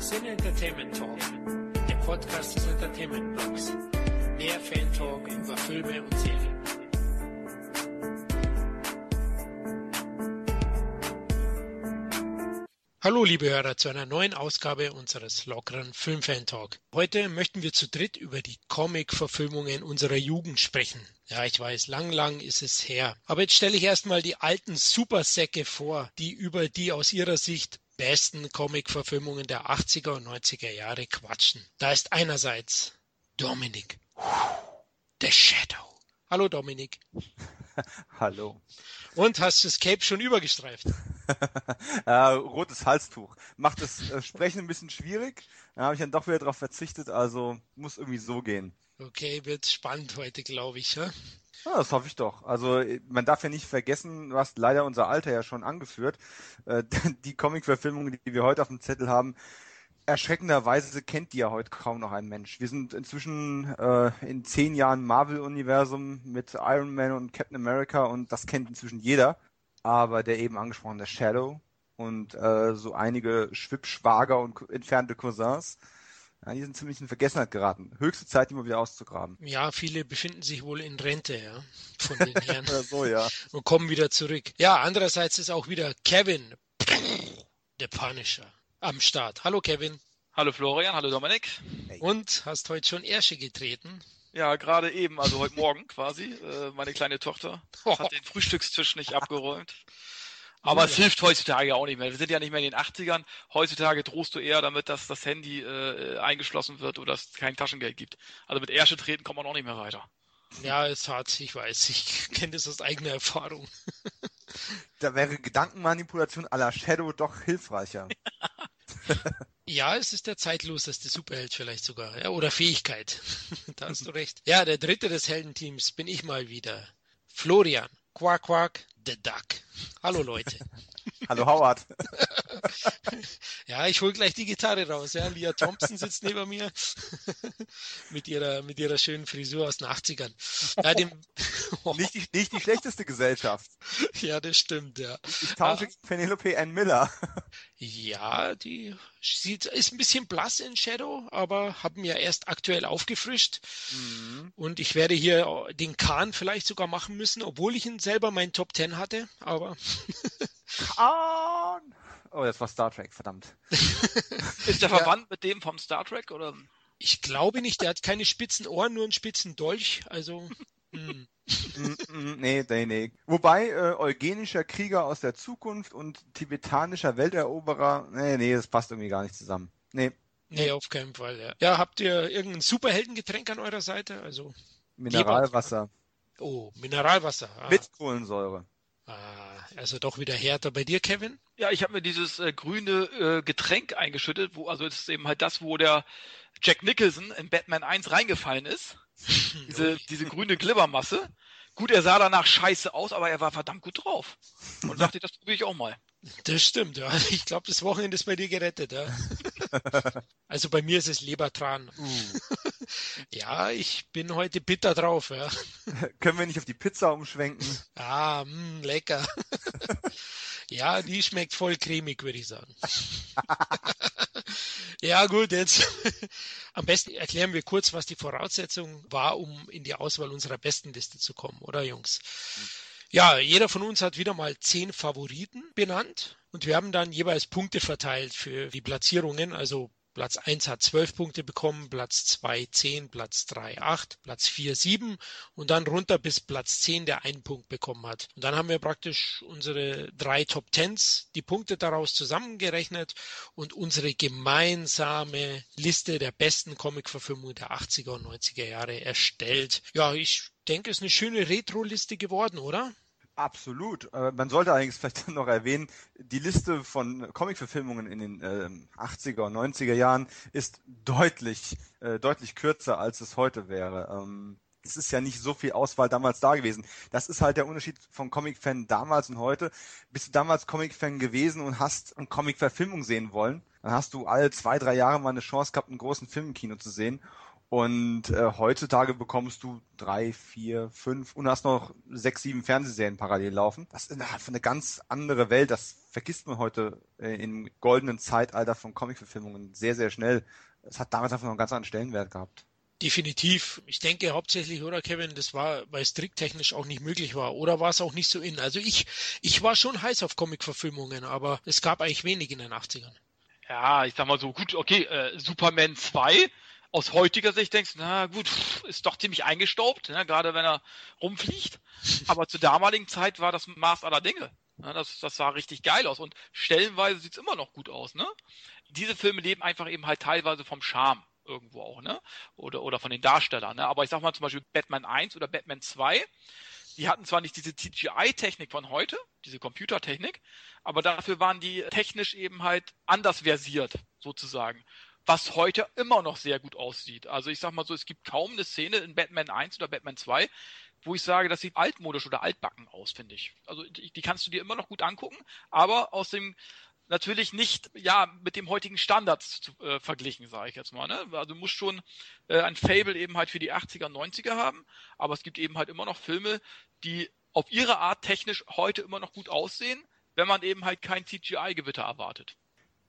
Sin Entertainment Talk, der Podcast des Entertainment Blogs. Mehr Fan Talk über Filme und Serien. Hallo liebe Hörer zu einer neuen Ausgabe unseres lockeren Filmfan Talk. Heute möchten wir zu dritt über die Comic-Verfilmungen unserer Jugend sprechen. Ja, ich weiß, lang, lang ist es her. Aber jetzt stelle ich erstmal die alten Supersäcke vor, die über die aus ihrer Sicht besten Comic-Verfilmungen der 80er und 90er Jahre quatschen. Da ist einerseits Dominik, The Shadow. Hallo Dominik. Hallo. Und hast du das Cape schon übergestreift? äh, rotes Halstuch. Macht das äh, Sprechen ein bisschen schwierig. Da habe ich dann doch wieder darauf verzichtet, also muss irgendwie so gehen. Okay, wird spannend heute, glaube ich. Ja? Ja, das hoffe ich doch. Also man darf ja nicht vergessen, was leider unser Alter ja schon angeführt. Äh, die Comic-Verfilmungen, die wir heute auf dem Zettel haben, erschreckenderweise kennt die ja heute kaum noch ein Mensch. Wir sind inzwischen äh, in zehn Jahren Marvel-Universum mit Iron Man und Captain America und das kennt inzwischen jeder aber der eben angesprochene Shadow und äh, so einige Schwippschwager und entfernte Cousins, ja, die sind ziemlich in Vergessenheit geraten. Höchste Zeit, die mal wieder auszugraben. Ja, viele befinden sich wohl in Rente, ja, von den Herren. Oder so, ja. Und kommen wieder zurück. Ja, andererseits ist auch wieder Kevin, der Punisher, am Start. Hallo Kevin. Hallo Florian, hallo Dominik. Hey. Und hast heute schon Ersche getreten? Ja, gerade eben, also heute Morgen quasi. Äh, meine kleine Tochter hat den Frühstückstisch nicht abgeräumt. Aber es hilft heutzutage auch nicht mehr. Wir sind ja nicht mehr in den 80ern. Heutzutage drohst du eher damit, dass das Handy äh, eingeschlossen wird oder es kein Taschengeld gibt. Also mit Ärsche treten kommt man auch nicht mehr weiter. Ja, es hat, ich weiß, ich kenne das aus eigener Erfahrung. da wäre Gedankenmanipulation à la Shadow doch hilfreicher. Ja, es ist der zeitloseste Superheld vielleicht sogar. Ja, oder Fähigkeit. da hast du recht. Ja, der dritte des Heldenteams bin ich mal wieder. Florian. Quack Quack, the Duck. Hallo Leute. Hallo Howard. ja, ich hol gleich die Gitarre raus. Ja. Lia Thompson sitzt neben mir mit ihrer mit ihrer schönen Frisur aus den 80ern. Ja, dem, nicht, die, nicht die schlechteste Gesellschaft. Ja, das stimmt, ja. Ich tausche ah. Penelope Ann Miller. Ja, die sieht, ist ein bisschen blass in Shadow, aber haben ja erst aktuell aufgefrischt. Mhm. Und ich werde hier den Kahn vielleicht sogar machen müssen, obwohl ich ihn selber meinen Top Ten hatte, aber. Kahn! Oh, das war Star Trek, verdammt. ist der verwandt ja. mit dem vom Star Trek, oder? Ich glaube nicht, der hat keine spitzen Ohren, nur einen spitzen Dolch, also. Hm. Mm, mm, nee, nee, nee. Wobei äh, eugenischer Krieger aus der Zukunft und tibetanischer Welteroberer, nee, nee, das passt irgendwie gar nicht zusammen. Nee. Nee, auf keinen Fall, ja. Ja, habt ihr irgendein Superheldengetränk an eurer Seite? Also Mineralwasser. Oh, Mineralwasser. Ah. Mit Kohlensäure. Ah, also doch wieder härter. Bei dir, Kevin? Ja, ich habe mir dieses äh, grüne äh, Getränk eingeschüttet, wo, also das ist eben halt das, wo der Jack Nicholson in Batman 1 reingefallen ist. diese, diese grüne Glibbermasse. Gut, er sah danach scheiße aus, aber er war verdammt gut drauf. Und sagte, das probiere ich auch mal. Das stimmt, ja. Ich glaube, das Wochenende ist bei dir gerettet, ja. also bei mir ist es Lebertran. Uh. Ja, ich bin heute bitter drauf, ja. Können wir nicht auf die Pizza umschwenken? Ah, mh, mm, lecker. ja, die schmeckt voll cremig, würde ich sagen. Ja, gut, jetzt am besten erklären wir kurz, was die Voraussetzung war, um in die Auswahl unserer besten Liste zu kommen, oder Jungs? Ja, jeder von uns hat wieder mal zehn Favoriten benannt und wir haben dann jeweils Punkte verteilt für die Platzierungen, also Platz 1 hat 12 Punkte bekommen, Platz 2 10, Platz 3 8, Platz 4 7 und dann runter bis Platz 10, der einen Punkt bekommen hat. Und dann haben wir praktisch unsere drei Top Tens, die Punkte daraus zusammengerechnet und unsere gemeinsame Liste der besten Comic-Verfilmungen der 80er und 90er Jahre erstellt. Ja, ich denke, es ist eine schöne Retro-Liste geworden, oder? Absolut. Äh, man sollte allerdings vielleicht noch erwähnen, die Liste von Comic-Verfilmungen in den äh, 80er und 90er Jahren ist deutlich, äh, deutlich kürzer, als es heute wäre. Ähm, es ist ja nicht so viel Auswahl damals da gewesen. Das ist halt der Unterschied vom Comic-Fan damals und heute. Bist du damals Comic-Fan gewesen und hast eine Comic-Verfilmung sehen wollen, dann hast du alle zwei, drei Jahre mal eine Chance gehabt, einen großen Film im Kino zu sehen. Und äh, heutzutage bekommst du drei, vier, fünf und hast noch sechs, sieben Fernsehserien parallel laufen. Das ist eine ganz andere Welt. Das vergisst man heute äh, im goldenen Zeitalter von Comicverfilmungen sehr, sehr schnell. Es hat damals einfach noch einen ganz anderen Stellenwert gehabt. Definitiv. Ich denke hauptsächlich, oder Kevin, das war, weil es tricktechnisch auch nicht möglich war. Oder war es auch nicht so in. Also ich, ich war schon heiß auf Comic-Verfilmungen, aber es gab eigentlich wenig in den 80ern. Ja, ich sag mal so, gut, okay, äh, Superman 2, aus heutiger Sicht denkst, na gut, ist doch ziemlich eingestaubt, ne, gerade wenn er rumfliegt. Aber zur damaligen Zeit war das Maß aller Dinge. Ja, das, das sah richtig geil aus und stellenweise sieht's immer noch gut aus. Ne? Diese Filme leben einfach eben halt teilweise vom Charme irgendwo auch, ne? Oder, oder von den Darstellern. Ne? Aber ich sag mal zum Beispiel Batman 1 oder Batman 2, die hatten zwar nicht diese CGI-Technik von heute, diese Computertechnik, aber dafür waren die technisch eben halt anders versiert, sozusagen. Was heute immer noch sehr gut aussieht. Also ich sag mal so, es gibt kaum eine Szene in Batman 1 oder Batman 2, wo ich sage, das sieht altmodisch oder altbacken aus, finde ich. Also die, kannst du dir immer noch gut angucken, aber aus dem natürlich nicht ja mit dem heutigen Standard zu, äh, verglichen, sage ich jetzt mal. Ne? Also du musst schon äh, ein Fable eben halt für die 80er, 90er haben, aber es gibt eben halt immer noch Filme, die auf ihre Art technisch heute immer noch gut aussehen, wenn man eben halt kein CGI-Gewitter erwartet.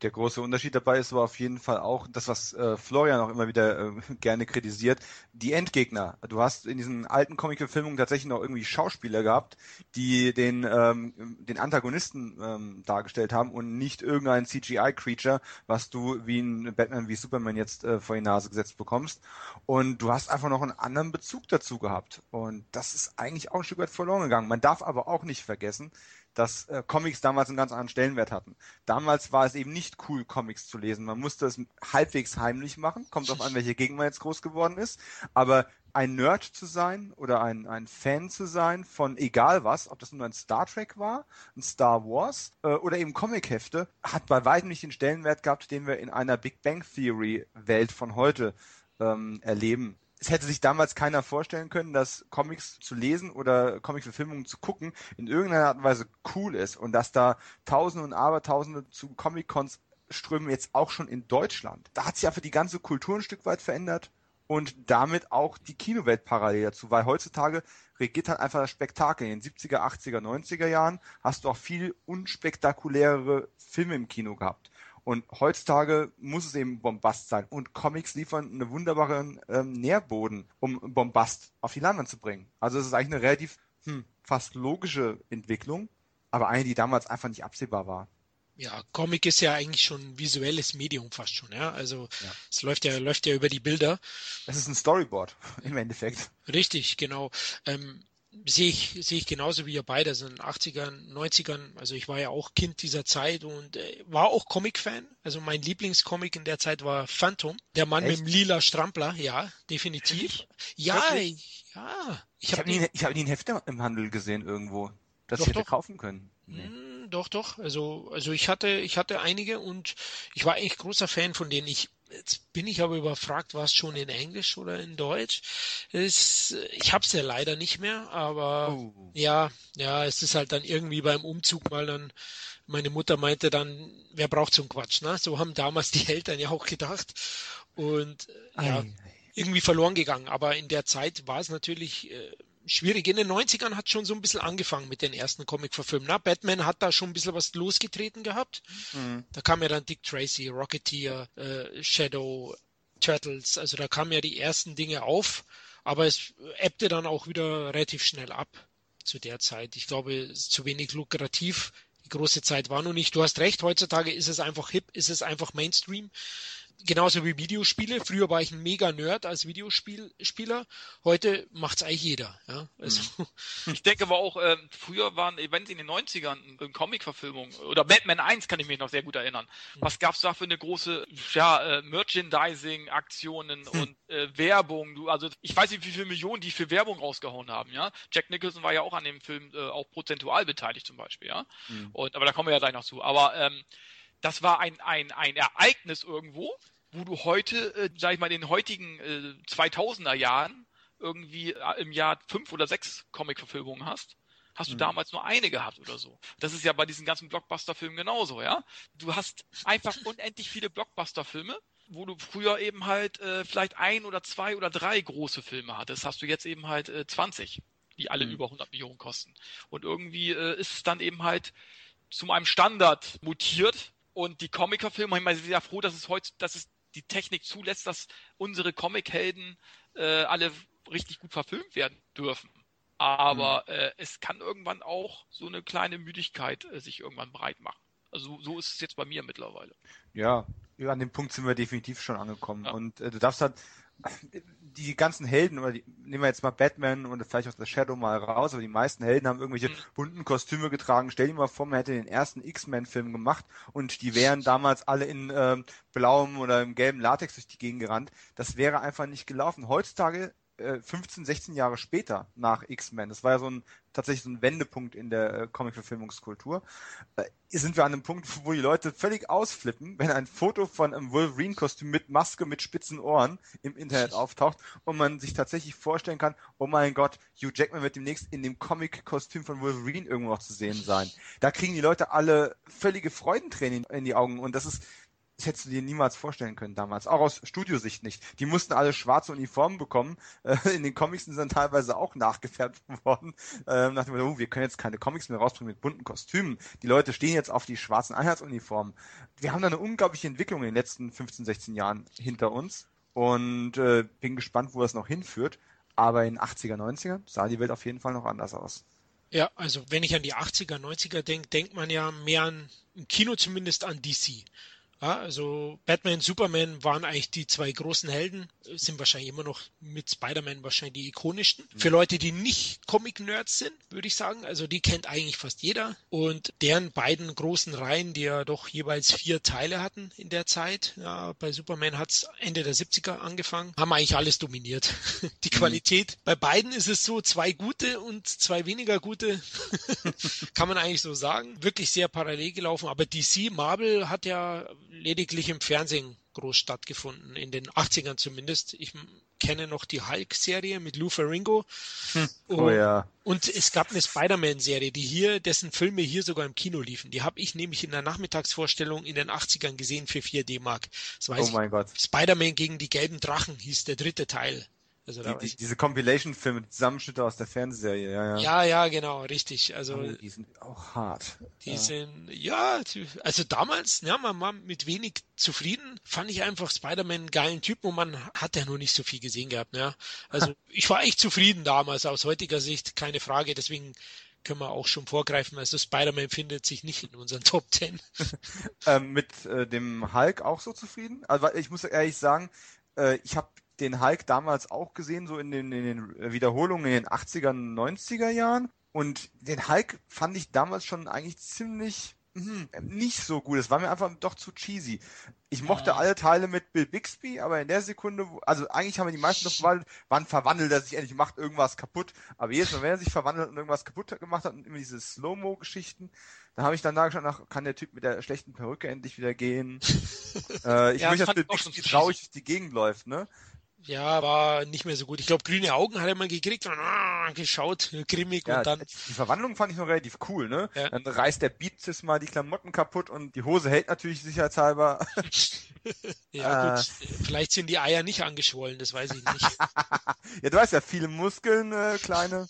Der große Unterschied dabei ist aber auf jeden Fall auch das, was äh, Florian auch immer wieder äh, gerne kritisiert, die Endgegner. Du hast in diesen alten Comic-Verfilmungen tatsächlich noch irgendwie Schauspieler gehabt, die den, ähm, den Antagonisten ähm, dargestellt haben und nicht irgendein CGI-Creature, was du wie ein Batman wie Superman jetzt äh, vor die Nase gesetzt bekommst. Und du hast einfach noch einen anderen Bezug dazu gehabt. Und das ist eigentlich auch ein Stück weit verloren gegangen. Man darf aber auch nicht vergessen, dass äh, Comics damals einen ganz anderen Stellenwert hatten. Damals war es eben nicht cool, Comics zu lesen. Man musste es halbwegs heimlich machen, kommt auf an, welche Gegend man jetzt groß geworden ist. Aber ein Nerd zu sein oder ein, ein Fan zu sein von egal was, ob das nur ein Star Trek war, ein Star Wars äh, oder eben Comichefte, hat bei weitem nicht den Stellenwert gehabt, den wir in einer Big Bang Theory Welt von heute ähm, erleben es hätte sich damals keiner vorstellen können, dass Comics zu lesen oder Comic-Verfilmungen zu gucken in irgendeiner Art und Weise cool ist und dass da Tausende und Abertausende zu Comic-Cons strömen jetzt auch schon in Deutschland. Da hat sich einfach die ganze Kultur ein Stück weit verändert und damit auch die Kinowelt parallel dazu, weil heutzutage regiert halt einfach das Spektakel. In den 70er, 80er, 90er Jahren hast du auch viel unspektakulärere Filme im Kino gehabt. Und heutzutage muss es eben Bombast sein. Und Comics liefern einen wunderbaren ähm, Nährboden, um Bombast auf die Leinwand zu bringen. Also es ist eigentlich eine relativ hm, fast logische Entwicklung, aber eine, die damals einfach nicht absehbar war. Ja, Comic ist ja eigentlich schon ein visuelles Medium fast schon, ja. Also ja. es läuft ja, läuft ja über die Bilder. Es ist ein Storyboard im Endeffekt. Richtig, genau. Ähm, sehe ich, sehe ich genauso wie ihr beide, also in den 80ern, 90ern, also ich war ja auch Kind dieser Zeit und äh, war auch Comic-Fan. Also mein Lieblingscomic in der Zeit war Phantom, der Mann Echt? mit dem lila Strampler, ja, definitiv. Ja, ich, ja. Ich, ich habe nie, ich hab nie ein Heft im Handel gesehen irgendwo, das doch, ich hätte doch. kaufen können. Nee. Hm, doch, doch. Also, also ich hatte, ich hatte einige und ich war eigentlich großer Fan von denen. Ich Jetzt bin ich aber überfragt, war es schon in Englisch oder in Deutsch? Es, ich habe es ja leider nicht mehr, aber oh. ja, ja, es ist halt dann irgendwie beim Umzug mal dann, meine Mutter meinte dann, wer braucht so einen Quatsch, ne? So haben damals die Eltern ja auch gedacht. Und äh, ja, irgendwie verloren gegangen. Aber in der Zeit war es natürlich äh, schwierig. In den 90ern hat schon so ein bisschen angefangen mit den ersten Comic-Verfilmungen. Batman hat da schon ein bisschen was losgetreten gehabt. Mhm. Da kam ja dann Dick Tracy, Rocketeer, äh, Shadow, Turtles. Also da kamen ja die ersten Dinge auf. Aber es ebbte dann auch wieder relativ schnell ab zu der Zeit. Ich glaube, es ist zu wenig lukrativ. Die große Zeit war noch nicht. Du hast recht, heutzutage ist es einfach hip, ist es einfach Mainstream genauso wie Videospiele. Früher war ich ein mega Nerd als Videospieler. Heute macht's eigentlich jeder. Ja? Also. Mhm. Ich denke aber auch, äh, früher waren Events in den 90ern, äh, Comic-Verfilmungen oder Batman 1 kann ich mich noch sehr gut erinnern. Mhm. Was gab's da für eine große ja, äh, Merchandising-Aktionen hm. und äh, Werbung? Du, also ich weiß nicht, wie viele Millionen die für Werbung rausgehauen haben. Ja, Jack Nicholson war ja auch an dem Film äh, auch prozentual beteiligt zum Beispiel. Ja, mhm. und aber da kommen wir ja gleich noch zu. Aber ähm, das war ein, ein, ein Ereignis irgendwo, wo du heute, äh, sag ich mal, in den heutigen äh, 2000er Jahren irgendwie äh, im Jahr fünf oder sechs Comic-Verfilmungen hast, hast du mhm. damals nur eine gehabt oder so. Das ist ja bei diesen ganzen Blockbuster-Filmen genauso, ja. Du hast einfach unendlich viele Blockbuster-Filme, wo du früher eben halt äh, vielleicht ein oder zwei oder drei große Filme hattest, hast du jetzt eben halt äh, 20, die alle mhm. über 100 Millionen kosten. Und irgendwie äh, ist es dann eben halt zu einem Standard mutiert. Und die Comic-Verfilmung, ich meine, ich bin sehr froh, dass es heute, dass es die Technik zulässt, dass unsere Comic-Helden äh, alle richtig gut verfilmt werden dürfen. Aber mhm. äh, es kann irgendwann auch so eine kleine Müdigkeit äh, sich irgendwann breit machen. Also so ist es jetzt bei mir mittlerweile. Ja, an dem Punkt sind wir definitiv schon angekommen. Ja. Und äh, du darfst halt die ganzen Helden, oder die, nehmen wir jetzt mal Batman und vielleicht auch das Shadow mal raus, aber die meisten Helden haben irgendwelche mhm. bunten Kostüme getragen. Stell dir mal vor, man hätte den ersten X-Men-Film gemacht und die wären damals alle in äh, blauem oder im gelben Latex durch die Gegend gerannt. Das wäre einfach nicht gelaufen. Heutzutage 15, äh, 16 Jahre später nach X-Men, das war ja so ein tatsächlich so ein Wendepunkt in der äh, Comic-Verfilmungskultur, äh, sind wir an einem Punkt, wo die Leute völlig ausflippen, wenn ein Foto von einem Wolverine-Kostüm mit Maske, mit spitzen Ohren im Internet auftaucht und man sich tatsächlich vorstellen kann, oh mein Gott, Hugh Jackman wird demnächst in dem Comic-Kostüm von Wolverine irgendwo noch zu sehen sein. Da kriegen die Leute alle völlige Freudentränen in die Augen und das ist das hättest du dir niemals vorstellen können damals. Auch aus Studiosicht nicht. Die mussten alle schwarze Uniformen bekommen. Äh, in den Comics sind dann teilweise auch nachgefärbt worden. Ähm, nach dem Motto, oh, wir können jetzt keine Comics mehr rausbringen mit bunten Kostümen. Die Leute stehen jetzt auf die schwarzen Einheitsuniformen. Wir haben da eine unglaubliche Entwicklung in den letzten 15, 16 Jahren hinter uns. Und äh, bin gespannt, wo das noch hinführt. Aber in 80er, 90er sah die Welt auf jeden Fall noch anders aus. Ja, also wenn ich an die 80er, 90er denke, denkt man ja mehr an, im Kino zumindest an DC. Ja, also Batman, Superman waren eigentlich die zwei großen Helden, sind wahrscheinlich immer noch mit Spider-Man wahrscheinlich die ikonischsten. Mhm. Für Leute, die nicht Comic-Nerds sind, würde ich sagen, also die kennt eigentlich fast jeder. Und deren beiden großen Reihen, die ja doch jeweils vier Teile hatten in der Zeit, ja, bei Superman hat es Ende der 70er angefangen, haben eigentlich alles dominiert. Die mhm. Qualität, bei beiden ist es so, zwei gute und zwei weniger gute, kann man eigentlich so sagen. Wirklich sehr parallel gelaufen, aber DC, Marvel hat ja lediglich im Fernsehen groß stattgefunden, in den 80ern zumindest. Ich kenne noch die Hulk-Serie mit Lou Ferringo. Hm. Oh und, ja. Und es gab eine Spider-Man-Serie, die hier, dessen Filme hier sogar im Kino liefen. Die habe ich nämlich in der Nachmittagsvorstellung in den 80ern gesehen für 4 D-Mark. Oh mein Gott. Spider-Man gegen die gelben Drachen hieß der dritte Teil. Also die, die, diese Compilation-Filme, Zusammenschnitte aus der Fernsehserie, ja, ja. Ja, ja, genau, richtig. Also oh, die sind auch hart. Die ja. sind, ja, also damals, ja, man war mit wenig zufrieden. Fand ich einfach Spider-Man einen geilen Typen und man hat ja nur nicht so viel gesehen gehabt, ja. Also ich war echt zufrieden damals, aus heutiger Sicht, keine Frage. Deswegen können wir auch schon vorgreifen. Also Spider-Man findet sich nicht in unseren Top Ten. ähm, mit äh, dem Hulk auch so zufrieden? Also ich muss ehrlich sagen, äh, ich habe den Hulk damals auch gesehen, so in den, in den Wiederholungen in den 80er, 90er Jahren. Und den Hulk fand ich damals schon eigentlich ziemlich mh, nicht so gut. Es war mir einfach doch zu cheesy. Ich mochte ja. alle Teile mit Bill Bixby, aber in der Sekunde, also eigentlich haben wir die meisten noch gewalt, wann verwandelt er sich endlich, macht irgendwas kaputt. Aber jedes Mal, wenn er sich verwandelt und irgendwas kaputt gemacht hat und immer diese Slow-Mo-Geschichten, da habe ich dann da geschaut, nach, kann der Typ mit der schlechten Perücke endlich wieder gehen? äh, ich ja, möchte, dass Bill Bixby traurig durch die Gegend läuft, ne? Ja, war nicht mehr so gut. Ich glaube, grüne Augen hat er mal gekriegt und ah, geschaut, grimmig ja, und dann. Die Verwandlung fand ich noch relativ cool, ne? Ja. Dann reißt der Beats mal die Klamotten kaputt und die Hose hält natürlich sicherheitshalber. ja, gut. Äh. Vielleicht sind die Eier nicht angeschwollen, das weiß ich nicht. ja, du weißt ja, viele Muskeln, äh, kleine.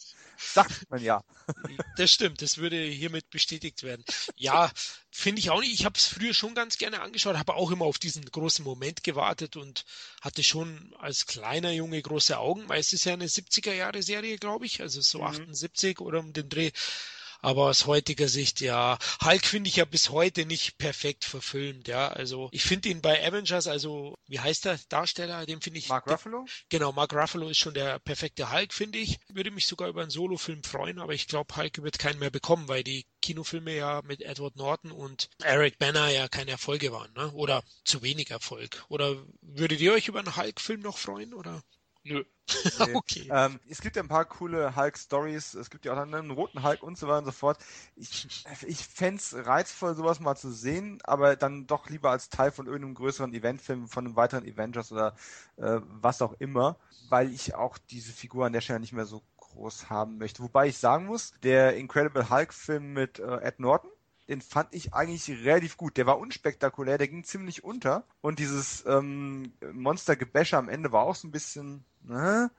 Sagt man ja. Das stimmt, das würde hiermit bestätigt werden. Ja, finde ich auch nicht. Ich habe es früher schon ganz gerne angeschaut, habe auch immer auf diesen großen Moment gewartet und hatte schon als kleiner Junge große Augen, weil es ist ja eine 70er Jahre Serie, glaube ich, also so mhm. 78 oder um den Dreh. Aber aus heutiger Sicht, ja, Hulk finde ich ja bis heute nicht perfekt verfilmt, ja. Also ich finde ihn bei Avengers, also wie heißt der Darsteller, den finde ich. Mark Ruffalo? genau, Mark Ruffalo ist schon der perfekte Hulk, finde ich. Würde mich sogar über einen Solofilm freuen, aber ich glaube, Hulk wird keinen mehr bekommen, weil die Kinofilme ja mit Edward Norton und Eric Banner ja keine Erfolge waren, ne? Oder zu wenig Erfolg. Oder würdet ihr euch über einen Hulk-Film noch freuen, oder? Nö. Nee. okay. Ähm, es gibt ja ein paar coole Hulk-Stories, es gibt ja auch einen roten Hulk und so weiter und so fort. Ich, ich fände reizvoll, sowas mal zu sehen, aber dann doch lieber als Teil von irgendeinem größeren Eventfilm, von einem weiteren Avengers oder äh, was auch immer, weil ich auch diese Figur an der Stelle nicht mehr so groß haben möchte. Wobei ich sagen muss, der Incredible Hulk-Film mit äh, Ed Norton, den fand ich eigentlich relativ gut. Der war unspektakulär, der ging ziemlich unter. Und dieses ähm, Monster-Gebäsche am Ende war auch so ein bisschen, ne?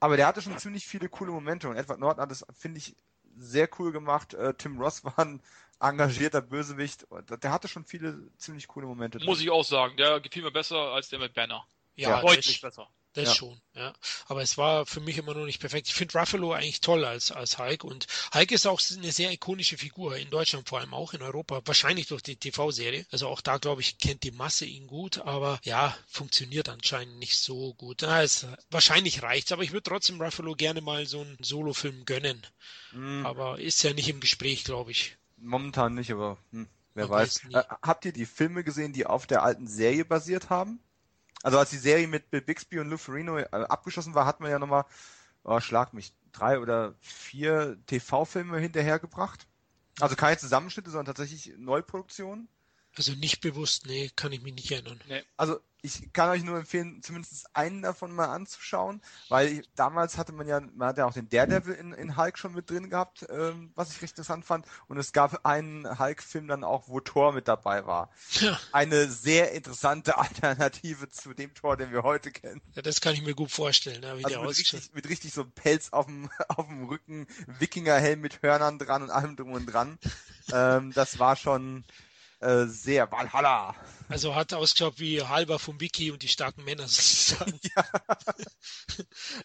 Aber der hatte schon ziemlich viele coole Momente und Edward Norton hat das, finde ich, sehr cool gemacht. Äh, Tim Ross war ein engagierter Bösewicht. Der hatte schon viele ziemlich coole Momente. Muss drin. ich auch sagen, der gefiel mir besser als der mit Banner. Ja, ja deutlich besser. Das ja. schon, ja. Aber es war für mich immer noch nicht perfekt. Ich finde Ruffalo eigentlich toll als, als Hulk und Hulk ist auch eine sehr ikonische Figur, in Deutschland vor allem auch, in Europa, wahrscheinlich durch die TV-Serie. Also auch da, glaube ich, kennt die Masse ihn gut, aber ja, funktioniert anscheinend nicht so gut. Na, es, wahrscheinlich reicht's, aber ich würde trotzdem Ruffalo gerne mal so einen Solo-Film gönnen. Mhm. Aber ist ja nicht im Gespräch, glaube ich. Momentan nicht, aber hm, wer Man weiß. weiß äh, habt ihr die Filme gesehen, die auf der alten Serie basiert haben? Also als die Serie mit Bill Bixby und Lou Ferrino äh, abgeschlossen war, hat man ja nochmal, oh, schlag mich, drei oder vier TV-Filme hinterhergebracht. Also keine Zusammenschnitte, sondern tatsächlich Neuproduktionen. Also nicht bewusst, nee, kann ich mich nicht erinnern. Nee. Also ich kann euch nur empfehlen, zumindest einen davon mal anzuschauen, weil ich, damals hatte man ja, man hat ja auch den Daredevil in, in Hulk schon mit drin gehabt, ähm, was ich richtig interessant fand. Und es gab einen Hulk-Film dann auch, wo Thor mit dabei war. Ja. Eine sehr interessante Alternative zu dem Thor, den wir heute kennen. Ja, das kann ich mir gut vorstellen, ne, wie also der mit richtig, mit richtig so Pelz auf dem, auf dem Rücken, Wikingerhelm mit Hörnern dran und allem drum und dran. ähm, das war schon, äh, sehr Valhalla. Also hat ausgeschaut wie halber vom Wiki und die starken Männer sozusagen. ja.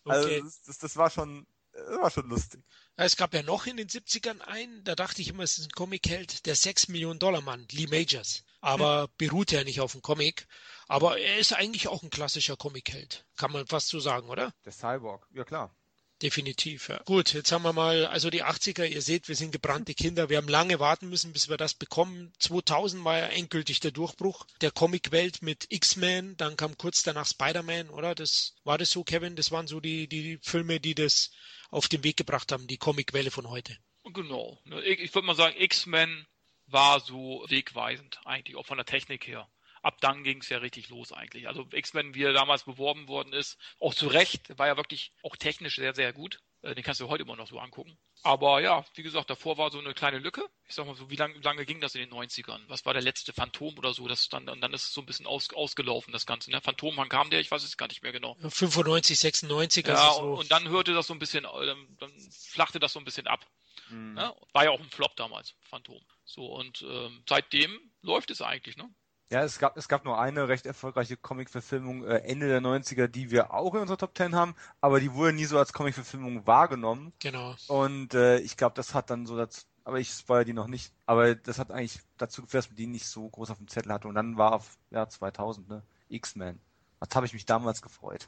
Also okay. Also das, das, das, war schon, das war schon lustig. Es gab ja noch in den 70ern einen, da dachte ich immer, es ist ein Comic-Held, der 6 Millionen Dollar Mann, Lee Majors. Aber hm. beruht ja nicht auf dem Comic. Aber er ist eigentlich auch ein klassischer Comic-Held. Kann man fast so sagen, oder? Der Cyborg, ja klar. Definitiv, ja. Gut, jetzt haben wir mal, also die 80er, ihr seht, wir sind gebrannte Kinder. Wir haben lange warten müssen, bis wir das bekommen. 2000 war ja endgültig der Durchbruch der Comicwelt mit X-Men, dann kam kurz danach Spider-Man, oder? Das, war das so, Kevin? Das waren so die, die Filme, die das auf den Weg gebracht haben, die Comicwelle von heute. Genau. Ich, ich würde mal sagen, X-Men war so wegweisend, eigentlich auch von der Technik her ab dann ging es ja richtig los eigentlich. Also X-Men, wie er damals beworben worden ist, auch zu Recht, war ja wirklich auch technisch sehr, sehr gut. Äh, den kannst du heute immer noch so angucken. Aber ja, wie gesagt, davor war so eine kleine Lücke. Ich sag mal so, wie lange, lange ging das in den 90ern? Was war der letzte Phantom oder so? Das dann, und dann ist es so ein bisschen aus, ausgelaufen, das Ganze. Ne? Phantom, wann kam der? Ich weiß es gar nicht mehr genau. 95, 96. Ja, also so. und dann hörte das so ein bisschen, äh, dann, dann flachte das so ein bisschen ab. Mhm. Ne? War ja auch ein Flop damals, Phantom. So, und ähm, seitdem läuft es eigentlich, ne? Ja, es gab, es gab nur eine recht erfolgreiche Comic-Verfilmung äh, Ende der 90er, die wir auch in unserer Top 10 haben, aber die wurde nie so als Comic-Verfilmung wahrgenommen. Genau. Und äh, ich glaube, das hat dann so dazu, aber ich spoilere die noch nicht, aber das hat eigentlich dazu geführt, dass man die nicht so groß auf dem Zettel hatte. Und dann war auf, ja, 2000, ne, X-Men. Was habe ich mich damals gefreut.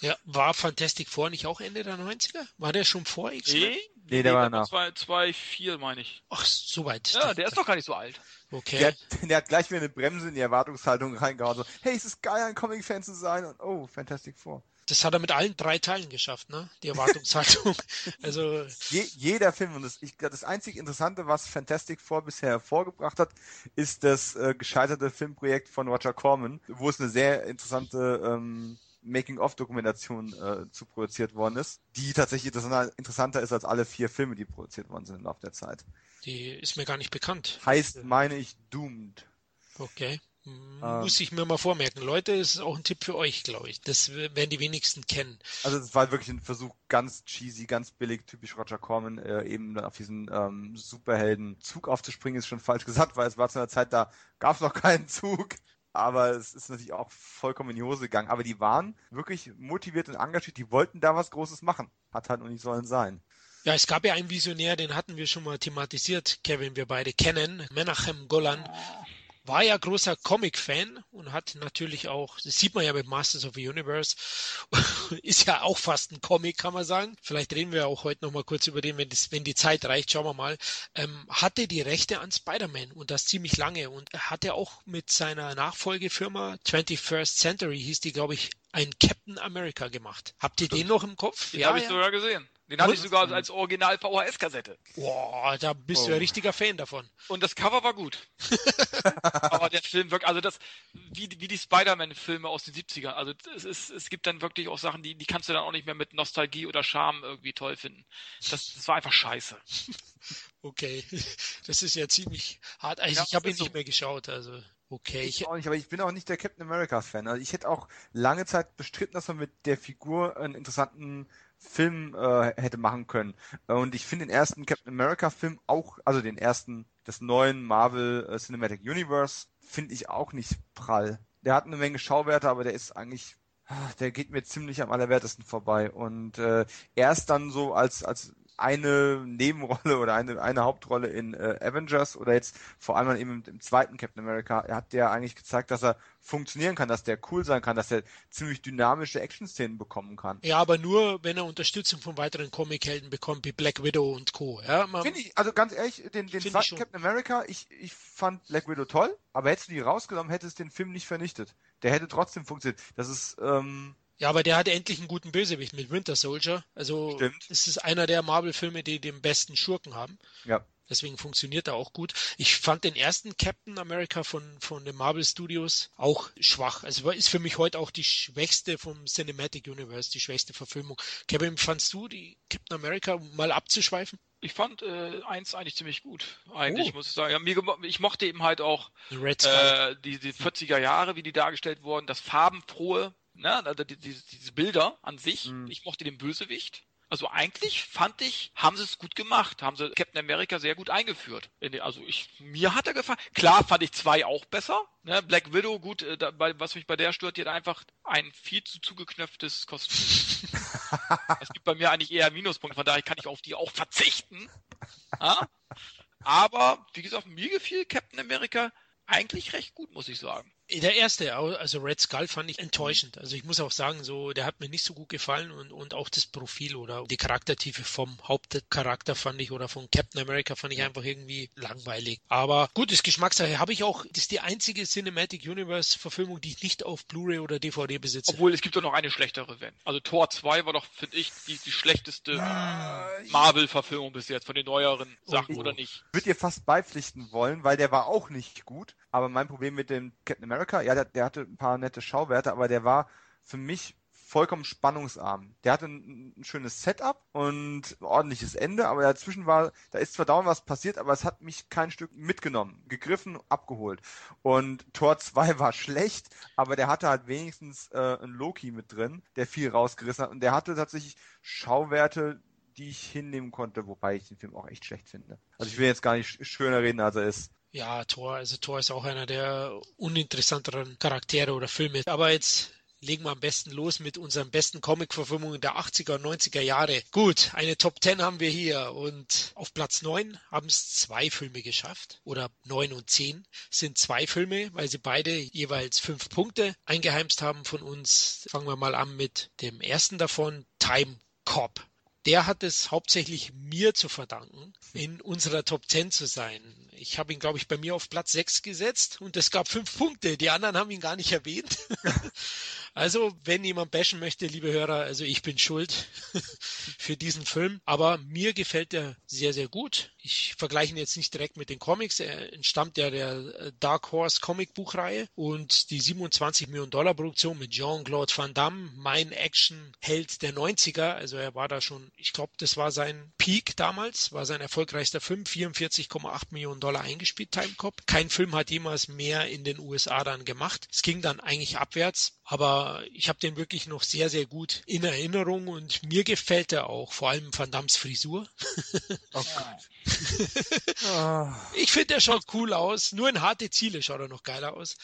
Ja, war Fantastic Four nicht auch Ende der 90er? War der schon vor X-Men? Nee, nee, der war nach. 2,4 meine ich. Ach, so weit. Ja, der ist doch gar nicht so alt. Okay. Der, der, hat gleich wieder eine Bremse in die Erwartungshaltung reingehauen. So, hey, es ist geil, ein Comic-Fan zu sein. Und oh, Fantastic Four. Das hat er mit allen drei Teilen geschafft, ne? Die Erwartungshaltung. also Je, jeder Film und das, ich, das einzig Interessante, was Fantastic Four bisher hervorgebracht hat, ist das äh, gescheiterte Filmprojekt von Roger Corman, wo es eine sehr interessante ähm, Making-of-Dokumentation äh, zu produziert worden ist, die tatsächlich interessanter ist als alle vier Filme, die produziert worden sind im Laufe der Zeit. Die ist mir gar nicht bekannt. Heißt, meine ich, Doomed. Okay. Ähm. Muss ich mir mal vormerken. Leute, das ist auch ein Tipp für euch, glaube ich. Das werden die wenigsten kennen. Also es war wirklich ein Versuch, ganz cheesy, ganz billig, typisch Roger Corman, äh, eben auf diesen ähm, Superhelden-Zug aufzuspringen, ist schon falsch gesagt, weil es war zu einer Zeit, da gab es noch keinen Zug. Aber es ist natürlich auch vollkommen in die Hose gegangen. Aber die waren wirklich motiviert und engagiert, die wollten da was Großes machen. Hat halt noch nicht sollen sein. Ja, es gab ja einen Visionär, den hatten wir schon mal thematisiert, Kevin, wir beide kennen, Menachem Golan war ja großer Comic-Fan und hat natürlich auch, das sieht man ja mit Masters of the Universe, ist ja auch fast ein Comic, kann man sagen. Vielleicht reden wir auch heute nochmal kurz über den, wenn, das, wenn die Zeit reicht, schauen wir mal. Ähm, hatte die Rechte an Spider-Man und das ziemlich lange und hat er auch mit seiner Nachfolgefirma 21st Century hieß die, glaube ich, ein Captain America gemacht. Habt ihr Stimmt. den noch im Kopf? Den ja, habe ich ja. sogar gesehen. Den hatte ich sogar als Original VHS-Kassette. Boah, da bist oh. du ja richtiger Fan davon. Und das Cover war gut. Aber der Film wirkt, also das, wie, wie die Spider-Man-Filme aus den 70ern. Also es, ist, es gibt dann wirklich auch Sachen, die, die kannst du dann auch nicht mehr mit Nostalgie oder Charme irgendwie toll finden. Das, das war einfach scheiße. Okay, das ist ja ziemlich hart. Also ja, ich habe ihn so. nicht mehr geschaut, also okay. Ich, ich auch nicht, aber ich bin auch nicht der Captain America-Fan. Also ich hätte auch lange Zeit bestritten, dass man mit der Figur einen interessanten Film äh, hätte machen können. Und ich finde den ersten Captain America-Film auch, also den ersten des neuen Marvel äh, Cinematic Universe, finde ich auch nicht prall. Der hat eine Menge Schauwerte, aber der ist eigentlich ah, der geht mir ziemlich am allerwertesten vorbei. Und äh, erst dann so als, als eine Nebenrolle oder eine, eine Hauptrolle in äh, Avengers oder jetzt vor allem eben im, im, zweiten Captain America hat der eigentlich gezeigt, dass er funktionieren kann, dass der cool sein kann, dass er ziemlich dynamische Action-Szenen bekommen kann. Ja, aber nur, wenn er Unterstützung von weiteren Comic-Helden bekommt, wie Black Widow und Co. Ja, Finde ich, also ganz ehrlich, den, den zweiten Captain America, ich, ich fand Black Widow toll, aber hättest du die rausgenommen, hätte es den Film nicht vernichtet. Der hätte trotzdem funktioniert. Das ist, ähm, ja, aber der hatte endlich einen guten Bösewicht mit Winter Soldier. Also Stimmt. es ist einer der Marvel-Filme, die den besten Schurken haben. Ja. Deswegen funktioniert er auch gut. Ich fand den ersten Captain America von, von den Marvel Studios auch schwach. Also ist für mich heute auch die schwächste vom Cinematic Universe, die schwächste Verfilmung. Kevin, fandst du die Captain America, um mal abzuschweifen? Ich fand äh, eins eigentlich ziemlich gut, eigentlich, oh. muss ich sagen. Ja, mir, ich mochte eben halt auch äh, die, die 40er Jahre, wie die dargestellt wurden, das farbenfrohe, ne, also die, die, diese Bilder an sich. Mhm. Ich mochte den Bösewicht. Also eigentlich fand ich, haben sie es gut gemacht, haben sie Captain America sehr gut eingeführt. Also ich, mir hat er gefallen. Klar fand ich zwei auch besser. Ne? Black Widow, gut, äh, da, was mich bei der stört, die hat einfach ein viel zu zugeknöpftes Kostüm. Es gibt bei mir eigentlich eher Minuspunkte, von daher kann ich auf die auch verzichten. Ja? Aber, wie gesagt, mir gefiel Captain America eigentlich recht gut, muss ich sagen. Der erste, also Red Skull, fand ich enttäuschend. Also ich muss auch sagen, so, der hat mir nicht so gut gefallen und, und auch das Profil oder die Charaktertiefe vom Hauptcharakter fand ich oder von Captain America fand ich einfach irgendwie langweilig. Aber gut, das Geschmackssache habe ich auch, das ist die einzige Cinematic Universe Verfilmung, die ich nicht auf Blu-ray oder DVD besitze. Obwohl, es gibt doch noch eine schlechtere, wenn. Also Tor 2 war doch, finde ich, die, die schlechteste Marvel-Verfilmung bis jetzt von den neueren Sachen, oh, oder nicht? Ich würde ihr fast beipflichten wollen, weil der war auch nicht gut. Aber mein Problem mit dem Captain America, ja, der, der hatte ein paar nette Schauwerte, aber der war für mich vollkommen spannungsarm. Der hatte ein, ein, schönes Setup und ein ordentliches Ende, aber dazwischen war, da ist zwar dauernd was passiert, aber es hat mich kein Stück mitgenommen, gegriffen, abgeholt. Und Tor 2 war schlecht, aber der hatte halt wenigstens äh, einen Loki mit drin, der viel rausgerissen hat und der hatte tatsächlich Schauwerte, die ich hinnehmen konnte, wobei ich den Film auch echt schlecht finde. Also ich will jetzt gar nicht schöner reden, als er ist. Ja, Thor, also Thor ist auch einer der uninteressanteren Charaktere oder Filme. Aber jetzt legen wir am besten los mit unseren besten Comic-Verfilmungen der 80er und 90er Jahre. Gut, eine Top 10 haben wir hier und auf Platz 9 haben es zwei Filme geschafft oder 9 und 10 sind zwei Filme, weil sie beide jeweils fünf Punkte eingeheimst haben von uns. Fangen wir mal an mit dem ersten davon, Time Cop der hat es hauptsächlich mir zu verdanken, in unserer Top 10 zu sein. Ich habe ihn, glaube ich, bei mir auf Platz 6 gesetzt und es gab fünf Punkte. Die anderen haben ihn gar nicht erwähnt. Also, wenn jemand bashen möchte, liebe Hörer, also ich bin schuld für diesen Film. Aber mir gefällt er sehr, sehr gut. Ich vergleiche ihn jetzt nicht direkt mit den Comics. Er entstammt ja der Dark Horse Comic Buchreihe und die 27 Millionen Dollar Produktion mit Jean-Claude Van Damme, mein Action-Held der 90er. Also er war da schon, ich glaube, das war sein Peak damals, war sein erfolgreichster Film, 44,8 Millionen Dollar eingespielt, Time Cop. Kein Film hat jemals mehr in den USA dann gemacht. Es ging dann eigentlich abwärts. Aber ich habe den wirklich noch sehr, sehr gut in Erinnerung und mir gefällt er auch, vor allem Van Dams Frisur. Oh ich finde, er schaut cool aus. Nur in harte Ziele schaut er noch geiler aus.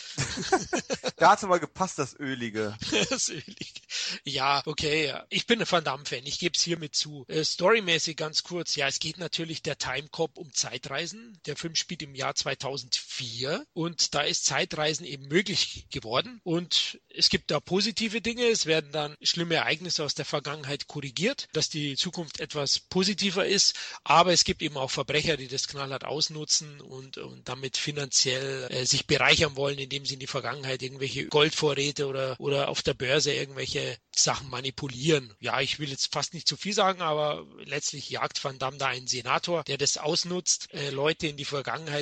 da hat es aber gepasst, das Ölige. das Ölige. Ja, okay. Ich bin ein Van Damme-Fan. Ich gebe es hiermit zu. Äh, storymäßig ganz kurz. Ja, es geht natürlich der Time Cop um Zeitreisen. Der Film spielt im Jahr 2004 und da ist Zeitreisen eben möglich geworden und es gibt da positive Dinge, es werden dann schlimme Ereignisse aus der Vergangenheit korrigiert, dass die Zukunft etwas positiver ist, aber es gibt eben auch Verbrecher, die das knallhart ausnutzen und, und damit finanziell äh, sich bereichern wollen, indem sie in die Vergangenheit irgendwelche Goldvorräte oder, oder auf der Börse irgendwelche Sachen manipulieren. Ja, ich will jetzt fast nicht zu viel sagen, aber letztlich jagt Van Damme da einen Senator, der das ausnutzt, äh, Leute in die Vergangenheit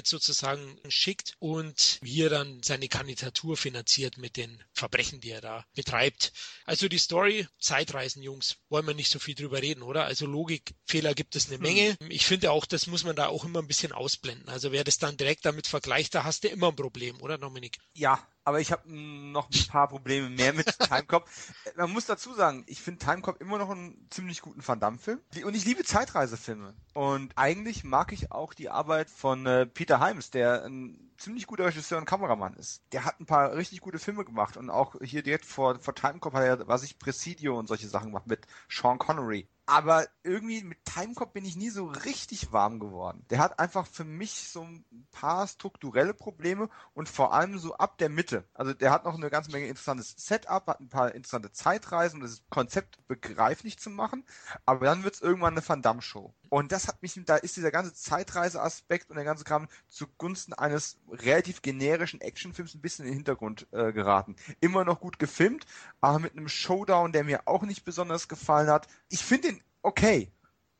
sozusagen schickt und hier dann seine Kandidatur finanziert mit den Verbrechen, die er da betreibt. Also die Story, Zeitreisen, Jungs, wollen wir nicht so viel drüber reden, oder? Also Logikfehler gibt es eine hm. Menge. Ich finde auch, das muss man da auch immer ein bisschen ausblenden. Also wer das dann direkt damit vergleicht, da hast du immer ein Problem, oder Dominik? Ja, aber ich habe noch ein paar Probleme mehr mit Timecop. Man muss dazu sagen, ich finde Timecop immer noch einen ziemlich guten Van Damme-Film. Und ich liebe Zeitreisefilme. Und eigentlich mag ich auch die Arbeit von äh, Peter Hyams, der ein ziemlich guter Regisseur und Kameramann ist. Der hat ein paar richtig gute Filme gemacht und auch hier direkt vor, vor Timecop hat er, was ich, Presidio und solche Sachen gemacht mit Sean Connery. Aber irgendwie mit Timecop bin ich nie so richtig warm geworden. Der hat einfach für mich so ein paar strukturelle Probleme und vor allem so ab der Mitte. Also der hat noch eine ganze Menge interessantes Setup, hat ein paar interessante Zeitreisen, um das Konzept begreiflich zu machen. Aber dann wird es irgendwann eine Van Damme-Show. Und das hat mich, da ist dieser ganze Zeitreise-Aspekt und der ganze Kram zugunsten eines relativ generischen Actionfilms ein bisschen in den Hintergrund äh, geraten. Immer noch gut gefilmt, aber mit einem Showdown, der mir auch nicht besonders gefallen hat. Ich finde den okay,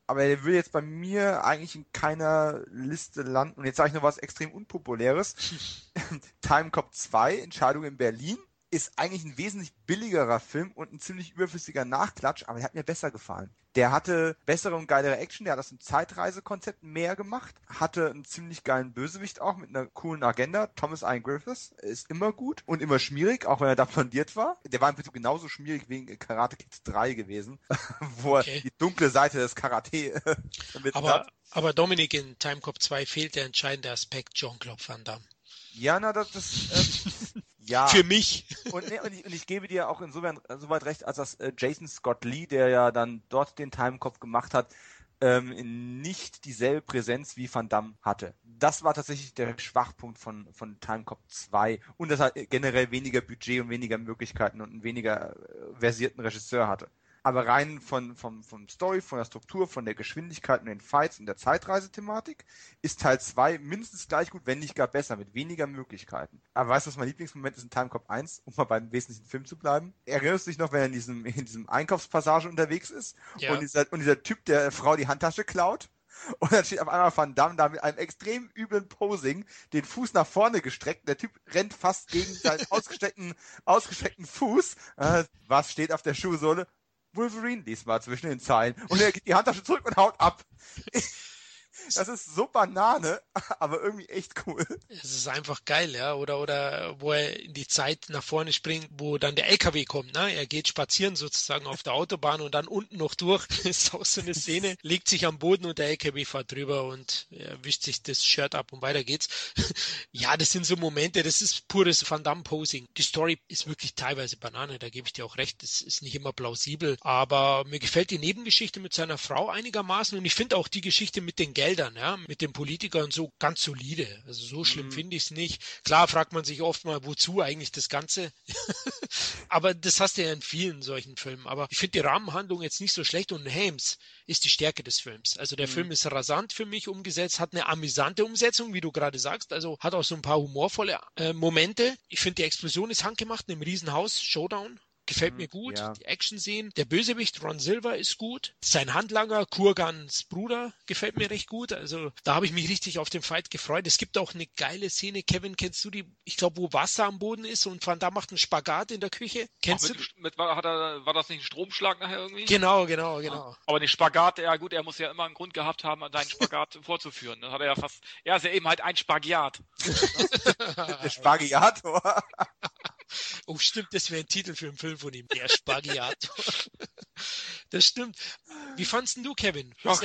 aber er will jetzt bei mir eigentlich in keiner Liste landen. Und jetzt sage ich noch was extrem Unpopuläres. Time Cop 2, Entscheidung in Berlin ist eigentlich ein wesentlich billigerer Film und ein ziemlich überflüssiger Nachklatsch, aber der hat mir besser gefallen. Der hatte bessere und geilere Action, der hat das im Zeitreisekonzept mehr gemacht, hatte einen ziemlich geilen Bösewicht auch mit einer coolen Agenda. Thomas Ian Griffiths ist immer gut und immer schmierig, auch wenn er da blondiert war. Der war im Prinzip genauso schmierig wie Karate Kid 3 gewesen, wo okay. er die dunkle Seite des Karate mit aber, hat. Aber Dominik in Time Cop 2 fehlt der entscheidende Aspekt Jean-Claude Van Damme. Ja, na, das, das äh, ja. Für mich. Und, nee, und, ich, und, ich, gebe dir auch insofern soweit recht, als dass äh, Jason Scott Lee, der ja dann dort den Timecop gemacht hat, ähm, nicht dieselbe Präsenz wie Van Damme hatte. Das war tatsächlich der Schwachpunkt von, von Timecop 2 und dass er generell weniger Budget und weniger Möglichkeiten und einen weniger äh, versierten Regisseur hatte. Aber rein von, vom, vom Story, von der Struktur, von der Geschwindigkeit und den Fights und der Zeitreisethematik ist Teil 2 mindestens gleich gut, wenn nicht gar besser, mit weniger Möglichkeiten. Aber weißt du, was mein Lieblingsmoment ist in Timecop 1, um mal beim wesentlichen Film zu bleiben? Erinnerst du dich noch, wenn er in diesem, in diesem Einkaufspassage unterwegs ist ja. und, dieser, und dieser Typ der Frau die Handtasche klaut? Und dann steht auf einmal Van Damme da mit einem extrem üblen Posing, den Fuß nach vorne gestreckt. Der Typ rennt fast gegen seinen ausgestreckten, ausgestreckten Fuß. Äh, was steht auf der Schuhsohle? Wolverine diesmal zwischen den Zeilen. Und er geht die Handtasche zurück und haut ab. Das ist so Banane, aber irgendwie echt cool. Es ist einfach geil, ja. Oder, oder wo er in die Zeit nach vorne springt, wo dann der LKW kommt, ne? Er geht spazieren sozusagen auf der Autobahn und dann unten noch durch. Das ist auch so eine Szene, legt sich am Boden und der LKW fährt drüber und er wischt sich das Shirt ab und weiter geht's. ja, das sind so Momente, das ist pures Van Damme Posing. Die Story ist wirklich teilweise Banane, da gebe ich dir auch recht. Das ist nicht immer plausibel, aber mir gefällt die Nebengeschichte mit seiner Frau einigermaßen und ich finde auch die Geschichte mit den Geldern ja, mit den Politikern so ganz solide. Also so schlimm mhm. finde ich es nicht. Klar fragt man sich oft mal, wozu eigentlich das Ganze? Aber das hast du ja in vielen solchen Filmen. Aber ich finde die Rahmenhandlung jetzt nicht so schlecht und Hames ist die Stärke des Films. Also der mhm. Film ist rasant für mich umgesetzt, hat eine amüsante Umsetzung, wie du gerade sagst. Also hat auch so ein paar humorvolle äh, Momente. Ich finde die Explosion ist handgemacht in einem Riesenhaus, Showdown, gefällt mhm, mir gut. Ja. Die Action-Szenen. Der Bösewicht Ron Silver ist gut. Sein Handlanger Kurgans Bruder gefällt mir recht gut. Also da habe ich mich richtig auf den Fight gefreut. Es gibt auch eine geile Szene. Kevin, kennst du die? Ich glaube, wo Wasser am Boden ist und Van da macht einen Spagat in der Küche. Kennst mit, du? Mit, hat er, war das nicht ein Stromschlag nachher irgendwie? Genau, genau, genau. Aber den Spagat, ja gut, er muss ja immer einen Grund gehabt haben, seinen Spagat vorzuführen. Dann hat er ja fast, er ist ja eben halt ein Spagiat. der Spagiator. Oh, stimmt, das wäre ein Titel für einen Film von ihm. Der Spagiator. das stimmt. Wie fandest du, Kevin? Ja,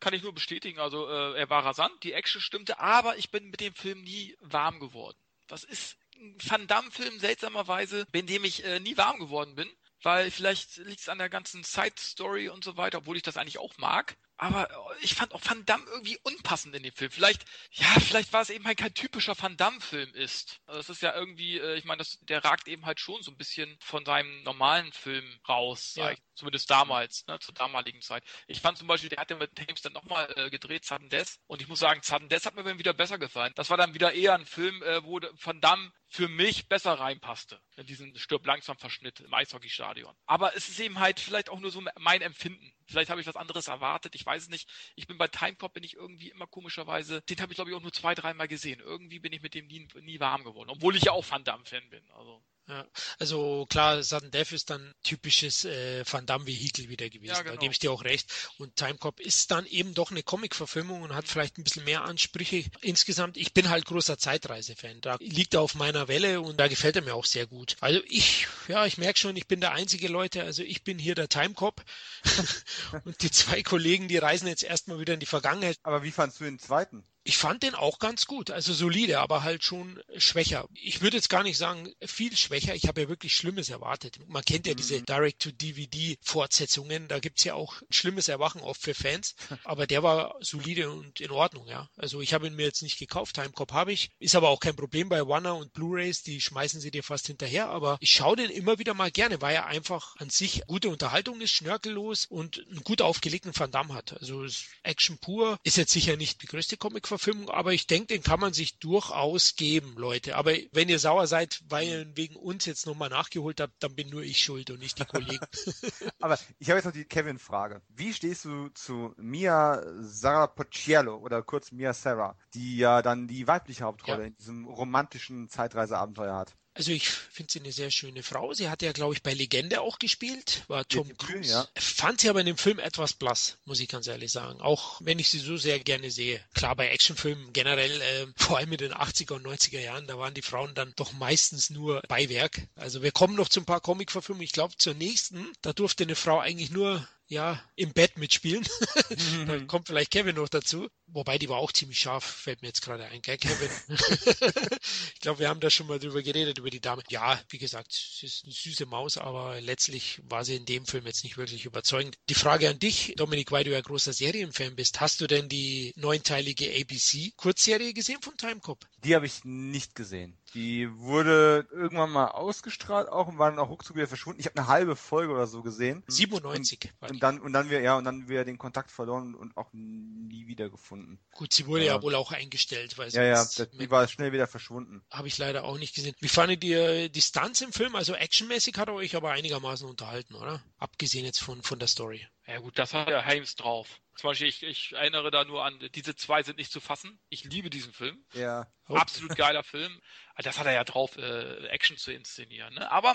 kann ich nur bestätigen. Also, äh, er war rasant, die Action stimmte, aber ich bin mit dem Film nie warm geworden. Das ist ein Van Damme-Film seltsamerweise, in dem ich äh, nie warm geworden bin weil vielleicht liegt es an der ganzen Side-Story und so weiter, obwohl ich das eigentlich auch mag. Aber ich fand auch Van Damme irgendwie unpassend in dem Film. Vielleicht, ja, vielleicht war es eben halt kein typischer Van Damme-Film ist. Also das ist ja irgendwie, äh, ich meine, der ragt eben halt schon so ein bisschen von seinem normalen Film raus, ja. zumindest damals, ne, zur damaligen Zeit. Ich fand zum Beispiel, der hat ja mit Thames dann nochmal äh, gedreht, Sudden Death, und ich muss sagen, Sudden Death hat mir dann wieder besser gefallen. Das war dann wieder eher ein Film, äh, wo Van Damme für mich besser reinpasste in diesen stirb langsam Verschnitt im Eishockeystadion. Aber es ist eben halt vielleicht auch nur so mein Empfinden. Vielleicht habe ich was anderes erwartet, ich weiß es nicht. Ich bin bei Timecop bin ich irgendwie immer komischerweise, den habe ich glaube ich auch nur zwei, dreimal gesehen. Irgendwie bin ich mit dem nie, nie warm geworden, obwohl ich ja auch Van Damme Fan bin. Also ja, also klar, Sudden Death ist dann typisches äh, Van Damme-Vehikel wieder gewesen. Ja, genau. Da gebe ich dir auch recht. Und Timecop ist dann eben doch eine Comic-Verfilmung und hat vielleicht ein bisschen mehr Ansprüche. Insgesamt, ich bin halt großer Zeitreise-Fan. Da liegt er auf meiner Welle und da gefällt er mir auch sehr gut. Also ich, ja, ich merke schon, ich bin der einzige Leute, also ich bin hier der Timecop und die zwei Kollegen, die reisen jetzt erstmal wieder in die Vergangenheit. Aber wie fandst du den zweiten? Ich fand den auch ganz gut, also solide, aber halt schon schwächer. Ich würde jetzt gar nicht sagen viel schwächer. Ich habe ja wirklich Schlimmes erwartet. Man kennt ja mhm. diese Direct-to-DVD-Fortsetzungen. Da gibt's ja auch schlimmes Erwachen oft für Fans. Aber der war solide und in Ordnung, ja. Also ich habe ihn mir jetzt nicht gekauft. Timecop habe ich. Ist aber auch kein Problem bei Warner und Blu-rays. Die schmeißen sie dir fast hinterher. Aber ich schaue den immer wieder mal gerne, weil er einfach an sich gute Unterhaltung ist, schnörkellos und einen gut aufgelegten Van Damme hat. Also Action pur. Ist jetzt sicher nicht die größte Comic Verfilmung, aber ich denke, den kann man sich durchaus geben, Leute. Aber wenn ihr sauer seid, weil ihr wegen uns jetzt nochmal nachgeholt habt, dann bin nur ich schuld und nicht die Kollegen. aber ich habe jetzt noch die Kevin-Frage. Wie stehst du zu Mia Sarapocciello oder kurz Mia Sarah, die ja dann die weibliche Hauptrolle ja. in diesem romantischen Zeitreiseabenteuer hat? Also ich finde sie eine sehr schöne Frau. Sie hat ja, glaube ich, bei Legende auch gespielt, war Tom Cruise. Ja. Fand sie aber in dem Film etwas blass, muss ich ganz ehrlich sagen. Auch wenn ich sie so sehr gerne sehe. Klar, bei Actionfilmen generell, äh, vor allem in den 80er und 90er Jahren, da waren die Frauen dann doch meistens nur Beiwerk. Also wir kommen noch zu ein paar Comic-Verfilmungen. Ich glaube, zur nächsten, da durfte eine Frau eigentlich nur ja, im Bett mitspielen. Mhm. da kommt vielleicht Kevin noch dazu. Wobei die war auch ziemlich scharf, fällt mir jetzt gerade ein, gell, Kevin? ich glaube, wir haben da schon mal drüber geredet, über die Dame. Ja, wie gesagt, sie ist eine süße Maus, aber letztlich war sie in dem Film jetzt nicht wirklich überzeugend. Die Frage an dich, Dominik, weil du ja großer Serienfan bist, hast du denn die neunteilige ABC-Kurzserie gesehen von Timecop? Die habe ich nicht gesehen. Die wurde irgendwann mal ausgestrahlt auch und war dann auch ruckzuck wieder verschwunden. Ich habe eine halbe Folge oder so gesehen. 97. Und, und dann und dann wir ja und dann wir den Kontakt verloren und auch nie wieder gefunden. Gut, sie wurde ja, ja wohl auch eingestellt, weil ja ja, das, die war schnell wieder verschwunden. Habe ich leider auch nicht gesehen. Wie fandet ihr die Stunts im Film? Also actionmäßig hat er euch aber einigermaßen unterhalten, oder? Abgesehen jetzt von von der Story. Ja gut, das hat ja Hames drauf. Zum Beispiel, ich, ich erinnere da nur an, diese zwei sind nicht zu fassen. Ich liebe diesen Film. Ja. Absolut geiler Film. Das hat er ja drauf, äh, Action zu inszenieren. Ne? Aber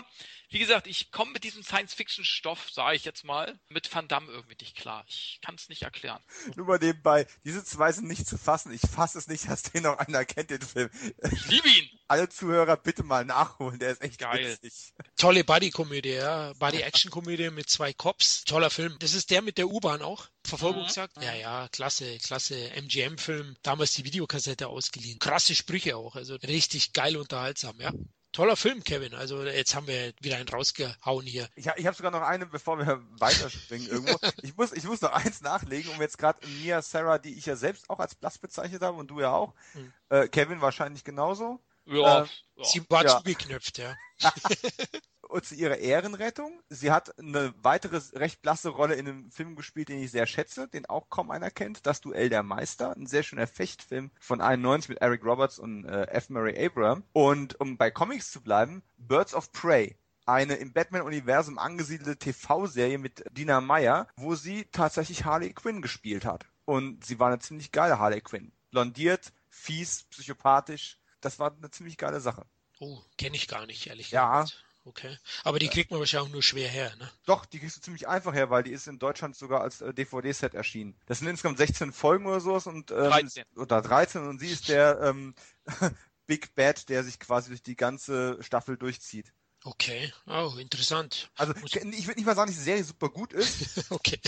wie gesagt, ich komme mit diesem Science-Fiction-Stoff, sage ich jetzt mal, mit Van Damme irgendwie nicht klar. Ich kann es nicht erklären. Nur mal nebenbei, diese zwei sind nicht zu fassen. Ich fasse es nicht, dass den noch einer kennt, den Film. Ich liebe ihn. Alle Zuhörer bitte mal nachholen, der ist echt geil. Witzig. Tolle Buddy-Komödie, ja. Buddy-Action-Komödie mit zwei Cops. Toller Film. Das ist der mit der U-Bahn auch. Verfolgungsjagd. Mhm. Ja, ja, klasse, klasse MGM-Film. Damals die Videokassette ausgeliehen. Krasse Sprüche auch. Also richtig geil unterhaltsam, ja. Toller Film, Kevin. Also jetzt haben wir wieder einen rausgehauen hier. Ich, ich habe sogar noch einen, bevor wir weiterspringen irgendwo. ich, muss, ich muss noch eins nachlegen, um jetzt gerade Mia Sarah, die ich ja selbst auch als Blass bezeichnet habe und du ja auch. Hm. Äh, Kevin wahrscheinlich genauso. Ja, äh, Sie war ja. zugeknöpft, ja. und zu ihrer Ehrenrettung. Sie hat eine weitere recht blasse Rolle in einem Film gespielt, den ich sehr schätze, den auch kaum einer kennt. Das Duell der Meister. Ein sehr schöner Fechtfilm von 91 mit Eric Roberts und äh, F. Murray Abraham. Und um bei Comics zu bleiben, Birds of Prey eine im Batman-Universum angesiedelte TV-Serie mit Dina Meyer, wo sie tatsächlich Harley Quinn gespielt hat. Und sie war eine ziemlich geile Harley Quinn. Blondiert, fies, psychopathisch. Das war eine ziemlich geile Sache. Oh, kenne ich gar nicht, ehrlich gesagt. Ja, Okay. Aber die kriegt man wahrscheinlich auch nur schwer her, ne? Doch, die kriegst du ziemlich einfach her, weil die ist in Deutschland sogar als äh, DVD-Set erschienen. Das sind insgesamt 16 Folgen oder sowas und ähm, 13. oder 13 und sie ist der ähm, Big Bad, der sich quasi durch die ganze Staffel durchzieht. Okay, oh, interessant. Also ich würde nicht mal sagen, dass die Serie super gut ist. okay.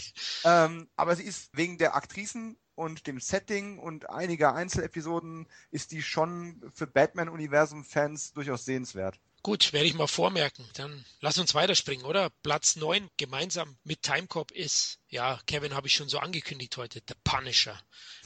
Ähm, aber sie ist wegen der Aktrisen und dem Setting und einiger Einzelepisoden ist die schon für Batman-Universum-Fans durchaus sehenswert. Gut, werde ich mal vormerken. Dann lass uns weiterspringen, oder? Platz 9 gemeinsam mit Timecop ist ja, Kevin habe ich schon so angekündigt heute, The Punisher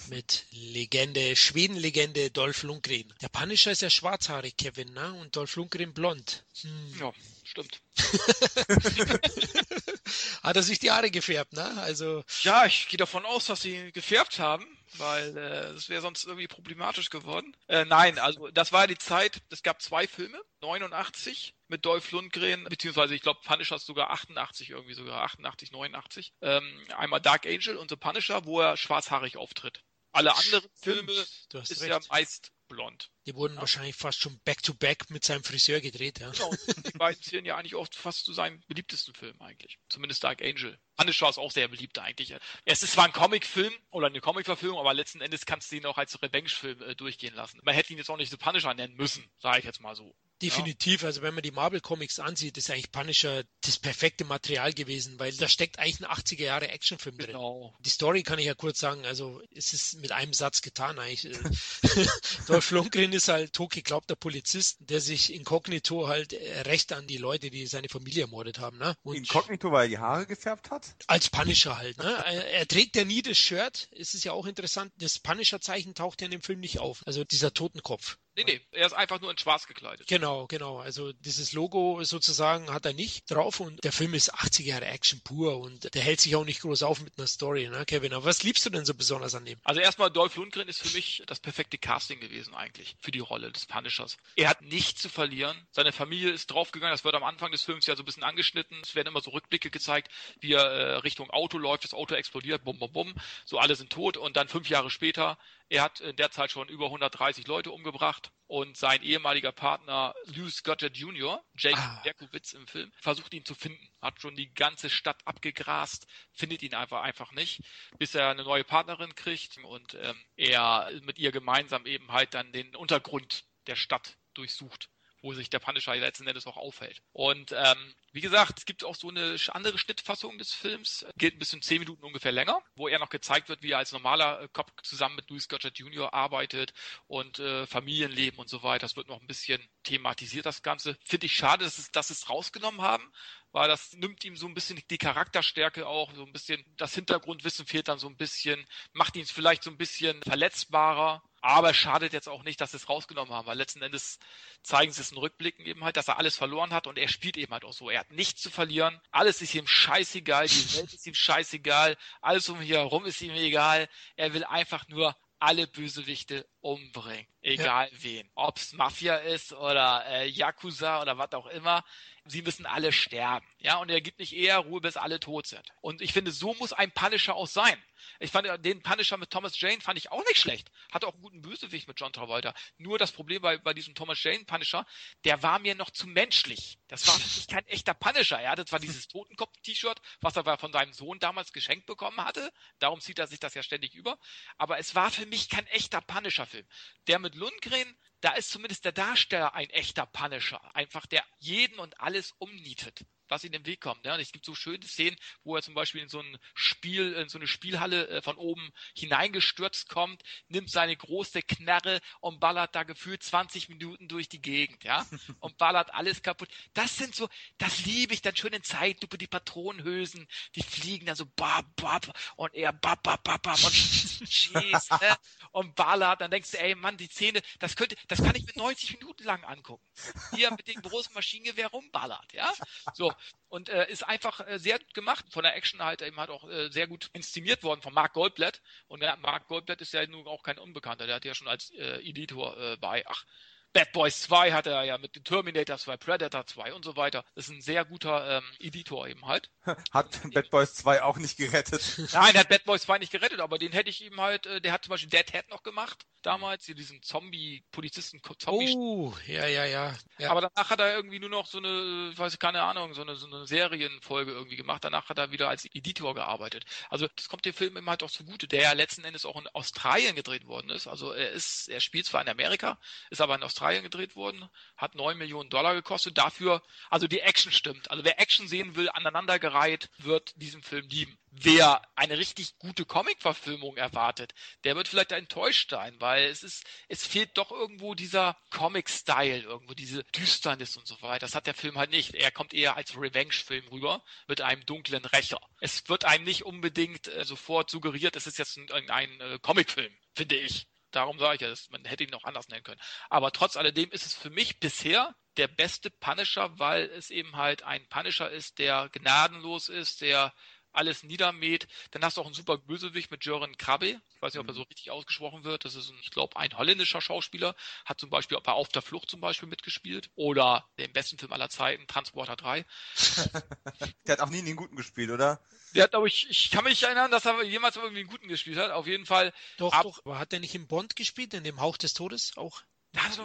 mit Legende, Schweden-Legende Dolph Lundgren. Der Punisher ist ja schwarzhaarig, Kevin, ne? Und Dolph Lundgren blond. Hm. Ja, stimmt. Hat er sich die Haare gefärbt, ne? Also. Ja, ich gehe davon aus, dass sie gefärbt haben weil äh, das wäre sonst irgendwie problematisch geworden. Äh, nein, also das war die Zeit, es gab zwei Filme, 89 mit Dolph Lundgren, beziehungsweise ich glaube Punisher ist sogar 88 irgendwie sogar, 88, 89. Ähm, einmal Dark Angel und The Punisher, wo er schwarzhaarig auftritt. Alle anderen Filme ist recht. ja meist blond. Die wurden ja. wahrscheinlich fast schon back-to-back -back mit seinem Friseur gedreht, ja. Genau, die beiden zählen ja eigentlich oft fast zu seinen beliebtesten Filmen eigentlich. Zumindest Dark Angel. Punisher ist auch sehr beliebt eigentlich. Es ist zwar ein Comicfilm oder eine Comicverfilmung, aber letzten Endes kannst du ihn auch als Revenge-Film äh, durchgehen lassen. Man hätte ihn jetzt auch nicht The Punisher nennen müssen, sage ich jetzt mal so. Definitiv, ja. also wenn man die Marvel Comics ansieht, ist eigentlich Punisher das perfekte Material gewesen, weil da steckt eigentlich ein 80er Jahre Actionfilm drin. Genau. Die Story kann ich ja kurz sagen, also es ist mit einem Satz getan eigentlich. Dolph Lundgren ist halt totgeglaubter Polizist, der sich inkognito halt recht an die Leute, die seine Familie ermordet haben. Ne? Und inkognito, weil er die Haare gefärbt hat? Als Punisher halt. Ne? Er, er trägt ja nie das Shirt, es ist ja auch interessant, das Punisher-Zeichen taucht ja in dem Film nicht auf. Also dieser Totenkopf. Nee, nee, er ist einfach nur in schwarz gekleidet. Genau, genau. Also dieses Logo sozusagen hat er nicht drauf und der Film ist 80 Jahre Action pur und der hält sich auch nicht groß auf mit einer Story, ne, Kevin? Aber was liebst du denn so besonders an dem? Also erstmal Dolph Lundgren ist für mich das perfekte Casting gewesen eigentlich für die Rolle des Punishers. Er hat nichts zu verlieren. Seine Familie ist draufgegangen. Das wird am Anfang des Films ja so ein bisschen angeschnitten. Es werden immer so Rückblicke gezeigt, wie er äh, Richtung Auto läuft. Das Auto explodiert, bum, bum, bum. So alle sind tot und dann fünf Jahre später er hat in der Zeit schon über 130 Leute umgebracht und sein ehemaliger Partner Lewis Goddard Jr., Jake ah. Berkowitz im Film, versucht ihn zu finden. Hat schon die ganze Stadt abgegrast, findet ihn einfach einfach nicht, bis er eine neue Partnerin kriegt und ähm, er mit ihr gemeinsam eben halt dann den Untergrund der Stadt durchsucht wo sich der Punisher letzten Endes auch aufhält. Und ähm, wie gesagt, es gibt auch so eine andere Schnittfassung des Films, geht ein bisschen zehn Minuten ungefähr länger, wo er noch gezeigt wird, wie er als normaler äh, Cop zusammen mit Louis Gottschalk Jr. arbeitet und äh, Familienleben und so weiter. Das wird noch ein bisschen thematisiert, das Ganze. Finde ich schade, dass es, dass es rausgenommen haben, weil das nimmt ihm so ein bisschen die Charakterstärke auch, so ein bisschen das Hintergrundwissen fehlt dann so ein bisschen, macht ihn vielleicht so ein bisschen verletzbarer aber schadet jetzt auch nicht, dass sie es rausgenommen haben, weil letzten Endes zeigen sie es in Rückblicken eben halt, dass er alles verloren hat und er spielt eben halt auch so. Er hat nichts zu verlieren. Alles ist ihm scheißegal. Die Welt ist ihm scheißegal. Alles um hier herum ist ihm egal. Er will einfach nur alle Bösewichte umbringen. Egal ja. wen. Ob es Mafia ist oder äh, Yakuza oder was auch immer. Sie müssen alle sterben. Ja, und er gibt nicht eher Ruhe, bis alle tot sind. Und ich finde, so muss ein Punisher auch sein. Ich fand den Punisher mit Thomas Jane fand ich auch nicht schlecht. Hatte auch einen guten Bösewicht mit John Travolta. Nur das Problem bei, bei diesem Thomas Jane Punisher, der war mir noch zu menschlich. Das war kein echter Punisher. Er hatte zwar dieses Totenkopf-T-Shirt, was er von seinem Sohn damals geschenkt bekommen hatte. Darum zieht er sich das ja ständig über. Aber es war für mich kein echter Punisher-Film. Der mit Lundgren, da ist zumindest der Darsteller ein echter Punisher. Einfach der jeden und alles umnietet was in den Weg kommt. Ja? Und es gibt so schöne Szenen, wo er zum Beispiel in so ein Spiel, in so eine Spielhalle äh, von oben hineingestürzt kommt, nimmt seine große Knarre und ballert da gefühlt 20 Minuten durch die Gegend, ja, und ballert alles kaputt. Das sind so, das liebe ich dann schön in Zeitlupe, die Patronenhülsen, die fliegen dann so bab, bab, und er bab, bab, bab, bab und schießt, ne? und ballert, dann denkst du, ey Mann, die Szene, das könnte, das kann ich mir 90 Minuten lang angucken. Hier mit dem großen Maschinengewehr rumballert, ja. So, und äh, ist einfach äh, sehr gut gemacht. Von der Action halt eben halt auch äh, sehr gut inszeniert worden von Mark Goldblatt. Und Mark Goldblatt ist ja nun auch kein Unbekannter. Der hat ja schon als äh, Editor äh, bei, ach, Bad Boys 2 hat er ja mit den Terminator 2, Predator 2 und so weiter. Das ist ein sehr guter ähm, Editor eben halt. Hat Bad Boys 2 auch nicht gerettet? Nein, hat Bad Boys 2 nicht gerettet, aber den hätte ich ihm halt, äh, der hat zum Beispiel Dead Head noch gemacht, damals, hier diesen Zombie-Polizisten, Zombie. Oh, ja, ja, ja, ja. Aber danach hat er irgendwie nur noch so eine, ich weiß keine Ahnung, so eine, so eine Serienfolge irgendwie gemacht. Danach hat er wieder als Editor gearbeitet. Also das kommt dem Film immer halt auch zugute, der ja letzten Endes auch in Australien gedreht worden ist. Also er ist, er spielt zwar in Amerika, ist aber in Australien Australien gedreht worden, hat 9 Millionen Dollar gekostet. Dafür, also die Action stimmt. Also wer Action sehen will, aneinandergereiht, wird diesen Film lieben. Wer eine richtig gute Comic-Verfilmung erwartet, der wird vielleicht enttäuscht sein, weil es ist, es fehlt doch irgendwo dieser Comic-Style, irgendwo diese Düsternis und so weiter. Das hat der Film halt nicht. Er kommt eher als Revenge-Film rüber mit einem dunklen Rächer. Es wird einem nicht unbedingt äh, sofort suggeriert, es ist jetzt ein, ein, ein äh, Comic-Film, finde ich. Darum sage ich ja, man hätte ihn auch anders nennen können. Aber trotz alledem ist es für mich bisher der beste Punisher, weil es eben halt ein Punisher ist, der gnadenlos ist, der alles niedermäht. Dann hast du auch einen super Bösewicht mit Jöran Krabbe. Ich weiß nicht, ob er mhm. so richtig ausgesprochen wird. Das ist, ein, ich glaube, ein holländischer Schauspieler. Hat zum Beispiel bei Auf der Flucht zum Beispiel mitgespielt. Oder den besten Film aller Zeiten, Transporter 3. der hat auch nie in den Guten gespielt, oder? Der hat, glaube ich, ich kann mich erinnern, dass er jemals irgendwie einen Guten gespielt hat. Auf jeden Fall. Doch, ab, doch. Aber hat er nicht im Bond gespielt, in dem Hauch des Todes auch?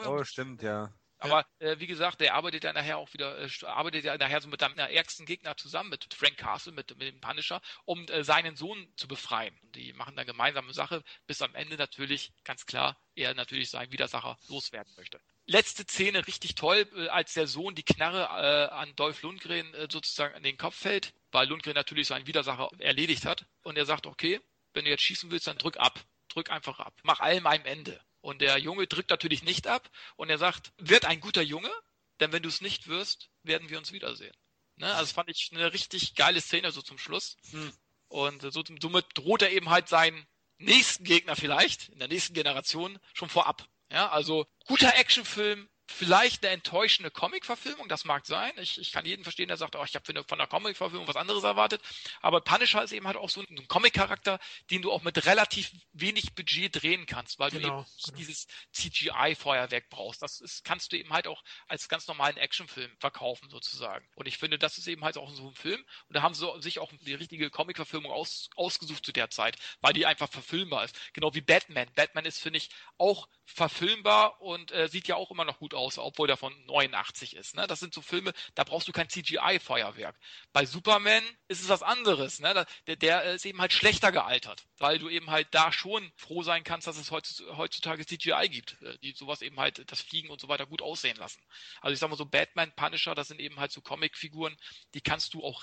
oh, stimmt, ja. Aber äh, wie gesagt, der arbeitet ja nachher auch wieder, äh, arbeitet ja nachher so mit seinem ärgsten Gegner zusammen, mit Frank Castle, mit, mit dem Punisher, um äh, seinen Sohn zu befreien. Und die machen dann gemeinsame Sache, bis am Ende natürlich, ganz klar, er natürlich seinen Widersacher loswerden möchte. Letzte Szene richtig toll, äh, als der Sohn die Knarre äh, an Dolph Lundgren äh, sozusagen an den Kopf fällt, weil Lundgren natürlich seinen Widersacher erledigt hat. Und er sagt, okay, wenn du jetzt schießen willst, dann drück ab. Drück einfach ab. Mach allem ein Ende. Und der Junge drückt natürlich nicht ab und er sagt, wird ein guter Junge, denn wenn du es nicht wirst, werden wir uns wiedersehen. Ne? Also das fand ich eine richtig geile Szene so zum Schluss. Hm. Und so, somit droht er eben halt seinen nächsten Gegner vielleicht, in der nächsten Generation, schon vorab. Ja, also guter Actionfilm, Vielleicht eine enttäuschende Comic-Verfilmung, das mag sein. Ich, ich kann jeden verstehen, der sagt, oh, ich habe von der Comic-Verfilmung was anderes erwartet. Aber Punisher ist eben halt auch so ein Comic-Charakter, den du auch mit relativ wenig Budget drehen kannst, weil genau, du eben genau. dieses CGI-Feuerwerk brauchst. Das ist, kannst du eben halt auch als ganz normalen Actionfilm verkaufen, sozusagen. Und ich finde, das ist eben halt auch so ein Film. Und da haben sie sich auch die richtige Comic-Verfilmung aus, ausgesucht zu der Zeit, weil die einfach verfilmbar ist. Genau wie Batman. Batman ist, finde ich, auch verfilmbar und äh, sieht ja auch immer noch gut aus, obwohl der von 89 ist. Ne? Das sind so Filme, da brauchst du kein CGI-Feuerwerk. Bei Superman ist es was anderes. Ne? Der, der ist eben halt schlechter gealtert, weil du eben halt da schon froh sein kannst, dass es heutzutage CGI gibt, äh, die sowas eben halt das Fliegen und so weiter gut aussehen lassen. Also ich sag mal so Batman, Punisher, das sind eben halt so Comicfiguren, die kannst du auch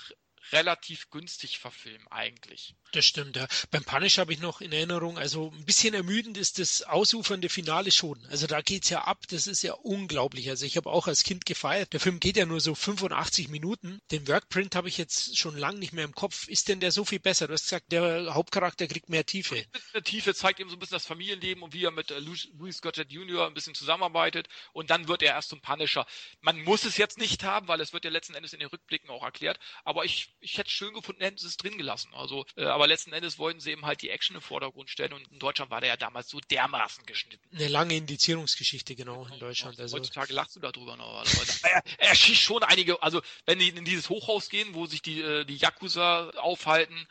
relativ günstig verfilmen eigentlich. Das stimmt, ja. Beim Punish habe ich noch in Erinnerung, also ein bisschen ermüdend ist das ausufernde Finale schon. Also da geht's ja ab, das ist ja unglaublich. Also ich habe auch als Kind gefeiert. Der Film geht ja nur so 85 Minuten. Den Workprint habe ich jetzt schon lange nicht mehr im Kopf. Ist denn der so viel besser? Du hast gesagt, der Hauptcharakter kriegt mehr Tiefe. Eine Tiefe zeigt eben so ein bisschen das Familienleben und wie er mit äh, Louis Gottschalk Jr. ein bisschen zusammenarbeitet und dann wird er erst zum Punisher. Man muss es jetzt nicht haben, weil es wird ja letzten Endes in den Rückblicken auch erklärt, aber ich ich hätte es schön gefunden, hätten sie es drin gelassen. Also, äh, aber letzten Endes wollten sie eben halt die Action im Vordergrund stellen und in Deutschland war der ja damals so dermaßen geschnitten. Eine lange Indizierungsgeschichte, genau, in Deutschland. Also. Heutzutage lachst du darüber noch. Also, er, er schießt schon einige, also wenn die in dieses Hochhaus gehen, wo sich die, äh, die Yakuza aufhalten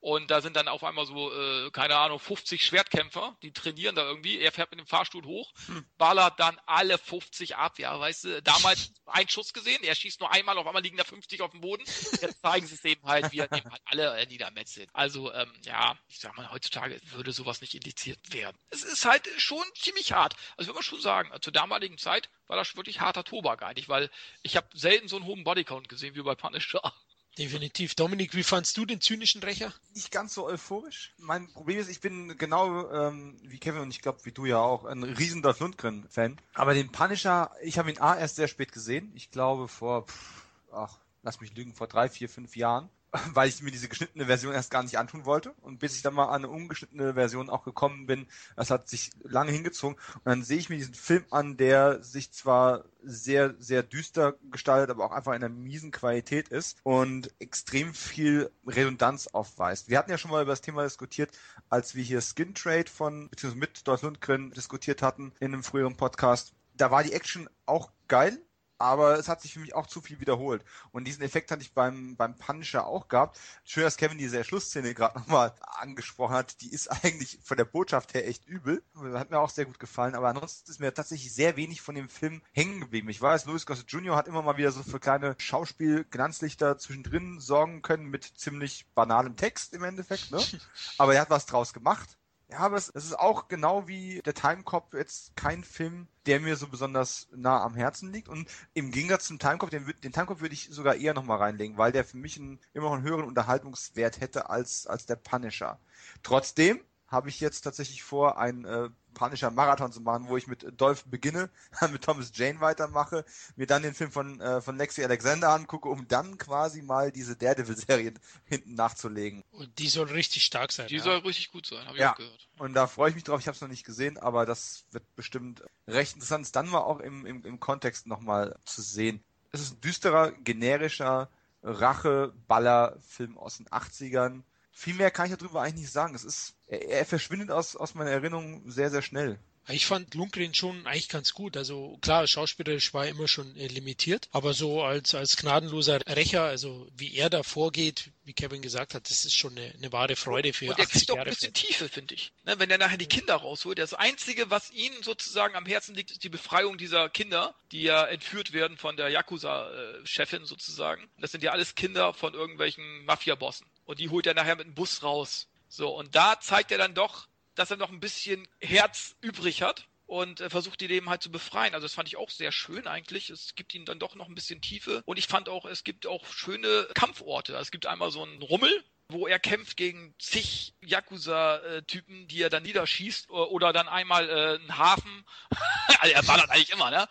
und da sind dann auf einmal so, äh, keine Ahnung, 50 Schwertkämpfer, die trainieren da irgendwie. Er fährt mit dem Fahrstuhl hoch, hm. ballert dann alle 50 ab. Ja, weißt du, damals ein Schuss gesehen, er schießt nur einmal, auf einmal liegen da 50 auf dem Boden. Jetzt zeigen sie es eben halt, wie er eben halt alle äh, niedermetzelt. Also, ähm, ja, ich sag mal, heutzutage würde sowas nicht indiziert werden. Es ist halt schon ziemlich hart. Also, würde man schon sagen, zur damaligen Zeit war das wirklich harter Tobak eigentlich, weil ich habe selten so einen hohen Bodycount gesehen wie bei Punisher. Definitiv. Dominik, wie fandst du den zynischen Rächer? Nicht ganz so euphorisch. Mein Problem ist, ich bin genau ähm, wie Kevin und ich glaube, wie du ja auch, ein riesen Dolph Lundgren-Fan. Aber den Punisher, ich habe ihn A erst sehr spät gesehen. Ich glaube vor, pff, ach, lass mich lügen, vor drei, vier, fünf Jahren. weil ich mir diese geschnittene Version erst gar nicht antun wollte. Und bis ich dann mal an eine ungeschnittene Version auch gekommen bin, das hat sich lange hingezogen. Und dann sehe ich mir diesen Film an, der sich zwar sehr, sehr düster gestaltet, aber auch einfach in einer miesen Qualität ist und extrem viel Redundanz aufweist. Wir hatten ja schon mal über das Thema diskutiert, als wir hier Skin Trade von, beziehungsweise mit Dolph Lundgren diskutiert hatten in einem früheren Podcast. Da war die Action auch geil, aber es hat sich für mich auch zu viel wiederholt. Und diesen Effekt hatte ich beim, beim Punisher auch gehabt. Schön, dass Kevin diese Schlussszene gerade nochmal angesprochen hat. Die ist eigentlich von der Botschaft her echt übel. Hat mir auch sehr gut gefallen, aber ansonsten ist mir tatsächlich sehr wenig von dem Film hängen geblieben. Ich weiß, Louis Gossett Jr. hat immer mal wieder so für kleine Schauspiel-Glanzlichter zwischendrin sorgen können mit ziemlich banalem Text im Endeffekt, ne? Aber er hat was draus gemacht Ja, aber es, es ist auch genau wie der Timecop jetzt kein Film, der mir so besonders nah am Herzen liegt. Und im Gegensatz zum Timecop, den, den Timecop würde ich sogar eher nochmal reinlegen, weil der für mich einen, immer noch einen höheren Unterhaltungswert hätte als, als der Punisher. Trotzdem habe ich jetzt tatsächlich vor, ein äh, panischer Marathon zu machen, wo ich mit Dolph beginne, mit Thomas Jane weitermache, mir dann den Film von, äh, von Lexi Alexander angucke, um dann quasi mal diese Daredevil-Serie hinten nachzulegen. Und die soll richtig stark sein. Die ja. soll richtig gut sein, habe ich Ja. auch gehört. Und da freue ich mich drauf. Ich habe es noch nicht gesehen, aber das wird bestimmt recht interessant. Es dann mal auch im, im, im Kontext nochmal zu sehen. Es ist ein düsterer, generischer Rache-Baller-Film aus den 80ern. Viel mehr kann ich darüber eigentlich nicht sagen. Es ist, er, er verschwindet aus, aus meiner Erinnerung sehr, sehr schnell. Ich fand Lundgren schon eigentlich ganz gut. Also klar, schauspielerisch war er immer schon äh, limitiert, aber so als, als gnadenloser Rächer, also wie er da vorgeht, wie Kevin gesagt hat, das ist schon eine, eine wahre Freude für Und 80 kriegt auch ein Jahre. bisschen Tiefe, finde ich. Ne, wenn er nachher die Kinder rausholt. Das Einzige, was ihm sozusagen am Herzen liegt, ist die Befreiung dieser Kinder, die ja entführt werden von der Yakuza-Chefin sozusagen. Das sind ja alles Kinder von irgendwelchen Mafia-Bossen. Und die holt er nachher mit dem Bus raus. So, und da zeigt er dann doch, dass er noch ein bisschen Herz übrig hat und äh, versucht die Leben halt zu befreien. Also das fand ich auch sehr schön eigentlich. Es gibt ihnen dann doch noch ein bisschen Tiefe und ich fand auch, es gibt auch schöne Kampforte. Es gibt einmal so einen Rummel, wo er kämpft gegen zig Yakuza-Typen, die er dann niederschießt, o- oder dann einmal äh, einen Hafen. also er ballert eigentlich immer, ne?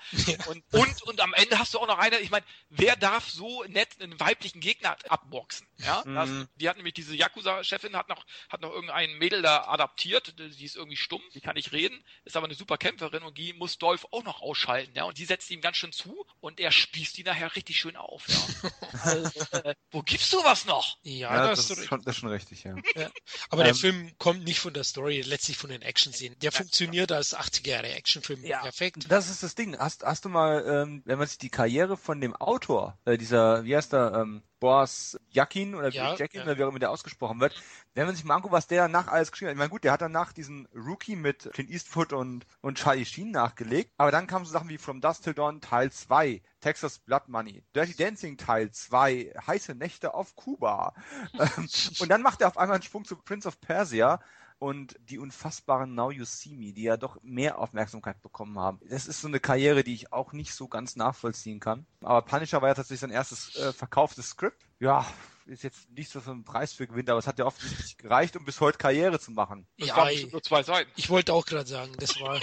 Und, und, und am Ende hast du auch noch eine, ich meine, wer darf so nett einen weiblichen Gegner abboxen? Ja? Mhm. Das, die hat nämlich diese Yakuza-Chefin, hat noch, hat noch irgendein Mädel da adaptiert, die ist irgendwie stumm, die kann nicht reden, ist aber eine super Kämpferin und die muss Dolph auch noch ausschalten, ja? Und die setzt ihm ganz schön zu und er spießt die nachher richtig schön auf, ja? also, äh, wo gibt's sowas noch? Ja, Ja, da das, schon, das ist schon richtig, ja. Aber der Ähm, Film kommt nicht von der Story, letztlich von den Action-Szenen. Der funktioniert als 80er Jahre Actionfilm Ja. perfekt. Das ist das Ding. Hast, hast du mal, ähm, wenn man sich die Karriere von dem Autor, äh, dieser, wie heißt der, ähm, Boris Jakin oder Ja, Jakin ja. oder wie auch immer der ausgesprochen wird, wenn man sich mal anguckt, was der danach alles geschrieben hat. Ich meine, gut, der hat danach diesen Rookie mit Clint Eastwood und, und Charlie Sheen nachgelegt, aber dann kamen so Sachen wie From Dust Till Dawn Teil 2, Texas Blood Money, Dirty Dancing Teil 2, Heiße Nächte auf Kuba. Ähm, und dann macht er auf einmal einen Sprung zu Prince of Persia und die unfassbaren Now You See Me, die ja doch mehr Aufmerksamkeit bekommen haben. Das ist so eine Karriere, die ich auch nicht so ganz nachvollziehen kann. Aber Punisher war ja tatsächlich sein erstes äh, verkauftes Skript. Ja, ist jetzt nichts, was man einen Preis für gewinnt, aber es hat ja offensichtlich gereicht, um bis heute Karriere zu machen. Das Ja, waren nur zwei Seiten. ich wollte auch gerade sagen, das war,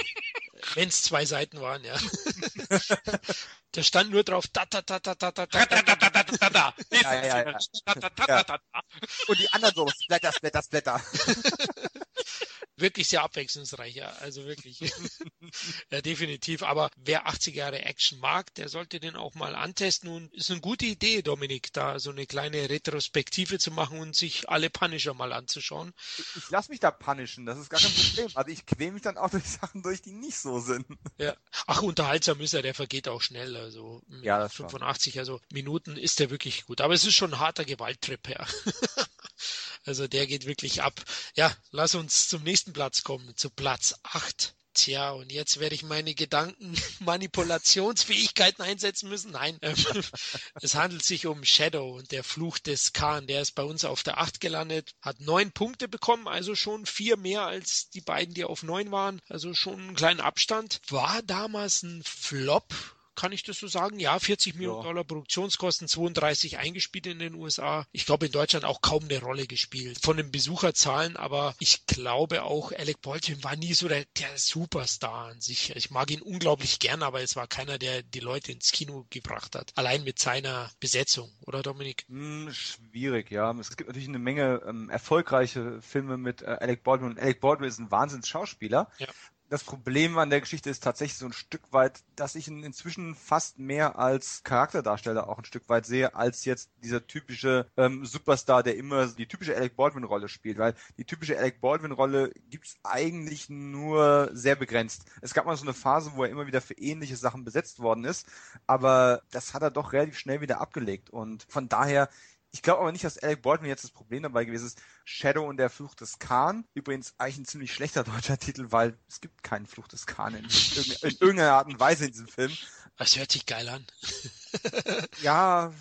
wenn es zwei Seiten waren, ja. da stand nur drauf, da, da, da, da, da, da, da, da, da. Ratatatatata. Ja, ja, ja. Ratatatatata. Und die anderen so, Splatter, Splatter, Splatter. Wirklich sehr abwechslungsreich, ja. Also wirklich. ja, definitiv. Aber wer 80 Jahre Action mag, der sollte den auch mal antesten. Und ist eine gute Idee, Dominik, da so eine kleine Retrospektive zu machen und sich alle Punisher mal anzuschauen. Ich lasse mich da punishen, das ist gar kein Problem. Also ich quäle mich dann auch durch Sachen durch, die nicht so sind. Ja. Ach, unterhaltsam ist er, der vergeht auch schnell. Also Ja, das schon. 85, also Minuten ist der wirklich gut. Aber es ist schon ein harter Gewalttrip, ja. also der geht wirklich ab. Ja, lass uns zum nächsten Platz kommen, zu Platz 8. Tja, und jetzt werde ich meine Gedankenmanipulationsfähigkeiten einsetzen müssen. Nein, ähm, es handelt sich um Shadow und der Fluch des Khan. Der ist bei uns auf der 8 gelandet, hat neun Punkte bekommen, also schon vier mehr als die beiden, die auf neun waren. Also schon einen kleinen Abstand. War damals ein Flop. Kann ich das so sagen? Ja, 40 Millionen Ja. Dollar Produktionskosten, 32 eingespielt in den USA. Ich glaube in Deutschland auch kaum eine Rolle gespielt. Von den Besucherzahlen, aber ich glaube auch, Alec Baldwin war nie so der, der Superstar an sich. Ich mag ihn unglaublich gern, aber es war keiner, der die Leute ins Kino gebracht hat. Allein mit seiner Besetzung, oder Dominik? Hm, schwierig, ja. Es gibt natürlich eine Menge ähm, erfolgreiche Filme mit äh, Alec Baldwin. Und Alec Baldwin ist ein Wahnsinns-Schauspieler. Ja. Das Problem an der Geschichte ist tatsächlich so ein Stück weit, dass ich ihn inzwischen fast mehr als Charakterdarsteller auch ein Stück weit sehe, als jetzt dieser typische ähm, Superstar, der immer die typische Alec Baldwin-Rolle spielt. Weil die typische Alec Baldwin-Rolle gibt's eigentlich nur sehr begrenzt. Es gab mal so eine Phase, wo er immer wieder für ähnliche Sachen besetzt worden ist, aber das hat er doch relativ schnell wieder abgelegt. Und von daher ich glaube aber nicht, dass Alec Baldwin jetzt das Problem dabei gewesen ist. Shadow und der Fluch des Khan. Übrigens eigentlich ein ziemlich schlechter deutscher Titel, weil es gibt keinen Fluch des Khan in, in irgendeiner Art und Weise in diesem Film. Es hört sich geil an. Ja,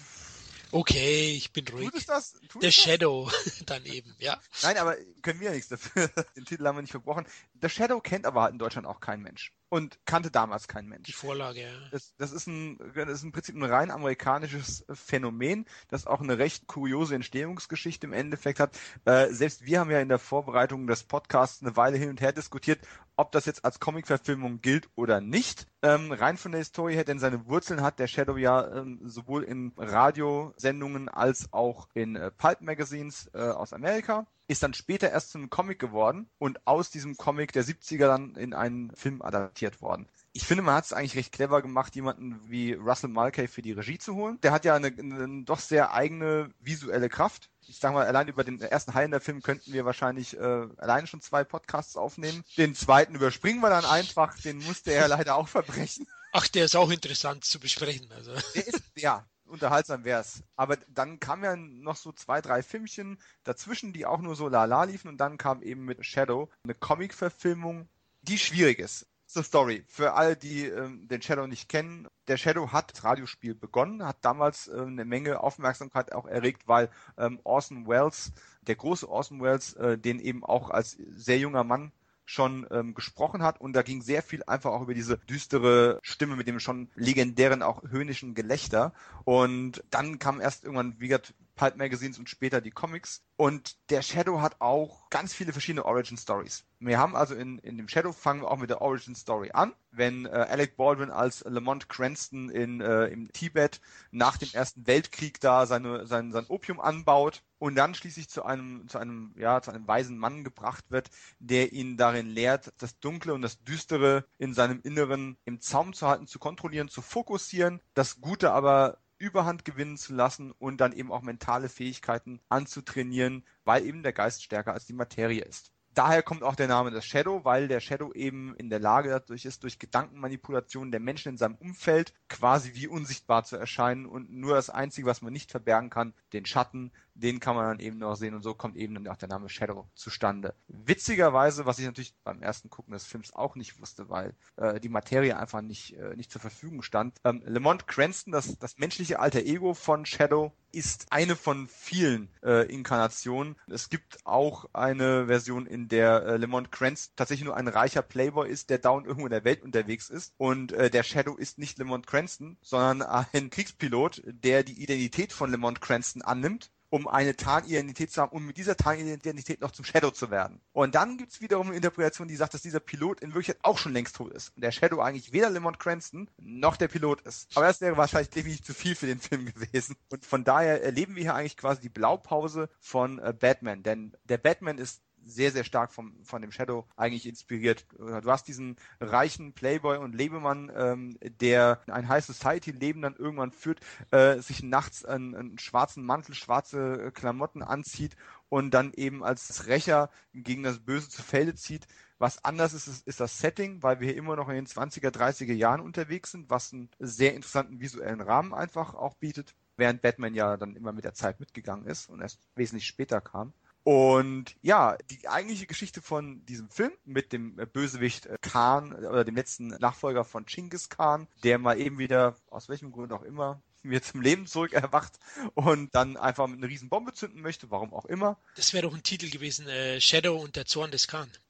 Okay, ich bin ruhig. Tut es das? Tut es das? Shadow daneben, ja. Nein, aber können wir ja nichts dafür. Den Titel haben wir nicht verbrochen. The Shadow kennt aber halt in Deutschland auch kein Mensch. Und kannte damals kein Mensch. Die Vorlage, ja. Das, das, ist ein, das ist im Prinzip ein rein amerikanisches Phänomen, das auch eine recht kuriose Entstehungsgeschichte im Endeffekt hat. Äh, selbst wir haben ja in der Vorbereitung des Podcasts eine Weile hin und her diskutiert, ob das jetzt als Comic-Verfilmung gilt oder nicht. Ähm, rein von der Historie her, denn seine Wurzeln hat der Shadow ja ähm, sowohl in Radiosendungen als auch in äh, Pulp-Magazines äh, aus Amerika ist dann später erst zum Comic geworden und aus diesem Comic der 70er dann in einen Film adaptiert worden. Ich finde, man hat es eigentlich recht clever gemacht, jemanden wie Russell Mulcahy für die Regie zu holen. Der hat ja eine, eine doch sehr eigene visuelle Kraft. Ich sage mal, allein über den ersten Highlander-Film könnten wir wahrscheinlich äh, alleine schon zwei Podcasts aufnehmen. Den zweiten überspringen wir dann einfach, den musste er leider auch verbrechen. Ach, der ist auch interessant zu besprechen. Also. Der ist, ja, unterhaltsam wär's. Aber dann kamen ja noch so zwei, drei Filmchen dazwischen, die auch nur so lala liefen und dann kam eben mit Shadow eine Comic-Verfilmung, die schwierig ist. Zur Story. Für alle, die ähm, den Shadow nicht kennen, der Shadow hat das Radiospiel begonnen, hat damals äh, eine Menge Aufmerksamkeit auch erregt, weil ähm, Orson Welles, der große Orson Welles, äh, den eben auch als sehr junger Mann schon ähm, gesprochen hat und da ging sehr viel einfach auch über diese düstere Stimme mit dem schon legendären auch höhnischen Gelächter und dann kam erst irgendwann wie gesagt Pulp Magazines und später die Comics. Und der Shadow hat auch ganz viele verschiedene Origin Stories. Wir haben also in, in dem Shadow fangen wir auch mit der Origin Story an, wenn äh, Alec Baldwin als Lamont Cranston in, äh, im Tibet nach dem Ersten Weltkrieg da seine, sein, sein Opium anbaut und dann schließlich zu einem, zu einem, ja, zu einem weisen Mann gebracht wird, der ihn darin lehrt, das Dunkle und das Düstere in seinem Inneren im Zaum zu halten, zu kontrollieren, zu fokussieren, das Gute aber Überhand gewinnen zu lassen und dann eben auch mentale Fähigkeiten anzutrainieren, weil eben der Geist stärker als die Materie ist. Daher kommt auch der Name des Shadow, weil der Shadow eben in der Lage dadurch ist, durch Gedankenmanipulation der Menschen in seinem Umfeld quasi wie unsichtbar zu erscheinen und nur das Einzige, was man nicht verbergen kann, den Schatten, den kann man dann eben noch sehen und so kommt eben dann auch der Name Shadow zustande. Witzigerweise, was ich natürlich beim ersten Gucken des Films auch nicht wusste, weil äh, die Materie einfach nicht, äh, nicht zur Verfügung stand. Ähm, Lamont Cranston, das, das menschliche alter Ego von Shadow, ist eine von vielen äh, Inkarnationen. Es gibt auch eine Version, in der äh, Lamont Cranston tatsächlich nur ein reicher Playboy ist, der down irgendwo in der Welt unterwegs ist. Und äh, der Shadow ist nicht Lamont Cranston, sondern ein Kriegspilot, der die Identität von Lamont Cranston annimmt um eine Tarnidentität zu haben, um mit dieser Tarnidentität noch zum Shadow zu werden. Und dann gibt's wiederum eine Interpretation, die sagt, dass dieser Pilot in Wirklichkeit auch schon längst tot ist. Und der Shadow eigentlich weder Lemon Cranston noch der Pilot ist. Aber das wäre wahrscheinlich definitiv zu viel für den Film gewesen. Und von daher erleben wir hier eigentlich quasi die Blaupause von äh, Batman. Denn der Batman ist sehr, sehr stark vom, von dem Shadow eigentlich inspiriert. Du hast diesen reichen Playboy und Lebemann, ähm, der ein High Society Leben dann irgendwann führt, äh, sich nachts einen, einen schwarzen Mantel, schwarze Klamotten anzieht und dann eben als Rächer gegen das Böse zu Felde zieht. Was anders ist, ist, ist das Setting, weil wir hier immer noch in den 20er, 30er Jahren unterwegs sind, was einen sehr interessanten visuellen Rahmen einfach auch bietet, während Batman ja dann immer mit der Zeit mitgegangen ist und erst wesentlich später kam. Und ja, die eigentliche Geschichte von diesem Film mit dem Bösewicht äh, Khan oder dem letzten Nachfolger von Chinggis Khan, der mal eben wieder, aus welchem Grund auch immer, wieder zum Leben zurück erwacht und dann einfach mit einer riesen Bombe zünden möchte, warum auch immer. Das wäre doch ein Titel gewesen, äh, Shadow und der Zorn des Khan.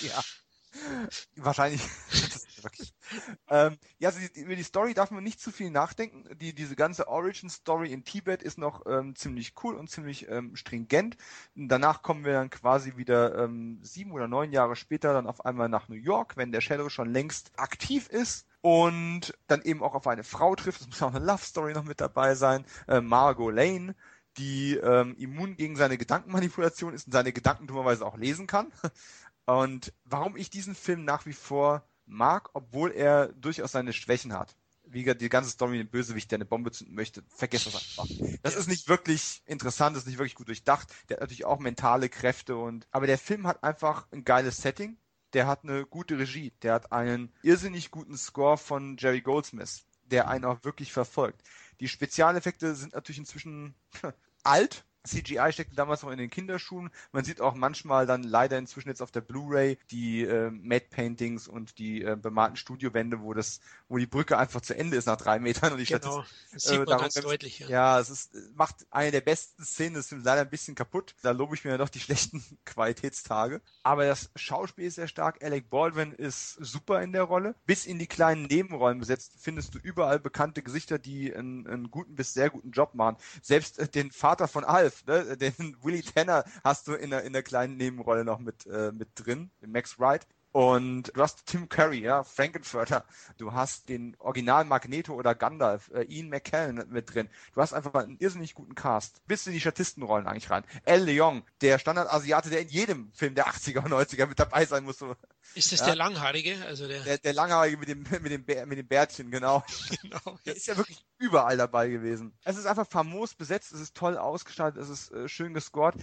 ja. Wahrscheinlich. wirklich. Ähm, ja, also die, über die Story darf man nicht zu viel nachdenken. Die, diese ganze Origin-Story in Tibet ist noch ähm, ziemlich cool und ziemlich ähm, stringent. Danach kommen wir dann quasi wieder ähm, sieben oder neun Jahre später dann auf einmal nach New York, wenn der Shadow schon längst aktiv ist und dann eben auch auf eine Frau trifft. Es muss auch eine Love-Story noch mit dabei sein. Äh, Margot Lane die ähm, immun gegen seine Gedankenmanipulation ist und seine Gedanken dummerweise auch lesen kann. Und warum ich diesen Film nach wie vor mag, obwohl er durchaus seine Schwächen hat. Wie gesagt, die ganze Story dem Bösewicht, der eine Bombe zünden möchte, vergesst das einfach. Das ist nicht wirklich interessant, das ist nicht wirklich gut durchdacht. Der hat natürlich auch mentale Kräfte und, aber der Film hat einfach ein geiles Setting. Der hat eine gute Regie. Der hat einen irrsinnig guten Score von Jerry Goldsmith, der einen auch wirklich verfolgt. Die Spezialeffekte sind natürlich inzwischen alt, CGI steckte damals noch in den Kinderschuhen. Man sieht auch manchmal dann leider inzwischen jetzt auf der Blu-ray die äh, Matte Paintings und die äh, bemalten Studiowände, wo das, wo die Brücke einfach zu Ende ist nach drei Metern und die genau. das sieht äh, man ganz deutlich. Ja, ja es ist, macht eine der besten Szenen, das ist leider ein bisschen kaputt. Da lobe ich mir ja noch die schlechten Qualitätstage. Aber das Schauspiel ist sehr stark. Alec Baldwin ist super in der Rolle. Bis in die kleinen Nebenrollen besetzt findest du überall bekannte Gesichter, die einen, einen guten bis sehr guten Job machen. Selbst äh, den Vater von Alf Wolf, ne? den Willie Tanner hast du in der, in der kleinen Nebenrolle noch mit, äh, mit drin, Max Wright. Und du hast Tim Curry, ja, Frankenfurter. Du hast den Original Magneto oder Gandalf, äh, Ian McKellen mit drin. Du hast einfach einen irrsinnig guten Cast. Bis in die Statistenrollen eigentlich rein. El Leong, der Standardasiate, der in jedem Film der 80er und 90er mit dabei sein muss. So. Ist das ja? der Langhaarige? Also der... der, der Langhaarige mit dem, mit dem, Bär, mit dem Bärtchen, genau. genau. Der ist ja wirklich überall dabei gewesen. Es ist einfach famos besetzt, es ist toll ausgestaltet, es ist äh, schön gescored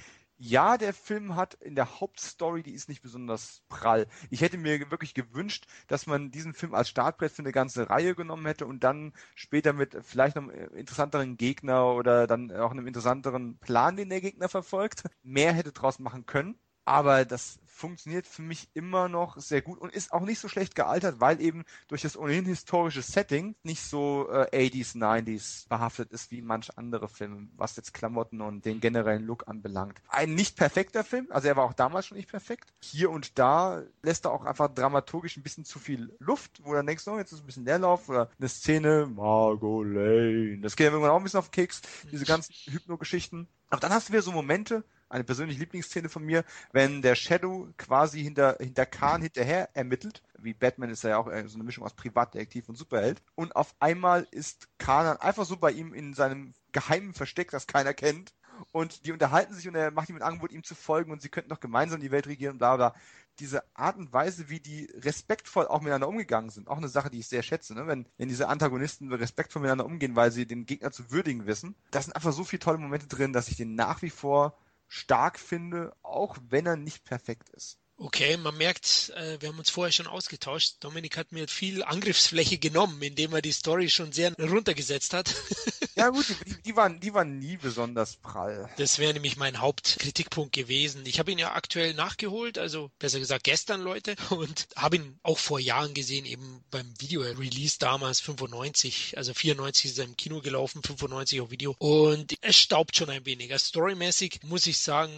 ja, der Film hat in der Hauptstory, die ist nicht besonders prall. Ich hätte mir wirklich gewünscht, dass man diesen Film als Startbrett für eine ganze Reihe genommen hätte und dann später mit vielleicht einem interessanteren Gegner oder dann auch einem interessanteren Plan, den der Gegner verfolgt, mehr hätte draus machen können. Aber das funktioniert für mich immer noch sehr gut und ist auch nicht so schlecht gealtert, weil eben durch das ohnehin historische Setting nicht so äh, 80s, 90s behaftet ist wie manch andere Filme, was jetzt Klamotten und den generellen Look anbelangt. Ein nicht perfekter Film, also er war auch damals schon nicht perfekt. Hier und da lässt er auch einfach dramaturgisch ein bisschen zu viel Luft, wo dann denkst, oh, jetzt ist ein bisschen Leerlauf oder eine Szene, Margot Lane. Das geht ja irgendwann auch ein bisschen auf Keks, diese ganzen Hypno-Geschichten. Aber dann hast du wieder so Momente, eine persönliche Lieblingsszene von mir, wenn der Shadow quasi hinter, hinter Khan hinterher ermittelt. Wie Batman ist ja auch äh, so eine Mischung aus Privatdetektiv und Superheld. Und auf einmal ist Khan dann einfach so bei ihm in seinem geheimen Versteck, das keiner kennt. Und die unterhalten sich und er macht ihm ein Angebot, ihm zu folgen und sie könnten doch gemeinsam die Welt regieren, bla bla. Diese Art und Weise, wie die respektvoll auch miteinander umgegangen sind, auch eine Sache, die ich sehr schätze, ne? wenn, wenn diese Antagonisten respektvoll miteinander umgehen, weil sie den Gegner zu würdigen wissen. Da sind einfach so viele tolle Momente drin, dass ich den nach wie vor stark finde, auch wenn er nicht perfekt ist. Okay, man merkt, äh, wir haben uns vorher schon ausgetauscht. Dominik hat mir viel Angriffsfläche genommen, indem er die Story schon sehr runtergesetzt hat. ja gut, die, die, waren, die waren nie besonders prall. Das wäre nämlich mein Hauptkritikpunkt gewesen. Ich habe ihn ja aktuell nachgeholt, also besser gesagt gestern, Leute, und habe ihn auch vor Jahren gesehen, eben beim Video-Release damals 95, also 94 ist er im Kino gelaufen, 95 auf Video. Und es staubt schon ein wenig. Also storymäßig muss ich sagen,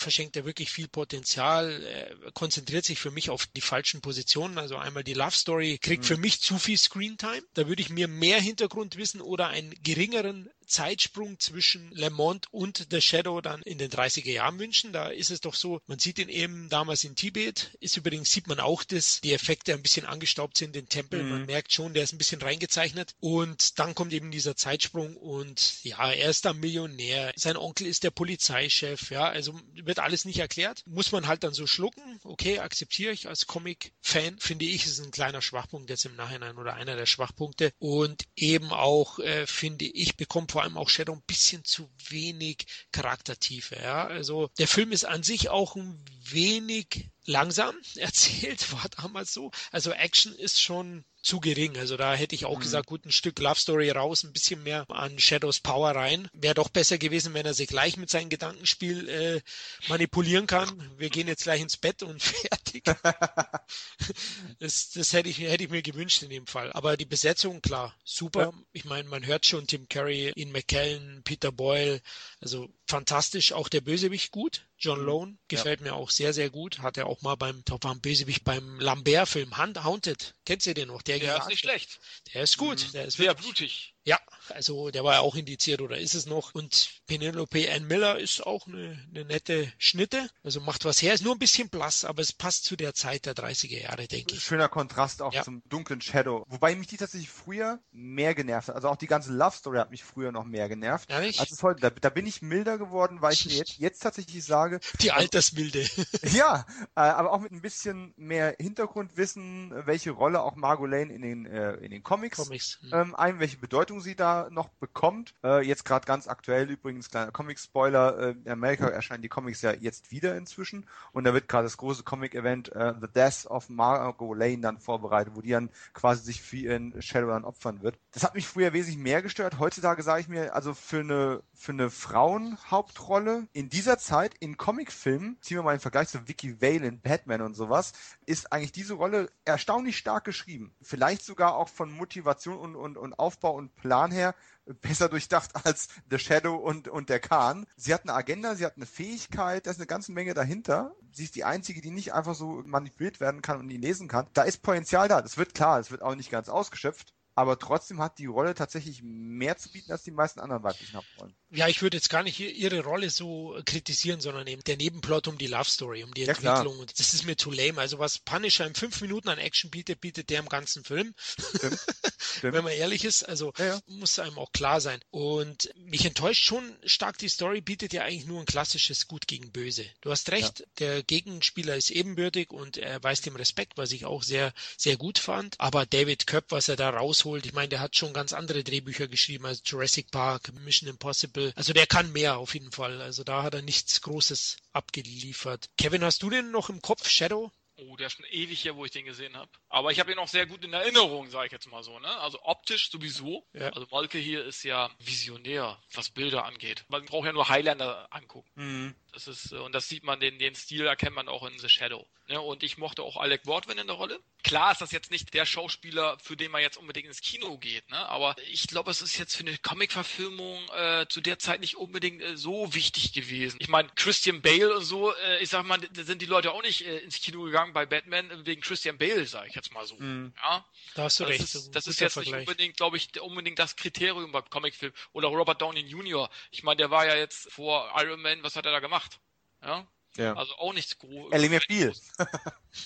verschenkt er wirklich viel Potenzial, er konzentriert sich für mich auf die falschen Positionen. Also einmal die Love Story kriegt mhm. für mich zu viel Screentime. Da würde ich mir mehr Hintergrundwissen oder einen geringeren Zeitsprung zwischen Lemont und The Shadow dann in den 30er Jahren wünschen. Da ist es doch so, man sieht ihn eben damals in Tibet, ist übrigens, sieht man auch, dass die Effekte ein bisschen angestaubt sind, den Tempel. Mhm. Man merkt schon, der ist ein bisschen reingezeichnet. Und dann kommt eben dieser Zeitsprung und ja, er ist dann Millionär. Sein Onkel ist der Polizeichef, ja, also wird alles nicht erklärt. Muss man halt dann so schlucken. Okay, akzeptiere ich als Comic-Fan, finde ich, ist ein kleiner Schwachpunkt jetzt im Nachhinein oder einer der Schwachpunkte. Und eben auch, äh, finde ich, bekommt vor allem auch Shadow ein bisschen zu wenig Charaktertiefe. Ja? Also der Film ist an sich auch ein wenig langsam erzählt, war damals so. Also Action ist schon zu gering. Also da hätte ich auch mhm. gesagt, gut, ein Stück Love Story raus, ein bisschen mehr an Shadows Power rein. Wäre doch besser gewesen, wenn er sich gleich mit seinem Gedankenspiel äh, manipulieren kann. Wir gehen jetzt gleich ins Bett und fertig. das das hätte, ich, hätte ich mir gewünscht in dem Fall. Aber die Besetzung, klar, super. Ja. Ich meine, man hört schon Tim Curry, Ian McKellen, Peter Boyle, also fantastisch. Auch der Bösewicht gut. John mhm. Lone gefällt ja. mir auch sehr, sehr gut. Hat er auch mal beim, ich war ein Bösewicht beim Lambert-Film, Haunted. Kennt ihr den noch? Der, der ist nicht schlecht. Der ist gut. Mhm. Der ist sehr blutig. Ja, also der war ja auch indiziert oder ist es noch. Und Penelope Ann Miller ist auch eine, eine nette Schnitte. Also macht was her. Ist nur ein bisschen blass, aber es passt zu der Zeit der 30er Jahre, denke ich. Schöner Kontrast auch ja. zum dunklen Shadow. Wobei mich die tatsächlich früher mehr genervt hat. Also auch die ganze Love Story hat mich früher noch mehr genervt. Ehrlich? Als es heute, da, da, bin ich milder geworden, weil ich mir jetzt, jetzt tatsächlich sage. Die Altersmilde. ja, äh, aber auch mit ein bisschen mehr Hintergrundwissen, welche Rolle auch Margot Lane in den, äh, in den Comics, Comics. Hm. Ähm, ein, welche Bedeutung Bedeutung sie da noch bekommt. Äh, jetzt gerade ganz aktuell übrigens, kleiner Comic-Spoiler, äh, in Amerika erscheinen die Comics ja jetzt wieder inzwischen und da wird gerade das große Comic-Event äh, The Death of Margot Lane dann vorbereitet, wo die dann quasi sich für ihren Shadow dann opfern wird. Das hat mich früher wesentlich mehr gestört. Heutzutage sage ich mir, also für eine, für eine Frauenhauptrolle in dieser Zeit in Comicfilmen, ziehen wir mal einen Vergleich zu Vicky Vale in Batman und sowas, ist eigentlich diese Rolle erstaunlich stark geschrieben. Vielleicht sogar auch von Motivation und, und, und Aufbau und Plan her besser durchdacht als The Shadow und, und der Khan. Sie hat eine Agenda, sie hat eine Fähigkeit, da ist eine ganze Menge dahinter. Sie ist die einzige, die nicht einfach so manipuliert werden kann und die lesen kann. Da ist Potenzial da. Das wird klar, es wird auch nicht ganz ausgeschöpft aber trotzdem hat die Rolle tatsächlich mehr zu bieten als die meisten anderen weiblichen Hauptrollen. Ja, ich würde jetzt gar nicht ihre Rolle so kritisieren, sondern eben der Nebenplot um die Love Story, um die ja, Entwicklung. Und das ist mir zu lame. Also was Punisher in fünf Minuten an Action bietet, bietet der im ganzen Film. Stimmt. Stimmt. Wenn man ehrlich ist, also ja, ja. muss einem auch klar sein. Und mich enttäuscht schon stark, die Story bietet ja eigentlich nur ein klassisches Gut gegen Böse. Du hast recht, der Gegenspieler ist ebenbürtig und er weist dem Respekt, was ich auch sehr, sehr gut fand. Aber David Köpp, was er da rausholt, ich meine, der hat schon ganz andere Drehbücher geschrieben als Jurassic Park, Mission Impossible also der kann mehr auf jeden Fall. Also da hat er nichts Großes abgeliefert. Kevin, hast du den noch im Kopf, Shadow? Oh, der ist schon ewig her, wo ich den gesehen habe. Aber ich habe ihn auch sehr gut in Erinnerung, sage ich jetzt mal so. Ne? Also optisch sowieso. Ja. Also Molke hier ist ja visionär, was Bilder angeht. Man braucht ja nur Highlander angucken. Mhm. Das ist, und das sieht man, den, den Stil erkennt man auch in The Shadow. Ne? Und ich mochte auch Alec Baldwin in der Rolle. Klar ist das jetzt nicht der Schauspieler, für den man jetzt unbedingt ins Kino geht, ne? aber ich glaube, es ist jetzt für eine Comic-Verfilmung äh, zu der Zeit nicht unbedingt äh, so wichtig gewesen. Ich meine, Christian Bale und so, äh, ich sag mal, da sind die Leute auch nicht äh, ins Kino gegangen bei Batman wegen Christian Bale, sage ich jetzt mal so. Mhm. Ja? Da hast du das recht. Ist, das ist jetzt Vergleich. nicht unbedingt, glaube ich, unbedingt das Kriterium beim Comicfilm. Oder Robert Downey Jr. Ich meine, der war ja jetzt vor Iron Man, was hat er da gemacht? Ja. Ja. Also auch nichts groß. Er lebt viel.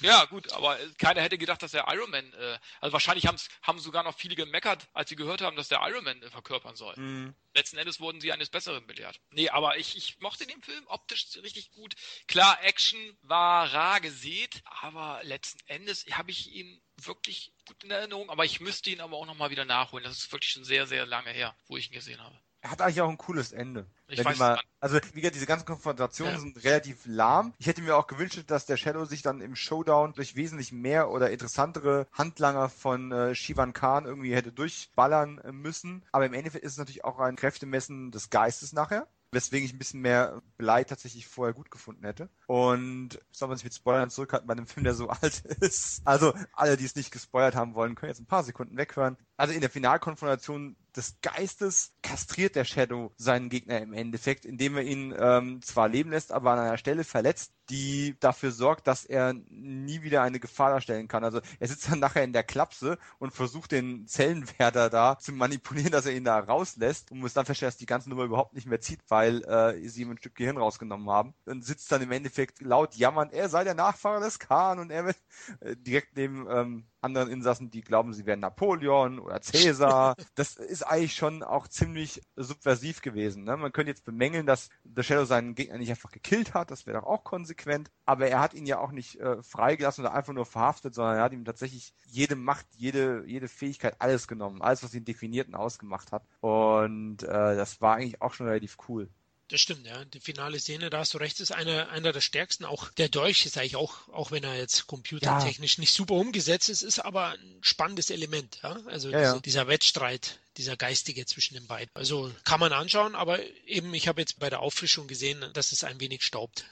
ja, gut, aber keiner hätte gedacht, dass der Iron Man, äh, also wahrscheinlich haben sogar noch viele gemeckert, als sie gehört haben, dass der Iron Man äh, verkörpern soll. Mhm. Letzten Endes wurden sie eines Besseren belehrt. Nee, aber ich, ich mochte den Film optisch richtig gut. Klar, Action war rar gesät, aber letzten Endes habe ich ihn wirklich gut in Erinnerung, aber ich müsste ihn aber auch nochmal wieder nachholen. Das ist wirklich schon sehr, sehr lange her, wo ich ihn gesehen habe er hat eigentlich auch ein cooles Ende. Ich weiß mal, also wie gesagt, diese ganzen Konfrontationen ja. sind relativ lahm. Ich hätte mir auch gewünscht, dass der Shadow sich dann im Showdown durch wesentlich mehr oder interessantere Handlanger von äh, Shivan Khan irgendwie hätte durchballern müssen. Aber im Endeffekt ist es natürlich auch ein Kräftemessen des Geistes nachher weswegen ich ein bisschen mehr Blei tatsächlich vorher gut gefunden hätte. Und soll man sich mit Spoilern zurückhalten bei einem Film, der so alt ist. Also alle, die es nicht gespoilert haben wollen, können jetzt ein paar Sekunden weghören. Also in der Finalkonfrontation des Geistes kastriert der Shadow seinen Gegner im Endeffekt, indem er ihn ähm, zwar leben lässt, aber an einer Stelle verletzt, die dafür sorgt, dass er nie wieder eine Gefahr darstellen kann. Also er sitzt dann nachher in der Klapse und versucht den Zellenwärter da zu manipulieren, dass er ihn da rauslässt und muss dann feststellen, dass die ganze Nummer überhaupt nicht mehr zieht, weil äh, sie ihm ein Stück Gehirn rausgenommen haben und sitzt dann im Endeffekt laut jammernd, er sei der Nachfahre des Khan und er wird äh, direkt neben ähm, anderen Insassen, die glauben, sie wären Napoleon oder Cäsar. Das ist eigentlich schon auch ziemlich subversiv gewesen. Ne? Man könnte jetzt bemängeln, dass The Shadow seinen Gegner nicht einfach gekillt hat, das wäre doch auch konsequent. Aber er hat ihn ja auch nicht äh, freigelassen oder einfach nur verhaftet, sondern er hat ihm tatsächlich jede Macht, jede, jede Fähigkeit, alles genommen, alles, was ihn definiert und ausgemacht hat. Und äh, das war eigentlich auch schon relativ cool. Das stimmt, ja. Die finale Szene, da hast du recht, ist einer, einer der stärksten. Auch der Dolch ist eigentlich auch, auch wenn er jetzt computertechnisch ja. nicht super umgesetzt ist, ist aber ein spannendes Element, ja. Also ja, diese, ja. dieser Wettstreit, dieser geistige zwischen den beiden. Also kann man anschauen, aber eben, ich habe jetzt bei der Auffrischung gesehen, dass es ein wenig staubt.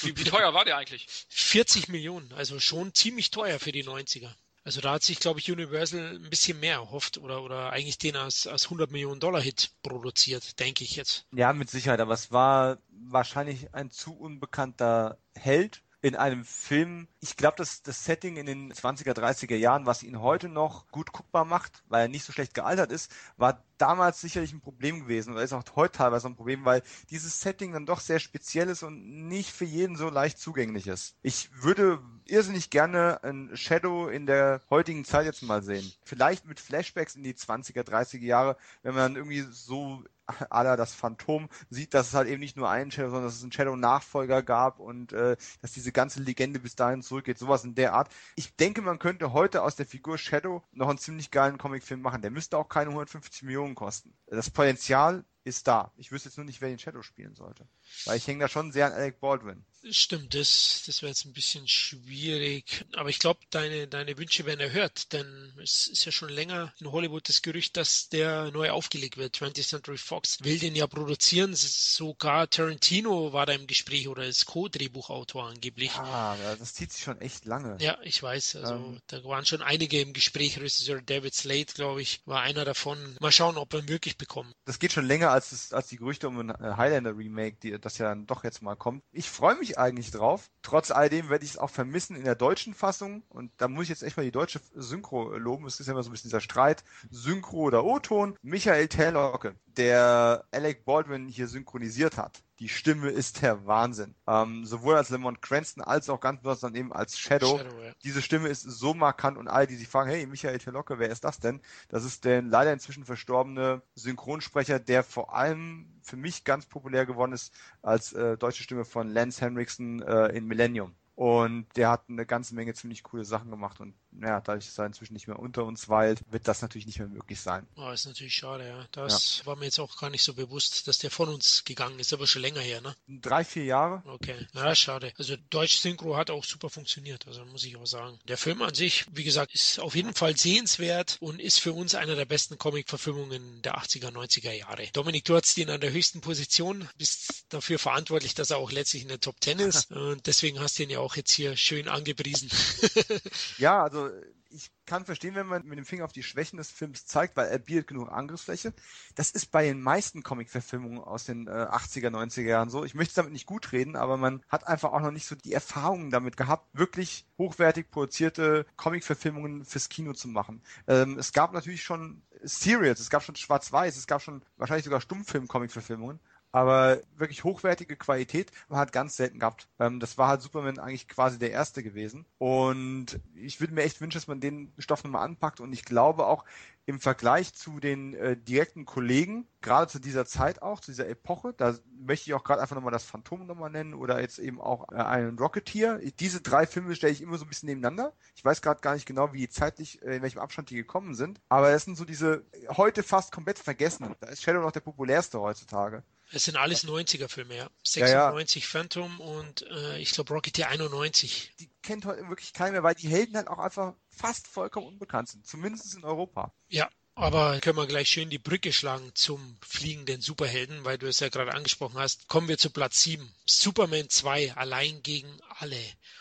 wie, wie teuer war der eigentlich? 40 Millionen, also schon ziemlich teuer für die 90er. Also da hat sich, glaube ich, Universal ein bisschen mehr erhofft oder, oder eigentlich den als, als 100 Millionen Dollar Hit produziert, denke ich jetzt. Ja, mit Sicherheit, aber es war wahrscheinlich ein zu unbekannter Held in einem Film. Ich glaube, dass das Setting in den 20er, 30er Jahren, was ihn heute noch gut guckbar macht, weil er nicht so schlecht gealtert ist, war damals sicherlich ein Problem gewesen oder ist auch heute teilweise ein Problem, weil dieses Setting dann doch sehr speziell ist und nicht für jeden so leicht zugänglich ist. Ich würde irrsinnig gerne ein Shadow in der heutigen Zeit jetzt mal sehen. Vielleicht mit Flashbacks in die 20er, 30er Jahre, wenn man irgendwie so aller das Phantom sieht, dass es halt eben nicht nur einen Shadow, sondern dass es einen Shadow-Nachfolger gab und äh, dass diese ganze Legende bis dahin zurückgeht, sowas in der Art. Ich denke, man könnte heute aus der Figur Shadow noch einen ziemlich geilen Comicfilm machen. Der müsste auch keine 150 Millionen kosten. Das Potenzial ist da. Ich wüsste jetzt nur nicht, wer den Shadow spielen sollte. Weil ich hänge da schon sehr an Alec Baldwin. Stimmt, das, das wäre jetzt ein bisschen schwierig. Aber ich glaube, deine, deine Wünsche werden erhört, denn es ist ja schon länger in Hollywood das Gerücht, dass der neu aufgelegt wird. 20th Century Fox will den ja produzieren. Sogar Tarantino war da im Gespräch oder ist Co-Drehbuchautor angeblich. Ah, das zieht sich schon echt lange. Ja, ich weiß. Also ähm, da waren schon einige im Gespräch. Regisseur David Slade, glaube ich, war einer davon. Mal schauen, ob wir ihn wirklich bekommen. Das geht schon länger als, das, als die Gerüchte um ein Highlander Remake, die, das ja dann doch jetzt mal kommt. Ich freue mich eigentlich drauf. Trotz alledem werde ich es auch vermissen in der deutschen Fassung. Und da muss ich jetzt echt mal die deutsche Synchro loben. Es ist ja immer so ein bisschen dieser Streit, Synchro oder O-Ton. Michael Taylorke, der Alec Baldwin hier synchronisiert hat. Die Stimme ist der Wahnsinn. Ähm, sowohl als Lemon Cranston als auch ganz besonders dann eben als Shadow. Shadow ja. Diese Stimme ist so markant und all die sich fragen, hey, Michael Telocke, wer ist das denn? Das ist der leider inzwischen verstorbene Synchronsprecher, der vor allem für mich ganz populär geworden ist als äh, deutsche Stimme von Lance Henriksen äh, in Millennium. Und der hat eine ganze Menge ziemlich coole Sachen gemacht und ja, dadurch, dass er inzwischen nicht mehr unter uns weilt, wird das natürlich nicht mehr möglich sein. Oh, ist natürlich schade, ja. Das ja. war mir jetzt auch gar nicht so bewusst, dass der von uns gegangen ist, aber schon länger her, ne? Drei, vier Jahre. Okay, ja, schade. Also Deutsch Synchro hat auch super funktioniert, also muss ich auch sagen. Der Film an sich, wie gesagt, ist auf jeden Fall sehenswert und ist für uns einer der besten Comic-Verfilmungen der 80er, 90er Jahre. Dominik, du hast ihn an der höchsten Position, bist dafür verantwortlich, dass er auch letztlich in der Top 10 ist und deswegen hast du ihn ja auch jetzt hier schön angepriesen. ja, also also ich kann verstehen, wenn man mit dem Finger auf die Schwächen des Films zeigt, weil er bietet genug Angriffsfläche. Das ist bei den meisten Comic-Verfilmungen aus den äh, 80er, 90er Jahren so. Ich möchte damit nicht gut reden, aber man hat einfach auch noch nicht so die Erfahrungen damit gehabt, wirklich hochwertig produzierte Comic-Verfilmungen fürs Kino zu machen. Ähm, es gab natürlich schon Serials, es gab schon Schwarz-Weiß, es gab schon wahrscheinlich sogar Stummfilm-Comic-Verfilmungen aber wirklich hochwertige Qualität man hat ganz selten gehabt. Ähm, das war halt Superman eigentlich quasi der erste gewesen. Und ich würde mir echt wünschen, dass man den Stoff nochmal anpackt. Und ich glaube auch im Vergleich zu den äh, direkten Kollegen, gerade zu dieser Zeit auch, zu dieser Epoche, da möchte ich auch gerade einfach nochmal das Phantom nochmal nennen oder jetzt eben auch äh, einen Rocketeer. Diese drei Filme stelle ich immer so ein bisschen nebeneinander. Ich weiß gerade gar nicht genau, wie zeitlich, äh, in welchem Abstand die gekommen sind. Aber es sind so diese heute fast komplett vergessen. Da ist Shadow noch der populärste heutzutage. Es sind alles 90er-Filme, ja. 96 ja, ja. Phantom und äh, ich glaube Rocketeer 91. Die kennt heute wirklich keiner mehr, weil die Helden halt auch einfach fast vollkommen unbekannt sind, zumindest in Europa. Ja, aber können wir gleich schön die Brücke schlagen zum fliegenden Superhelden, weil du es ja gerade angesprochen hast. Kommen wir zu Platz 7. Superman 2, allein gegen alle.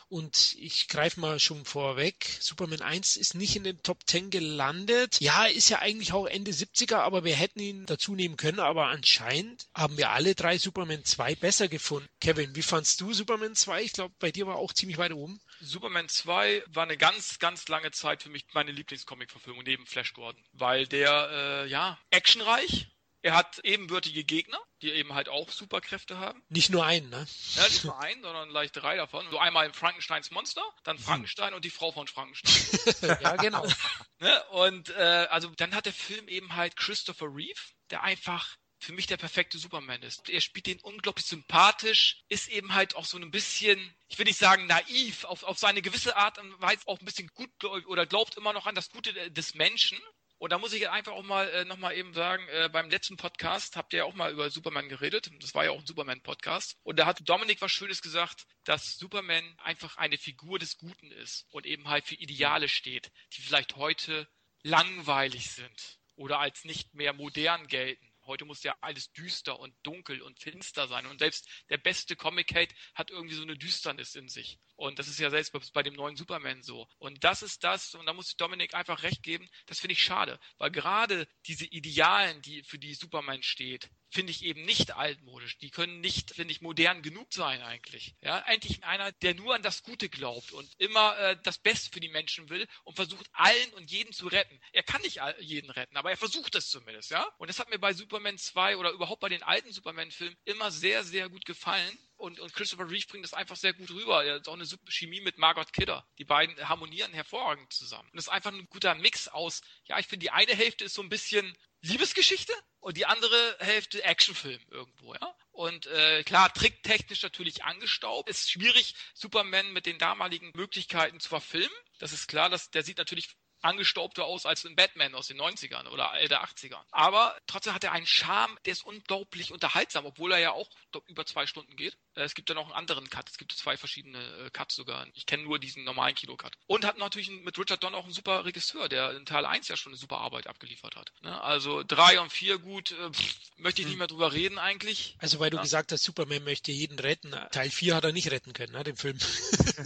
Und ich greife mal schon vorweg. Superman 1 ist nicht in den Top 10 gelandet. Ja, ist ja eigentlich auch Ende 70er, aber wir hätten ihn dazu nehmen können. Aber anscheinend haben wir alle drei Superman 2 besser gefunden. Kevin, wie fandst du Superman 2? Ich glaube, bei dir war auch ziemlich weit oben. Superman 2 war eine ganz, ganz lange Zeit für mich meine Lieblingscomic-Verfilmung neben Flash Gordon. Weil der, äh, ja, actionreich, er hat ebenbürtige Gegner, die eben halt auch Superkräfte haben. Nicht nur einen, ne? Ja, nicht nur einen, sondern gleich drei davon. So einmal Frankensteins Monster, dann hm. Frankenstein und die Frau von Frankenstein. ja, genau. ne? Und äh, also dann hat der Film eben halt Christopher Reeve, der einfach für mich der perfekte Superman ist. Er spielt den unglaublich sympathisch, ist eben halt auch so ein bisschen, ich will nicht sagen naiv, auf, auf seine gewisse Art und Weise auch ein bisschen gut oder glaubt immer noch an das Gute des Menschen und da muss ich einfach auch mal äh, nochmal eben sagen, äh, beim letzten Podcast habt ihr ja auch mal über Superman geredet. Das war ja auch ein Superman-Podcast. Und da hat Dominik was Schönes gesagt, dass Superman einfach eine Figur des Guten ist und eben halt für Ideale steht, die vielleicht heute langweilig sind oder als nicht mehr modern gelten. Heute muss ja alles düster und dunkel und finster sein. Und selbst der beste Comic-Hate hat irgendwie so eine Düsternis in sich. Und das ist ja selbst bei dem neuen Superman so. Und das ist das, und da muss ich Dominik einfach recht geben, das finde ich schade. Weil gerade diese Idealen, die für die Superman steht, finde ich eben nicht altmodisch. Die können nicht, finde ich, modern genug sein eigentlich. Ja, eigentlich einer, der nur an das Gute glaubt und immer äh, das Beste für die Menschen will und versucht allen und jeden zu retten. Er kann nicht jeden retten, aber er versucht es zumindest, ja. Und das hat mir bei Superman 2 oder überhaupt bei den alten Superman-Filmen immer sehr, sehr gut gefallen, und, und Christopher Reeve bringt das einfach sehr gut rüber. Er hat auch eine super Chemie mit Margot Kidder. Die beiden harmonieren hervorragend zusammen. Und es ist einfach ein guter Mix aus, ja, ich finde, die eine Hälfte ist so ein bisschen Liebesgeschichte und die andere Hälfte Actionfilm irgendwo, ja. Und äh, klar, tricktechnisch natürlich angestaubt. Ist schwierig, Superman mit den damaligen Möglichkeiten zu verfilmen. Das ist klar, dass der sieht natürlich angestaubter aus als ein Batman aus den 90ern oder der 80ern. Aber trotzdem hat er einen Charme, der ist unglaublich unterhaltsam, obwohl er ja auch über zwei Stunden geht. Äh, es gibt ja noch einen anderen Cut. Es gibt zwei verschiedene äh, Cuts sogar. Ich kenne nur diesen normalen Kino-Cut. Und hat natürlich mit Richard Donner auch einen super Regisseur, der in Teil 1 ja schon eine super Arbeit abgeliefert hat. Ne? Also drei und vier gut, äh, pff, möchte ich nicht hm. mehr drüber reden eigentlich. Also weil du ja. gesagt hast, Superman möchte jeden retten. Teil 4 hat er nicht retten können, ne, den Film.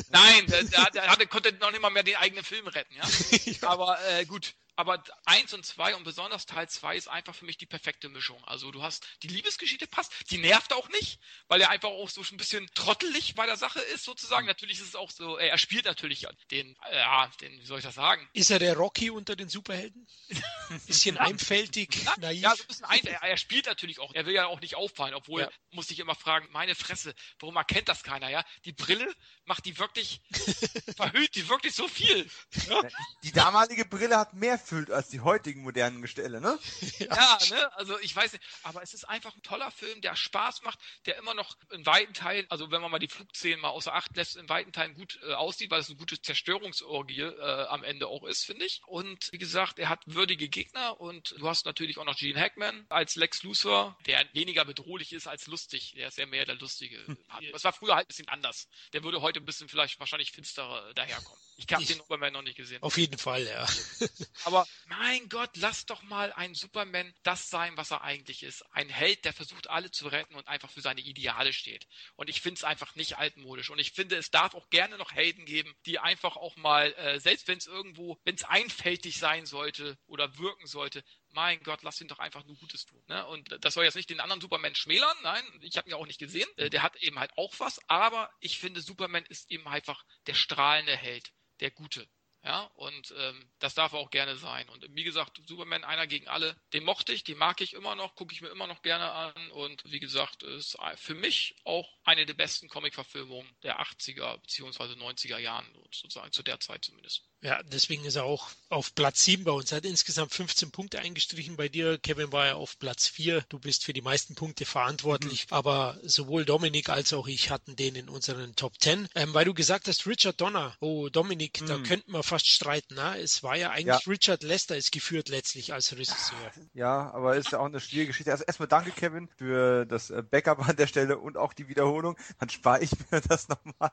Nein, der, der, der, der konnte noch nicht mal mehr den eigenen Film retten, ja. ja. Aber äh, gut, aber eins und zwei und besonders Teil zwei ist einfach für mich die perfekte Mischung. Also du hast die Liebesgeschichte passt, die nervt auch nicht, weil er einfach auch so ein bisschen trottelig bei der Sache ist sozusagen. Mhm. Natürlich ist es auch so, er spielt natürlich den, äh, ja, den, wie soll ich das sagen? Ist er der Rocky unter den Superhelden? bisschen einfältig, ja, naiv. Ja, so ein bisschen ein, er, er, spielt natürlich auch. Er will ja auch nicht auffallen, obwohl ja. muss ich immer fragen, meine Fresse, warum erkennt das keiner? Ja, die Brille macht die wirklich verhüllt die wirklich so viel. Ja? Die damalige Brille hat mehr erfüllt als die heutigen modernen Gestelle, ne? ja, ne? Also ich weiß nicht, aber es ist einfach ein toller Film, der Spaß macht, der immer noch in weiten Teilen, also wenn man mal die Flugszenen mal außer Acht lässt, in weiten Teilen gut äh, aussieht, weil es eine gute Zerstörungsorgie äh, am Ende auch ist, finde ich. Und wie gesagt, er hat würdige Gegner und du hast natürlich auch noch Gene Hackman als Lex Luthor, der weniger bedrohlich ist als lustig. Der ist ja mehr der lustige. Das war früher halt ein bisschen anders. Der würde heute ein bisschen vielleicht wahrscheinlich finsterer daherkommen. Ich habe den Superman noch nicht gesehen. Auf jeden Fall, ja. Aber mein Gott, lass doch mal ein Superman das sein, was er eigentlich ist. Ein Held, der versucht, alle zu retten und einfach für seine Ideale steht. Und ich finde es einfach nicht altmodisch. Und ich finde, es darf auch gerne noch Helden geben, die einfach auch mal, äh, selbst wenn es irgendwo, wenn es einfältig sein sollte oder wirken sollte, mein Gott, lass ihn doch einfach nur Gutes tun. Ne? Und das soll jetzt nicht den anderen Superman schmälern, nein, ich habe ihn ja auch nicht gesehen. Äh, der hat eben halt auch was, aber ich finde, Superman ist eben einfach der strahlende Held der Gute. Ja, und ähm, das darf auch gerne sein. Und wie gesagt, Superman einer gegen alle, den mochte ich, den mag ich immer noch, gucke ich mir immer noch gerne an. Und wie gesagt, ist für mich auch eine der besten Comic-Verfilmungen der 80er bzw. 90er Jahren, sozusagen zu der Zeit zumindest. Ja, deswegen ist er auch auf Platz 7 bei uns. Er hat insgesamt 15 Punkte eingestrichen bei dir. Kevin war ja auf Platz 4. Du bist für die meisten Punkte verantwortlich. Mhm. Aber sowohl Dominik als auch ich hatten den in unseren Top 10. Ähm, weil du gesagt hast, Richard Donner. Oh, Dominik, mhm. da könnten wir fast streiten. Na? Es war ja eigentlich ja. Richard Lester ist geführt letztlich als Regisseur. Ja, aber ist ja auch eine schwierige Geschichte. Also erstmal danke, Kevin, für das äh, Backup an der Stelle und auch die Wiederholung. Dann spare ich mir das nochmal.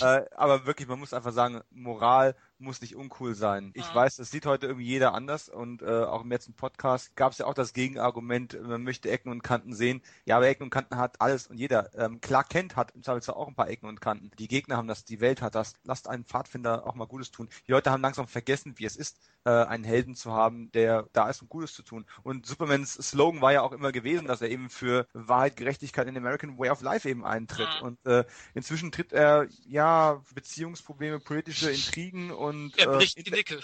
Äh, aber wirklich, man muss einfach sagen, Moral muss nicht uncool sein. Ich ja. weiß, das sieht heute irgendwie jeder anders und äh, auch im letzten Podcast gab es ja auch das Gegenargument, man möchte Ecken und Kanten sehen. Ja, aber Ecken und Kanten hat alles und jeder. Ähm, Clark Kent hat im Zweifelsfall auch ein paar Ecken und Kanten. Die Gegner haben das, die Welt hat das. Lasst einen Pfadfinder auch mal Gutes tun. Die Leute haben langsam vergessen, wie es ist, äh, einen Helden zu haben, der da ist, um Gutes zu tun. Und Supermans Slogan war ja auch immer gewesen, dass er eben für Wahrheit, Gerechtigkeit in American Way of Life eben eintritt. Ja. Und äh, inzwischen tritt er ja Beziehungsprobleme, politische Intrigen und er bricht äh, die Nickel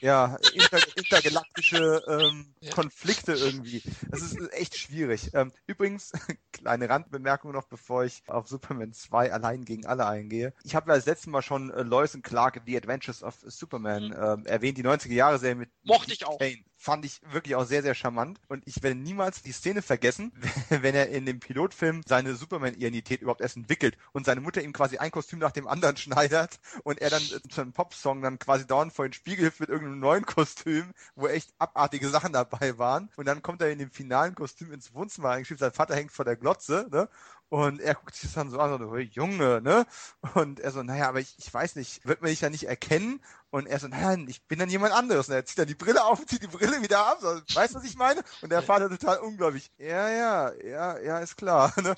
ja, inter, intergalaktische ähm, ja. Konflikte irgendwie. Das ist echt schwierig. Ähm, übrigens, kleine Randbemerkung noch, bevor ich auf Superman 2 allein gegen alle eingehe. Ich habe ja das letzte Mal schon äh, Lois und Clark The Adventures of Superman mhm. ähm, erwähnt, die 90er Jahre Serie mit Mochte ich auch. Kane fand ich wirklich auch sehr, sehr charmant. Und ich werde niemals die Szene vergessen, wenn er in dem Pilotfilm seine Superman-Identität überhaupt erst entwickelt und seine Mutter ihm quasi ein Kostüm nach dem anderen schneidert und er dann zu einem Popsong dann quasi dauernd vor den Spiegel hilft mit irgendeinem neuen Kostüm, wo echt abartige Sachen dabei waren. Und dann kommt er in dem finalen Kostüm ins Wohnzimmer eingeschrieben, sein Vater hängt vor der Glotze, ne? Und er guckt sich das dann so an, so, Junge, ne? Und er so, naja, aber ich, ich weiß nicht, wird man dich ja nicht erkennen? Und er so, nein, ich bin dann jemand anderes. Und er zieht dann die Brille auf und zieht die Brille wieder ab. So, weißt du, was ich meine? Und der Vater total unglaublich. Ja, ja, ja, ja, ist klar. Ne?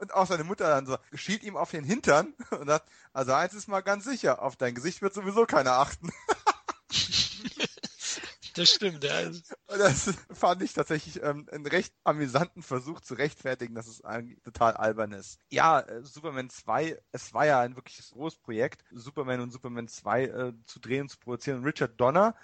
Und auch seine Mutter dann so, schielt ihm auf den Hintern und sagt, also eins ist mal ganz sicher, auf dein Gesicht wird sowieso keiner achten. Das stimmt, ja. Und das fand ich tatsächlich ähm, einen recht amüsanten Versuch zu rechtfertigen, dass es eigentlich total albern ist. Ja, äh, Superman 2, es war ja ein wirkliches großes Projekt, Superman und Superman 2 äh, zu drehen und zu produzieren. Richard Donner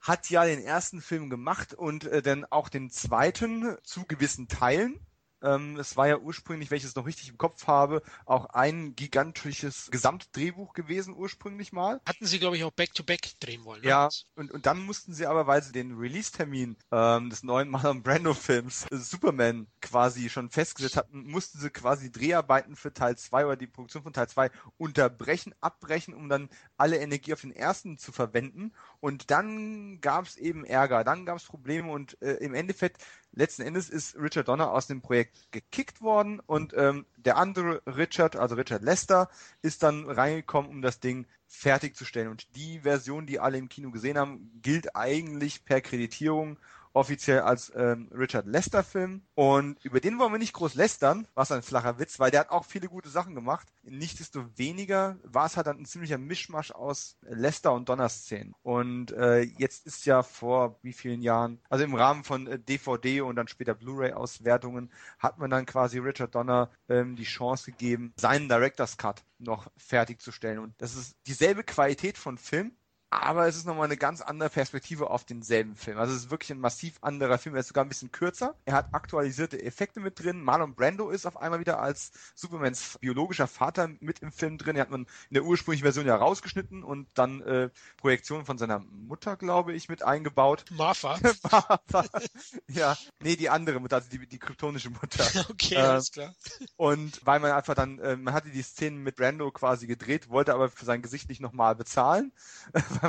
hat ja den ersten Film gemacht und äh, dann auch den zweiten zu gewissen Teilen Ähm, es war ja ursprünglich, wenn ich es noch richtig im Kopf habe, auch ein gigantisches Gesamtdrehbuch gewesen ursprünglich mal. Hatten sie, glaube ich, auch Back-to-Back -back drehen wollen. Ne? Ja, und, und dann mussten sie aber, weil sie den Release-Termin ähm, des neuen Marlon Brando-Films äh, Superman quasi schon festgesetzt hatten, mussten sie quasi Dreharbeiten für Teil 2 oder die Produktion von Teil 2 unterbrechen, abbrechen, um dann alle Energie auf den ersten zu verwenden. Und dann gab es eben Ärger, dann gab es Probleme und äh, im Endeffekt letzten Endes ist Richard Donner aus dem Projekt gekickt worden und ähm, der andere Richard, also Richard Lester, ist dann reingekommen, um das Ding fertigzustellen. Und die Version, die alle im Kino gesehen haben, gilt eigentlich per Kreditierung offiziell als ähm, Richard Lester-Film. Und über den wollen wir nicht groß lästern, was ein flacher Witz, weil der hat auch viele gute Sachen gemacht. Nichtsdestoweniger war es halt dann ein ziemlicher Mischmasch aus Lester und Donner-Szenen. Und äh, jetzt ist ja vor wie vielen Jahren, also im Rahmen von äh, DVD und dann später Blu-ray-Auswertungen, hat man dann quasi Richard Donner ähm, die Chance gegeben, seinen Director's Cut noch fertigzustellen. Und das ist dieselbe Qualität von Film, aber es ist nochmal eine ganz andere Perspektive auf denselben Film. Also es ist wirklich ein massiv anderer Film. Er ist sogar ein bisschen kürzer. Er hat aktualisierte Effekte mit drin. Marlon Brando ist auf einmal wieder als Supermans biologischer Vater mit im Film drin. Er hat man in der ursprünglichen Version ja rausgeschnitten und dann äh, Projektionen von seiner Mutter, glaube ich, mit eingebaut. Martha. Martha. ja, nee, die andere Mutter, also die, die kryptonische Mutter. Okay, äh, alles klar. Und weil man einfach dann, äh, man hatte die Szenen mit Brando quasi gedreht, wollte aber für sein Gesicht nicht nochmal bezahlen,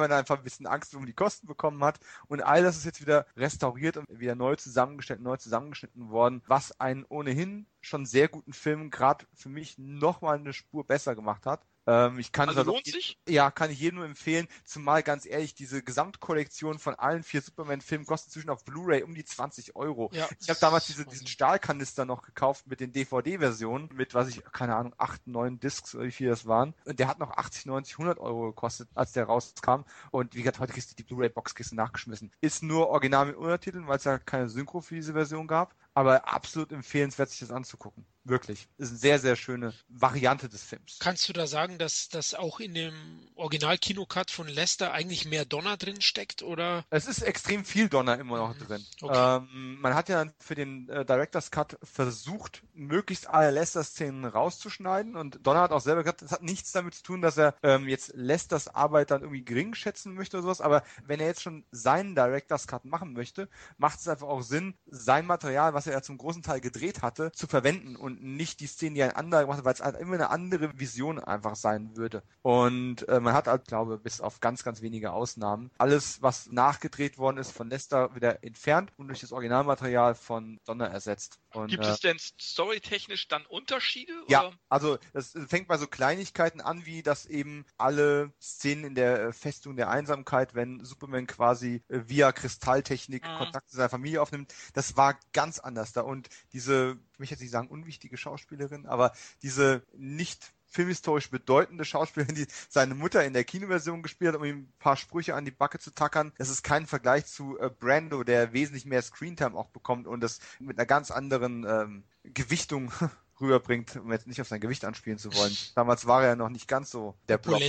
weil man einfach ein bisschen Angst um die Kosten bekommen hat. Und all das ist jetzt wieder restauriert und wieder neu zusammengestellt, neu zusammengeschnitten worden, was einen ohnehin schon sehr guten Film gerade für mich nochmal eine Spur besser gemacht hat. Ähm, ich kann also lohnt sich? Ja, kann ich jedem nur empfehlen. Zumal ganz ehrlich, diese Gesamtkollektion von allen vier Superman-Filmen kostet zwischen auf Blu-ray um die 20 Euro. Ja, ich habe damals diese, diesen Stahlkanister noch gekauft mit den DVD-Versionen, mit was ich, keine Ahnung, acht, neun Discs oder wie viel das waren. Und der hat noch 80, 90, 100 Euro gekostet, als der rauskam. Und wie gesagt, heute kriegst du die Blu-ray-Boxkiste nachgeschmissen. Ist nur original mit Untertiteln, weil es ja keine Synchro für diese Version gab aber absolut empfehlenswert, sich das anzugucken. Wirklich. Ist eine sehr, sehr schöne Variante des Films. Kannst du da sagen, dass das auch in dem Original-Kinocut von Lester eigentlich mehr Donner drin steckt, oder? Es ist extrem viel Donner immer noch mhm. drin. Okay. Ähm, man hat ja für den äh, Director's Cut versucht, möglichst alle Lester-Szenen rauszuschneiden und Donner hat auch selber gesagt, das hat nichts damit zu tun, dass er ähm, jetzt Lesters Arbeit dann irgendwie gering schätzen möchte oder sowas, aber wenn er jetzt schon seinen Director's Cut machen möchte, macht es einfach auch Sinn, sein Material, was was er zum großen Teil gedreht hatte, zu verwenden und nicht die Szene, die ein anderer gemacht hat, weil es halt immer eine andere Vision einfach sein würde. Und äh, man hat halt, glaube bis auf ganz, ganz wenige Ausnahmen, alles, was nachgedreht worden ist, von Lester wieder entfernt und durch das Originalmaterial von Donner ersetzt. Und, Gibt es äh, denn storytechnisch dann Unterschiede? Ja, oder? also das fängt bei so Kleinigkeiten an, wie dass eben alle Szenen in der äh, Festung der Einsamkeit, wenn Superman quasi äh, via Kristalltechnik mhm. Kontakt zu seiner Familie aufnimmt, das war ganz anders da. Und diese, ich möchte jetzt nicht sagen unwichtige Schauspielerin, aber diese nicht filmhistorisch bedeutende Schauspielerin, die seine Mutter in der Kinoversion gespielt hat, um ihm ein paar Sprüche an die Backe zu tackern. Das ist kein Vergleich zu äh, Brando, der wesentlich mehr Screentime auch bekommt und das mit einer ganz anderen ähm, Gewichtung rüberbringt, um jetzt nicht auf sein Gewicht anspielen zu wollen. Damals war er ja noch nicht ganz so der Block.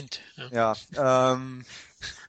Ja, ja ähm,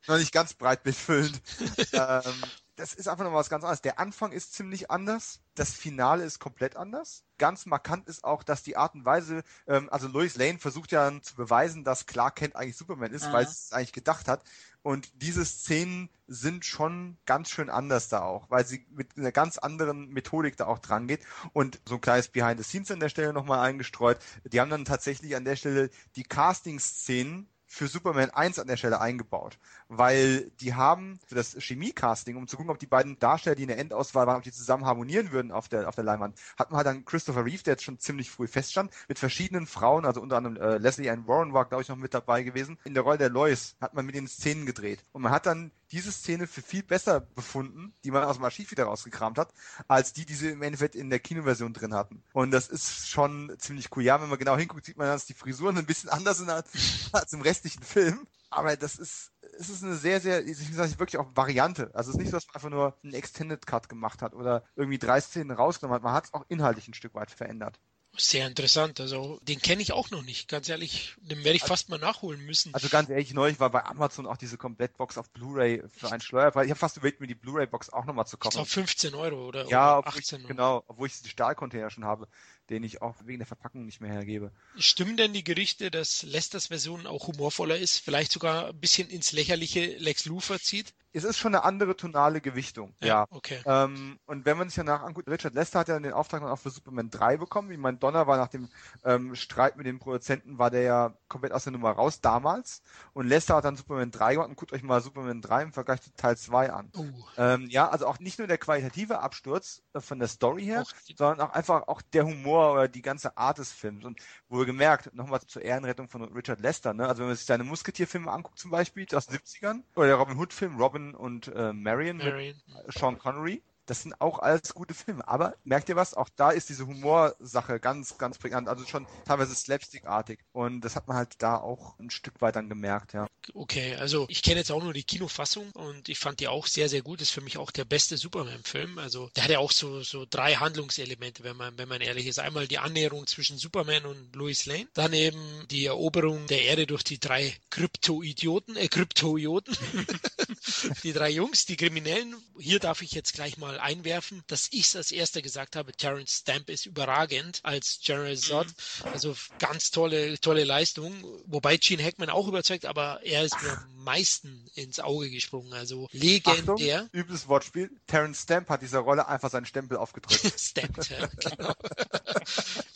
noch nicht ganz breitbildfüllend. ähm, das ist einfach noch was ganz anderes. Der Anfang ist ziemlich anders, das Finale ist komplett anders. Ganz markant ist auch, dass die Art und Weise, ähm, also Lois Lane versucht ja zu beweisen, dass Clark Kent eigentlich Superman ist, mhm. weil es eigentlich gedacht hat. Und diese Szenen sind schon ganz schön anders da auch, weil sie mit einer ganz anderen Methodik da auch dran geht. Und so ein kleines Behind the Scenes an der Stelle nochmal eingestreut. Die haben dann tatsächlich an der Stelle die Casting-Szenen für Superman 1 an der Stelle eingebaut, weil die haben für das Chemie-Casting, um zu gucken, ob die beiden Darsteller, die in der Endauswahl waren, ob die zusammen harmonieren würden auf der, auf der Leinwand, hat man halt dann Christopher Reeve, der jetzt schon ziemlich früh feststand, mit verschiedenen Frauen, also unter anderem äh, Leslie Ann Warren war, glaube ich, noch mit dabei gewesen. In der Rolle der Lois hat man mit den Szenen gedreht. Und man hat dann diese Szene für viel besser befunden, die man aus dem Archiv wieder rausgekramt hat, als die, die sie im Endeffekt in der Kinoversion drin hatten. Und das ist schon ziemlich cool. Ja, wenn man genau hinguckt, sieht man, dass die Frisuren ein bisschen anders sind als, als im restlichen Film. Aber das ist, es ist eine sehr, sehr, ich sage wirklich auch Variante. Also es ist nicht so, dass man einfach nur einen Extended Cut gemacht hat oder irgendwie drei Szenen rausgenommen hat. Man hat es auch inhaltlich ein Stück weit verändert. Sehr interessant. Also den kenne ich auch noch nicht. Ganz ehrlich, den werde ich also, fast mal nachholen müssen. Also ganz ehrlich, neulich war bei Amazon auch diese Komplettbox auf Blu-ray für einen Steuerpreis. Ich habe fast überlegt, mir die Blu-ray-Box auch nochmal zu kaufen. Ich glaube 15 Euro oder, ja, oder 18 ich, Genau, obwohl ich die Stahlcontainer schon habe den ich auch wegen der Verpackung nicht mehr hergebe. Stimmen denn die Gerüchte, dass Lesters Version auch humorvoller ist, vielleicht sogar ein bisschen ins lächerliche Lex Luthor zieht? Es ist schon eine andere tonale Gewichtung, ja. ja. Okay. Ähm, und wenn man sich danach anguckt, Richard Lester hat ja den Auftrag dann auch für Superman 3 bekommen. Ich meine, Donner war nach dem ähm, Streit mit dem Produzenten, war der ja komplett aus der Nummer raus damals. Und Lester hat dann Superman 3 gemacht und guckt euch mal Superman 3 im Vergleich zu Teil 2 an. Uh. Ähm, ja, also auch nicht nur der qualitative Absturz äh, von der Story her, auch sondern auch einfach auch der Humor Humor oder die ganze Art des Films. Und wohl gemerkt, nochmal zur Ehrenrettung von Richard Lester, ne? Also wenn man sich seine Musketierfilme anguckt zum Beispiel, aus den 70ern, oder der Robin Hood-Film Robin und äh, Marion, Marion mit Sean Connery, das sind auch alles gute Filme. Aber merkt ihr was? Auch da ist diese Humorsache ganz, ganz prägnant. Also schon teilweise slapstickartig. Und das hat man halt da auch ein Stück weit dann gemerkt, ja. Okay, also ich kenne jetzt auch nur die Kinofassung und ich fand die auch sehr, sehr gut. Das ist für mich auch der beste Superman-Film. Also der hat ja auch so, so drei Handlungselemente, wenn man, wenn man ehrlich ist. Einmal die Annäherung zwischen Superman und Louis Lane. Dann eben die Eroberung der Erde durch die drei Kryptoidioten, äh, Kryptoioten. die drei Jungs, die Kriminellen. Hier darf ich jetzt gleich mal einwerfen, dass ich es als erster gesagt habe, Terence Stamp ist überragend als General Zod. Mhm. Also ganz tolle, tolle Leistung. Wobei Gene Hackman auch überzeugt, aber er ist mir am meisten ins Auge gesprungen. Also legendär. Achtung, übles Wortspiel. Terence Stamp hat dieser Rolle einfach seinen Stempel aufgedrückt. Stamp, ja, genau.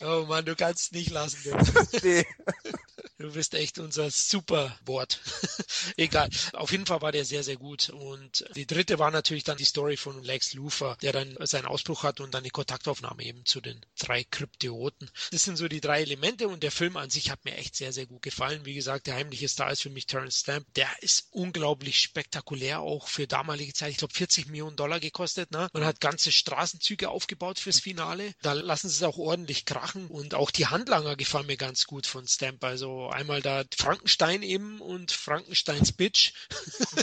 oh Mann, du kannst nicht lassen. nee. Du bist echt unser super Wort. Egal. Auf jeden Fall war der sehr, sehr gut. Und die dritte war natürlich dann die Story von Lex Luthor, der dann seinen Ausbruch hat und dann die Kontaktaufnahme eben zu den drei Kryptioten. Das sind so die drei Elemente und der Film an sich hat mir echt sehr, sehr gut gefallen. Wie gesagt, der heimliche Star ist für mich Terrence Stamp. Der ist unglaublich spektakulär, auch für damalige Zeit. Ich glaube, 40 Millionen Dollar gekostet. Ne? Man hat ganze Straßenzüge aufgebaut fürs Finale. Da lassen sie es auch ordentlich krachen und auch die Handlanger gefallen mir ganz gut von Stamp. Also einmal da Frankenstein eben und Frankensteins Bitch.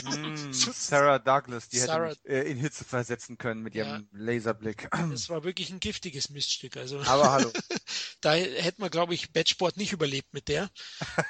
Mm, Sarah Douglas, die Sarah, hätte mich, äh, in Hitze versetzen können mit ihrem ja, Laserblick. Das war wirklich ein giftiges Miststück. Also. Aber hallo. da hätte man, glaube ich, Batsport nicht überlebt mit der.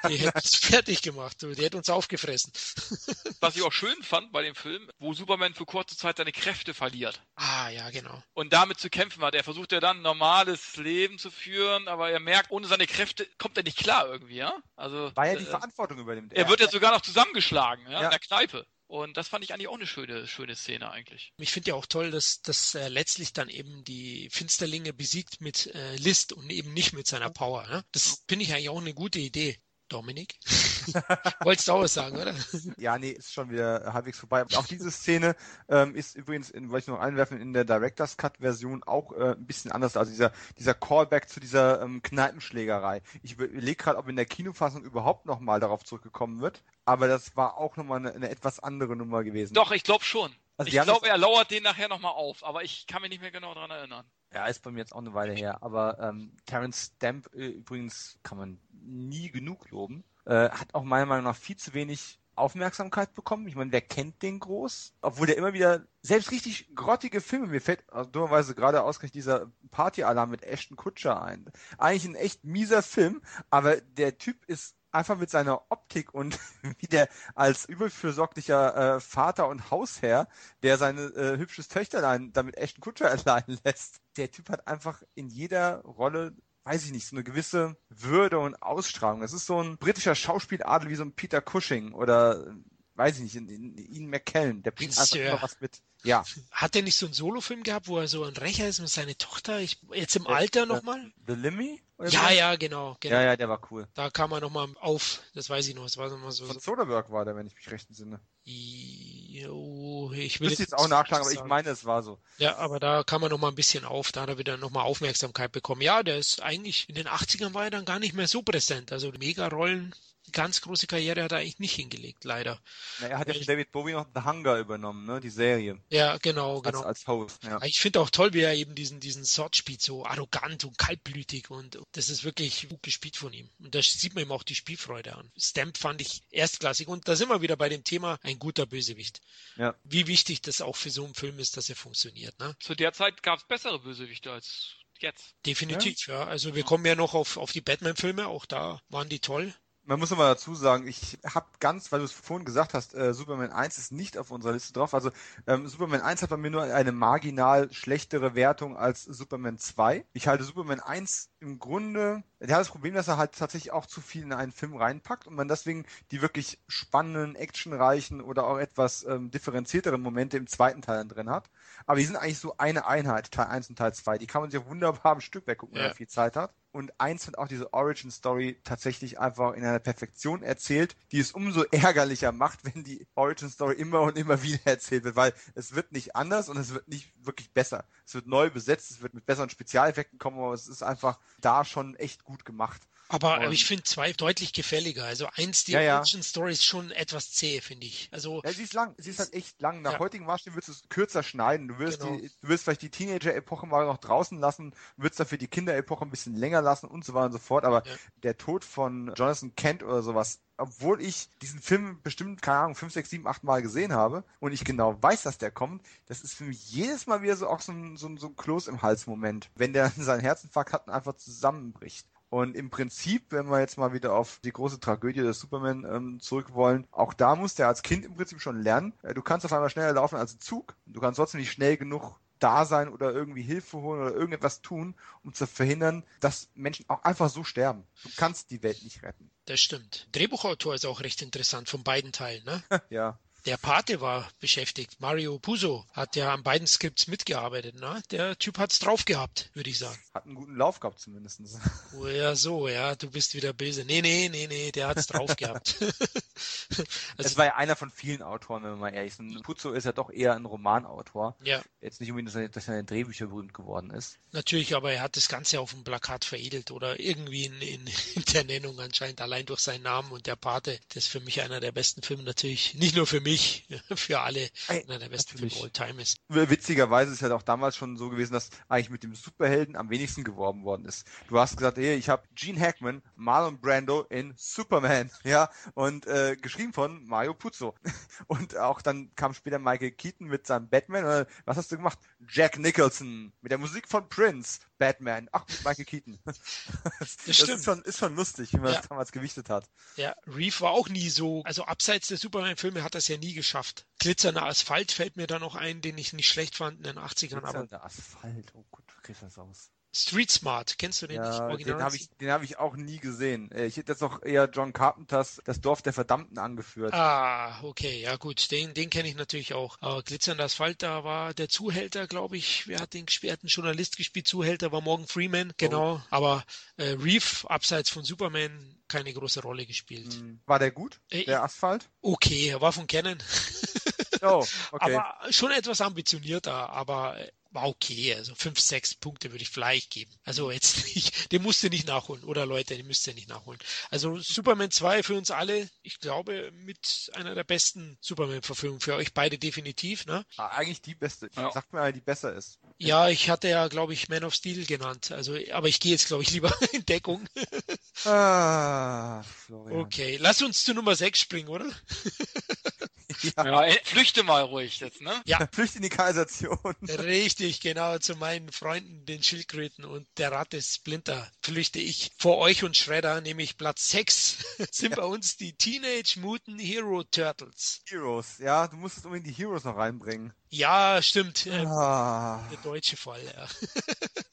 Die hätte es fertig gemacht. Die hätte uns aufgefressen. Was ich auch schön fand bei dem Film, wo Superman für kurze Zeit seine Kräfte verliert. Ah, ja, genau. Und damit zu kämpfen hat. Er versucht ja dann ein normales Leben zu führen, aber er merkt, ohne seine Kräfte kommt er nicht klar irgendwie, ja? Also, Weil er die äh, Verantwortung übernimmt. Er, er wird ja sogar noch zusammengeschlagen, ja, ja. in der Kneipe. Und das fand ich eigentlich auch eine schöne, schöne Szene eigentlich. Ich finde ja auch toll, dass, dass äh, letztlich dann eben die Finsterlinge besiegt mit äh, List und eben nicht mit seiner Power. Ne? Das finde ich eigentlich auch eine gute Idee. Dominik? Wolltest du auch was sagen, oder? Ja, nee, ist schon wieder halbwegs vorbei. Auch diese Szene ähm, ist übrigens, in, wollte ich noch einwerfen, in der Director's Cut-Version auch äh, ein bisschen anders. Also dieser, dieser Callback zu dieser ähm, Kneipenschlägerei. Ich überlege gerade, ob in der Kinofassung überhaupt nochmal darauf zurückgekommen wird. Aber das war auch nochmal eine, eine etwas andere Nummer gewesen. Doch, ich glaube schon. Also ich glaube, er lauert den nachher nochmal auf, aber ich kann mich nicht mehr genau daran erinnern. Ja, ist bei mir jetzt auch eine Weile her. Aber ähm, Terence Stamp äh, übrigens kann man nie genug loben. Äh, hat auch meiner Meinung nach viel zu wenig Aufmerksamkeit bekommen. Ich meine, wer kennt den groß? Obwohl der immer wieder selbst richtig grottige Filme, mir fällt also dummerweise gerade ausgerechnet dieser Partyalarm mit Ashton Kutscher ein. Eigentlich ein echt mieser Film, aber der Typ ist einfach mit seiner Optik und wie der als überfürsorglicher äh, Vater und Hausherr, der seine äh, hübsches Töchterlein damit Ashton Kutscher allein lässt. Der Typ hat einfach in jeder Rolle weiß ich nicht, so eine gewisse Würde und Ausstrahlung. Das ist so ein britischer Schauspieladel wie so ein Peter Cushing oder weiß ich nicht, Ian McKellen, der bringt einfach immer was mit. Ja. Hat der nicht so einen Solofilm gehabt, wo er so ein Rächer ist mit seiner Tochter? Ich, jetzt im Alter nochmal? The Limmy? Ja, so? ja, genau, genau. Ja, ja, der war cool. Da kam er nochmal auf, das weiß ich noch. Das war nochmal so. Von Soderbergh war der, wenn ich mich recht entsinne. Jo, ich will jetzt, jetzt auch nachschlagen, aber ich meine, es war so. Ja, aber da kam er nochmal ein bisschen auf, da hat er wieder nochmal Aufmerksamkeit bekommen. Ja, der ist eigentlich, in den 80ern war er dann gar nicht mehr so präsent. Also Mega-Rollen ganz große Karriere hat er eigentlich nicht hingelegt, leider. Na, er hat ja von David Bowie noch The Hunger übernommen, ne? Die Serie. Ja, genau, genau. Als, als Host, ja. Ich finde auch toll, wie er eben diesen, diesen Sort spielt, so arrogant und kaltblütig und das ist wirklich gut gespielt von ihm. Und da sieht man ihm auch die Spielfreude an. Stamp fand ich erstklassig und da sind wir wieder bei dem Thema ein guter Bösewicht. Ja. Wie wichtig das auch für so einen Film ist, dass er funktioniert, ne? Zu der Zeit gab es bessere Bösewichte als jetzt. Definitiv, ja. ja. Also wir kommen ja noch auf, auf die Batman-Filme, auch da waren die toll man muss nochmal dazu sagen, ich habe ganz, weil du es vorhin gesagt hast, äh, Superman 1 ist nicht auf unserer Liste drauf. Also ähm, Superman 1 hat bei mir nur eine marginal schlechtere Wertung als Superman 2. Ich halte Superman 1 im Grunde, der hat das Problem, dass er halt tatsächlich auch zu viel in einen Film reinpackt und man deswegen die wirklich spannenden, actionreichen oder auch etwas ähm, differenzierteren Momente im zweiten Teil drin hat. Aber die sind eigentlich so eine Einheit, Teil 1 und Teil 2. Die kann man sich auch wunderbar am Stück weggucken, wenn man viel Zeit hat und eins hat auch diese Origin Story tatsächlich einfach in einer Perfektion erzählt, die es umso ärgerlicher macht, wenn die Origin Story immer und immer wieder erzählt wird, weil es wird nicht anders und es wird nicht wirklich besser. Es wird neu besetzt, es wird mit besseren Spezialeffekten kommen, aber es ist einfach da schon echt gut gemacht. Aber, aber ich finde zwei deutlich gefälliger. Also eins, die ja, Origin Story ist schon etwas zäh, finde ich. Also, ja, sie ist lang, sie ist halt echt lang. Nach ja. heutigen Maßstäben würdest du es kürzer schneiden. Du wirst, genau. die, du wirst vielleicht die Teenager-Epoche mal noch draußen lassen, würdest dafür die Kinder-Epoche ein bisschen länger lassen und so weiter und so fort. Aber ja. der Tod von Jonathan Kent oder sowas, obwohl ich diesen Film bestimmt, keine Ahnung, fünf, sechs, sieben, acht Mal gesehen habe und ich genau weiß, dass der kommt, das ist für mich jedes Mal wieder so auch so ein, so ein, so ein Kloß im Hals-Moment, wenn der seinen Herzinfarkt hat und einfach zusammenbricht. Und im Prinzip, wenn wir jetzt mal wieder auf die große Tragödie des Superman ähm, zurück wollen, auch da muss der als Kind im Prinzip schon lernen. Äh, du kannst auf einmal schneller laufen als ein Zug. Du kannst trotzdem nicht schnell genug da sein oder irgendwie Hilfe holen oder irgendetwas tun, um zu verhindern, dass Menschen auch einfach so sterben. Du kannst die Welt nicht retten. Das stimmt. Drehbuchautor ist auch recht interessant von beiden Teilen, ne? ja. Der Pate war beschäftigt. Mario Puzo hat ja an beiden Skripts mitgearbeitet. Ne? Der Typ hat's drauf gehabt, würde ich sagen. Hat einen guten Lauf gehabt zumindest. Oh ja, so, ja, du bist wieder böse. Nee, nee, nee, nee, der hat's drauf gehabt. also, das war ja einer von vielen Autoren, wenn man mal ehrlich ist. Puzo ist ja doch eher ein Romanautor. Ja. Jetzt nicht unbedingt, dass er, dass er in Drehbücher berühmt geworden ist. Natürlich, aber er hat das Ganze auf dem Plakat veredelt oder irgendwie in, in, in der Nennung anscheinend allein durch seinen Namen und der Pate. Das ist für mich einer der besten Filme natürlich. Nicht nur für mich mich für alle einer der besten Filme all time ist. Witzigerweise ist ja auch damals schon so gewesen, dass eigentlich mit dem Superhelden am wenigsten geworben worden ist. Du hast gesagt, hey, ich habe Gene Hackman, Marlon Brando in Superman, ja, und äh, geschrieben von Mario Puzo. Und auch dann kam später Michael Keaton mit seinem Batman. Und, was hast du gemacht? Jack Nicholson mit der Musik von Prince. Batman. Ach, Michael Keaton. das, das stimmt. Ist schon, ist schon lustig, wie man ja. das damals gewichtet hat. Ja, Reeve war auch nie so, also abseits der Superman-Filme hat das ja nie geschafft. Glitzernder Asphalt fällt mir da noch ein, den ich nicht schlecht fand in den 80ern. Glitzernder Asphalt, oh Gott, du kriegst das aus. Street Smart, kennst du den ja, nicht? Den habe ich, hab ich auch nie gesehen. Äh, ich hätte jetzt auch eher John Carpenters Das Dorf der Verdammten angeführt. Ah, okay, ja gut, den, den kenne ich natürlich auch. Aber Glitzernder Asphalt, da war der Zuhälter, glaube ich, wer hat den gespielt? Hat einen Journalist gespielt, Zuhälter war Morgan Freeman, genau. Oh. Aber äh, Reef, abseits von Superman, keine große Rolle gespielt. Hm. War der gut, äh, der Asphalt? Okay, er war von Canon. oh, okay. Aber schon etwas ambitionierter, aber äh, war okay. Also fünf, sechs Punkte würde ich vielleicht geben. Also jetzt nicht, den musst du nicht nachholen. Oder Leute, den müsst ihr nicht nachholen. Also Superman 2 für uns alle, ich glaube, mit einer der besten Superman-Verfilmungen. Für euch beide definitiv, ne? Ah, eigentlich die beste. Ja. Sagt mir, die besser ist. Ja, ich hatte ja, glaube ich, Man of Steel genannt. Also, aber ich gehe jetzt, glaube ich, lieber in Deckung. ah, Florian. Okay, lass uns zu Nummer 6 springen, oder? Ja. ja, flüchte mal ruhig jetzt, ne? Ja. Flüchte in die Kanalisation. Richtig, genau, zu meinen Freunden, den Schildkröten und der Ratte Splinter flüchte ich. Vor euch und Shredder, nämlich Platz 6, sind ja. bei uns die Teenage Mutant Hero Turtles. Heroes, ja, du musstest unbedingt die Heroes noch reinbringen. Ja, stimmt. Ah. Der deutsche Fall, ja.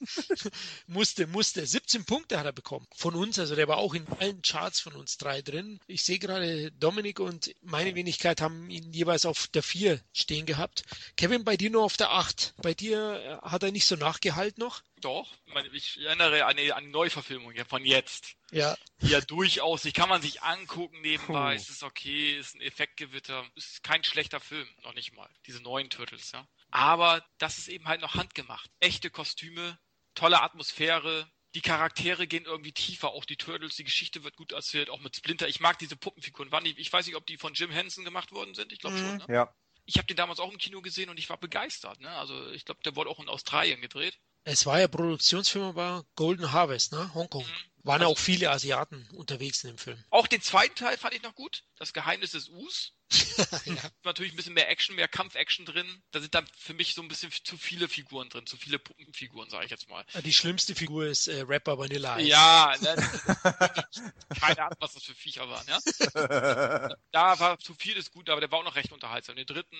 musste, musste. 17 Punkte hat er bekommen. Von uns, also der war auch in allen Charts von uns drei drin. Ich sehe gerade, Dominik und meine Wenigkeit haben ihn jeweils auf der 4 stehen gehabt. Kevin, bei dir nur auf der 8. Bei dir äh, hat er nicht so nachgehalten noch? Doch, ich erinnere an eine, eine Neuverfilmung von jetzt. Ja. Ja, durchaus. Die kann man sich angucken nebenbei. Puh. Es ist okay, ist ein Effektgewitter. Ist kein schlechter Film, noch nicht mal. Diese neuen Turtles, ja. Aber das ist eben halt noch handgemacht. Echte Kostüme, tolle Atmosphäre. Die Charaktere gehen irgendwie tiefer, auch die Turtles, die Geschichte wird gut erzählt, auch mit Splinter. Ich mag diese Puppenfiguren. Waren die, ich weiß nicht, ob die von Jim Henson gemacht worden sind. Ich glaube mhm. schon. Ne? Ja. Ich habe den damals auch im Kino gesehen und ich war begeistert. Ne? Also ich glaube, der wurde auch in Australien gedreht. Es war ja Produktionsfirma bei Golden Harvest, ne? Hongkong. Mhm Waren also, auch viele Asiaten unterwegs in dem Film. Auch den zweiten Teil fand ich noch gut. Das Geheimnis des Us. ja. Natürlich ein bisschen mehr Action, mehr Kampf-Action drin. Da sind dann für mich so ein bisschen zu viele Figuren drin, zu viele Puppenfiguren, sage ich jetzt mal. Die schlimmste Figur ist äh, Rapper Vanilla Ice. Ja, ne, keine Ahnung, was das für Viecher waren, ja. da war zu viel ist gut, aber der war auch noch recht unterhaltsam. Den dritten,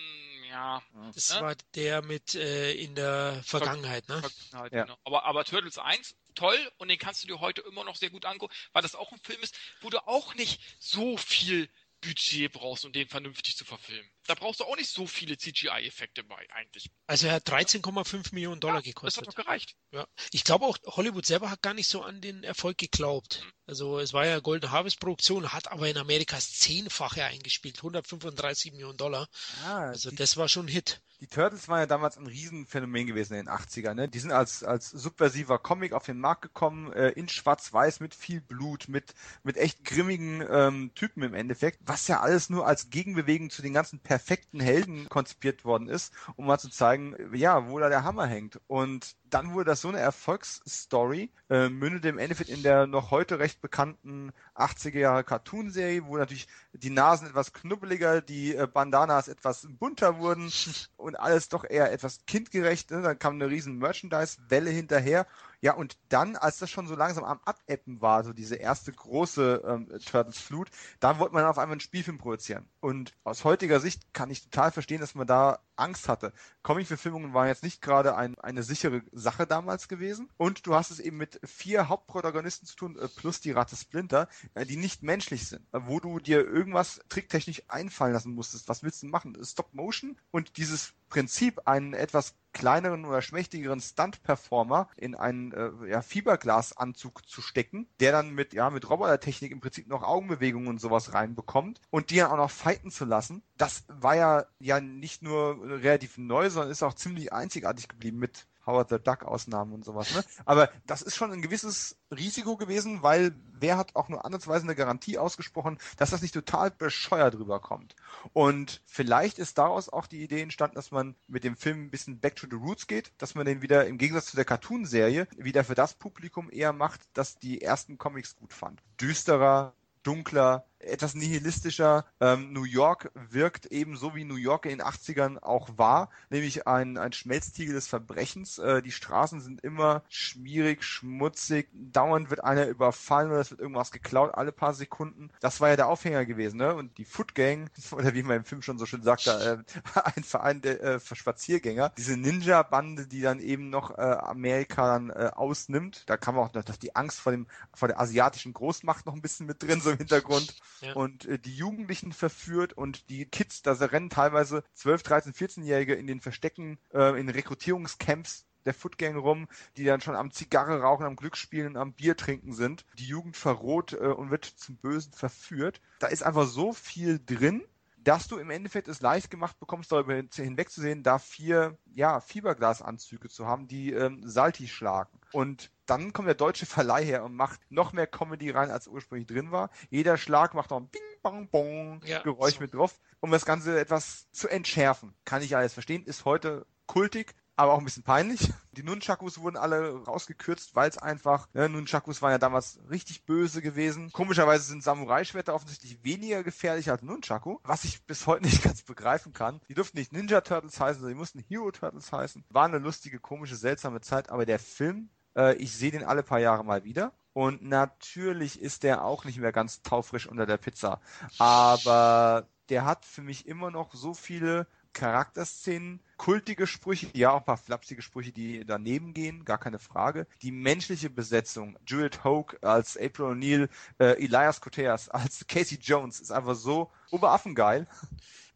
ja. Das ne? war der mit äh, in der Vergangenheit, ne? Vergangenheit, ja. genau. aber, aber Turtles 1 toll und den kannst du dir heute immer noch sehr gut angucken, weil das auch ein Film ist, wo du auch nicht so viel Budget brauchst, um den vernünftig zu verfilmen. Da brauchst du auch nicht so viele CGI-Effekte bei, eigentlich. Also er hat 13,5 Millionen Dollar ja, gekostet. Das hat doch gereicht. Ja. Ich glaube auch, Hollywood selber hat gar nicht so an den Erfolg geglaubt. Mhm. Also es war ja Golden Harvest Produktion, hat aber in Amerika das Zehnfache eingespielt, 135 Millionen Dollar. Ah, also das war schon ein Hit. Die Turtles waren ja damals ein Riesenphänomen gewesen in den 80ern. Ne? Die sind als, als subversiver Comic auf den Markt gekommen, äh, in schwarz-weiß, mit viel Blut, mit, mit echt grimmigen ähm, Typen im Endeffekt, was ja alles nur als Gegenbewegung zu den ganzen perfekten Helden konzipiert worden ist, um mal zu zeigen, ja, wo da der Hammer hängt. Und dann wurde das so eine Erfolgsstory, äh, mündet im Endeffekt in der noch heute recht bekannten 80er Jahre Cartoon-Serie, wo natürlich die Nasen etwas knubbeliger, die äh, Bandanas etwas bunter wurden und alles doch eher etwas kindgerecht. Ne? Dann kam eine riesen Merchandise-Welle hinterher ja, und dann, als das schon so langsam am Abeppen war, so diese erste große ähm, Turtles-Flut, da wollte man auf einmal einen Spielfilm produzieren. Und aus heutiger Sicht kann ich total verstehen, dass man da Angst hatte. Comic-Verfilmungen waren jetzt nicht gerade ein, eine sichere Sache damals gewesen. Und du hast es eben mit vier Hauptprotagonisten zu tun, äh, plus die Ratte Splinter, äh, die nicht menschlich sind. Äh, wo du dir irgendwas tricktechnisch einfallen lassen musstest. Was willst du machen? Stop Motion und dieses Prinzip, einen etwas kleineren oder schmächtigeren Stunt-Performer in einen äh, ja, Fiberglasanzug zu stecken, der dann mit, ja, mit Robotertechnik im Prinzip noch Augenbewegungen und sowas reinbekommt und die dann auch noch fighten zu lassen. Das war ja, ja nicht nur relativ neu, sondern ist auch ziemlich einzigartig geblieben mit Howard the Duck Ausnahmen und sowas. Ne? Aber das ist schon ein gewisses Risiko gewesen, weil wer hat auch nur andersweise eine Garantie ausgesprochen, dass das nicht total bescheuert rüberkommt. Und vielleicht ist daraus auch die Idee entstanden, dass man mit dem Film ein bisschen back to the roots geht, dass man den wieder im Gegensatz zu der Cartoon-Serie wieder für das Publikum eher macht, das die ersten Comics gut fand. Düsterer, dunkler, etwas nihilistischer. Ähm, New York wirkt ebenso wie New York in den 80ern auch war, nämlich ein, ein Schmelztiegel des Verbrechens. Äh, die Straßen sind immer schmierig, schmutzig, dauernd wird einer überfallen oder es wird irgendwas geklaut, alle paar Sekunden. Das war ja der Aufhänger gewesen, ne? Und die Foot Gang, oder wie man im Film schon so schön sagt, äh, ein Verein der äh, Spaziergänger, diese Ninja-Bande, die dann eben noch äh, Amerika dann äh, ausnimmt, da kann man auch noch die Angst vor dem vor der asiatischen Großmacht noch ein bisschen mit drin, so im Hintergrund und äh, die Jugendlichen verführt und die Kids, da rennen teilweise 12, 13, 14-Jährige in den Verstecken, äh, in Rekrutierungscamps der Footgang rum, die dann schon am Zigarre rauchen, am Glücksspielen, am Bier trinken sind. Die Jugend verroht äh, und wird zum Bösen verführt. Da ist einfach so viel drin, dass du im Endeffekt es leicht gemacht bekommst, darüber hinwegzusehen, da vier ja, Fiberglasanzüge zu haben, die ähm, Salti schlagen. Und dann kommt der deutsche Verleih her und macht noch mehr Comedy rein, als ursprünglich drin war. Jeder Schlag macht noch ein Bing, Bang, Bong ja, Geräusch so. mit drauf, um das Ganze etwas zu entschärfen. Kann ich alles verstehen, ist heute kultig, aber auch ein bisschen peinlich. Die Nunchakus wurden alle rausgekürzt, weil es einfach, ne, Nunchakus waren ja damals richtig böse gewesen. Komischerweise sind Samurai-Schwerter offensichtlich weniger gefährlich als Nunchaku, was ich bis heute nicht ganz begreifen kann. Die durften nicht Ninja Turtles heißen, sondern die mussten Hero Turtles heißen. War eine lustige, komische, seltsame Zeit, aber der Film, äh, ich sehe den alle paar Jahre mal wieder. Und natürlich ist der auch nicht mehr ganz taufrisch unter der Pizza. Aber der hat für mich immer noch so viele Charakterszenen, kultige Sprüche, ja auch ein paar flapsige Sprüche, die daneben gehen, gar keine Frage. Die menschliche Besetzung, Juliet Hoke als April O'Neil, äh, Elias Koteas als Casey Jones ist einfach so oberaffengeil.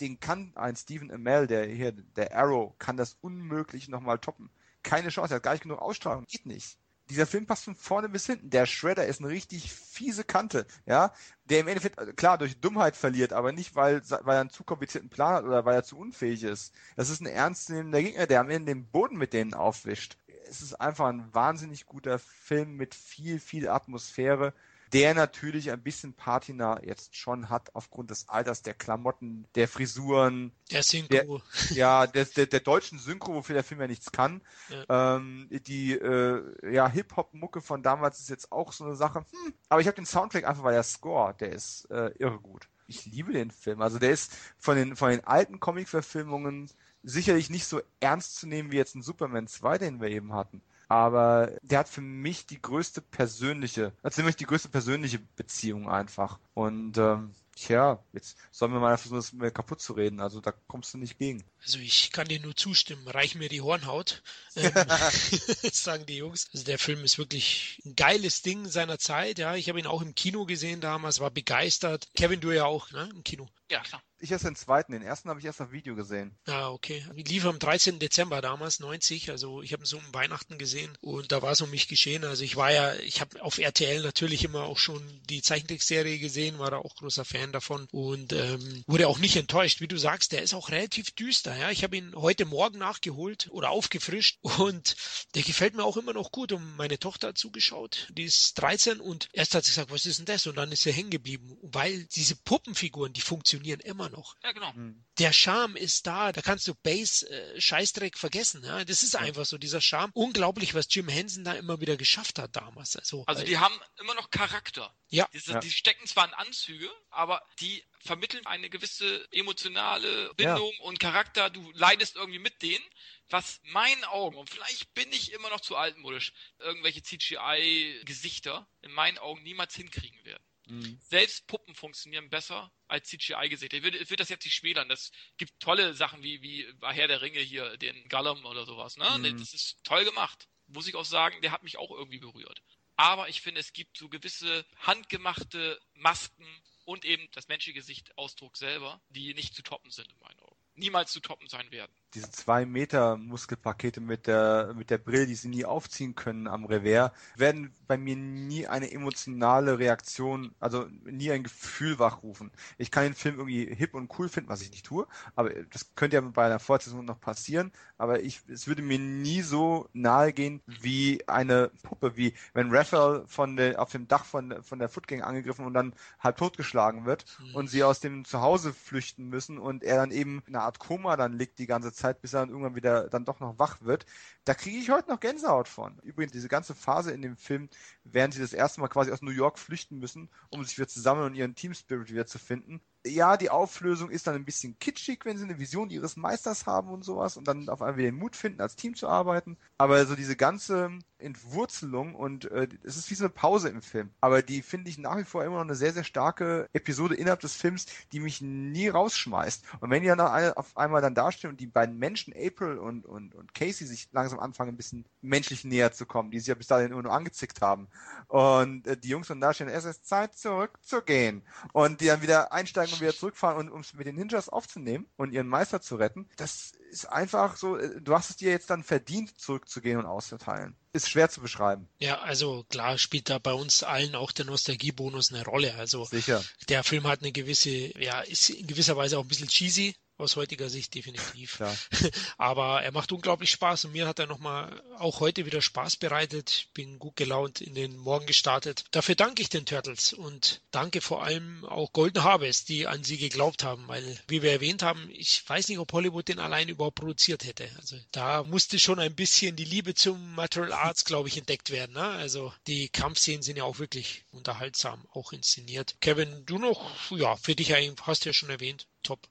Den kann ein Stephen Amell, der hier, der Arrow, kann das unmöglich nochmal toppen. Keine Chance, er hat gar nicht genug Ausstrahlung, geht nicht dieser Film passt von vorne bis hinten. Der Shredder ist eine richtig fiese Kante, ja, der im Endeffekt äh, klar durch Dummheit verliert, aber nicht weil weil er einen zu komplizierten Plan hat oder weil er zu unfähig ist. Das ist ein ernstzunehmender Gegner, der am Ende den Boden mit denen aufwischt. Es ist einfach ein wahnsinnig guter Film mit viel viel Atmosphäre der natürlich ein bisschen Patina jetzt schon hat aufgrund des Alters der Klamotten, der Frisuren. Der Synchro. Der, ja, der, der, der deutschen Synchro, wofür der Film ja nichts kann. Ja. Ähm, die äh, ja, Hip-Hop-Mucke von damals ist jetzt auch so eine Sache. Hm, aber ich habe den Soundtrack einfach, weil der Score, der ist äh, irre gut. Ich liebe den Film. Also der ist von den, von den alten Comic-Verfilmungen sicherlich nicht so ernst zu nehmen wie jetzt ein Superman 2, den wir eben hatten. Aber der hat für mich die größte persönliche, also nämlich die größte persönliche Beziehung einfach. Und ähm, Tja, jetzt sollen wir mal versuchen, das mir kaputt zu reden. Also da kommst du nicht gegen. Also ich kann dir nur zustimmen. Reich mir die Hornhaut, ähm, sagen die Jungs. Also der Film ist wirklich ein geiles Ding seiner Zeit. Ja, ich habe ihn auch im Kino gesehen damals, war begeistert. Kevin, du ja auch, ne, im Kino. Ja, klar. Ich erst den zweiten, den ersten habe ich erst auf Video gesehen. Ah, okay. Ich lief am 13. Dezember damals, 90. Also ich habe so um Weihnachten gesehen und da war es um mich geschehen. Also ich war ja, ich habe auf RTL natürlich immer auch schon die Zeichentrickserie gesehen, war da auch großer Fan davon und ähm, wurde auch nicht enttäuscht. Wie du sagst, der ist auch relativ düster. Ja, ich habe ihn heute Morgen nachgeholt oder aufgefrischt und der gefällt mir auch immer noch gut. Und meine Tochter hat zugeschaut, die ist 13 und erst hat sie gesagt, was ist denn das? Und dann ist sie hängen geblieben, weil diese Puppenfiguren, die funktionieren immer noch. Ja, genau. Mhm. Der Charme ist da, da kannst du Base äh, Scheißdreck vergessen. Ja? Das ist einfach so, dieser Charme. Unglaublich, was Jim Henson da immer wieder geschafft hat damals. Also, also die haben immer noch Charakter. Ja. Diese, ja. Die stecken zwar in Anzüge, aber die vermitteln eine gewisse emotionale Bindung ja. und Charakter. Du leidest irgendwie mit denen, was meinen Augen, und vielleicht bin ich immer noch zu altmodisch, irgendwelche CGI-Gesichter in meinen Augen niemals hinkriegen werden. Mhm. Selbst Puppen funktionieren besser als CGI-Gesichter. Ich würde, ich würde das jetzt nicht schmälern. Das gibt tolle Sachen wie, wie Herr der Ringe hier, den Gollum oder sowas. Ne? Mhm. Das ist toll gemacht. Muss ich auch sagen, der hat mich auch irgendwie berührt. Aber ich finde, es gibt so gewisse handgemachte Masken und eben das menschliche Gesicht-Ausdruck selber, die nicht zu toppen sind in meinen Augen. Niemals zu toppen sein werden diese zwei Meter Muskelpakete mit der, mit der Brille, die sie nie aufziehen können am Revers, werden bei mir nie eine emotionale Reaktion, also nie ein Gefühl wachrufen. Ich kann den Film irgendwie hip und cool finden, was ich nicht tue, aber das könnte ja bei einer Fortsetzung noch passieren, aber ich, es würde mir nie so nahe gehen wie eine Puppe, wie wenn Raphael von der, auf dem Dach von, von der Footgang angegriffen und dann halb totgeschlagen wird mhm. und sie aus dem Zuhause flüchten müssen und er dann eben in einer Art Koma dann liegt die ganze Zeit Zeit, bis er dann irgendwann wieder dann doch noch wach wird. Da kriege ich heute noch Gänsehaut von. Übrigens, diese ganze Phase in dem Film, während sie das erste Mal quasi aus New York flüchten müssen, um sich wieder zu sammeln und ihren Team Spirit wieder zu finden, ja, die Auflösung ist dann ein bisschen kitschig, wenn sie eine Vision ihres Meisters haben und sowas und dann auf einmal wieder den Mut finden, als Team zu arbeiten. Aber so diese ganze Entwurzelung und äh, es ist wie so eine Pause im Film. Aber die finde ich nach wie vor immer noch eine sehr, sehr starke Episode innerhalb des Films, die mich nie rausschmeißt. Und wenn die dann auf einmal dann dastehen und die beiden Menschen, April und, und, und Casey, sich langsam anfangen, ein bisschen menschlich näher zu kommen, die sich ja bis dahin immer nur angezickt haben. Und äh, die Jungs dann dastehen, es ist Zeit zurückzugehen. Und die dann wieder einsteigen und wieder zurückfahren, und, um es mit den Ninjas aufzunehmen und ihren Meister zu retten. Das ist einfach so, äh, du hast es dir jetzt dann verdient, zurückzugehen und auszuteilen. Ist schwer zu beschreiben. Ja, also klar spielt da bei uns allen auch der Nostalgiebonus eine Rolle. Also Sicher. der Film hat eine gewisse, ja, ist in gewisser Weise auch ein bisschen cheesy, aus heutiger Sicht definitiv. Klar. Aber er macht unglaublich Spaß und mir hat er nochmal auch heute wieder Spaß bereitet. Bin gut gelaunt in den Morgen gestartet. Dafür danke ich den Turtles und danke vor allem auch Golden Harvest, die an sie geglaubt haben, weil, wie wir erwähnt haben, ich weiß nicht, ob Hollywood den allein überhaupt produziert hätte. Also da musste schon ein bisschen die Liebe zum Material Arts, glaube ich, entdeckt werden. Ne? Also die Kampfszenen sind ja auch wirklich unterhaltsam, auch inszeniert. Kevin, du noch, ja, für dich eigentlich, hast du ja schon erwähnt, top.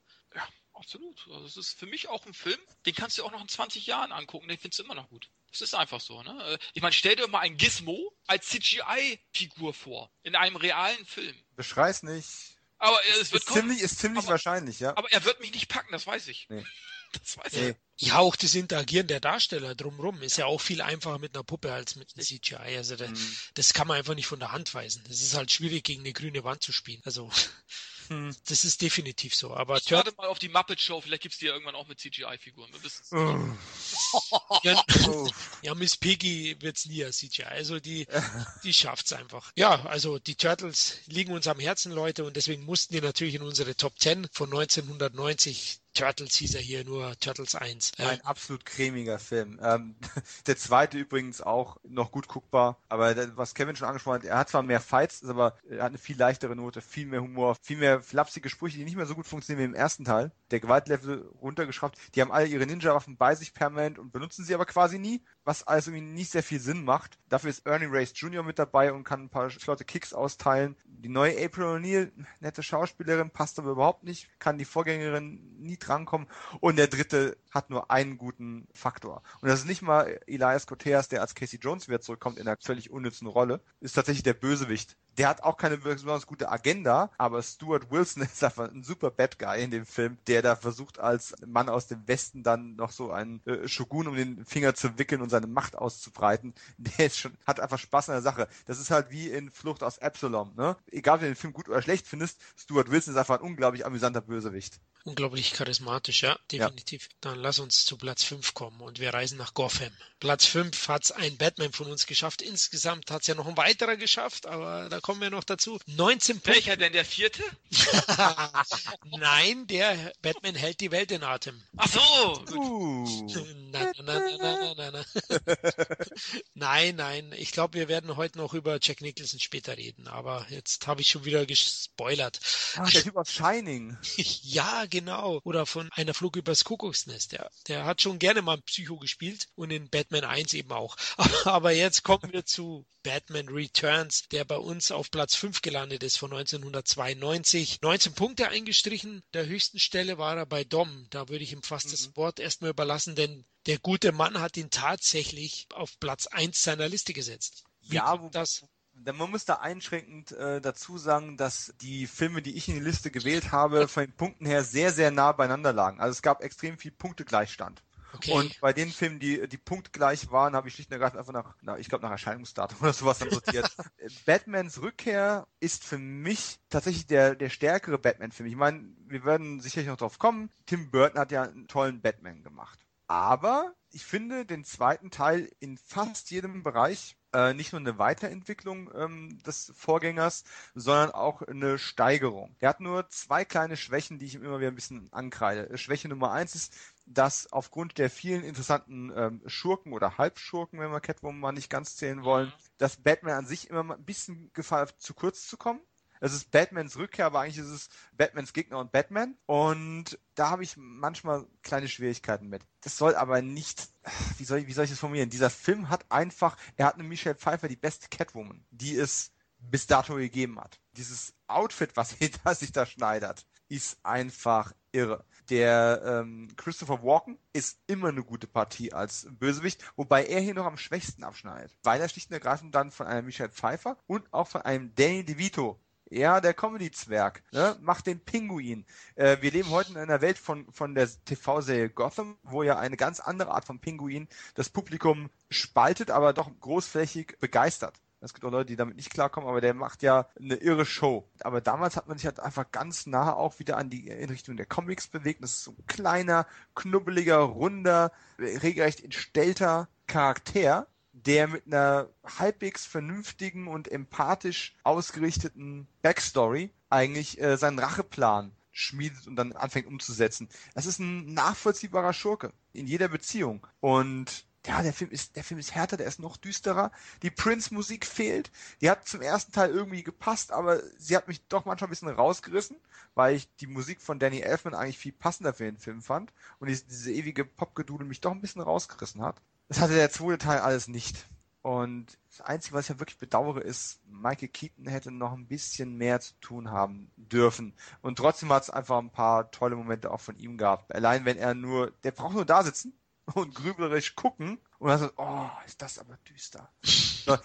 Absolut. Also es ist für mich auch ein Film, den kannst du auch noch in 20 Jahren angucken, den findest du immer noch gut. Das ist einfach so, ne? Äh, ich meine, stell dir mal ein Gizmo als CGI-Figur vor, in einem realen Film. Beschrei's nicht. Aber es wird ist kommen. ziemlich, ist ziemlich aber, wahrscheinlich, ja. Aber er wird mich nicht packen, das weiß ich. Nee. Das weiß nee. ich. Ja, auch das Interagieren der Darsteller drumherum ist ja auch viel einfacher mit einer Puppe als mit einem CGI. Also da, mhm. das kann man einfach nicht von der Hand weisen. Das ist halt schwierig, gegen eine grüne Wand zu spielen. Also hm. Das ist definitiv so. Aber ich warte mal auf die Muppet Show, vielleicht gibt es die ja irgendwann auch mit CGI-Figuren. Oh. ja, oh. ja, Miss Piggy wird es nie als CGI. Also die, die es einfach. Ja, also die Turtles liegen uns am Herzen, Leute, und deswegen mussten die natürlich in unsere Top 10 von 1990 Turtles hieß er hier nur Turtles 1. Begins. Ein äh, absolut cremiger Film. Ähm, der zweite übrigens auch noch gut guckbar, aber was Kevin schon angesprochen hat, er hat zwar mehr Fights, aber er hat eine viel leichtere Note, viel mehr Humor, viel mehr flapsige Sprüche, die nicht mehr so gut funktionieren wie im ersten Teil. Der Gewaltlevel runtergeschraubt. Die haben alle ihre Ninja-Waffen bei sich permanent und benutzen sie aber quasi nie, was also irgendwie nicht sehr viel Sinn macht. Dafür ist Ernie Race Jr. mit dabei und kann ein paar flotte Kicks austeilen. Die neue April O'Neil, nette Schauspielerin, passt aber überhaupt nicht, kann die Vorgängerin nie drankommen. Und der dritte hat nur einen guten Faktor. Und das ist nicht mal Elias Koteas, der als Casey Jones wieder zurückkommt in einer völlig unnützen Rolle, ist tatsächlich der Bösewicht. Der hat auch keine besonders gute Agenda, aber Stuart Wilson ist einfach ein super Bad Guy in dem Film, der da versucht als Mann aus dem Westen dann noch so einen äh, Shogun um den Finger zu wickeln und seine Macht auszubreiten. Der ist schon, hat einfach Spaß an der Sache. Das ist halt wie in Flucht aus Absalom, ne? Egal, ob du den Film gut oder schlecht findest, Stuart Wilson ist einfach ein unglaublich amüsanter Bösewicht. Unglaublich charismatisch, ja, definitiv. Ja. Dann lass uns zu Platz 5 kommen und wir reisen nach Gotham. Platz 5 hat es ein Batman von uns geschafft. Insgesamt hat es ja noch ein weiterer geschafft, aber da kommen wir noch dazu. 19 Punkte. Welcher denn der vierte? Nein, der Batman hält die Welt in Atem. Ach so! Uh. Nein, nein, nein, nein, nein, nein, nein. Ich glaube, wir werden heute noch über Jack Nicholson später reden, aber jetzt habe ich schon wieder gespoilert. Ach, der Typ aus Shining. ja, genau. Oder von einer Flug übers Kuckucksnest. Der, der hat schon gerne mal Psycho gespielt und in Batman 1 eben auch. Aber jetzt kommen wir zu Batman Returns, der bei uns auf Platz 5 gelandet ist von 1992. 19 Punkte eingestrichen. Der höchsten Stelle war er bei Dom. Da würde ich ihm fast mhm. das Wort erstmal überlassen, denn der gute Mann hat ihn tatsächlich auf Platz 1 seiner Liste gesetzt. Wie ja, wo, das? man muss da einschränkend äh, dazu sagen, dass die Filme, die ich in die Liste gewählt habe, von den Punkten her sehr, sehr nah beieinander lagen. Also es gab extrem viel Punktegleichstand. Okay. Und bei den Filmen, die, die punktgleich waren, habe ich schlicht und ergreifend einfach nach, na, ich glaube, nach Erscheinungsdatum oder sowas dann sortiert. Batmans Rückkehr ist für mich tatsächlich der, der stärkere Batman-Film. Ich meine, wir werden sicherlich noch drauf kommen. Tim Burton hat ja einen tollen Batman gemacht. Aber ich finde den zweiten Teil in fast jedem Bereich äh, nicht nur eine Weiterentwicklung ähm, des Vorgängers, sondern auch eine Steigerung. Er hat nur zwei kleine Schwächen, die ich ihm immer wieder ein bisschen ankreide. Schwäche Nummer eins ist, dass aufgrund der vielen interessanten ähm, Schurken oder Halbschurken, wenn wir Catwoman mal nicht ganz zählen wollen, mhm. dass Batman an sich immer mal ein bisschen Gefahr hat, zu kurz zu kommen. Es ist Batmans Rückkehr, aber eigentlich ist es Batmans Gegner und Batman. Und da habe ich manchmal kleine Schwierigkeiten mit. Das soll aber nicht, wie soll ich, wie soll ich das formulieren? Dieser Film hat einfach, er hat eine Michelle Pfeiffer, die beste Catwoman, die es bis dato gegeben hat. Dieses Outfit, was er sich da schneidert, ist einfach irre. Der ähm, Christopher Walken ist immer eine gute Partie als Bösewicht, wobei er hier noch am schwächsten abschneidet, weil er schlicht und ergreifend dann von einem Michelle Pfeiffer und auch von einem Danny DeVito ja, der Comedy-Zwerg. Ne? Macht den Pinguin. Äh, wir leben heute in einer Welt von, von der TV-Serie Gotham, wo ja eine ganz andere Art von Pinguin das Publikum spaltet, aber doch großflächig begeistert. Es gibt auch Leute, die damit nicht klarkommen, aber der macht ja eine irre Show. Aber damals hat man sich halt einfach ganz nah auch wieder an die in Richtung der Comics bewegt. Das ist so ein kleiner, knubbeliger, runder, regelrecht entstellter Charakter, der mit einer halbwegs vernünftigen und empathisch ausgerichteten Backstory eigentlich äh, seinen Racheplan schmiedet und dann anfängt umzusetzen. Das ist ein nachvollziehbarer Schurke in jeder Beziehung. Und ja, der Film ist, der Film ist härter, der ist noch düsterer. Die Prince-Musik fehlt. Die hat zum ersten Teil irgendwie gepasst, aber sie hat mich doch manchmal ein bisschen rausgerissen, weil ich die Musik von Danny Elfman eigentlich viel passender für den Film fand und diese, diese ewige Popgedudel mich doch ein bisschen rausgerissen hat. Das hatte der zweite Teil alles nicht. Und das Einzige, was ich ja wirklich bedauere, ist, Michael Keaton hätte noch ein bisschen mehr zu tun haben dürfen. Und trotzdem hat es einfach ein paar tolle Momente auch von ihm gehabt. Allein wenn er nur, der braucht nur da sitzen und grüblerisch gucken und dann so, oh, ist das aber düster.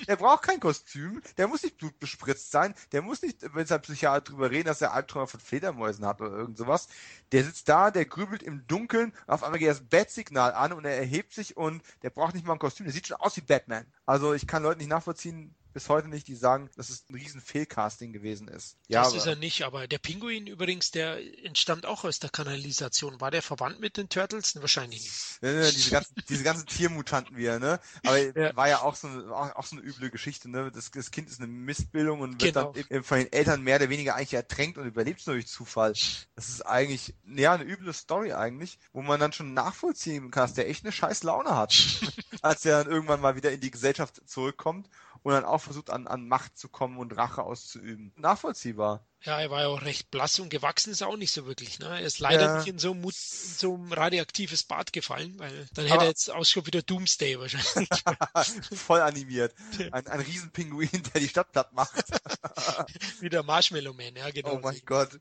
der braucht kein Kostüm, der muss nicht blutbespritzt sein, der muss nicht, wenn sein Psychiater drüber reden, dass er Albträume von Fledermäusen hat oder irgend sowas. Der sitzt da, der grübelt im Dunkeln, auf einmal geht das Bat-Signal an und er erhebt sich und der braucht nicht mal ein Kostüm, der sieht schon aus wie Batman. Also ich kann Leute nicht nachvollziehen, bis heute nicht, die sagen, dass es ein riesen Fehlcasting gewesen ist. Ja, das ist er nicht, aber der Pinguin übrigens, der entstammt auch aus der Kanalisation. War der verwandt mit den Turtles? Wahrscheinlich nicht. Ja, ja, diese, ganzen, diese ganzen Tiermutanten wieder, ne? Aber ja. war ja auch so, eine, auch, auch, so eine üble Geschichte, ne? Das, das Kind ist eine Missbildung und wird genau. dann von den Eltern mehr oder weniger eigentlich ertränkt und überlebt es nur durch Zufall. Das ist eigentlich, ja, eine üble Story eigentlich, wo man dann schon nachvollziehen kann, dass der echt eine scheiß Laune hat. als er dann irgendwann mal wieder in die Gesellschaft zurückkommt und dann auch versucht, an, an Macht zu kommen und Rache auszuüben. Nachvollziehbar. Ja, er war ja auch recht blass und gewachsen ist er auch nicht so wirklich. Ne? Er ist leider ja. nicht in so, ein, in so ein radioaktives Bad gefallen, weil dann hätte Aber er jetzt Ausschub wieder Doomsday wahrscheinlich. Voll animiert. Ein, ein Riesenpinguin, der die Stadt platt macht. wieder Marshmallow Man, ja genau. Oh mein Gott.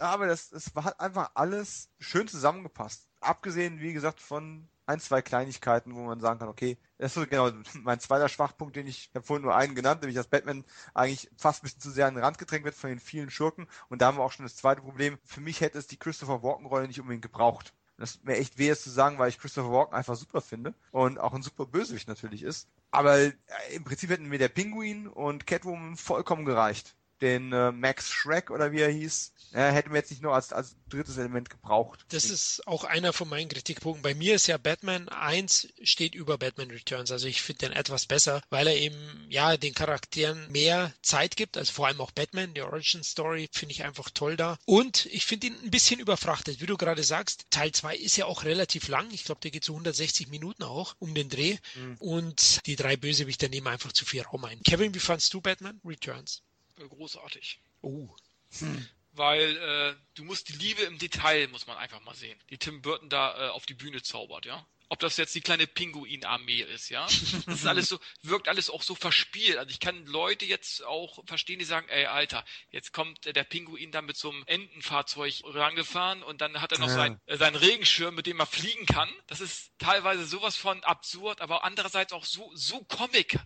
Aber das, das hat einfach alles schön zusammengepasst. Abgesehen, wie gesagt, von ein, zwei Kleinigkeiten, wo man sagen kann, okay, das ist genau mein zweiter Schwachpunkt, den ich, ich habe vorhin nur einen genannt, nämlich dass Batman eigentlich fast ein bisschen zu sehr an den Rand gedrängt wird von den vielen Schurken. Und da haben wir auch schon das zweite Problem. Für mich hätte es die Christopher Walken-Rolle nicht unbedingt gebraucht. Das ist mir echt weh, es zu sagen, weil ich Christopher Walken einfach super finde und auch ein super Bösewicht natürlich ist. Aber äh, im Prinzip hätten mir der Pinguin und Catwoman vollkommen gereicht den äh, Max Shrek oder wie er hieß, äh, hätten wir jetzt nicht nur als, als drittes Element gebraucht. Das ist auch einer von meinen Kritikpunkten. Bei mir ist ja Batman 1 steht über Batman Returns. Also ich finde den etwas besser, weil er eben ja den Charakteren mehr Zeit gibt. Also vor allem auch Batman, die Origin Story finde ich einfach toll da. Und ich finde ihn ein bisschen überfrachtet. Wie du gerade sagst, Teil 2 ist ja auch relativ lang. Ich glaube, der geht so 160 Minuten auch um den Dreh. Mhm. Und die drei Bösewichter nehmen einfach zu viel Raum ein. Kevin, wie fandst du Batman Returns? Äh, großartig. Oh. Hm. Weil äh, du musst die Liebe im Detail, muss man einfach mal sehen, die Tim Burton da äh, auf die Bühne zaubert, ja. Ob das jetzt die kleine Pinguin-Armee ist, ja. Das ist alles so, wirkt alles auch so verspielt. Also ich kann Leute jetzt auch verstehen, die sagen, ey, Alter, jetzt kommt der Pinguin da mit so einem Entenfahrzeug rangefahren und dann hat er noch ja. sein, äh, seinen Regenschirm, mit dem er fliegen kann. Das ist teilweise sowas von absurd, aber andererseits auch so, so Comic.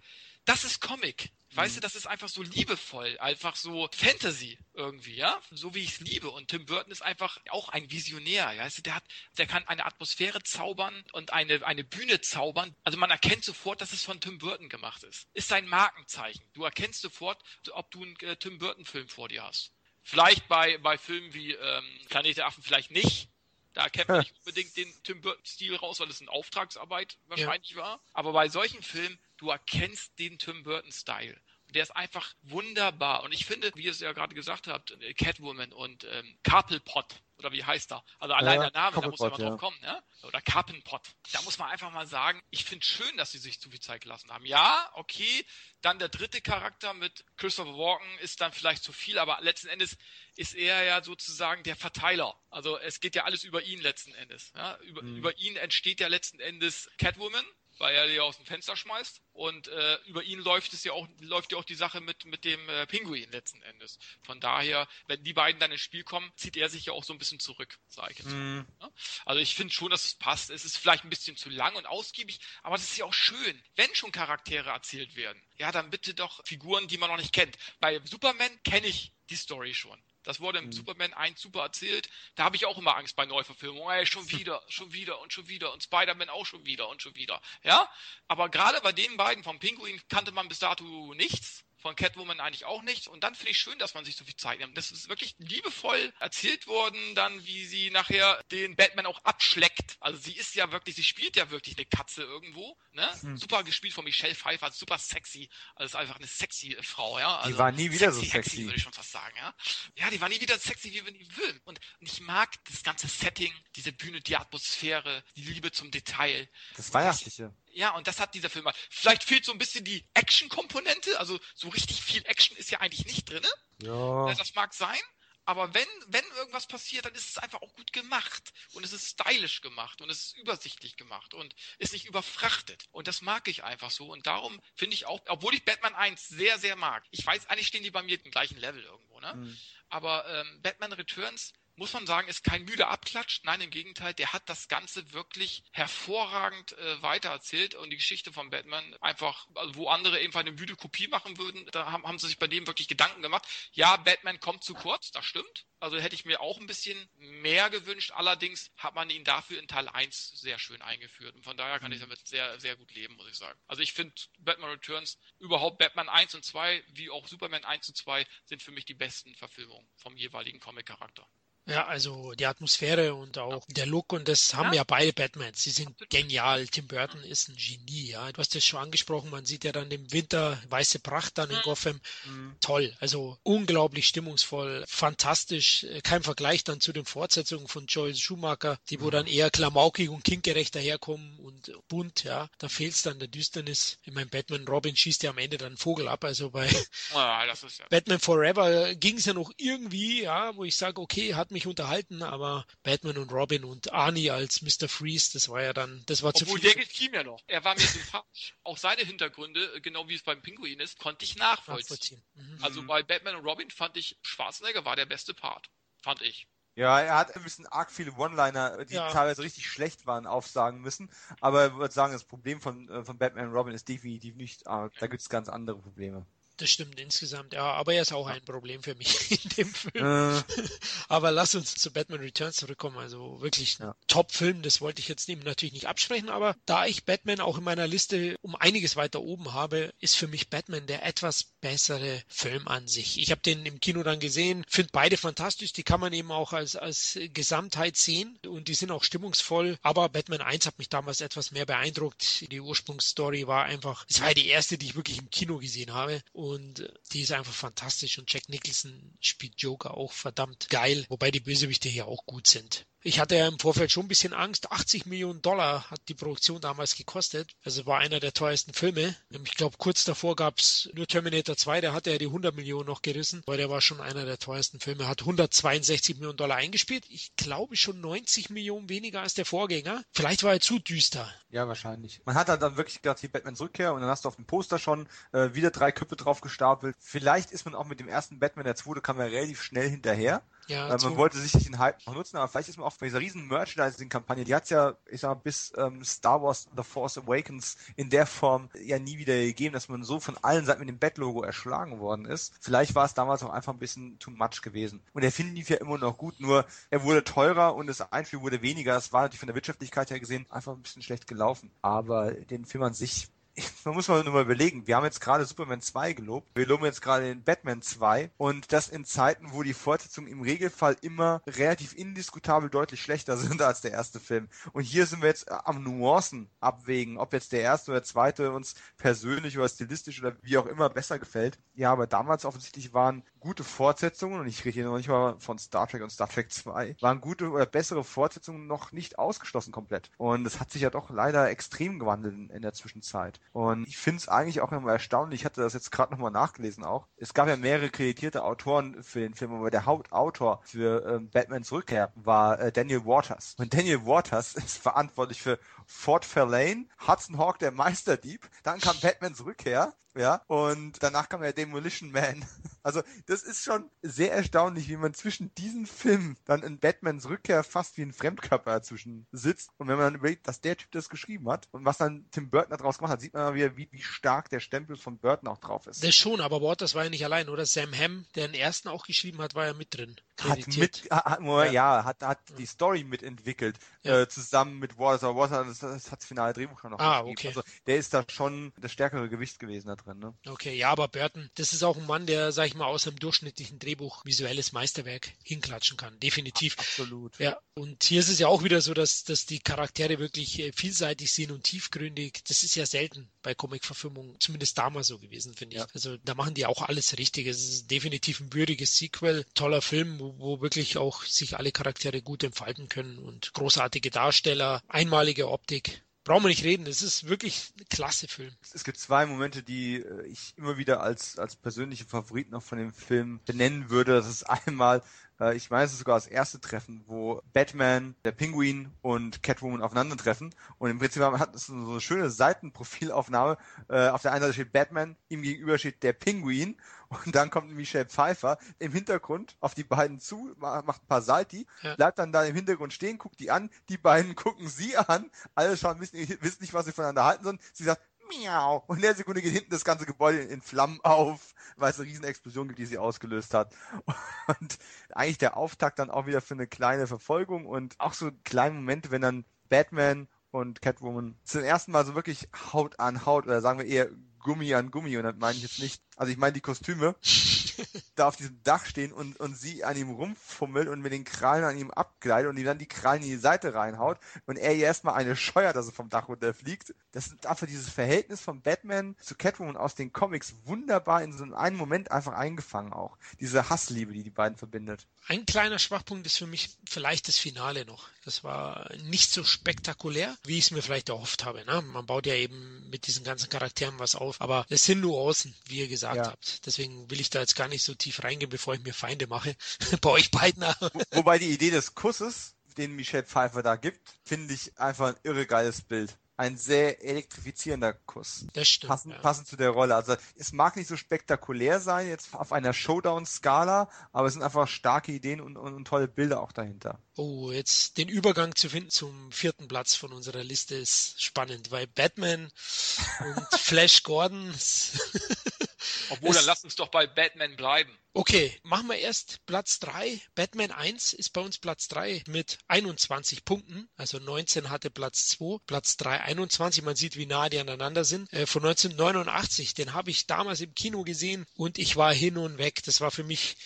Das ist Comic. Weißt du, mhm. das ist einfach so liebevoll, einfach so Fantasy irgendwie, ja? So wie ich es liebe. Und Tim Burton ist einfach auch ein Visionär, ja? Weißt du, der hat, der kann eine Atmosphäre zaubern und eine, eine Bühne zaubern. Also man erkennt sofort, dass es von Tim Burton gemacht ist. Ist sein Markenzeichen. Du erkennst sofort, ob du einen äh, Tim Burton Film vor dir hast. Vielleicht bei, bei Filmen wie ähm, Planet der Affen vielleicht nicht, da erkennt man nicht unbedingt den Tim Burton-Stil raus, weil es eine Auftragsarbeit wahrscheinlich ja. war. Aber bei solchen Filmen, du erkennst den Tim Burton-Style. Der ist einfach wunderbar. Und ich finde, wie ihr es ja gerade gesagt habt, äh, Catwoman und ähm, Carpelpot, oder wie heißt er? Also allein ja, der Name, da muss man ja. drauf kommen, ne? Oder Carpenpot. Da muss man einfach mal sagen, ich finde schön, dass sie sich zu viel Zeit gelassen haben. Ja, okay. Dann der dritte Charakter mit Christopher Walken ist dann vielleicht zu viel, aber letzten Endes ist er ja sozusagen der Verteiler. Also es geht ja alles über ihn letzten Endes. Ja? Über, mhm. über ihn entsteht ja letzten Endes Catwoman weil er die aus dem Fenster schmeißt. Und äh, über ihn läuft es ja auch, läuft ja auch die Sache mit, mit dem äh, Pinguin letzten Endes. Von daher, wenn die beiden dann ins Spiel kommen, zieht er sich ja auch so ein bisschen zurück, sage ich jetzt. Mm. Also ich finde schon, dass es passt. Es ist vielleicht ein bisschen zu lang und ausgiebig, aber es ist ja auch schön, wenn schon Charaktere erzählt werden. Ja, dann bitte doch Figuren, die man noch nicht kennt. Bei Superman kenne ich die Story schon. Das wurde im mhm. Superman 1 super erzählt. Da habe ich auch immer Angst bei Neuverfilmungen. Ey, schon wieder, schon wieder und schon wieder. Und Spider-Man auch schon wieder und schon wieder. Ja? Aber gerade bei den beiden vom Pinguin kannte man bis dato nichts von Catwoman eigentlich auch nicht. Und dann finde ich schön, dass man sich so viel Zeit nimmt. Das ist wirklich liebevoll erzählt worden, dann wie sie nachher den Batman auch abschleckt. Also sie ist ja wirklich, sie spielt ja wirklich eine Katze irgendwo. Ne? Hm. Super gespielt von Michelle Pfeiffer, super sexy. Also einfach eine sexy Frau, ja. Also die war nie wieder sexy, so sexy. würde ich schon fast sagen, ja. Ja, die war nie wieder sexy, wie wir die will. Und ich mag das ganze Setting, diese Bühne, die Atmosphäre, die Liebe zum Detail. Das Weihnachtliche. Ja, und das hat dieser Film. Vielleicht fehlt so ein bisschen die Action-Komponente. Also so richtig viel Action ist ja eigentlich nicht drin. Ja. Das mag sein. Aber wenn, wenn irgendwas passiert, dann ist es einfach auch gut gemacht. Und es ist stylisch gemacht und es ist übersichtlich gemacht und ist nicht überfrachtet. Und das mag ich einfach so. Und darum finde ich auch, obwohl ich Batman 1 sehr, sehr mag. Ich weiß, eigentlich stehen die bei mir im gleichen Level irgendwo, ne? Mhm. Aber ähm, Batman Returns muss man sagen, ist kein müde Abklatsch. Nein, im Gegenteil, der hat das Ganze wirklich hervorragend äh, weitererzählt und die Geschichte von Batman einfach, also wo andere eben eine müde Kopie machen würden, da haben, haben sie sich bei dem wirklich Gedanken gemacht. Ja, Batman kommt zu kurz, das stimmt. Also hätte ich mir auch ein bisschen mehr gewünscht. Allerdings hat man ihn dafür in Teil 1 sehr schön eingeführt. Und von daher kann ich mhm. damit sehr, sehr gut leben, muss ich sagen. Also ich finde Batman Returns, überhaupt Batman 1 und 2, wie auch Superman 1 und 2, sind für mich die besten Verfilmungen vom jeweiligen Comic-Charakter. Ja, also die Atmosphäre und auch der Look und das haben ja, ja beide Batmans. Sie sind genial. Tim Burton ist ein Genie, ja. Du hast das schon angesprochen, man sieht ja dann im Winter weiße Pracht dann in Gotham. Mhm. Toll, also unglaublich stimmungsvoll, fantastisch. Kein Vergleich dann zu den Fortsetzungen von Joel Schumacher, die wo mhm. dann eher klamaukig und kindgerecht daherkommen und bunt, ja. Da fehlt es dann der Düsternis. Ich meine, Batman Robin schießt ja am Ende dann einen Vogel ab, also bei ja, ja. Batman Forever ging es ja noch irgendwie, ja, wo ich sage, okay, hat mich mich unterhalten, aber Batman und Robin und Arnie als Mr. Freeze, das war ja dann, das war Obwohl, zu viel. der gefiel mir noch. Er war mir sympathisch. Auch seine Hintergründe, genau wie es beim Pinguin ist, konnte ich nachvollziehen. nachvollziehen. Mhm. Also bei Batman und Robin fand ich, Schwarzenegger war der beste Part. Fand ich. Ja, er hat ein bisschen arg viele One-Liner, die ja. teilweise richtig schlecht waren, aufsagen müssen. Aber ich würde sagen, das Problem von, äh, von Batman und Robin ist definitiv nicht arg. Da gibt es ganz andere Probleme. Das stimmt insgesamt, ja. Aber er ist auch ein Problem für mich in dem Film. Äh. Aber lass uns zu Batman Returns zurückkommen. Also wirklich ja. Top-Film, das wollte ich jetzt ihm natürlich nicht absprechen. Aber da ich Batman auch in meiner Liste um einiges weiter oben habe, ist für mich Batman der etwas bessere Film an sich. Ich habe den im Kino dann gesehen, finde beide fantastisch. Die kann man eben auch als, als Gesamtheit sehen und die sind auch stimmungsvoll. Aber Batman 1 hat mich damals etwas mehr beeindruckt. Die Ursprungsstory war einfach, es war die erste, die ich wirklich im Kino gesehen habe. Und und die ist einfach fantastisch und Jack Nicholson spielt Joker auch verdammt geil, wobei die Bösewichte hier auch gut sind. Ich hatte ja im Vorfeld schon ein bisschen Angst. 80 Millionen Dollar hat die Produktion damals gekostet. Also war einer der teuersten Filme. Ich glaube, kurz davor gab es nur Terminator 2, der hatte ja die 100 Millionen noch gerissen, weil der war schon einer der teuersten Filme. Hat 162 Millionen Dollar eingespielt. Ich glaube schon 90 Millionen weniger als der Vorgänger. Vielleicht war er zu düster. Ja, wahrscheinlich. Man hat dann wirklich gedacht, hier Batmans Rückkehr und dann hast du auf dem Poster schon äh, wieder drei Köpfe drauf gestapelt. Vielleicht ist man auch mit dem ersten Batman, der zweite kam ja relativ schnell hinterher. Ja, äh, man wollte sicherlich den Hype noch nutzen, aber vielleicht ist man auch bei dieser riesen Merchandising-Kampagne, die hat es ja, ich sag mal, bis ähm, Star Wars The Force Awakens in der Form ja nie wieder gegeben, dass man so von allen Seiten mit dem Bat-Logo erschlagen worden ist. Vielleicht war es damals auch einfach ein bisschen too much gewesen. Und der Film lief ja immer noch gut, nur er wurde teurer und das Einspiel wurde weniger. Das war natürlich von der Wirtschaftlichkeit her gesehen einfach ein bisschen schlecht gelaufen. Aber den Film an sich man muss mal nur mal überlegen, wir haben jetzt gerade Superman 2 gelobt, wir loben jetzt gerade den Batman 2 und das in Zeiten, wo die Fortsetzungen im Regelfall immer relativ indiskutabel deutlich schlechter sind als der erste Film. Und hier sind wir jetzt am Nuancen abwägen, ob jetzt der erste oder der zweite uns persönlich oder stilistisch oder wie auch immer besser gefällt. Ja, aber damals offensichtlich waren gute Fortsetzungen, und ich rede hier noch nicht mal von Star Trek und Star Trek 2, waren gute oder bessere Fortsetzungen noch nicht ausgeschlossen komplett. Und es hat sich ja doch leider extrem gewandelt in der Zwischenzeit. Und ich finde es eigentlich auch immer erstaunlich, ich hatte das jetzt gerade nochmal nachgelesen auch. Es gab ja mehrere kreditierte Autoren für den Film, aber der Hauptautor für ähm, Batmans Rückkehr war äh, Daniel Waters. Und Daniel Waters ist verantwortlich für Fort Fairlane, Hudson Hawk, der Meisterdieb, dann kam Batmans Rückkehr, ja, und danach kam ja Demolition Man. Also das ist schon sehr erstaunlich, wie man zwischen diesen Filmen dann in Batmans Rückkehr fast wie ein Fremdkörper dazwischen sitzt. Und wenn man dann überlegt, dass der Typ das geschrieben hat und was dann Tim Burton daraus gemacht hat, sieht man mal wieder, wie, wie stark der Stempel von Burton auch drauf ist. Das schon, aber Waters war ja nicht allein, oder? Sam Hamm, der den ersten auch geschrieben hat, war ja mit drin. Hat mit, hat, ja. ja, hat, hat die Story mitentwickelt, ja. äh, zusammen mit Waters. Aber Waters, das, das hat das finale Drehbuch schon noch ah, geschrieben. Okay. Also der ist da schon das stärkere Gewicht gewesen da drin. Ne? Okay, ja, aber Burton, das ist auch ein Mann, der, sag ich mal, aus einem durchschnittlichen Drehbuch visuelles Meisterwerk hinklatschen kann. Definitiv. Absolut. Ja, und hier ist es ja auch wieder so, dass, dass die Charaktere wirklich äh, vielseitig sind und tiefgründig. Das ist ja selten bei Comic-Verfilmungen, zumindest damals so gewesen, finde ich. Ja. Also da machen die auch alles richtig. Es ist definitiv ein würdiges Sequel, toller Film, wo, wo wirklich auch sich alle Charaktere gut entfalten können und großartige Darsteller, einmalige Optik brauchen wir nicht reden. Es ist wirklich ein klasse Film. Es gibt zwei Momente, die äh, ich immer wieder als, als persönliche Favoriten auch von dem Film benennen würde. Das ist einmal Äh, ich meine, es ist sogar das erste Treffen, wo Batman, der Penguin und Catwoman aufeinandertreffen. Und im Prinzip hat es so eine schöne Seitenprofilaufnahme. Äh, auf der einen Seite steht Batman, ihm gegenüber steht der Pinguin und dann kommt Michelle Pfeiffer im Hintergrund auf die beiden zu, macht ein paar Salti, ja. bleibt dann da im Hintergrund stehen, guckt die an, die beiden gucken sie an, alle schauen, wissen, wissen nicht, was sie voneinander halten sollen. Sie sagt, miau. Und in der Sekunde geht hinten das ganze Gebäude in Flammen auf, weil es eine riesen Explosion gibt, die sie ausgelöst hat. Und eigentlich der Auftakt dann auch wieder für eine kleine Verfolgung und auch so kleine Momente, wenn dann Batman und Catwoman zum ersten Mal so wirklich Haut an Haut oder sagen wir eher Gummi an Gummi und das meine ich jetzt nicht, also ich meine die Kostüme, da auf diesem Dach stehen und, und sie an ihm rumfummelt und mit den Krallen an ihm abgleitet und ihm dann die Krallen in die Seite reinhaut und er ihr erstmal eine scheuert, dass er vom Dach runterfliegt. Das ist einfach dieses Verhältnis von Batman zu Catwoman aus den Comics wunderbar in so einem Moment einfach eingefangen auch. Diese Hassliebe, die die beiden verbindet. Ein kleiner Schwachpunkt ist für mich vielleicht das Finale noch. Das war nicht so spektakulär, wie ich es mir vielleicht erhofft habe. Ne? Man baut ja eben mit diesen ganzen Charakteren was auf, aber es sind nur außen, wie ihr gesagt ja. habt. Deswegen will ich da jetzt gar nicht so tief reingehen, bevor ich mir Feinde mache. Bei euch beiden. Wobei die Idee des Kusses, den Michelle Pfeiffer da gibt, finde ich einfach ein irre geiles Bild ein sehr elektrifizierender Kuss. Das stimmt. Passend, ja. passend zu der Rolle. Also es mag nicht so spektakulär sein jetzt auf einer Showdown-Skala, aber es sind einfach starke Ideen und, und, und, tolle Bilder auch dahinter. Oh, jetzt den Übergang zu finden zum vierten Platz von unserer Liste ist spannend, weil Batman und Flash Gordon Obwohl, dann lass uns doch bei Batman bleiben. Okay, machen wir erst Platz 3. Batman 1 ist bei uns Platz 3 mit 21 Punkten. Also 19 hatte Platz 2, Platz 3 21. Man sieht, wie nah die aneinander sind. Äh, von 1989, den habe ich damals im Kino gesehen und ich war hin und weg. Das war für mich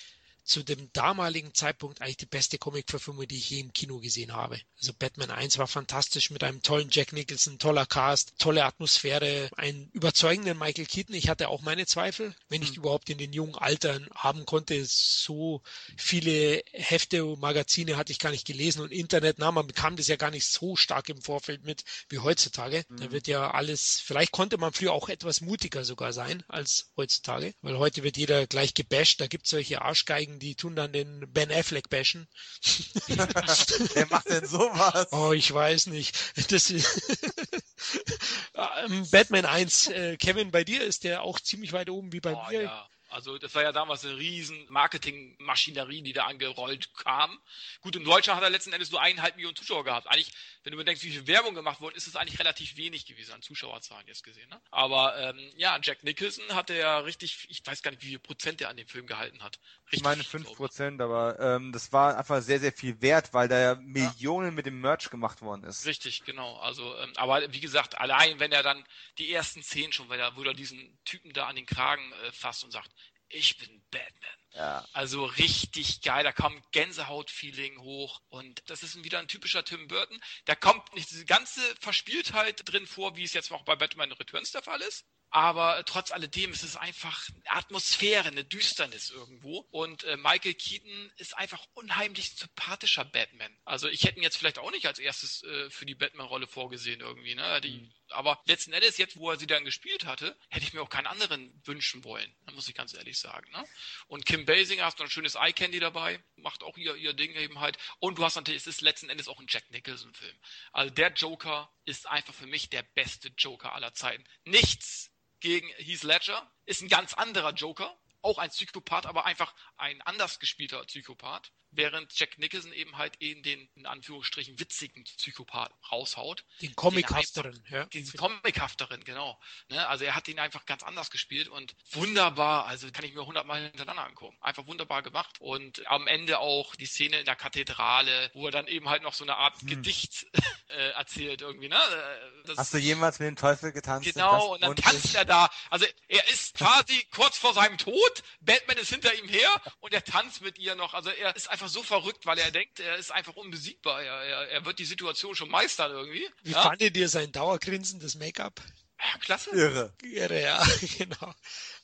zu dem damaligen Zeitpunkt eigentlich die beste Comic-Verfilmung, die ich je im Kino gesehen habe. Also Batman 1 war fantastisch mit einem tollen Jack Nicholson, toller Cast, tolle Atmosphäre, einen überzeugenden Michael Keaton. Ich hatte auch meine Zweifel, wenn ich hm. überhaupt in den jungen Altern haben konnte. So viele Hefte und Magazine hatte ich gar nicht gelesen und Internet, na, man bekam das ja gar nicht so stark im Vorfeld mit wie heutzutage. Mhm. Da wird ja alles, vielleicht konnte man früher auch etwas mutiger sogar sein als heutzutage, weil heute wird jeder gleich gebasht. Da gibt es solche Arschgeigen Kollegen, die tun dann den Ben Affleck bashen. Wer macht denn sowas? Oh, ich weiß nicht. Das, ähm, Batman 1, äh, Kevin, bei dir ist der auch ziemlich weit oben wie bei oh, mir. Ja. Also das war ja damals eine riesen Marketingmaschinerie, die da angerollt kam. Gut, in Deutschland hat er letzten Endes nur eineinhalb Millionen Zuschauer gehabt. Eigentlich, wenn du bedenkst, wie viel Werbung gemacht wurde, ist es eigentlich relativ wenig gewesen an Zuschauerzahlen jetzt gesehen. Ne? Aber ähm, ja, Jack Nicholson hatte ja richtig, ich weiß gar nicht, wie viel Prozent er an dem Film gehalten hat. Richtig ich meine fünf Prozent, aber ähm, das war einfach sehr, sehr viel wert, weil da ja Millionen ja. mit dem Merch gemacht worden ist. Richtig, genau. Also, ähm, aber wie gesagt, allein wenn er dann die ersten zehn schon, weil er, wo er diesen Typen da an den Kragen äh, fasst und sagt, ich bin Batman. Ja. Also richtig geil, da kommt Gänsehaut-Feeling hoch und das ist wieder ein typischer Tim Burton. Da kommt nicht diese ganze Verspieltheit drin vor, wie es jetzt auch bei Batman Returns der Fall ist. Aber trotz alledem ist es einfach eine Atmosphäre, eine Düsternis irgendwo. Und äh, Michael Keaton ist einfach unheimlich sympathischer Batman. Also ich hätte ihn jetzt vielleicht auch nicht als erstes äh, für die Batman-Rolle vorgesehen irgendwie. Ne? Die, mhm. Aber letzten Endes, jetzt wo er sie dann gespielt hatte, hätte ich mir auch keinen anderen wünschen wollen. Da muss ich ganz ehrlich sagen. Ne? Und Kim Basinger hast du ein schönes Eye Candy dabei, macht auch ihr, ihr Ding eben halt. Und du hast natürlich, es ist letzten Endes auch ein Jack Nicholson-Film. Also der Joker ist einfach für mich der beste Joker aller Zeiten. Nichts gegen Heath Ledger. Ist ein ganz anderer Joker. Auch ein Psychopath, aber einfach ein anders gespielter Psychopath während Jack Nicholson eben halt eben den, in Anführungsstrichen, witzigen Psychopath raushaut. Den Comichafteren, ja. Den Comichafteren, genau. Ne? Also er hat ihn einfach ganz anders gespielt und wunderbar, also kann ich mir hundertmal hintereinander angucken. Einfach wunderbar gemacht und am Ende auch die Szene in der Kathedrale, wo er dann eben halt noch so eine Art hm. Gedicht äh, erzählt irgendwie, ne? Das Hast du jemals mit dem Teufel getanzt? Genau, und dann tanzt er da. Also er ist quasi kurz vor seinem Tod, Batman ist hinter ihm her und er tanzt mit ihr noch. Also er ist einfach einfach so verrückt, weil er denkt, er ist einfach unbesiegbar. Er, er, er wird die Situation schon meistern irgendwie. Wie ja? fandet ihr sein Dauergrinsen, das Make-up? Ja, klasse. Irre. Irre, ja, genau.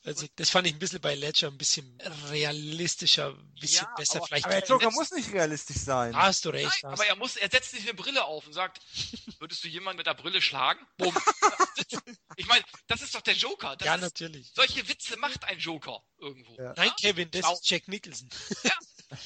Also das fand ich ein bisschen bei Ledger ein bisschen realistischer, ein bisschen ja, besser aber, vielleicht. Aber der Joker muss nicht realistisch sein. Da hast du recht. Nein, aber er muss, er setzt sich eine Brille auf und sagt, würdest du jemanden mit der Brille schlagen? Bumm. ich meine, das ist doch der Joker. Das ja, ist, natürlich. Solche Witze macht ein Joker irgendwo. Ja. Nein, Kevin, das Schau. ist Jack Nicholson. ja,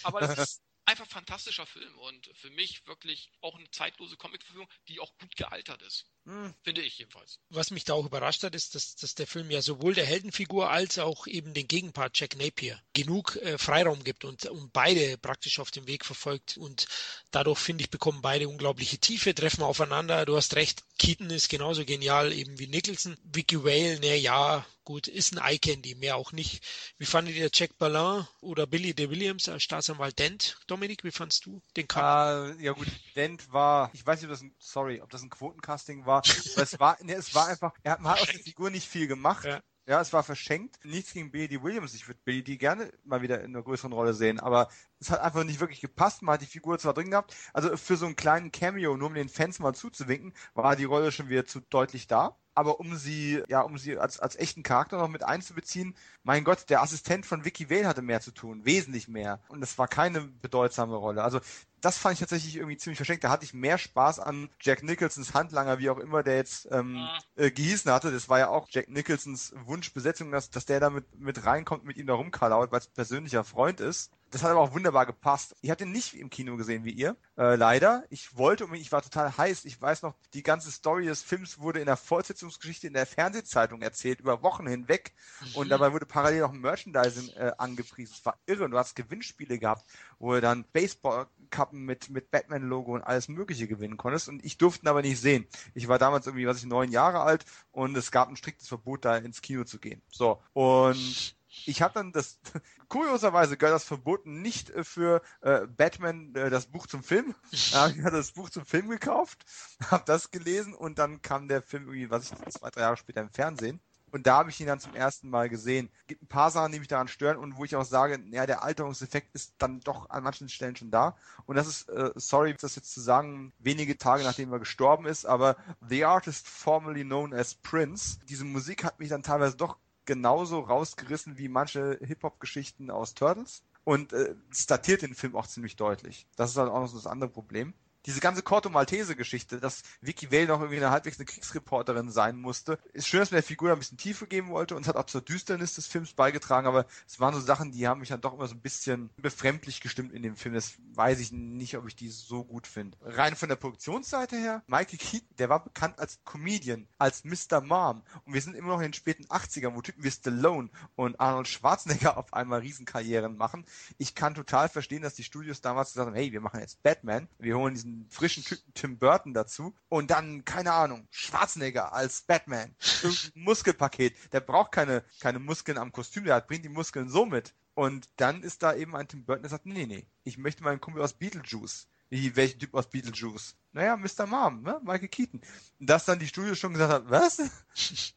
Aber das ist einfach fantastischer Film und für mich wirklich auch eine zeitlose Comicverfügung, die auch gut gealtert ist. Hm. Finde ich jedenfalls. Was mich da auch überrascht hat, ist, dass, dass der Film ja sowohl der Heldenfigur als auch eben den Gegenpart Jack Napier genug äh, Freiraum gibt und, und beide praktisch auf dem Weg verfolgt. Und dadurch, finde ich, bekommen beide unglaubliche Tiefe, treffen aufeinander. Du hast recht, Keaton ist genauso genial eben wie Nicholson. Vicky Whale, ne, ja, gut, ist ein Eye-Candy, mehr auch nicht. Wie fandet ihr Jack Ballin oder Billy de Williams als Staatsanwalt Dent? Dominik, wie fandst du den Kampf? Uh, ja gut, Dent war, ich weiß nicht, ob das ein, sorry, ob das ein Quotencasting war, aber es war, ne, es war einfach, er hat, man hat aus der Figur nicht viel gemacht. Ja. Ja, es war verschenkt. Nichts gegen Billy D. Williams. Ich würde Billy D. gerne mal wieder in einer größeren Rolle sehen, aber es hat einfach nicht wirklich gepasst. Man hat die Figur zwar drin gehabt. Also für so einen kleinen Cameo, nur um den Fans mal zuzuwinken, war die Rolle schon wieder zu deutlich da aber um sie, ja, um sie als, als echten Charakter noch mit einzubeziehen, mein Gott, der Assistent von Vicky Vale hatte mehr zu tun, wesentlich mehr. Und das war keine bedeutsame Rolle. Also das fand ich tatsächlich irgendwie ziemlich verschenkt. Da hatte ich mehr Spaß an Jack Nicholsons Handlanger, wie auch immer der jetzt ähm, äh, gehießen hatte. Das war ja auch Jack Nicholsons Wunschbesetzung, dass, dass der da mit, mit reinkommt, mit ihm da rumkalaut, weil es persönlicher Freund ist. Das hat aber auch wunderbar gepasst. Ich hatte ihn nicht im Kino gesehen wie ihr, äh, leider. Ich wollte und ich war total heiß. Ich weiß noch, die ganze Story des Films wurde in der Fortsetzungsgeschichte in der Fernsehzeitung erzählt, über Wochen hinweg. Mhm. Und dabei wurde parallel noch Merchandising äh, angepriesen. Es war irre. Und du hast Gewinnspiele gehabt, wo du dann Baseballkappen mit, mit Batman-Logo und alles Mögliche gewinnen konntest. Und ich durfte ihn aber nicht sehen. Ich war damals irgendwie, was ich, neun Jahre alt und es gab ein striktes Verbot, da ins Kino zu gehen. So. Und ich habe dann das, kurioserweise gehört das verboten nicht äh, für äh, Batman äh, das Buch zum Film. ich hatte das Buch zum Film gekauft, habe das gelesen und dann kam der Film irgendwie, was ich zwei, drei Jahre später im Fernsehen. Und da habe ich ihn dann zum ersten Mal gesehen. Es gibt ein paar Sachen, die mich daran stören und wo ich auch sage, ja, der Alterungseffekt ist dann doch an manchen Stellen schon da. Und das ist, äh, sorry, das jetzt zu sagen, wenige Tage nachdem er gestorben ist, aber The Artist formerly known as Prince, diese Musik hat mich dann teilweise doch genauso rausgerissen wie manche Hip-Hop-Geschichten aus Turtles. Und äh, es datiert den Film auch ziemlich deutlich. Das ist halt auch noch so das andere Problem diese ganze Corto Maltese-Geschichte, dass Vicky Vale noch irgendwie eine halbwegs eine Kriegsreporterin sein musste, ist schön, dass man der Figur ein bisschen Tiefe geben wollte und hat auch zur Düsternis des Films beigetragen, aber es waren so Sachen, die haben mich dann doch immer so ein bisschen befremdlich gestimmt in dem Film. Das weiß ich nicht, ob ich die so gut finde. Rein von der Produktionsseite her, Michael Keaton, der war bekannt als Comedian, als Mr. Mom und wir sind immer noch in den späten 80ern, wo Typen wie Stallone und Arnold Schwarzenegger auf einmal Riesenkarrieren machen. Ich kann total verstehen, dass die Studios damals gesagt haben, hey, wir machen jetzt Batman, wir holen diesen frischen Typen Tim Burton dazu und dann, keine Ahnung, Schwarzenegger als Batman. Muskelpaket. Der braucht keine, keine Muskeln am Kostüm, der hat, bringt die Muskeln so mit. Und dann ist da eben ein Tim Burton, der sagt, nee, nee, ich möchte meinen Kumpel aus Beetlejuice. Wie, welchen Typ aus Beetlejuice? Naja, Mr. Mom, ne? Michael Keaton. Und dass dann die Studio schon gesagt hat, was?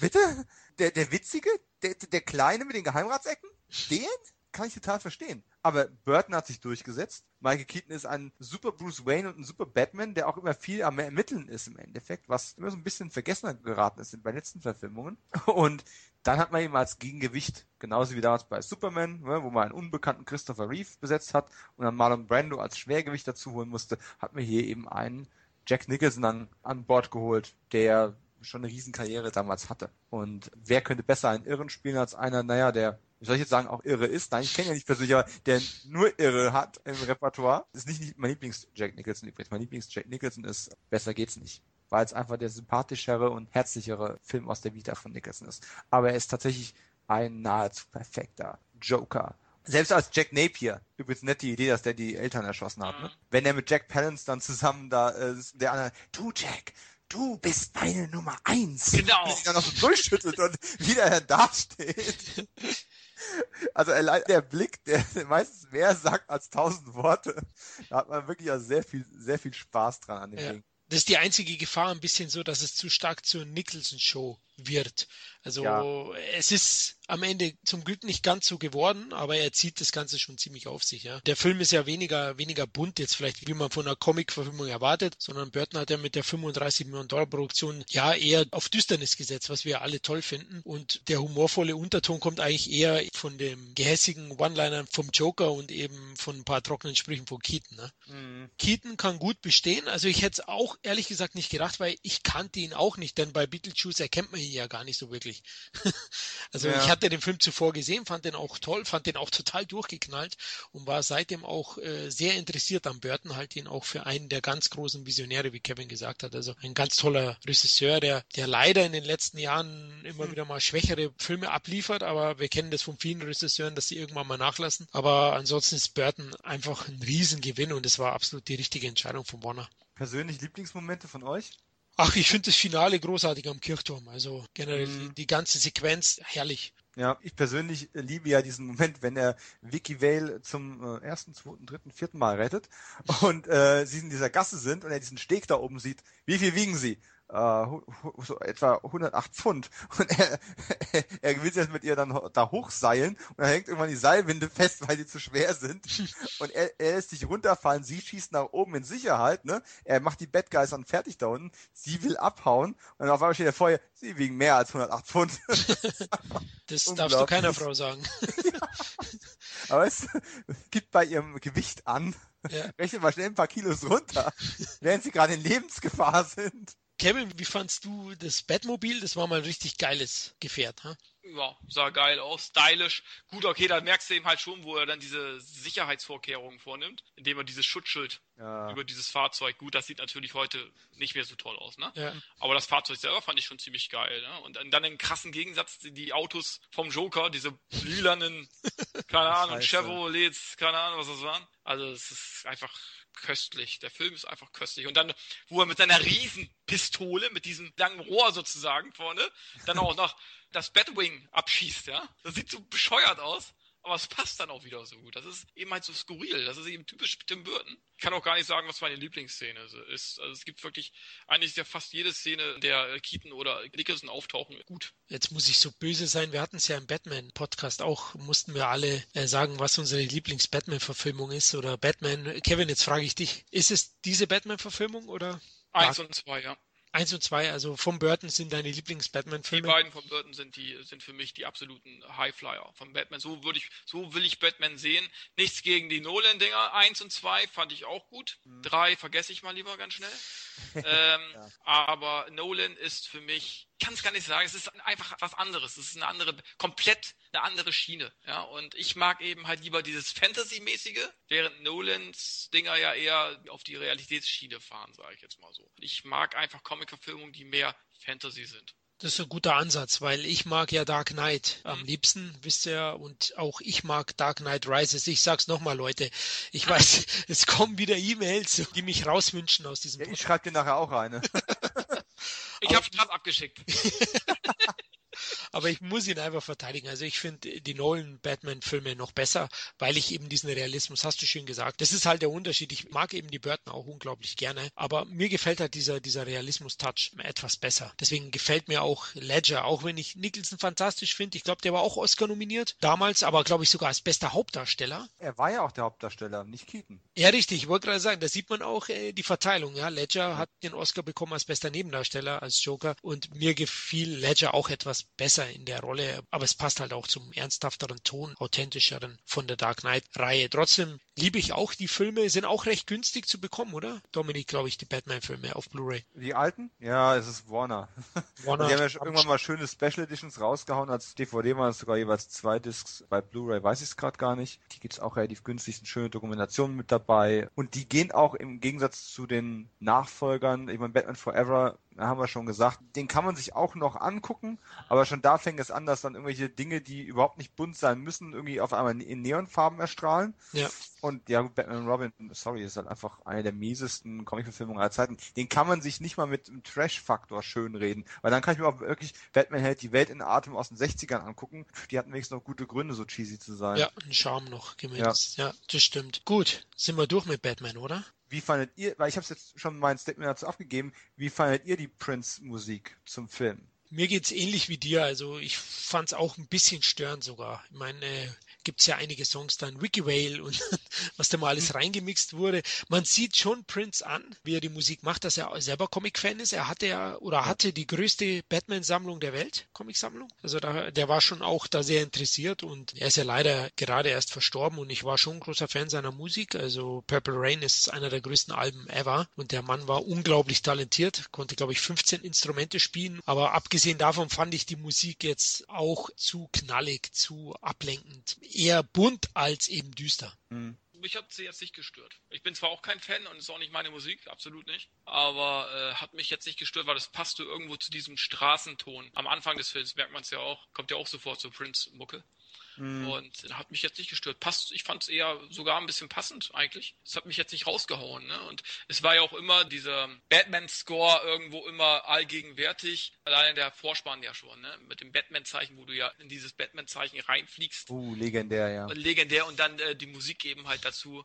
Bitte? Der, der Witzige? Der, der Kleine mit den Geheimratsecken? Den? Kann ich total verstehen. Aber Burton hat sich durchgesetzt. Michael Keaton ist ein super Bruce Wayne und ein super Batman, der auch immer viel am Ermitteln ist im Endeffekt, was immer so ein bisschen vergessen geraten ist bei letzten Verfilmungen. Und dann hat man ihn als Gegengewicht, genauso wie damals bei Superman, ne, wo man einen unbekannten Christopher Reeve besetzt hat und dann Marlon Brando als Schwergewicht dazu holen musste, hat man hier eben einen Jack Nicholson an, an Bord geholt, der schon eine Riesenkarriere damals hatte. Und wer könnte besser einen Irren spielen als einer, naja, der soll ich jetzt sagen, auch irre ist. Nein, ich kenne ja nicht persönlich, aber der nur irre hat im Repertoire. Das ist nicht, nicht mein Lieblings-Jack Nicholson übrigens. Mein Lieblings-Jack Nicholson ist, besser geht's nicht. Weil es einfach der sympathischere und herzlichere Film aus der Vita von Nicholson ist. Aber er ist tatsächlich ein nahezu perfekter Joker. Selbst als Jack Napier, übrigens nette Idee, dass der die Eltern erschossen hat, ne? Wenn er mit Jack Palance dann zusammen da, äh, der andere, du Jack, du bist meine Nummer eins. Genau. Und sich dann noch so durchschüttelt und wieder dasteht. Also der Blick, der meistens mehr sagt als tausend Worte, da hat man wirklich auch sehr viel, sehr viel Spaß dran an dem ja. Ding. Das ist die einzige Gefahr ein bisschen so, dass es zu stark zur Nicholson-Show wird. Also ja. es ist am Ende zum Glück nicht ganz so geworden, aber er zieht das Ganze schon ziemlich auf sich. Ja. Der Film ist ja weniger, weniger bunt jetzt vielleicht, wie man von einer Comic-Verfilmung erwartet, sondern Burton hat ja mit der 35 Millionen Dollar Produktion ja eher auf Düsternis gesetzt, was wir alle toll finden. Und der humorvolle Unterton kommt eigentlich eher von dem gehässigen One-Linern vom Joker und eben von ein paar trockenen Sprüchen von Keaton. Ne? Mhm. Keaton kann gut bestehen. Also ich hätte es auch ehrlich gesagt nicht gedacht, weil ich kannte ihn auch nicht, denn bei Beetlejuice erkennt man ihn ich ja gar nicht so wirklich. also ja. ich hatte den Film zuvor gesehen, fand den auch toll, fand den auch total durchgeknallt und war seitdem auch äh, sehr interessiert am Burton, halt ihn auch für einen der ganz großen Visionäre, wie Kevin gesagt hat. Also ein ganz toller Regisseur, der, der leider in den letzten Jahren immer hm. wieder mal schwächere Filme abliefert, aber wir kennen das von vielen Regisseuren, dass sie irgendwann mal nachlassen. Aber ansonsten ist Burton einfach ein Riesengewinn und es war absolut die richtige Entscheidung von Warner. Persönlich Lieblingsmomente von euch? Ach, ich finde das Finale großartig am Kirchturm. Also generell mhm. die ganze Sequenz herrlich. Ja, ich persönlich liebe ja diesen Moment, wenn er Vicky Vale zum äh, ersten, zweiten, dritten, vierten Mal rettet und äh, sie in dieser Gasse sind und er diesen Steg da oben sieht. Wie viel wiegen sie? Äh, so etwa 108 Pfund. Und er, er will sich jetzt mit ihr dann da hochseilen und er hängt irgendwann die Seilwinde fest, weil sie zu schwer sind. Und er, er lässt sich runterfallen, sie schießt nach oben in Sicherheit, ne? Er macht die Bad Guys dann fertig da unten, sie will abhauen und auf einmal steht er vor ihr, sie wiegen mehr als 108 Pfund. das darfst du keiner Frau sagen. Aber es gibt bei ihrem Gewicht an, ja. rechnet mal schnell ein paar Kilos runter, während sie gerade in Lebensgefahr sind. Kevin, wie fandst du das Batmobil? Das war mal ein richtig geiles Gefährt, ha? Ja, sah geil aus, stylisch. Gut, okay, da merkst du eben halt schon, wo er dann diese Sicherheitsvorkehrungen vornimmt, indem er dieses Schutzschild ja. über dieses Fahrzeug, gut, das sieht natürlich heute nicht mehr so toll aus, ne? Ja. Aber das Fahrzeug selber fand ich schon ziemlich geil, ne? Und dann im krassen Gegensatz die Autos vom Joker, diese lilanen, keine Ahnung, Chevrolets, keine Ahnung, was das waren. Also es ist einfach köstlich. Der Film ist einfach köstlich. Und dann, wo er mit seiner Riesenpistole, mit diesem langen Rohr sozusagen vorne, dann auch noch das Batwing abschießt, ja. Das sieht so bescheuert aus aber es passt dann auch wieder so gut. Das ist eben halt so skurril. Das ist eben typisch Tim Burton. Ich kann auch gar nicht sagen, was meine Lieblingsszene ist. Also es gibt wirklich, eigentlich ist ja fast jede Szene, in der Keaton oder Nicholson auftauchen, gut. Jetzt muss ich so böse sein. Wir hatten es ja im Batman-Podcast auch, mussten wir alle äh, sagen, was unsere Lieblings-Batman-Verfilmung ist oder Batman. Kevin, jetzt frage ich dich, ist es diese Batman-Verfilmung oder? Eins und zwei, ja. Eins und zwei, also vom Burton sind deine Lieblings-Batman-Filme? Die beiden von Burton sind die sind für mich die absoluten Highflyer von Batman. So würde ich, so will ich Batman sehen. Nichts gegen die Nolan-Dinger. Eins und zwei fand ich auch gut. Mhm. Drei vergesse ich mal lieber ganz schnell. ähm, ja. Aber Nolan ist für mich, kann es gar nicht sagen, es ist einfach was anderes. Es ist eine andere, komplett eine andere Schiene. Ja, und ich mag eben halt lieber dieses Fantasy-mäßige, während Nolans Dinger ja eher auf die Realitätsschiene fahren, sage ich jetzt mal so. Ich mag einfach Comic-Verfilmungen, die mehr Fantasy sind. Das ist ein guter Ansatz, weil ich mag ja Dark Knight am mhm. liebsten, wisst ihr, und auch ich mag Dark Knight Rises. Ich sag's nochmal, Leute. Ich weiß, es kommen wieder E-Mails, die mich rauswünschen aus diesem ja, Ich schreibe dir nachher auch eine. ich hab's gerade abgeschickt. aber ich muss ihn einfach verteidigen. Also ich finde die Nolan Batman-Filme noch besser, weil ich eben diesen Realismus, hast du schön gesagt. Das ist halt der Unterschied. Ich mag eben die Burton auch unglaublich gerne, aber mir gefällt halt dieser, dieser Realismus-Touch etwas besser. Deswegen gefällt mir auch Ledger, auch wenn ich Nicholson fantastisch finde. Ich glaube, der war auch Oscar nominiert damals, aber glaube ich sogar als bester Hauptdarsteller. Er war ja auch der Hauptdarsteller, nicht Keaton. Ja, richtig. Ich wollte gerade sagen, da sieht man auch äh, die Verteilung. Ja, Ledger hat den Oscar bekommen als bester Nebendarsteller, als Joker und mir gefiel Ledger auch etwas besser in der Rolle, aber es passt halt auch zum ernsthafteren Ton, authentischeren von der Dark Knight-Reihe. Trotzdem liebe ich auch die Filme, sind auch recht günstig zu bekommen, oder? Dominik, glaube ich, die Batman-Filme auf Blu-ray. Die alten? Ja, es ist Warner. Warner. die haben ja irgendwann mal schöne Special Editions rausgehauen. Als DVD waren es sogar jeweils zwei Discs. Bei Blu-ray weiß ich es gerade gar nicht. Die gibt es auch relativ günstig, sind schöne Dokumentationen mit dabei. Und die gehen auch im Gegensatz zu den Nachfolgern, ich meine, Batman Forever haben wir schon gesagt, den kann man sich auch noch angucken, aber schon da fängt es an, dass dann irgendwelche Dinge, die überhaupt nicht bunt sein müssen, irgendwie auf einmal in Neonfarben erstrahlen. Ja. Und ja, Batman Robin, sorry, ist halt einfach eine der miesesten Comic-Verfilmungen aller Zeiten. Den kann man sich nicht mal mit einem Trash-Faktor schönreden, weil dann kann ich mir auch wirklich Batman hält die Welt in Atem aus den 60ern angucken. Die hatten wenigstens noch gute Gründe, so cheesy zu sein. Ja, ein Charme noch gemäß. Ja. ja, das stimmt. Gut, sind wir durch mit Batman, oder? Wie fandet ihr, weil ich habe jetzt schon mein Statement dazu abgegeben, wie fandet ihr die Prince-Musik zum Film? Mir geht's ähnlich wie dir. Also ich fand's auch ein bisschen störend sogar. Ich meine, gibt es ja einige Songs dann, Wiki Whale und was da mal alles mhm. reingemixt wurde. Man sieht schon Prince an, wie er die Musik macht, dass er selber Comic-Fan ist. Er hatte ja oder hatte die größte Batman-Sammlung der Welt, Comic-Sammlung. Also da, der war schon auch da sehr interessiert und er ist ja leider gerade erst verstorben und ich war schon ein großer Fan seiner Musik. Also Purple Rain ist einer der größten Alben ever und der Mann war unglaublich talentiert, konnte glaube ich 15 Instrumente spielen, aber abgesehen davon fand ich die Musik jetzt auch zu knallig, zu ablenkend, eher bunt als eben düster. Mhm mich hat sie jetzt nicht gestört. Ich bin zwar auch kein Fan und ist auch nicht meine Musik, absolut nicht, aber äh, hat mich jetzt nicht gestört, weil das passte irgendwo zu diesem Straßenton. Am Anfang des Films merkt man es ja auch, kommt ja auch sofort zu Prince-Mucke. Mhm. Und hat mich jetzt nicht gestört. Passt, ich fand es eher sogar ein bisschen passend eigentlich. Es hat mich jetzt nicht rausgehauen. Ne? Und es war ja auch immer dieser Batman-Score irgendwo immer allgegenwärtig. Allein der Vorspann ja schon, ne? Mit dem Batman-Zeichen, wo du ja in dieses Batman-Zeichen reinfliegst. Uh, legendär, ja. Legendär und dann äh, die Musik eben halt dazu.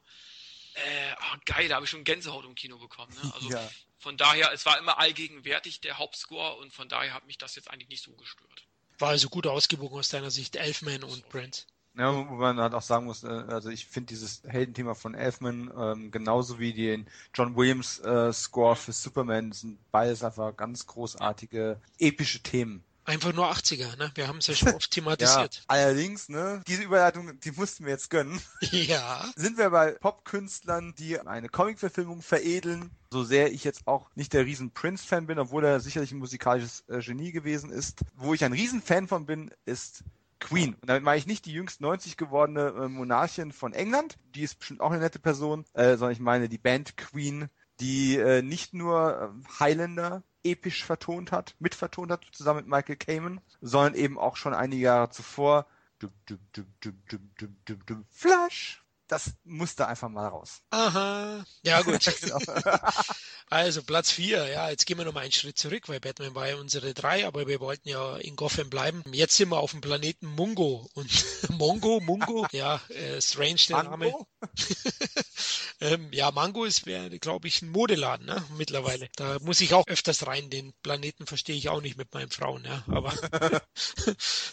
Äh, oh, geil, da habe ich schon Gänsehaut im Kino bekommen. Ne? Also ja. von daher, es war immer allgegenwärtig der Hauptscore und von daher hat mich das jetzt eigentlich nicht so gestört. War also gut ausgewogen aus deiner Sicht, Elfman und Brent. Ja, wo man halt auch sagen muss, äh, also ich finde dieses Heldenthema von Elfman ähm, genauso wie den John Williams äh, Score für Superman sind beides einfach ganz großartige, epische Themen. Einfach nur 80er, ne? Wir haben es ja schon oft thematisiert. ja, allerdings, ne? Diese Überleitung, die mussten wir jetzt gönnen. Ja. Sind wir bei Popkünstlern, die eine Comic-Verfilmung veredeln, so sehr ich jetzt auch nicht der riesen Prince-Fan bin, obwohl er sicherlich ein musikalisches äh, Genie gewesen ist. Wo ich ein Riesenfan von bin, ist Queen. Und damit meine ich nicht die jüngst 90 gewordene äh, Monarchin von England, die ist bestimmt auch eine nette Person, äh, sondern ich meine die Band Queen, die äh, nicht nur äh, Highlander episch vertont hat, mitvertont hat, zusammen mit Michael Kamen, sondern eben auch schon einige Jahre zuvor Flash. Das musste einfach mal raus. Aha. Ja, gut. genau. Also Platz 4, ja, jetzt gehen wir nochmal einen Schritt zurück, weil Batman war ja unsere drei, aber wir wollten ja in Gotham bleiben. Jetzt sind wir auf dem Planeten Mungo und Mongo, Mungo, ja, äh, strange der Name. ähm, ja, Mango ist, glaube ich, ein Modeladen, ne, mittlerweile. Da muss ich auch öfters rein, den Planeten verstehe ich auch nicht mit meinen Frauen, ja, aber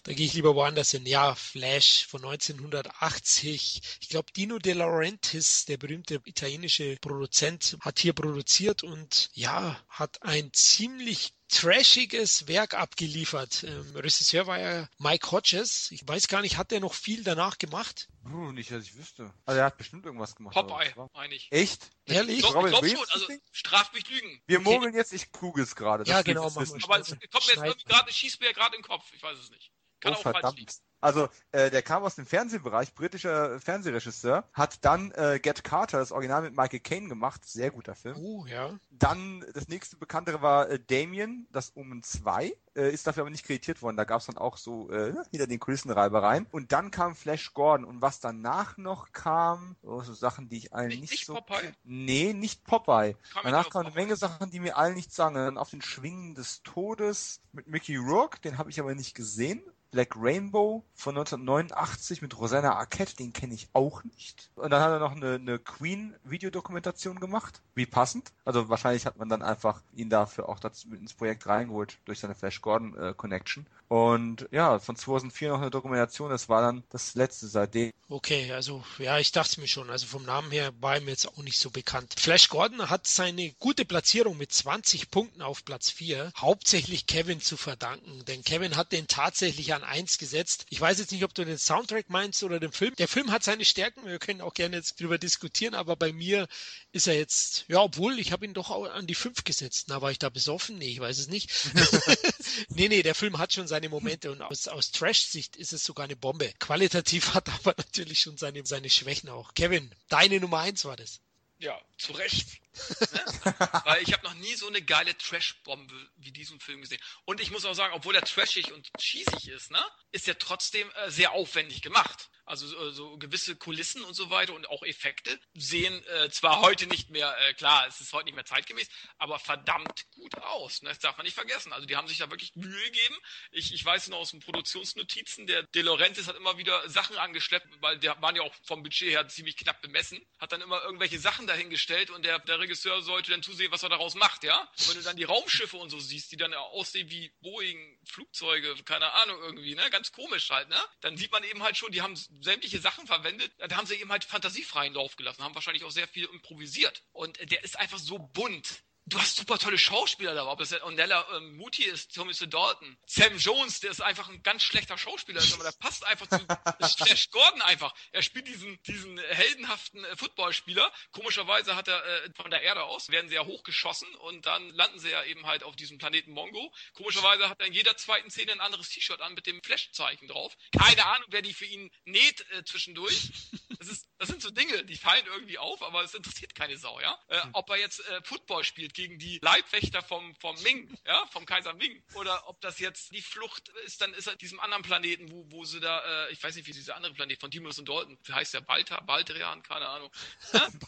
da gehe ich lieber woanders hin. Ja, Flash von 1980, ich glaube Dino De Laurentiis, der berühmte italienische Produzent, hat hier produziert und ja, hat ein ziemlich trashiges Werk abgeliefert. Ähm, Regisseur war ja Mike Hodges. Ich weiß gar nicht, hat er noch viel danach gemacht? Uh, nicht, dass ich wüsste. Also er hat bestimmt irgendwas gemacht. Popeye, meine ich. Echt? Ehrlich? Doch, ich glaube schon. Also straf mich Lügen. Wir okay. mogeln jetzt, ich google es gerade. Ja, genau. Aber es kommt mir jetzt irgendwie gerade, schießt mir gerade im Kopf. Ich weiß es nicht. Kann oh, auch verdammt. falsch liegen. Also äh, der kam aus dem Fernsehbereich, britischer Fernsehregisseur, hat dann äh, Get Carter, das Original mit Michael Caine gemacht, sehr guter Film. Oh, ja. Dann das nächste bekanntere war äh, Damien, das Omen 2, äh, ist dafür aber nicht kreditiert worden. Da gab es dann auch so äh, hinter den Kulissen Reibereien. Und dann kam Flash Gordon und was danach noch kam, oh, so Sachen, die ich allen nicht, nicht so... Popeye? Nee, nicht Popeye. Kam danach kamen eine Menge Sachen, die mir allen nichts sagen. Dann auf den Schwingen des Todes mit Mickey Rourke, den habe ich aber nicht gesehen. Black Rainbow von 1989 mit Rosanna Arquette, den kenne ich auch nicht. Und dann hat er noch eine, eine Queen-Videodokumentation gemacht. Wie passend. Also wahrscheinlich hat man dann einfach ihn dafür auch dazu ins Projekt reingeholt durch seine Flash Gordon äh, Connection. Und ja, von 2004 noch eine Dokumentation, das war dann das letzte seitdem. Okay, also ja, ich dachte mir schon, also vom Namen her war ihm jetzt auch nicht so bekannt. Flash Gordon hat seine gute Platzierung mit 20 Punkten auf Platz 4 hauptsächlich Kevin zu verdanken, denn Kevin hat den tatsächlich an 1 gesetzt. Ich weiß jetzt nicht, ob du den Soundtrack meinst oder den Film. Der Film hat seine Stärken, wir können auch gerne jetzt drüber diskutieren, aber bei mir ist er jetzt, ja, obwohl ich habe ihn doch an die 5 gesetzt. Na, war ich da besoffen? Nee, ich weiß es nicht. nee, nee, der Film hat schon seine Momente und aus, aus Trash-Sicht ist es sogar eine Bombe. Qualitativ hat aber natürlich schon seine, seine Schwächen auch. Kevin, deine Nummer 1 war das. Ja, zu Recht. Ne? Weil ich habe noch nie so eine geile Trash-Bombe wie diesen Film gesehen. Und ich muss auch sagen, obwohl er trashig und cheesig ist, ne, ist er trotzdem äh, sehr aufwendig gemacht. Also so, so gewisse Kulissen und so weiter und auch Effekte sehen äh, zwar heute nicht mehr, äh, klar, es ist heute nicht mehr zeitgemäß, aber verdammt gut aus. Ne? Das darf man nicht vergessen. Also die haben sich da wirklich Mühe gegeben. Ich, ich weiß noch aus den Produktionsnotizen, der De Laurentiis hat immer wieder Sachen angeschleppt, weil die waren ja auch vom Budget her ziemlich knapp bemessen, hat dann immer irgendwelche Sachen dahingestellt und der, der Regisseur sollte dann zusehen, was er daraus macht, ja. Und wenn du dann die Raumschiffe und so siehst, die dann aussehen wie Boeing, Flugzeuge, keine Ahnung irgendwie, ne, ganz komisch halt, ne, dann sieht man eben halt schon, die haben sämtliche Sachen verwendet. Da haben sie eben halt fantasiefreien Lauf gelassen, haben wahrscheinlich auch sehr viel improvisiert. Und der ist einfach so bunt du hast super tolle Schauspieler da, ob das Onella ähm, Muti ist, Tommy Dalton, Sam Jones, der ist einfach ein ganz schlechter Schauspieler, aber der passt einfach zu Flash Gordon einfach. Er spielt diesen, diesen heldenhaften äh, Footballspieler. Komischerweise hat er äh, von der Erde aus, werden sie ja hochgeschossen und dann landen sie ja eben halt auf diesem Planeten Mongo. Komischerweise hat er in jeder zweiten Szene ein anderes T-Shirt an mit dem Flash-Zeichen drauf. Keine Ahnung, wer die für ihn näht äh, zwischendurch. Das, ist, das sind so Dinge, die fallen irgendwie auf, aber es interessiert keine Sau, ja. Äh, ob er jetzt äh, Football spielt gegen die Leibwächter vom, vom Ming, ja, vom Kaiser Ming. Oder ob das jetzt die Flucht ist, dann ist er diesem anderen Planeten, wo, wo sie da, äh, ich weiß nicht, wie dieser andere Planet von Timus und Dalton, wie heißt der? Balta, Baldrian, keine Ahnung. Ne?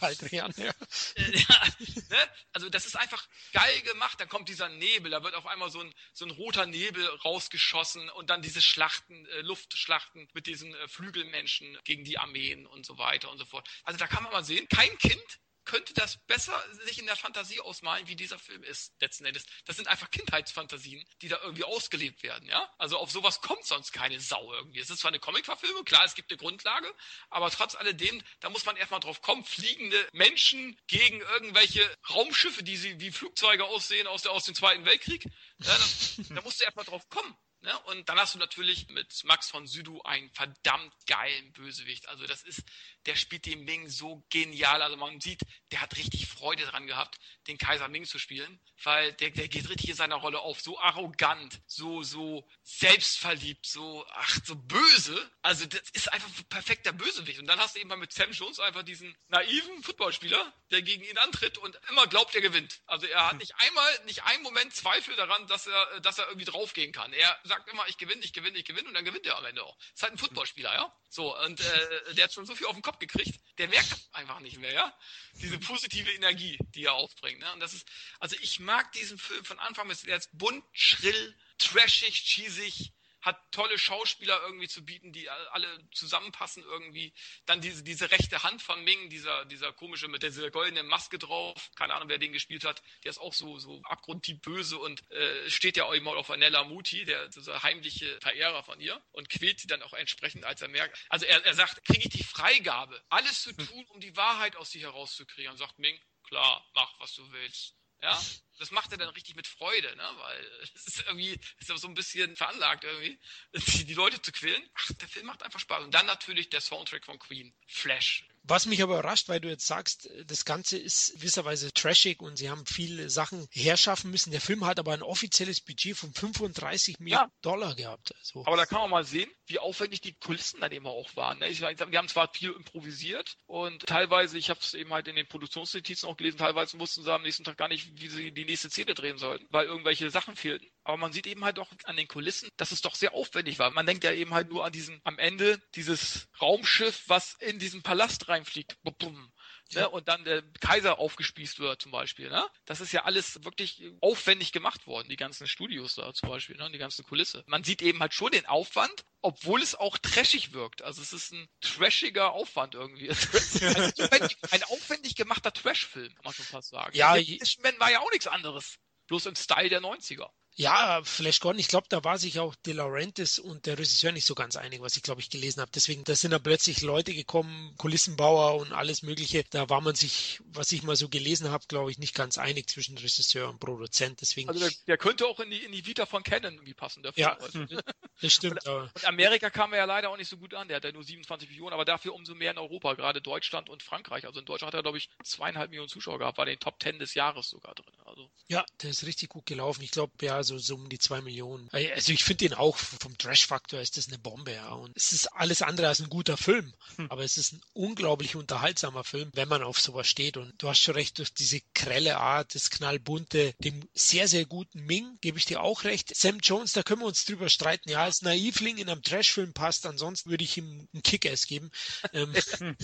Ja. Äh, ja ne? Also das ist einfach geil gemacht. Da kommt dieser Nebel, da wird auf einmal so ein, so ein roter Nebel rausgeschossen und dann diese Schlachten, äh, Luftschlachten mit diesen äh, Flügelmenschen gegen die Armeen und so weiter und so fort. Also da kann man mal sehen, kein Kind könnte das besser sich in der Fantasie ausmalen, wie dieser Film ist, letzten Endes. Das sind einfach Kindheitsfantasien, die da irgendwie ausgelebt werden, ja? Also auf sowas kommt sonst keine Sau irgendwie. Es ist zwar eine Comicverfilmung, klar, es gibt eine Grundlage, aber trotz alledem, da muss man erstmal drauf kommen, fliegende Menschen gegen irgendwelche Raumschiffe, die sie wie Flugzeuge aussehen aus, der, aus dem Zweiten Weltkrieg. Ja, das, da musst du erstmal drauf kommen. Ne? Und dann hast du natürlich mit Max von Südow einen verdammt geilen Bösewicht. Also das ist, der spielt den Ming so genial. Also man sieht, der hat richtig Freude dran gehabt, den Kaiser Ming zu spielen, weil der, der geht richtig in seiner Rolle auf. So arrogant, so, so selbstverliebt, so, ach, so böse. Also das ist einfach ein perfekter Bösewicht. Und dann hast du eben mal mit Sam Jones einfach diesen naiven Footballspieler, der gegen ihn antritt und immer glaubt, er gewinnt. Also er hat nicht einmal, nicht einen Moment Zweifel daran, dass er, dass er irgendwie draufgehen kann. Er sagt immer, ich gewinne, ich gewinne, ich gewinne und dann gewinnt er am Ende auch. Ist halt ein Footballspieler, ja? So, und äh, der hat schon so viel auf den Kopf gekriegt, der merkt das einfach nicht mehr, ja? Diese positive Energie, die er aufbringt. Ne? Und das ist, also ich mag diesen Film von Anfang bis jetzt bunt, schrill, trashig, cheesig, hat tolle Schauspieler irgendwie zu bieten, die alle zusammenpassen irgendwie. Dann diese, diese rechte Hand von Ming, dieser, dieser komische mit dieser goldenen Maske drauf. Keine Ahnung, wer den gespielt hat. Der ist auch so, so abgrundtief böse und äh, steht ja auch immer auf Vanella Muti, der dieser heimliche Verehrer von ihr und quält sie dann auch entsprechend, als er merkt. Also er, er sagt, kriege ich die Freigabe, alles zu tun, um die Wahrheit aus sich herauszukriegen. Und sagt Ming, klar, mach, was du willst. Ja, das macht er dann richtig mit Freude, ne? weil es ist irgendwie ist so ein bisschen veranlagt irgendwie, die, die Leute zu quälen. Ach, der Film macht einfach Spaß. Und dann natürlich der Soundtrack von Queen, Flash. Was mich aber überrascht, weil du jetzt sagst, das Ganze ist gewisserweise trashig und sie haben viele Sachen herschaffen müssen. Der Film hat aber ein offizielles Budget von 35 Millionen ja. Dollar gehabt. Also. Aber da kann man mal sehen, wie aufwendig die Kulissen dann eben auch waren. Ne? Wir haben zwar viel improvisiert und teilweise, ich habe es eben halt in den Produktionsnotizen auch gelesen, teilweise wussten sie am nächsten Tag gar nicht, wie sie die nächste Szene drehen sollten, weil irgendwelche Sachen fehlten. Aber man sieht eben halt auch an den Kulissen, dass es doch sehr aufwendig war. Man denkt ja eben halt nur an diesen, am Ende dieses Raumschiff, was in diesen Palast reinfliegt. Ne? Und dann der Kaiser aufgespießt wird zum Beispiel. Ne? Das ist ja alles wirklich aufwendig gemacht worden, die ganzen Studios da zum Beispiel, ne? die ganzen Kulisse. Man sieht eben halt schon den Aufwand, obwohl es auch trashig wirkt. Also es ist ein trashiger Aufwand irgendwie. ein aufwendig gemachter Trash-Film, kann man schon fast sagen. Ja, Man war ja auch nichts anderes. Bloß im Style der 90er. Ja, Flash Gordon, ich glaube, da war sich auch De Laurentiis und der Regisseur nicht so ganz einig, was ich glaube ich gelesen habe. Deswegen, da sind da plötzlich Leute gekommen, Kulissenbauer und alles Mögliche. Da war man sich, was ich mal so gelesen habe, glaube ich, nicht ganz einig zwischen Regisseur und Produzent. Deswegen. Also der, der könnte auch in die, in die Vita von Canon irgendwie passen, der. Ja, das stimmt. Und, und, Amerika kam er ja leider auch nicht so gut an. Der hat ja nur 27 Millionen, aber dafür umso mehr in Europa, gerade Deutschland und Frankreich. Also in Deutschland hat er, glaube ich, zweieinhalb Millionen Zuschauer gehabt, war in den Top Ten des Jahres sogar drin. Also. Ja, der ist richtig gut gelaufen. Ich glaube, ja, so, so um die zwei Millionen. Also ich finde den auch vom Trash-Faktor ist das eine Bombe, ja. Und es ist alles andere als ein guter Film. Hm. Aber es ist ein unglaublich unterhaltsamer Film, wenn man auf sowas steht. Und du hast schon recht, durch diese grelle Art, das knallbunte, dem sehr, sehr guten Ming, gebe ich dir auch recht. Sam Jones, da können wir uns drüber streiten. Ja, als Naivling in einem Trash-Film passt, ansonsten würde ich ihm einen Kick-Ass geben. Ähm,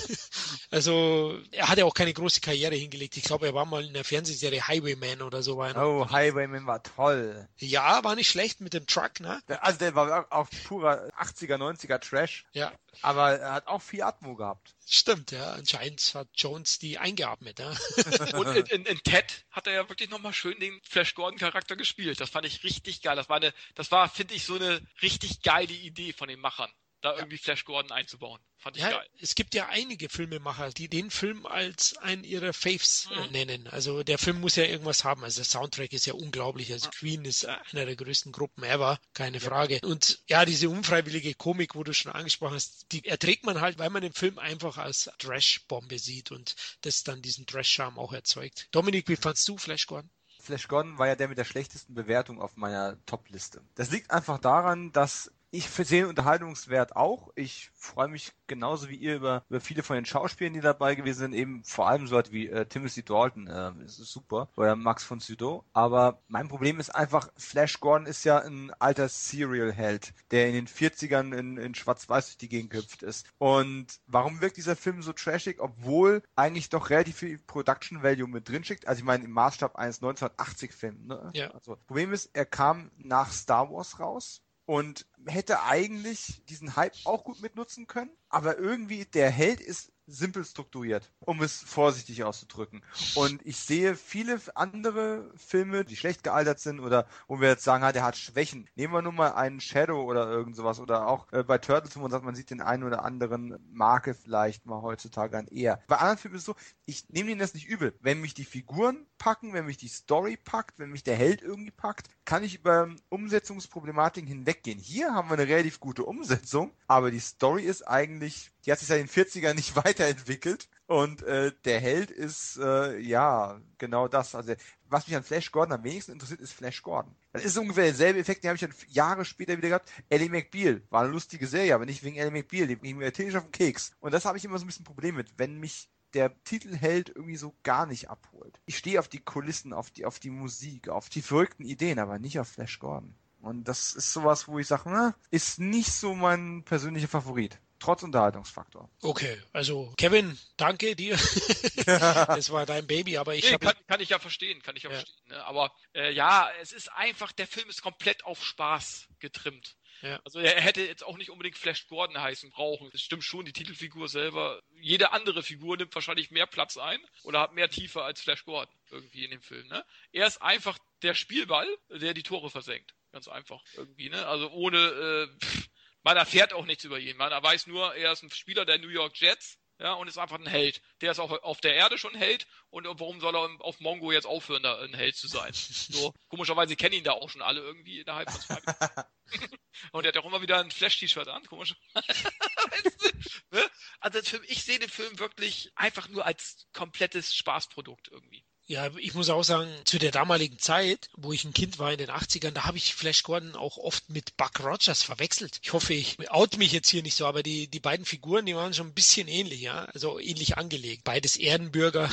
also er hat ja auch keine große Karriere hingelegt. Ich glaube, er war mal in der Fernsehserie Highwayman oder so. Oh, Highwayman war toll. Ja, war nicht schlecht mit dem Truck, ne? Also der war auch purer 80er, 90er Trash. Ja. Aber er hat auch viel Atmo gehabt. Stimmt, ja. Anscheinend hat Jones die eingeatmet, ja. Und in, in, in Ted hat er ja wirklich nochmal schön den Flash Gordon Charakter gespielt. Das fand ich richtig geil. Das war eine, das war, finde ich, so eine richtig geile Idee von den Machern. Da irgendwie Flash Gordon einzubauen. Fand ich ja, geil. Es gibt ja einige Filmemacher, die den Film als einen ihrer Faves äh, mhm. nennen. Also der Film muss ja irgendwas haben. Also der Soundtrack ist ja unglaublich. Also Queen ist einer der größten Gruppen ever, keine Frage. Und ja, diese unfreiwillige Komik, wo du schon angesprochen hast, die erträgt man halt, weil man den Film einfach als Trash-Bombe sieht und das dann diesen Trash-Charme auch erzeugt. Dominik, wie fandst du Flash Gordon? Flash Gordon war ja der mit der schlechtesten Bewertung auf meiner Top-Liste. Das liegt einfach daran, dass ich sehe den Unterhaltungswert auch. Ich freue mich genauso wie ihr über, über viele von den Schauspielern, die dabei gewesen sind, eben vor allem so halt wie äh, Timothy Dalton, äh, ist super, oder Max von Sydow. Aber mein Problem ist einfach, Flash Gordon ist ja ein alter Serial-Held, der in den 40ern in, in Schwarz-Weiß durch die Gegend gehüpft ist. Und warum wirkt dieser Film so trashig, obwohl eigentlich doch relativ viel Production Value mit drin schickt? Also ich meine, im Maßstab eines 1980-Films. Ne? Ja. Also, Problem ist, er kam nach Star Wars raus und hätte eigentlich diesen Hype auch gut mitnutzen können, aber irgendwie der Held ist simpel strukturiert, um es vorsichtig auszudrücken. Und ich sehe viele andere Filme, die schlecht gealtert sind oder wo wir jetzt sagen, ah, der hat Schwächen. Nehmen wir nur mal einen Shadow oder irgend sowas oder auch äh, bei Turtles, wo man sagt, man sieht den einen oder anderen Marke vielleicht mal heutzutage an eher. Bei anderen Filmen ist es so, ich nehme ihnen das nicht übel. Wenn mich die Figuren packen, wenn mich die Story packt, wenn mich der Held irgendwie packt, kann ich über Umsetzungsproblematiken hinweggehen. Hier haben wir eine relativ gute Umsetzung, aber die Story ist eigentlich die hat sich seit den 40ern nicht weiterentwickelt. Und äh, der Held ist, äh, ja, genau das. Also, was mich an Flash Gordon am wenigsten interessiert, ist Flash Gordon. Das ist ungefähr derselbe Effekt, den habe ich dann Jahre später wieder gehabt. Ellie McBeal war eine lustige Serie, aber nicht wegen Ellie McBeal, die ging mir tierisch auf den Keks. Und das habe ich immer so ein bisschen Problem mit, wenn mich der Titelheld irgendwie so gar nicht abholt. Ich stehe auf die Kulissen, auf die, auf die Musik, auf die verrückten Ideen, aber nicht auf Flash Gordon. Und das ist sowas, wo ich sage, ist nicht so mein persönlicher Favorit trotz Unterhaltungsfaktor. Okay, also Kevin, danke dir. das war dein Baby, aber ich nee, kann, kann ich ja verstehen, kann ich ja, ja. verstehen. Ne? Aber äh, ja, es ist einfach, der Film ist komplett auf Spaß getrimmt. Ja. Also er hätte jetzt auch nicht unbedingt Flash Gordon heißen brauchen. Das stimmt schon, die Titelfigur selber. Jede andere Figur nimmt wahrscheinlich mehr Platz ein oder hat mehr Tiefe als Flash Gordon irgendwie in dem Film. Ne? Er ist einfach der Spielball, der die Tore versenkt. Ganz einfach irgendwie. Ne? Also ohne äh, pff, man erfährt auch nichts über ihn. Man weiß nur, er ist ein Spieler der New York Jets. Ja, und ist einfach ein Held. Der ist auch auf der Erde schon ein Held. Und warum soll er auf Mongo jetzt aufhören, da ein Held zu sein? So, komischerweise kennen ihn da auch schon alle irgendwie innerhalb von zwei Minuten. und er hat auch immer wieder ein Flash-T-Shirt an, komisch. ne? Also ich sehe den Film wirklich einfach nur als komplettes Spaßprodukt irgendwie. Ja, ich muss auch sagen, zu der damaligen Zeit, wo ich ein Kind war in den 80ern, da habe ich Flash Gordon auch oft mit Buck Rogers verwechselt. Ich hoffe, ich out mich jetzt hier nicht so, aber die, die beiden Figuren, die waren schon ein bisschen ähnlich, ja, also ähnlich angelegt. Beides Erdenbürger.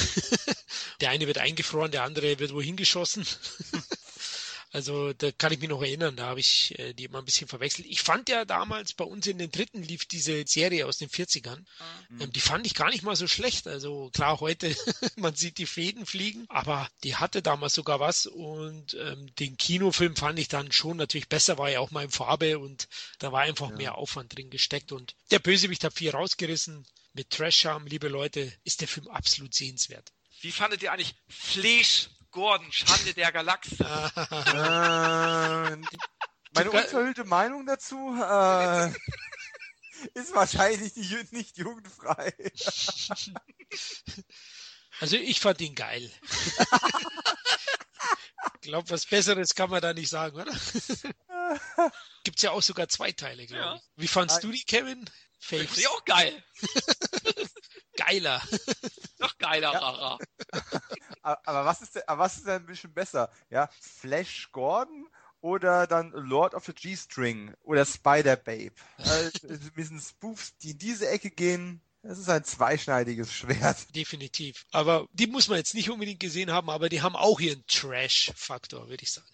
der eine wird eingefroren, der andere wird wohin geschossen. Also da kann ich mich noch erinnern, da habe ich äh, die immer ein bisschen verwechselt. Ich fand ja damals bei uns in den dritten lief diese Serie aus den 40ern. Mhm. Ähm, die fand ich gar nicht mal so schlecht. Also klar, heute man sieht die Fäden fliegen, aber die hatte damals sogar was und ähm, den Kinofilm fand ich dann schon natürlich besser, war ja auch mal in Farbe und da war einfach ja. mehr Aufwand drin gesteckt und der Bösewicht hat viel rausgerissen. Mit Trash-Charme, liebe Leute, ist der Film absolut sehenswert. Wie fandet ihr eigentlich Fleisch Gordon, Schande der Galaxie. Äh, meine unverhüllte Meinung dazu äh, ist wahrscheinlich nicht jugendfrei. Also ich fand ihn geil. ich glaube, was Besseres kann man da nicht sagen, oder? Gibt es ja auch sogar zwei Teile, glaube ja. ich. Wie fandst du die, Kevin? Finde ich auch geil. Geiler. Noch geiler, ja. Rara. aber was ist denn, aber was ist denn ein bisschen besser? Ja, Flash Gordon oder dann Lord of the G-String oder Spider Babe. Also, ein bisschen Spoofs, die in diese Ecke gehen. Das ist ein zweischneidiges Schwert. Definitiv. Aber die muss man jetzt nicht unbedingt gesehen haben, aber die haben auch ihren Trash-Faktor, würde ich sagen.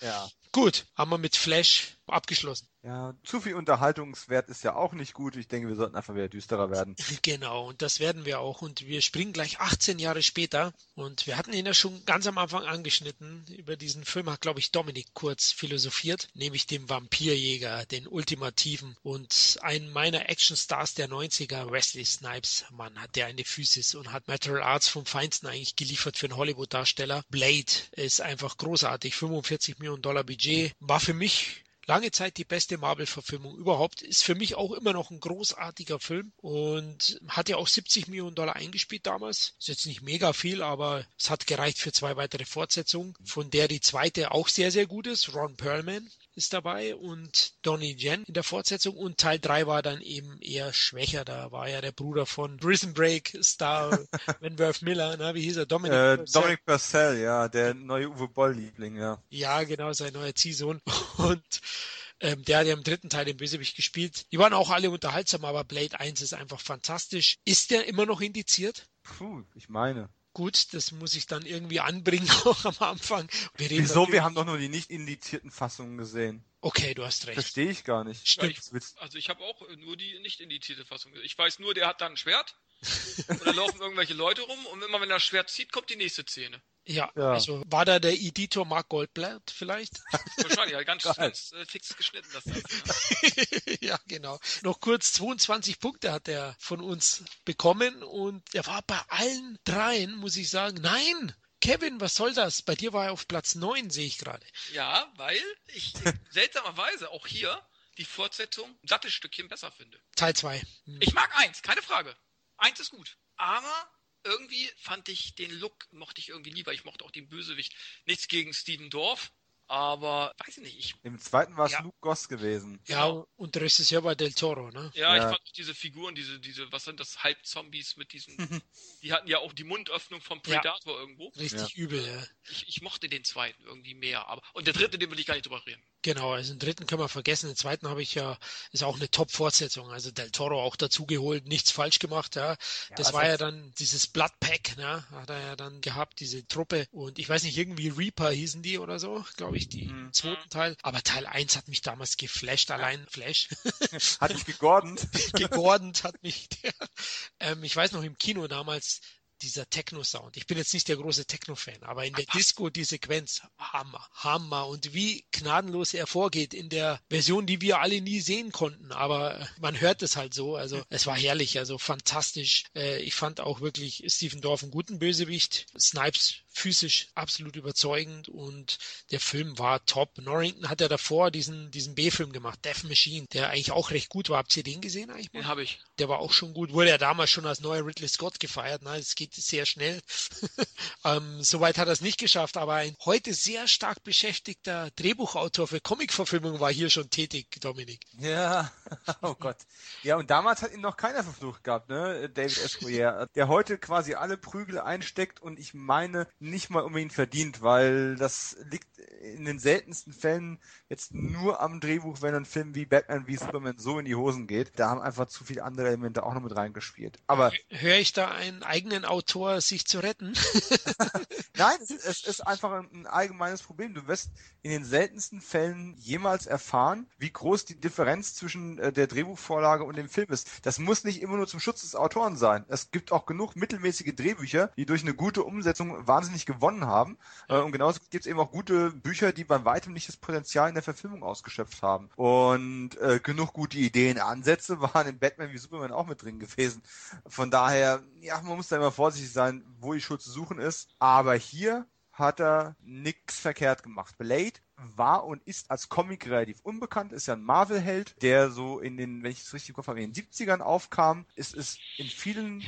ja. Gut, haben wir mit Flash abgeschlossen. Ja, zu viel Unterhaltungswert ist ja auch nicht gut. Ich denke, wir sollten einfach wieder düsterer werden. Genau, und das werden wir auch. Und wir springen gleich 18 Jahre später. Und wir hatten ihn ja schon ganz am Anfang angeschnitten. Über diesen Film hat, glaube ich, Dominik kurz philosophiert, nämlich dem Vampirjäger, den ultimativen. Und einen meiner Actionstars der 90er, Wesley Snipes, Mann, hat der eine Physis und hat Material Arts vom Feinsten eigentlich geliefert für einen Hollywood-Darsteller. Blade ist einfach großartig. 45 Millionen Dollar Budget. War für mich lange Zeit die beste Marvel-Verfilmung überhaupt. Ist für mich auch immer noch ein großartiger Film und hat ja auch 70 Millionen Dollar eingespielt damals. Ist jetzt nicht mega viel, aber es hat gereicht für zwei weitere Fortsetzungen, von der die zweite auch sehr, sehr gut ist. Ron Perlman ist dabei und Donnie Yen in der Fortsetzung und Teil 3 war dann eben eher schwächer. Da war ja der Bruder von Prison Break Star Wentworth Miller, na, wie hieß er? Dominic äh, Purcell. Dominic Purcell, ja, der neue Uwe Boll-Liebling, ja. Ja, genau, sein neuer Ziehsohn und ähm, der hat ja im dritten Teil den Bösewicht gespielt. Die waren auch alle unterhaltsam, aber Blade 1 ist einfach fantastisch. Ist der immer noch indiziert? Puh, ich meine. Gut, das muss ich dann irgendwie anbringen auch am Anfang. Wir Wieso? Wir haben doch nur die nicht indizierten Fassungen gesehen. Okay, du hast recht. Verstehe ich gar nicht. Stimmt. also ich habe auch nur die nicht indizierte Fassung. Ich weiß nur, der hat da ein Schwert und da laufen irgendwelche Leute rum und immer wenn er das Schwert zieht, kommt die nächste Szene. Ja, ja, also war da der Editor Mark Goldblatt vielleicht? Wahrscheinlich, ja, ganz, ganz äh, fix geschnitten das Ganze. Ja. ja, genau. Noch kurz, 22 Punkte hat er von uns bekommen und er war bei allen dreien, muss ich sagen, nein, Kevin, was soll das? Bei dir war er auf Platz 9, sehe ich gerade. Ja, weil ich seltsamerweise auch hier die Fortsetzung ein sattes Stückchen besser finde. Teil 2. Hm. Ich mag eins, keine Frage. Eins ist gut. Aber irgendwie fand ich den Look, mochte ich irgendwie lieber. Ich mochte auch den Bösewicht. Nichts gegen Steven Dorf, aber weiß ich nicht. Ich, Im zweiten war es ja. Luke Goss gewesen. Ja, und der Rest ist ja bei Del Toro, ne? Ja, ja, ich fand auch diese Figuren, diese, diese, was sind das, Halbzombies mit diesen, die hatten ja auch die Mundöffnung vom Predator ja. irgendwo. Richtig übel, ja. Ich, ich, mochte den zweiten irgendwie mehr, aber, und der dritte, den will ich gar nicht drüber reden. Genau, also den dritten können wir vergessen. Den zweiten habe ich ja, ist auch eine Top-Fortsetzung. Also Del Toro auch dazu geholt, nichts falsch gemacht, ja. das war ja dann dieses Blood Pack, ne? Hat er ja dann gehabt, diese Truppe. Und ich weiß nicht, irgendwie Reaper hießen die oder so, glaube ich, die mhm. zweiten Teil. Aber Teil 1 hat mich damals geflasht, allein Flash. hat mich gegordent. gegordent hat mich der. Ähm, ich weiß noch im Kino damals, dieser Techno-Sound. Ich bin jetzt nicht der große Techno-Fan, aber in der Disco die Sequenz, Hammer, Hammer. Und wie gnadenlos er vorgeht in der Version, die wir alle nie sehen konnten. Aber man hört es halt so. Also es war herrlich, also fantastisch. Äh, ich fand auch wirklich Stephen Dorff einen guten Bösewicht. Snipes physisch absolut überzeugend und der Film war top. Norrington hat ja davor diesen, diesen B-Film gemacht, Death Machine, der eigentlich auch recht gut war. Habt ihr den gesehen eigentlich? Den habe ich. Der war auch schon gut. Wurde ja damals schon als neuer Ridley Scott gefeiert. Ne? Es geht sehr schnell. ähm, Soweit hat er es nicht geschafft, aber ein heute sehr stark beschäftigter Drehbuchautor für Comicverfilmungen war hier schon tätig, Dominik. Ja, oh Gott. Ja, und damals hat ihn noch keiner verflucht gehabt, ne? David S. der heute quasi alle Prügel einsteckt und ich meine, nicht mal unbedingt verdient, weil das liegt in den seltensten Fällen jetzt nur am Drehbuch, wenn ein Film wie Batman wie Superman so in die Hosen geht. Da haben einfach zu viele andere Elemente auch noch mit reingespielt. Aber höre ich da einen eigenen Autor sich zu retten? Nein, es, es, ist einfach ein, allgemeines Problem. Du wirst in den seltensten Fällen jemals erfahren, wie groß die Differenz zwischen äh, der Drehbuchvorlage und dem Film ist. Das muss nicht immer nur zum Schutz des Autoren sein. Es gibt auch genug mittelmäßige Drehbücher, die durch eine gute Umsetzung wahnsinnig gewonnen haben. Äh, und genauso gibt es eben auch gute Bücher, die bei weitem nicht das Potenzial in der Verfilmung ausgeschöpft haben. Und äh, genug gute Ideen, Ansätze waren in Batman wie Superman auch mit drin gewesen. Von daher, ja, man muss da immer vorsichtig sein, wo die Schuld zu suchen ist. Aber hier hat er nichts verkehrt gemacht. Blade war und ist als Comic relativ unbekannt, ist ja ein Marvel-Held, der so in den, wenn ich es richtig im Kopf habe, in den 70ern aufkam. Es ist in vielen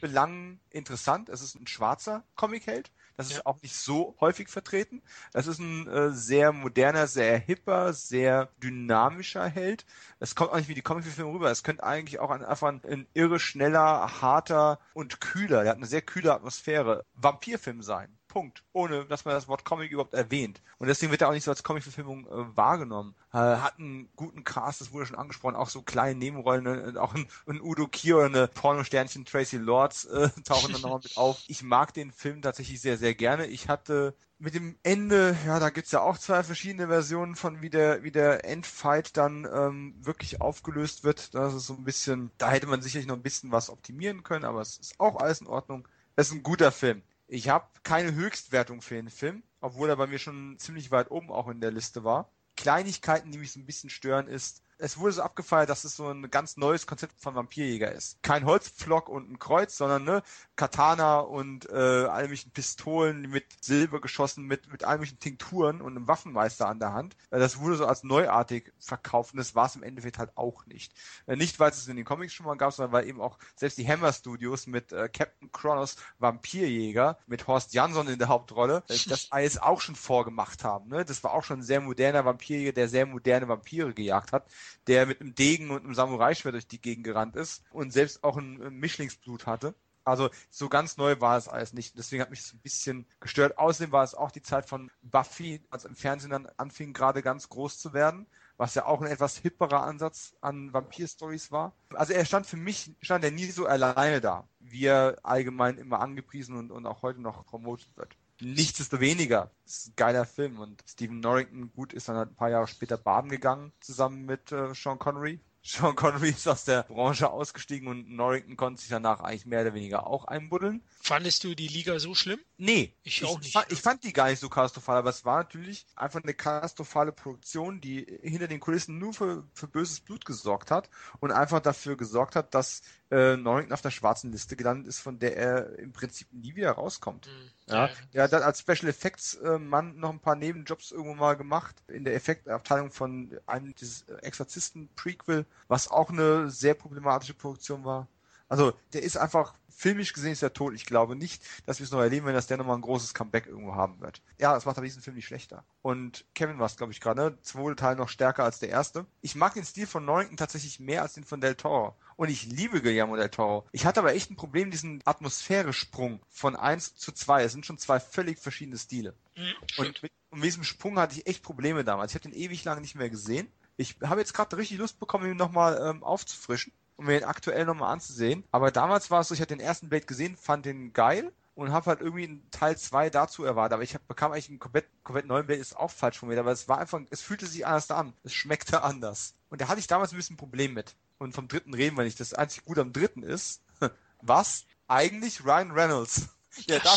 Belangen interessant. Es ist ein schwarzer Comic-Held. Das ja. ist auch nicht so häufig vertreten. Das ist ein äh, sehr moderner, sehr hipper, sehr dynamischer Held. Es kommt auch nicht wie die Comicfilme rüber. Es könnte eigentlich auch ein, einfach ein, ein irre schneller, harter und kühler, der hat eine sehr kühle Atmosphäre, Vampirfilm sein. Punkt. Ohne, dass man das Wort Comic überhaupt erwähnt. Und deswegen wird er auch nicht so als Comic-Verfilmung äh, wahrgenommen. Äh, hat einen guten Cast, das wurde schon angesprochen, auch so kleine Nebenrollen, ne? auch ein, ein Udo Kier oder eine Pornosternchen Tracy Lords äh, tauchen dann nochmal mit auf. Ich mag den Film tatsächlich sehr, sehr gerne. Ich hatte mit dem Ende, ja, da gibt's ja auch zwei verschiedene Versionen von wie der, wie der Endfight dann ähm, wirklich aufgelöst wird. Das ist so ein bisschen, da hätte man sicherlich noch ein bisschen was optimieren können, aber es ist auch alles in Ordnung. Es ist ein guter Film. Ich habe keine Höchstwertung für den Film, obwohl er bei mir schon ziemlich weit oben auch in der Liste war. Kleinigkeiten, die mich so ein bisschen stören, ist, Es wurde so abgefeiert, dass es so ein ganz neues Konzept von Vampirjäger ist. Kein Holzpflock und ein Kreuz, sondern ne, Katana und äh, all möglichen Pistolen mit Silber geschossen, mit, mit all möglichen Tinkturen und einem Waffenmeister an der Hand. Äh, das wurde so als neuartig verkauft und das war es im Endeffekt halt auch nicht. Äh, nicht, weil es in den Comics schon mal gab, sondern weil eben auch selbst die Hammer Studios mit äh, Captain Kronos Vampirjäger mit Horst Jansson in der Hauptrolle äh, das alles auch schon vorgemacht haben. Ne? Das war auch schon ein sehr moderner Vampirjäger, der sehr moderne Vampire gejagt hat, der mit einem Degen und einem Samurai-Schwert durch die Gegend gerannt ist und selbst auch ein, Mischlingsblut hatte. Also so ganz neu war es alles nicht. Deswegen hat mich das ein bisschen gestört. Außerdem war es auch die Zeit von Buffy, als im Fernsehen dann anfing, gerade ganz groß zu werden, was ja auch ein etwas hipperer Ansatz an Vampir-Stories war. Also er stand für mich, stand er nie so alleine da, wie er allgemein immer angepriesen und, und auch heute noch promotet wird. Nichtsdestoweniger, ist ein geiler Film und Stephen Norrington, gut, ist dann halt ein paar Jahre später baden gegangen, zusammen mit äh, Sean Connery. Sean Connery ist aus der Branche ausgestiegen und Norrington konnte sich danach eigentlich mehr oder weniger auch einbuddeln. Fandest du die Liga so schlimm? Nee, ich, ich auch nicht. Ich fand, ich fand die gar nicht so katastrophal, aber es war natürlich einfach eine katastrophale Produktion, die hinter den Kulissen nur für, für böses Blut gesorgt hat und einfach dafür gesorgt hat, dass äh, Norrington auf der schwarzen Liste gelandet ist, von der er im Prinzip nie wieder rauskommt. Mhm. Ja, er hat als Special Effects äh, Mann noch ein paar Nebenjobs irgendwo mal gemacht in der Effektabteilung von einem dieses Exorzisten Prequel, was auch eine sehr problematische Produktion war. Also der ist einfach filmisch gesehen ist er tot. Ich glaube nicht, dass wir es noch erleben, wenn dass der nochmal ein großes Comeback irgendwo haben wird. Ja, das macht aber diesen Film nicht schlechter. Und Kevin war es, glaube ich, gerade, ne? zweite Teil noch stärker als der erste. Ich mag den Stil von Norrington tatsächlich mehr als den von Del Toro. Und ich liebe Guillermo del Toro. Ich hatte aber echt ein Problem, diesen Atmosphäresprung von 1 zu 2. Es sind schon zwei völlig verschiedene Stile. Mhm, und mit, mit diesem Sprung hatte ich echt Probleme damals. Ich habe den ewig lange nicht mehr gesehen. Ich habe jetzt gerade richtig Lust bekommen, ihn nochmal ähm, aufzufrischen um mir den aktuell nochmal anzusehen. Aber damals war es so, ich hatte den ersten Blade gesehen, fand den geil und habe halt irgendwie einen Teil 2 dazu erwartet. Aber ich hab, bekam eigentlich einen komplett, komplett neuen Blade, ist auch falsch von mir, aber es war einfach, es fühlte sich anders an. Es schmeckte anders. Und da hatte ich damals ein bisschen ein Problem mit. Und vom dritten reden wir nicht. Das einzig gut am dritten ist, was? Eigentlich Ryan Reynolds. Der, ja,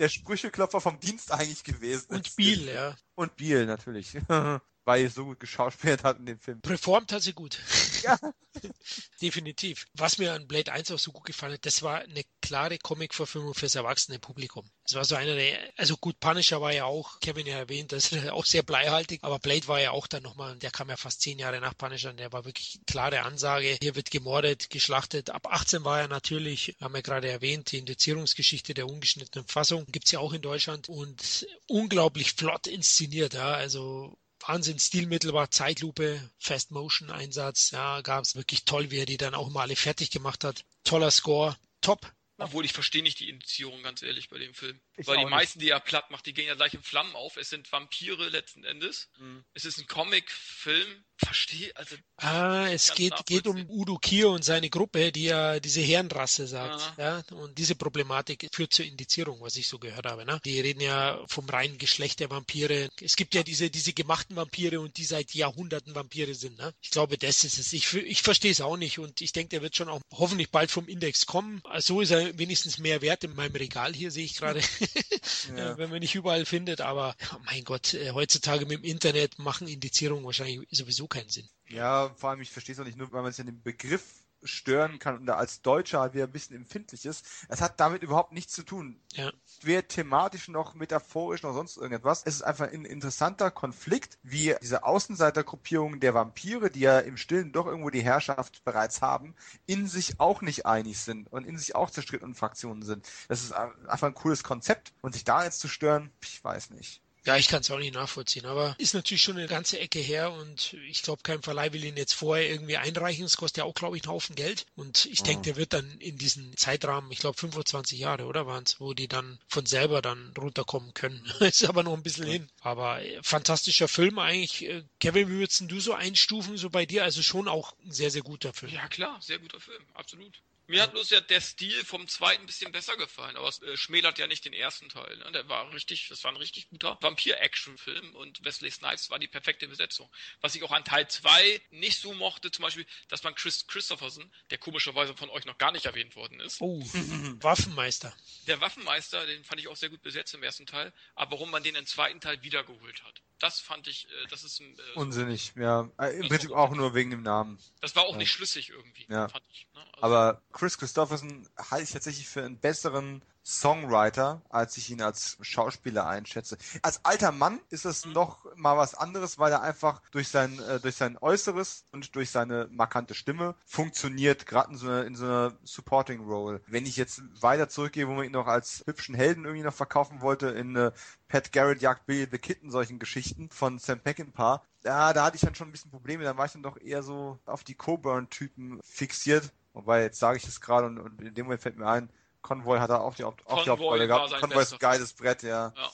der Sprücheklopfer vom Dienst eigentlich gewesen. Und Biel, ja. Und Biel, natürlich. weil sie so gut geschauspielt hat in dem Film. Performt hat sie gut. Ja. Definitiv. Was mir an Blade 1 auch so gut gefallen hat, das war eine klare Comic-Verfilmung fürs erwachsene Publikum. Es war so einer der, also gut, Punisher war ja auch, Kevin ja erwähnt, das ist auch sehr bleihaltig, aber Blade war ja auch dann nochmal, der kam ja fast zehn Jahre nach Punisher und der war wirklich klare Ansage. Hier wird gemordet, geschlachtet. Ab 18 war er natürlich, haben wir gerade erwähnt, die Indizierungsgeschichte der ungeschnittenen Fassung. Gibt's ja auch in Deutschland und unglaublich flott inszeniert, ja, also Wahnsinn, Stilmittel war Zeitlupe, Fast Motion Einsatz, ja, gab es wirklich toll, wie er die dann auch mal alle fertig gemacht hat. Toller Score, top. Obwohl ich verstehe nicht die Indizierung, ganz ehrlich, bei dem Film. Ich Weil die meisten, die er platt macht, die gehen ja gleich in Flammen auf. Es sind Vampire letzten Endes. Mhm. Es ist ein Comic-Film. Verstehe, also. Ah, es geht, geht um Udo Kier und seine Gruppe, die ja diese Herrenrasse sagt. Ja. ja. Und diese Problematik führt zur Indizierung, was ich so gehört habe. Ne? Die reden ja vom reinen Geschlecht der Vampire. Es gibt ja diese, diese gemachten Vampire und die seit Jahrhunderten Vampire sind. Ne? Ich glaube, das ist es. Ich, ich verstehe es auch nicht und ich denke, der wird schon auch hoffentlich bald vom Index kommen. Also so ist er wenigstens mehr wert in meinem Regal hier, sehe ich gerade, ja. wenn man nicht überall findet. Aber oh mein Gott, äh, heutzutage mit dem Internet machen Indizierungen wahrscheinlich sowieso keinen Sinn. Ja, vor allem, ich verstehe es auch nicht nur, weil man es ja den Begriff stören kann und da als Deutscher halt wieder ein bisschen empfindlich ist. Es hat damit überhaupt nichts zu tun. Ja. Weder thematisch noch metaphorisch noch sonst irgendetwas. Es ist einfach ein interessanter Konflikt, wie diese Außenseitergruppierungen der Vampire, die ja im Stillen doch irgendwo die Herrschaft bereits haben, in sich auch nicht einig sind und in sich auch zerstrittene Fraktionen sind. Das ist einfach ein cooles Konzept und sich da jetzt zu stören, ich weiß nicht. Ja, ich kann es auch nicht nachvollziehen, aber ist natürlich schon eine ganze Ecke her und ich glaube, kein Verleih will ihn jetzt vorher irgendwie einreichen. Es kostet ja auch, glaube ich, einen Haufen Geld und ich oh. denke, der wird dann in diesen Zeitrahmen, ich glaube 25 Jahre, oder waren es, wo die dann von selber dann runterkommen können. ist aber noch ein bisschen hin. Aber äh, fantastischer Film eigentlich. Äh, Kevin, wie würdest du so einstufen, so bei dir? Also schon auch ein sehr, sehr guter Film. Ja, klar, sehr guter Film, absolut. Mir hat bloß ja der Stil vom zweiten ein bisschen besser gefallen, aber es äh, schmälert ja nicht den ersten Teil. Ne? Der war richtig, das war ein richtig guter Vampir-Action-Film und Wesley Snipes war die perfekte Besetzung. Was ich auch an Teil 2 nicht so mochte, zum Beispiel, dass man Chris Christopherson, der komischerweise von euch noch gar nicht erwähnt worden ist. Oh, Waffenmeister. Der Waffenmeister, den fand ich auch sehr gut besetzt im ersten Teil, aber warum man den im zweiten Teil wieder wiedergeholt hat. Das fand ich, äh, das ist äh, unsinnig, ja. Äh, Im Prinzip auch nur wegen dem Namen. Das war auch ja. nicht schlüssig irgendwie, ja. Ich, ne? also Aber Chris Christopherson halte ich tatsächlich für einen besseren Songwriter, als ich ihn als Schauspieler einschätze. Als alter Mann ist es noch mal was anderes, weil er einfach durch sein, äh, durch sein Äußeres und durch seine markante Stimme funktioniert, gerade in so einer, in so einer Supporting Role. Wenn ich jetzt weiter zurückgehe, wo man ihn noch als hübschen Helden irgendwie noch verkaufen wollte, in äh, Pat Garrett jagt Billy the Kitten, solchen Geschichten von Sam Peckinpah, ja, da hatte ich dann schon ein bisschen Probleme, dann war ich dann doch eher so auf die Coburn-Typen fixiert. Wobei, jetzt sage ich es gerade und, und in dem Moment fällt mir ein, Convoy hat er auch die, auch die Hauptrolle gehabt. Convoy ist ein geiles Brett, ja. ja, ja.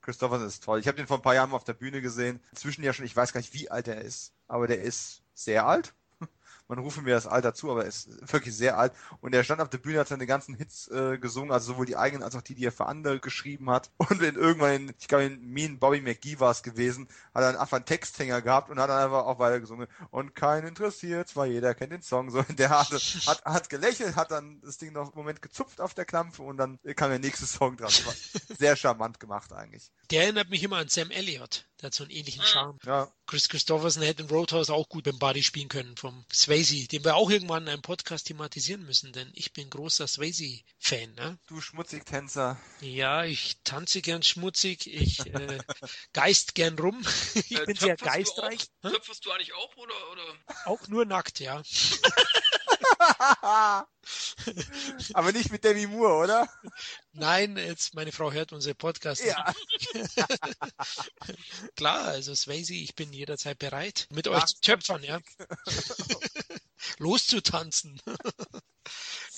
Christopher ist toll. Ich habe den vor ein paar Jahren auf der Bühne gesehen. Inzwischen ja schon, ich weiß gar nicht, wie alt er ist, aber der ist sehr alt man rufe mir das Alter zu, aber er ist wirklich sehr alt. Und er stand auf der Bühne, hat seine ganzen Hits äh, gesungen, also sowohl die eigenen als auch die, die er für andere geschrieben hat. Und in irgendwann, in, ich glaube, in Mean Bobby McGee war es gewesen, hat er einfach einen Texthänger gehabt und hat dann einfach auch weiter gesungen. Und kein interessiert, weil jeder kennt den Song. So, der hatte, hat, hat gelächelt, hat dann das Ding noch einen Moment gezupft auf der Klampe und dann kam der nächste Song dran. Sehr charmant gemacht eigentlich. Der erinnert mich immer an Sam Elliott. Der hat so einen ähnlichen Charme. Ja. Chris Christopherson hätte in Roadhouse auch gut beim Buddy spielen können vom Swayze, den wir auch irgendwann in einem Podcast thematisieren müssen, denn ich bin großer Swayze-Fan. Ne? Du Schmutzig-Tänzer. Ja, ich tanze gern schmutzig, ich äh, geist gern rum. ich äh, bin sehr geistreich. Du auch, töpferst du eigentlich auch oder, oder? Auch nur nackt, ja. Aber nicht mit Demi Moore, oder? Nein, jetzt meine Frau hört unsere Podcast. Ja. Klar, also Swayze, ich bin jederzeit bereit, mit Ach, euch zu töpfern, ja. Loszutanzen.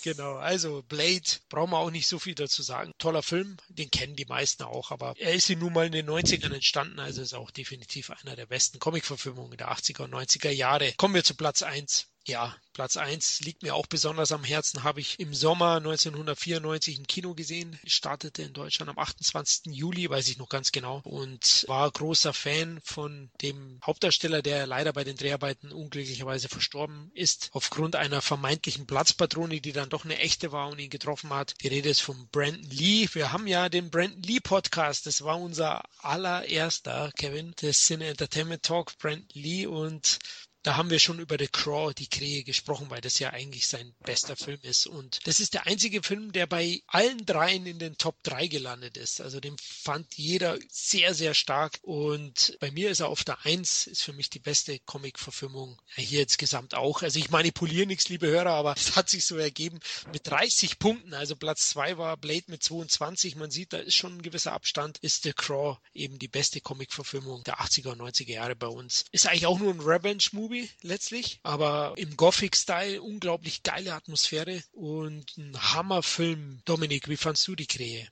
Genau, also Blade, brauchen wir auch nicht so viel dazu sagen. Toller Film, den kennen die meisten auch, aber er ist nun mal in den 90ern entstanden, also ist auch definitiv einer der besten Comic-Verfilmungen der 80er und 90er Jahre. Kommen wir zu Platz 1. Ja, Platz 1 liegt mir auch besonders am Herzen, habe ich im Sommer 1994 im Kino gesehen, startete in Deutschland am 28. Juli, weiß ich noch ganz genau, und war großer Fan von dem Hauptdarsteller, der leider bei den Dreharbeiten unglücklicherweise verstorben ist, aufgrund einer vermeintlichen Platzpatrone, die dann doch eine echte war und ihn getroffen hat. Die Rede ist von Brandon Lee. Wir haben ja den Brandon Lee Podcast, das war unser allererster, Kevin, des Cine Entertainment Talk, Brandon Lee und da haben wir schon über The Craw, die Krähe, gesprochen, weil das ja eigentlich sein bester Film ist. Und das ist der einzige Film, der bei allen dreien in den Top 3 gelandet ist. Also den fand jeder sehr, sehr stark. Und bei mir ist er auf der 1, ist für mich die beste Comic-Verfilmung. Hier insgesamt auch. Also ich manipuliere nichts, liebe Hörer, aber es hat sich so ergeben mit 30 Punkten. Also Platz 2 war Blade mit 22. Man sieht, da ist schon ein gewisser Abstand. Ist The Craw eben die beste Comic-Verfilmung der 80er und 90er Jahre bei uns. Ist eigentlich auch nur ein Revenge-Movie Movie letztlich, aber im Gothic-Style unglaublich geile Atmosphäre und ein Hammerfilm. Dominik, wie fandst du die Krähe?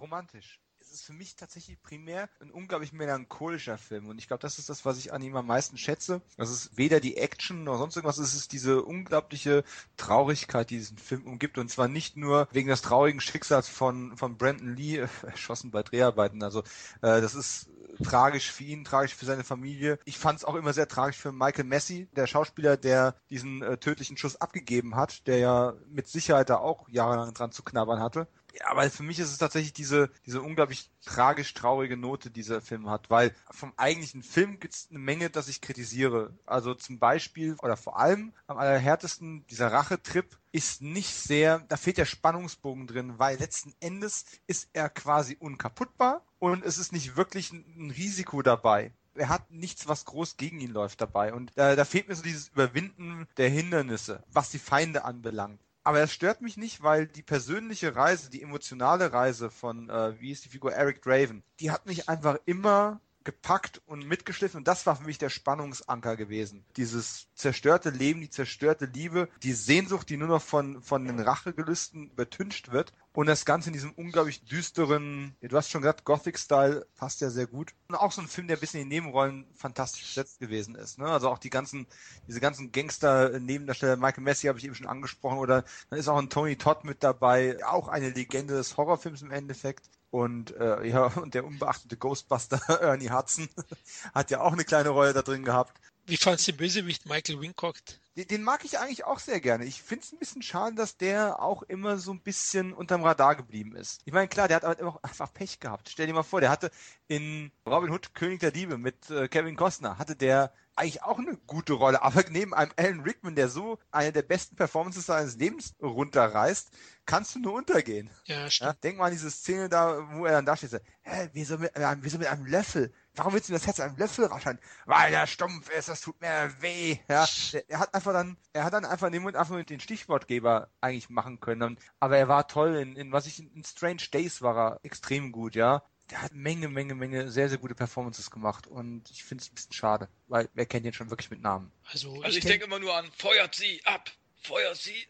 Romantisch ist für mich tatsächlich primär ein unglaublich melancholischer Film. Und ich glaube, das ist das, was ich an ihm am meisten schätze. Das ist weder die Action noch sonst irgendwas. Es ist diese unglaubliche Traurigkeit, die diesen Film umgibt. Und zwar nicht nur wegen des traurigen Schicksals von, von Brandon Lee, erschossen bei Dreharbeiten. Also, äh, das ist tragisch für ihn, tragisch für seine Familie. Ich fand es auch immer sehr tragisch für Michael Messi, der Schauspieler, der diesen äh, tödlichen Schuss abgegeben hat, der ja mit Sicherheit da auch jahrelang dran zu knabbern hatte. Ja, aber für mich ist es tatsächlich diese, diese unglaublich tragisch traurige Note, die dieser Film hat, weil vom eigentlichen Film gibt es eine Menge, das ich kritisiere. Also zum Beispiel oder vor allem am allerhärtesten dieser Rachetrip ist nicht sehr, da fehlt der Spannungsbogen drin, weil letzten Endes ist er quasi unkaputtbar und es ist nicht wirklich ein Risiko dabei er hat nichts, was groß gegen ihn läuft dabei. Und äh, da fehlt mir so dieses Überwinden der Hindernisse, was die Feinde anbelangt. Aber es stört mich nicht, weil die persönliche Reise, die emotionale Reise von, äh, wie ist die Figur, Eric Draven, die hat mich einfach immer gepackt und mitgeschliffen und das war für mich der Spannungsanker gewesen. Dieses zerstörte Leben, die zerstörte Liebe, die Sehnsucht, die nur noch von, von den Rachegelüsten übertüncht wird und das Ganze in diesem unglaublich düsteren, ja, du hast schon gesagt, Gothic-Style passt ja sehr gut. Und auch so ein Film, der ein bisschen in den Nebenrollen fantastisch besetzt gewesen ist. Ne? Also auch die ganzen, diese ganzen Gangster-Nebendarsteller, Michael Messi habe ich eben schon angesprochen, oder dann ist auch ein Tony Todd mit dabei, auch eine Legende des Horrorfilms im Endeffekt. Und äh, ja, und der unbeachtete Ghostbuster Ernie Hudson hat ja auch eine kleine Rolle da drin gehabt. Wie fandst du den Bösewicht Michael Wincock? Den, den, mag ich eigentlich auch sehr gerne. Ich finde es ein bisschen schade, dass der auch immer so ein bisschen unterm Radar geblieben ist. Ich meine, klar, der hat aber immer einfach Pech gehabt. Stell dir mal vor, der hatte in Robin Hood König der Diebe mit äh, Kevin Costner, hatte der eigentlich auch eine gute Rolle. Aber neben einem Alan Rickman, der so eine der besten Performances seines Lebens runterreißt, kannst du nur untergehen. Ja, stimmt. Ja, denk mal an diese Szene da, wo er dann da steht, so, hä, wieso mit, wieso mit einem Löffel? Warum willst du das Herz einem Löffel raschern? Weil der stumpf ist, das tut mir weh. Ja, er hat einfach dann, er hat dann einfach in dem Moment einfach mit den Stichwortgeber eigentlich machen können. Aber er war toll in, in was ich in Strange Days war er extrem gut, ja. Der hat Menge, Menge, Menge sehr, sehr gute Performances gemacht und ich finde es ein bisschen schade, weil wer kennt ihn schon wirklich mit Namen. Also, also ich, ich denke immer nur an, feuert sie ab, feuert sie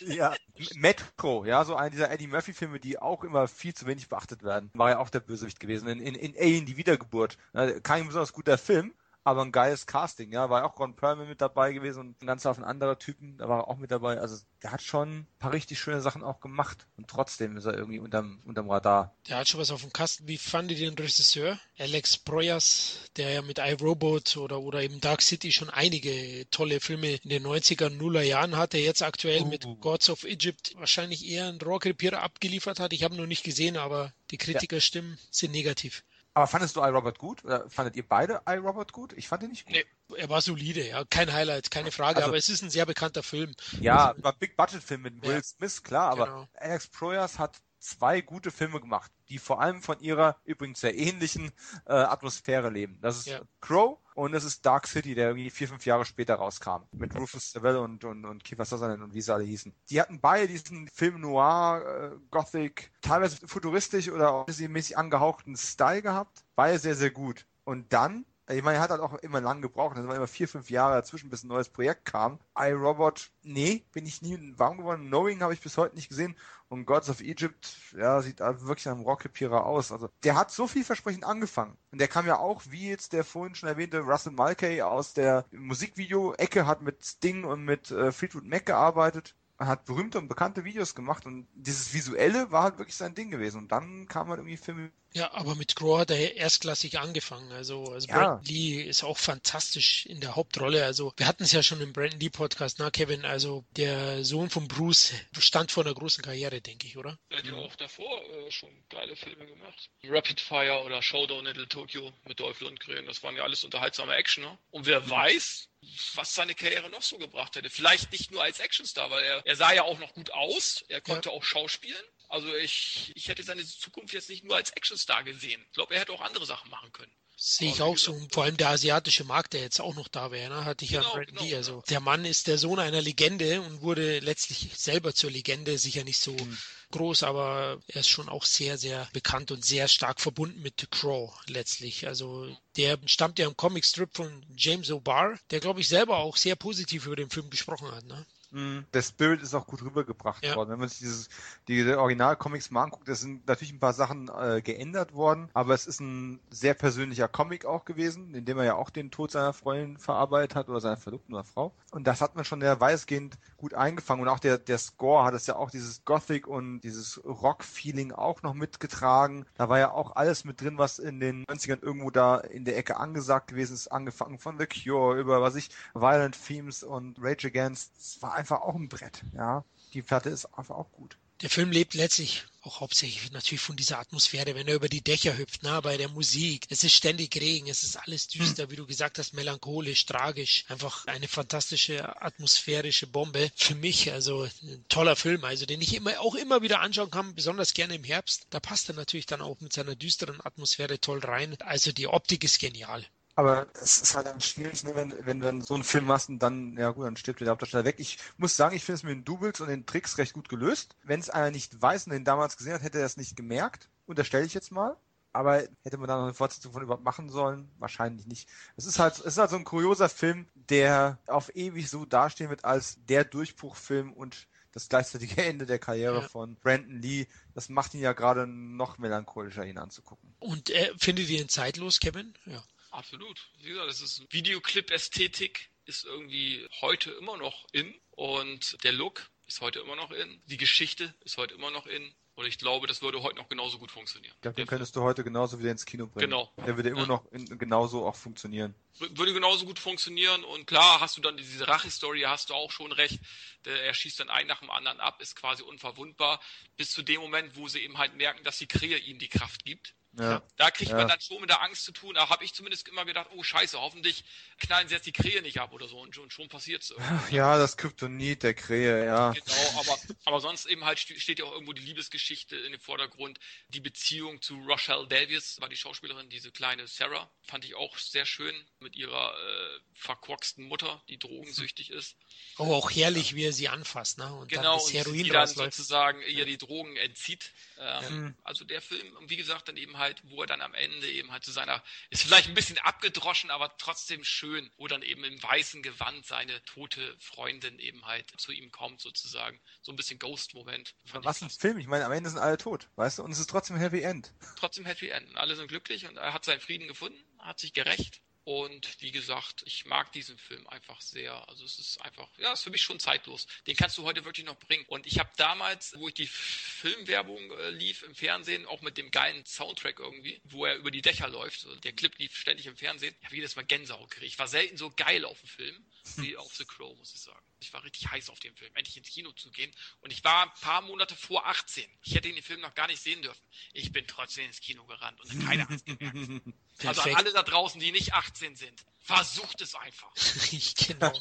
ja, Metro, ja, so einer dieser Eddie Murphy-Filme, die auch immer viel zu wenig beachtet werden, war ja auch der Bösewicht gewesen. In, in, in Alien, die Wiedergeburt. Kein besonders guter Film, aber ein geiles Casting, ja. War auch Ron Perlman mit dabei gewesen und ein ganzer Haufen anderer Typen, da war er auch mit dabei. Also der hat schon ein paar richtig schöne Sachen auch gemacht und trotzdem ist er irgendwie unterm, unterm Radar. Der hat schon was auf dem Kasten. Wie fandet ihr den Regisseur? Alex Proyas, der ja mit iRobot oder, oder eben Dark City schon einige tolle Filme in den 90er, Nuller Jahren hatte, jetzt aktuell uh. mit Gods of Egypt wahrscheinlich eher einen Rohrkrepierer abgeliefert hat. Ich habe noch nicht gesehen, aber die Kritikerstimmen ja. sind negativ. Aber fandest du iRobot gut? Oder fandet ihr beide iRobot gut? Ich fand ihn nicht gut. Nee, er war solide, ja. Kein Highlight, keine Frage, also, aber es ist ein sehr bekannter Film. Ja, also, war Big Budget Film mit Will ja, Smith, klar, aber genau. Alex Proyas hat zwei gute Filme gemacht, die vor allem von ihrer übrigens sehr ähnlichen äh, Atmosphäre leben. Das ist ja. Crow und es ist Dark City, der irgendwie vier, fünf Jahre später rauskam. Mit Rufus Sewell und, und, und Kiefer Sutherland und wie sie alle hießen. Die hatten beide diesen Film Noir, äh, Gothic, teilweise futuristisch oder mäßig angehauchten Style gehabt. Beide sehr, sehr gut. Und dann ich meine, er hat halt auch immer lang gebraucht. Es waren immer vier, fünf Jahre dazwischen, bis ein neues Projekt kam. iRobot, nee, bin ich nie warm geworden. Knowing habe ich bis heute nicht gesehen. Und Gods of Egypt, ja, sieht halt wirklich nach einem Rockepierer aus. Also, der hat so vielversprechend angefangen. Und der kam ja auch, wie jetzt der vorhin schon erwähnte Russell Mulcahy aus der Musikvideo-Ecke, hat mit Sting und mit äh, Fleetwood Mac gearbeitet hat berühmte und bekannte Videos gemacht und dieses Visuelle war halt wirklich sein Ding gewesen. Und dann kam halt irgendwie Filme ja, aber mit Grohr hat er erstklassig angefangen. Also, also ja. Brandon Lee ist auch fantastisch in der Hauptrolle. Also wir hatten es ja schon im Brandon Lee Podcast, na Kevin, also der Sohn von Bruce stand vor einer großen Karriere, denke ich, oder? Er hat ja auch davor äh, schon geile Filme gemacht. Rapid Fire oder Showdown in Little Tokyo mit Dolph Lundgren, das waren ja alles unterhaltsame Actioner. Ne? Und wer mhm. weiß, was seine Karriere noch so gebracht hätte. Vielleicht nicht nur als Actionstar, weil er, er sah ja auch noch gut aus, er konnte ja. auch schauspielen. Also ich, ich hätte seine Zukunft jetzt nicht nur als Actionstar gesehen. Ich glaube, er hätte auch andere Sachen machen können. Sehe ich auch so. Vor allem der asiatische Markt, der jetzt auch noch da wäre, ne? hatte ich genau, ja Brandon genau, Lee. Also genau. der Mann ist der Sohn einer Legende und wurde letztlich selber zur Legende. Sicher nicht so mhm. groß, aber er ist schon auch sehr, sehr bekannt und sehr stark verbunden mit Crow letztlich. Also der stammt ja im Comicstrip von James O'Barr, der glaube ich selber auch sehr positiv über den Film gesprochen hat. Ne? Mhm. Der Spirit ist auch gut rübergebracht ja. worden. Wenn man sich dieses, diese Original-Comics mal anguckt, da sind natürlich ein paar Sachen äh, geändert worden, aber es ist ein sehr persönlicher Comic auch gewesen, in dem er ja auch den Tod seiner Freundin verarbeitet hat oder seiner Verlobten oder Frau. Und das hat man schon sehr weitestgehend gut eingefangen. Und auch der, der Score hat es ja auch dieses Gothic und dieses Rock-Feeling auch noch mitgetragen. Da war ja auch alles mit drin, was in den 90ern irgendwo da in der Ecke angesagt gewesen ist, angefangen von The Cure über, was ich, Violent Themes und Rage Against. Es war einfach auch ein Brett, ja. Die Platte ist einfach auch gut. Der Film lebt letztlich auch hauptsächlich natürlich von dieser Atmosphäre, wenn er über die Dächer hüpft, na, bei der Musik. Es ist ständig Regen, es ist alles düster, wie du gesagt hast, melancholisch, tragisch. Einfach eine fantastische atmosphärische Bombe für mich. Also ein toller Film, also den ich immer, auch immer wieder anschauen kann, besonders gerne im Herbst. Da passt er natürlich dann auch mit seiner düsteren Atmosphäre toll rein. Also die Optik ist genial. Aber es ist halt dann schwierig, ne, wenn, wenn du dann so einen Film machst und dann, ja gut, dann stirbt der Hauptdarsteller weg. Ich muss sagen, ich finde es mit den Doubles und den Tricks recht gut gelöst. Wenn es einer nicht weiß und den damals gesehen hat, hätte er es nicht gemerkt. Unterstelle ich jetzt mal. Aber hätte man da noch eine Fortsetzung von überhaupt machen sollen? Wahrscheinlich nicht. Es ist halt, es ist halt so ein kurioser Film, der auf ewig so dastehen wird als der Durchbruchfilm und das gleichzeitige Ende der Karriere ja. von Brandon Lee. Das macht ihn ja gerade noch melancholischer, ihn anzugucken. Und äh, findet ihr ihn zeitlos, Kevin? Ja. Absolut. Wie gesagt, das ist Videoclip-Ästhetik ist irgendwie heute immer noch in und der Look ist heute immer noch in. Die Geschichte ist heute immer noch in. Und ich glaube, das würde heute noch genauso gut funktionieren. Ja, den könntest du heute genauso wieder ins Kino bringen. Genau. Der würde immer ja. noch in, genauso auch funktionieren. Würde genauso gut funktionieren. Und klar, hast du dann diese Rache-Story, hast du auch schon recht. Er schießt dann einen nach dem anderen ab, ist quasi unverwundbar. Bis zu dem Moment, wo sie eben halt merken, dass die Krähe ihm die Kraft gibt. Ja. Da kriegt ja. man dann schon mit der Angst zu tun. Da habe ich zumindest immer gedacht, oh scheiße, hoffentlich knallen sie jetzt die Krähe nicht ab oder so und schon, schon passiert es. Ja, das Kryptonit der Krähe, ja. Genau, aber, aber sonst eben halt steht ja auch irgendwo die Liebesgeschichte in dem Vordergrund. Die Beziehung zu Rochelle Davies war die Schauspielerin, diese kleine Sarah, fand ich auch sehr schön mit ihrer äh, verkorksten Mutter, die drogensüchtig ist. Oh, auch herrlich, wie er sie anfasst, ne? Und genau, dann das Heroin und die dann sozusagen ihr die Drogen entzieht. Ähm, ja. Also der Film, wie gesagt, dann eben halt, wo er dann am Ende eben halt zu seiner, ist vielleicht ein bisschen abgedroschen, aber trotzdem schön, wo dann eben im weißen Gewand seine tote Freundin eben halt zu ihm kommt, sozusagen. So ein bisschen Ghost-Moment. Was ein Film, ich meine, am Ende sind alle tot, weißt du, und es ist trotzdem Happy End. Trotzdem Happy End. Alle sind glücklich und er hat seinen Frieden gefunden, hat sich gerecht und wie gesagt, ich mag diesen Film einfach sehr. Also es ist einfach, ja, ist für mich schon zeitlos. Den kannst du heute wirklich noch bringen. Und ich habe damals, wo ich die Filmwerbung äh, lief im Fernsehen, auch mit dem geilen Soundtrack irgendwie, wo er über die Dächer läuft, so, der Clip lief ständig im Fernsehen, ich habe jedes Mal Gänsehaut gekriegt. Ich war selten so geil auf dem Film wie auf The Crow, muss ich sagen. Ich war richtig heiß auf den Film, endlich ins Kino zu gehen. Und ich war ein paar Monate vor 18. Ich hätte den Film noch gar nicht sehen dürfen. Ich bin trotzdem ins Kino gerannt und keiner hat es gemerkt. also an alle da draußen, die nicht 18 sind, versucht es einfach. genau.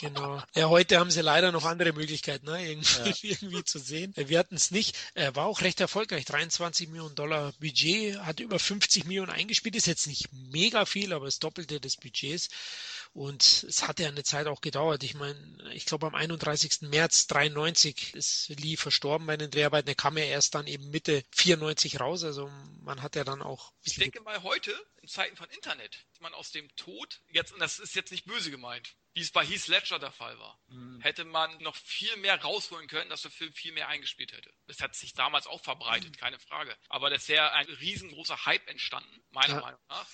genau. Ja, heute haben sie leider noch andere Möglichkeiten, ne? irgendwie, ja. irgendwie zu sehen. Wir hatten es nicht. Er war auch recht erfolgreich. 23 Millionen Dollar Budget, hat über 50 Millionen eingespielt. Ist jetzt nicht mega viel, aber das Doppelte des Budgets. Und es hat ja eine Zeit auch gedauert. Ich meine, ich glaube am 31. März 93 ist Lee verstorben bei den Dreharbeiten. Er kam ja erst dann eben Mitte 94 raus. Also man hat ja dann auch. Ich denke mal heute, in Zeiten von Internet, man aus dem Tod, jetzt, und das ist jetzt nicht böse gemeint, wie es bei Heath Ledger der Fall war, mhm. hätte man noch viel mehr rausholen können, dass der Film viel mehr eingespielt hätte. Das hat sich damals auch verbreitet, mhm. keine Frage. Aber das wäre ein riesengroßer Hype entstanden, meiner ja. Meinung nach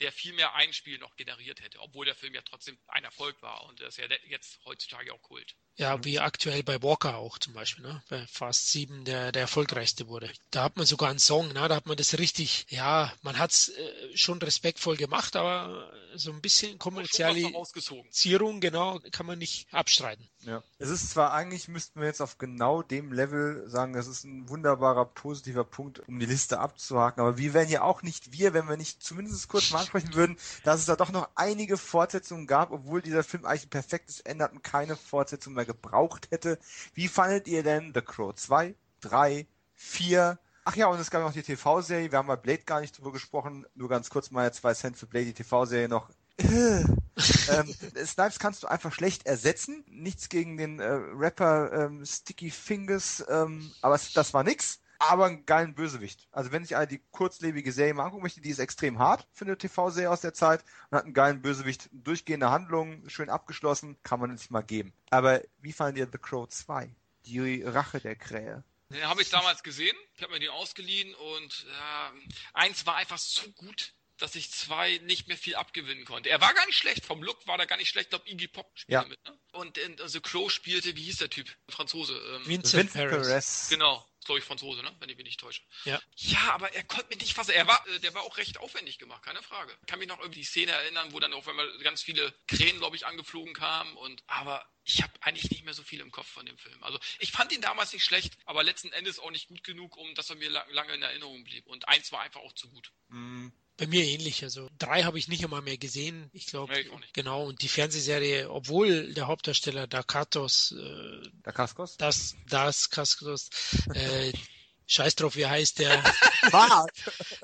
der viel mehr Einspiel noch generiert hätte, obwohl der Film ja trotzdem ein Erfolg war und das ist ja jetzt heutzutage auch Kult. Ja, wie aktuell bei Walker auch zum Beispiel, ne? bei Fast 7 der, der erfolgreichste wurde. Da hat man sogar einen Song, ne? da hat man das richtig, ja, man hat es äh, schon respektvoll gemacht, aber so ein bisschen Kommerzialisierung, genau, kann man nicht abstreiten. Ja. Es ist zwar eigentlich, müssten wir jetzt auf genau dem Level sagen, das ist ein wunderbarer, positiver Punkt, um die Liste abzuhaken, aber wir wären ja auch nicht wir, wenn wir nicht zumindest kurz mal ansprechen würden, dass es da doch noch einige Fortsetzungen gab, obwohl dieser Film eigentlich ein perfektes Ende hat und keine Fortsetzung mehr gebraucht hätte. Wie fandet ihr denn The Crow 2, 3, 4? Ach ja, und es gab noch die TV-Serie. Wir haben bei Blade gar nicht drüber gesprochen. Nur ganz kurz mal zwei Cent für Blade, die TV-Serie noch. ähm, Snipes kannst du einfach schlecht ersetzen. Nichts gegen den äh, Rapper ähm, Sticky Fingers, ähm, aber das war nix aber einen geilen Bösewicht. Also wenn sich einer die kurzlebige Serie mal angucken möchte, die ist extrem hart für eine TV-Serie aus der Zeit und hat einen geilen Bösewicht. Durchgehende Handlung, schön abgeschlossen, kann man sich mal geben. Aber wie fanden dir The Crow 2? Die Rache der Krähe. Den habe ich damals gesehen. Ich habe mir den ausgeliehen und äh, eins war einfach so gut, dass ich zwei nicht mehr viel abgewinnen konnte. Er war gar nicht schlecht, vom Look war er gar nicht schlecht. Ich glaube, Iggy Pop spielte ja. mit. Ne? Und in The Crow spielte, wie hieß der Typ? Franzose. Ähm, Vincent, Vincent Perez. Genau glaube ich, Franzose, ne? wenn ich mich nicht täusche. Ja. Ja, aber er konnte mich nicht fassen. Er war, äh, der war auch recht aufwendig gemacht, keine Frage. Ich kann mich noch irgendwie die Szene erinnern, wo dann auf einmal ganz viele Krähen, glaube ich, angeflogen kamen. Und aber ich habe eigentlich nicht mehr so viel im Kopf von dem Film. Also ich fand ihn damals nicht schlecht, aber letzten Endes auch nicht gut genug, um dass er mir lange in Erinnerung blieb. Und eins war einfach auch zu gut. Mhm. Bei mir ähnlich. Also drei habe ich nicht einmal mehr gesehen. Ich glaube, nee, genau. Und die Fernsehserie, obwohl der Hauptdarsteller Dakatos, äh, Dakaskos? das, das Kaskos, äh, Scheiß drauf, wie heißt der?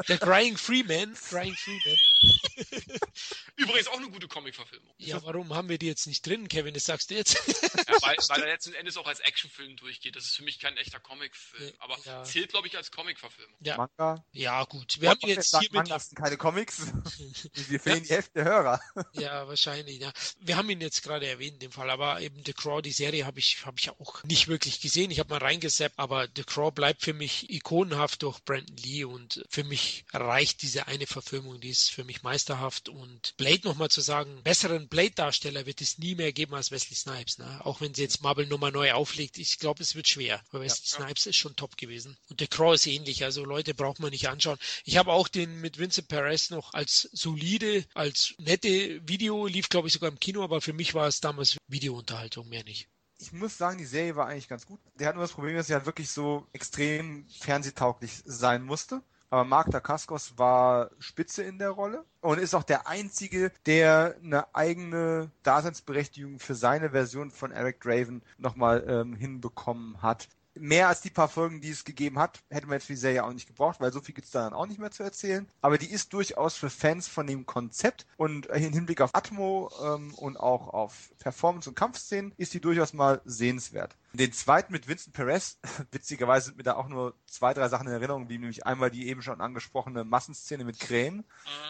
der Crying Freeman. Crying Freeman. Übrigens auch eine gute Comic-Verfilmung. Ja, warum haben wir die jetzt nicht drin, Kevin? Das sagst du jetzt. ja, weil, weil er letzten Endes auch als Actionfilm durchgeht. Das ist für mich kein echter Comicfilm. Aber ja. zählt, glaube ich, als Comic-Verfilmung. Ja. Manga. Ja, gut. Wir haben jetzt hier mit. Sind keine Comics. wir fehlen die Hälfte der Hörer. ja, wahrscheinlich, ja. Wir haben ihn jetzt gerade erwähnt, in dem Fall. Aber eben The Craw, die Serie, habe ich, hab ich auch nicht wirklich gesehen. Ich habe mal reingesappt, aber The Craw bleibt für mich ikonenhaft durch Brandon Lee und für mich reicht diese eine Verfilmung, die ist für mich wirklich meisterhaft. Und Blade nochmal zu sagen, besseren Blade-Darsteller wird es nie mehr geben als Wesley Snipes. Ne? Auch wenn sie jetzt Marvel nochmal neu auflegt, ich glaube, es wird schwer. Weil Wesley ja, Snipes ja. ist schon top gewesen. Und der Crow ist ähnlich. Also Leute braucht man nicht anschauen. Ich habe auch den mit Vincent Perez noch als solide, als nette Video, lief glaube ich sogar im Kino, aber für mich war es damals Videounterhaltung, mehr nicht ich muss sagen, die Serie war eigentlich ganz gut. Der hat nur das Problem, dass sie halt wirklich so extrem fernsehtauglich sein musste. Aber Mark Dacascos war Spitze in der Rolle und ist auch der Einzige, der eine eigene Daseinsberechtigung für seine Version von Eric Draven nochmal ähm, hinbekommen hat mehr als die paar Folgen, die es gegeben hat, hätte man jetzt für die Serie auch nicht gebraucht, weil so viel gibt es da dann auch nicht mehr zu erzählen. Aber die ist durchaus für Fans von dem Konzept und im Hinblick auf Atmo ähm, und auch auf Performance und Kampfszenen ist die durchaus mal sehenswert. Den zweiten mit Vincent Perez, witzigerweise sind mir da auch nur zwei, drei Sachen in Erinnerung, wie nämlich einmal die eben schon angesprochene Massenszene mit Krähen, mhm.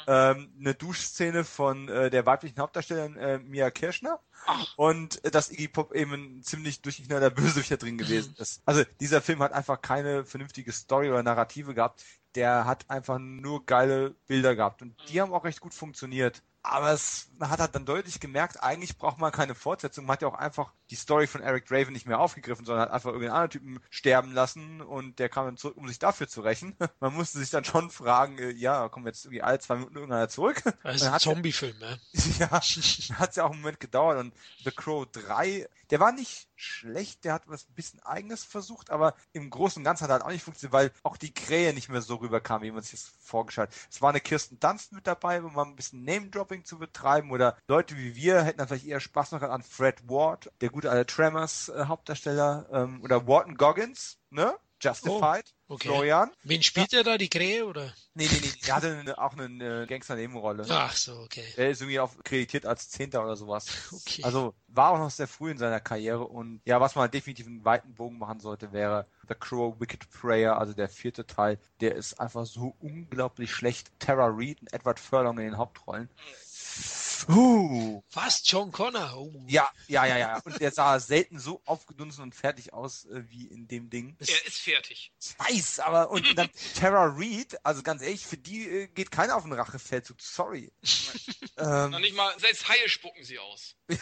ähm, eine Duschszene von äh, der weiblichen Hauptdarstellerin äh, Mia Kirschner Ach. und äh, dass Iggy Pop eben ein ziemlich durchgeknallter Bösewichter drin gewesen mhm. ist. Also dieser Film hat einfach keine vernünftige Story oder Narrative gehabt. Der hat einfach nur geile Bilder gehabt und die mhm. haben auch recht gut funktioniert. Aber es, man hat halt dann deutlich gemerkt, eigentlich braucht man keine Fortsetzung. Man hat ja auch einfach die Story von Eric Draven nicht mehr aufgegriffen, sondern hat einfach irgendeinen anderen Typen sterben lassen und der kam dann zurück, um sich dafür zu rächen. Man musste sich dann schon fragen, äh, ja, kommen jetzt irgendwie alle zwei Minuten irgendeiner zurück. Das ist ein Zombie-Film, ne? Ja, hat es ja auch einen Moment gedauert und The Crow 3, der war nicht schlecht, der hat was ein bisschen eigenes versucht, aber im Großen und Ganzen hat er halt auch nicht funktioniert, weil auch die Krähe nicht mehr so rüberkam, wie man sich das vorgestellt hat. Es war eine Kirsten Dunst mit dabei, um mal ein bisschen Name-Dropping zu betreiben oder Leute wie wir hätten dann vielleicht eher Spaß noch an Fred Ward, der gute alte Tremors äh, ähm, oder Wharton Goggins, ne? Justified. Oh, okay. Florian. Wen spielt ja. er da, die Krähe, oder? Nee, nee, nee, der hatte eine, auch eine äh, Gangster-Nebenrolle. Ach so, okay. Der ist irgendwie auch kreditiert als Zehnter oder sowas. Okay. Also war auch noch sehr früh in seiner Karriere und ja, was man definitiv einen weiten Bogen machen sollte, wäre The Crow Wicked Prayer, also der vierte Teil. Der ist einfach so unglaublich schlecht. Tara Reid und Edward Furlong in den Hauptrollen. Uh. Was? John Connor? Uh. Ja, ja, ja, ja. Und der sah selten so aufgedunsen und fertig aus äh, wie in dem Ding. Er ist fertig. Ich weiß, aber und dann Tara Reid, also ganz ehrlich, für die äh, geht keiner auf den Rachefeldzug. Sorry. ähm, Noch nicht mal, selbst Haie spucken sie aus.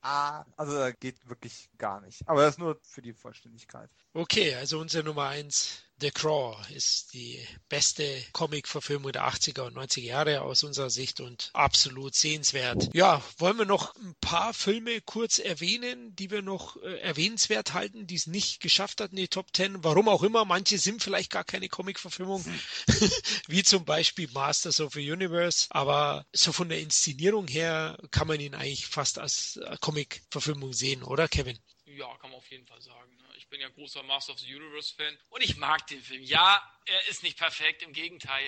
also da geht wirklich gar nicht. Aber das ist nur für die Vollständigkeit. Okay, also unsere Nummer eins The Crawl ist die beste Comic-Verfilmung der 80er und 90er Jahre aus unserer Sicht und absolut sehenswert. Ja, wollen wir noch ein paar Filme kurz erwähnen, die wir noch äh, erwähnenswert halten, die es nicht geschafft hat in die Top 10? Warum auch immer, manche sind vielleicht gar keine Comic-Verfilmung, wie zum Beispiel Masters of the Universe, aber so von der Inszenierung her kann man ihn eigentlich fast als äh, Comic-Verfilmung sehen, oder Kevin? Ja, kann man auf jeden Fall sagen. Ich bin ja großer Master of the Universe-Fan und ich mag den Film. Ja, er ist nicht perfekt, im Gegenteil.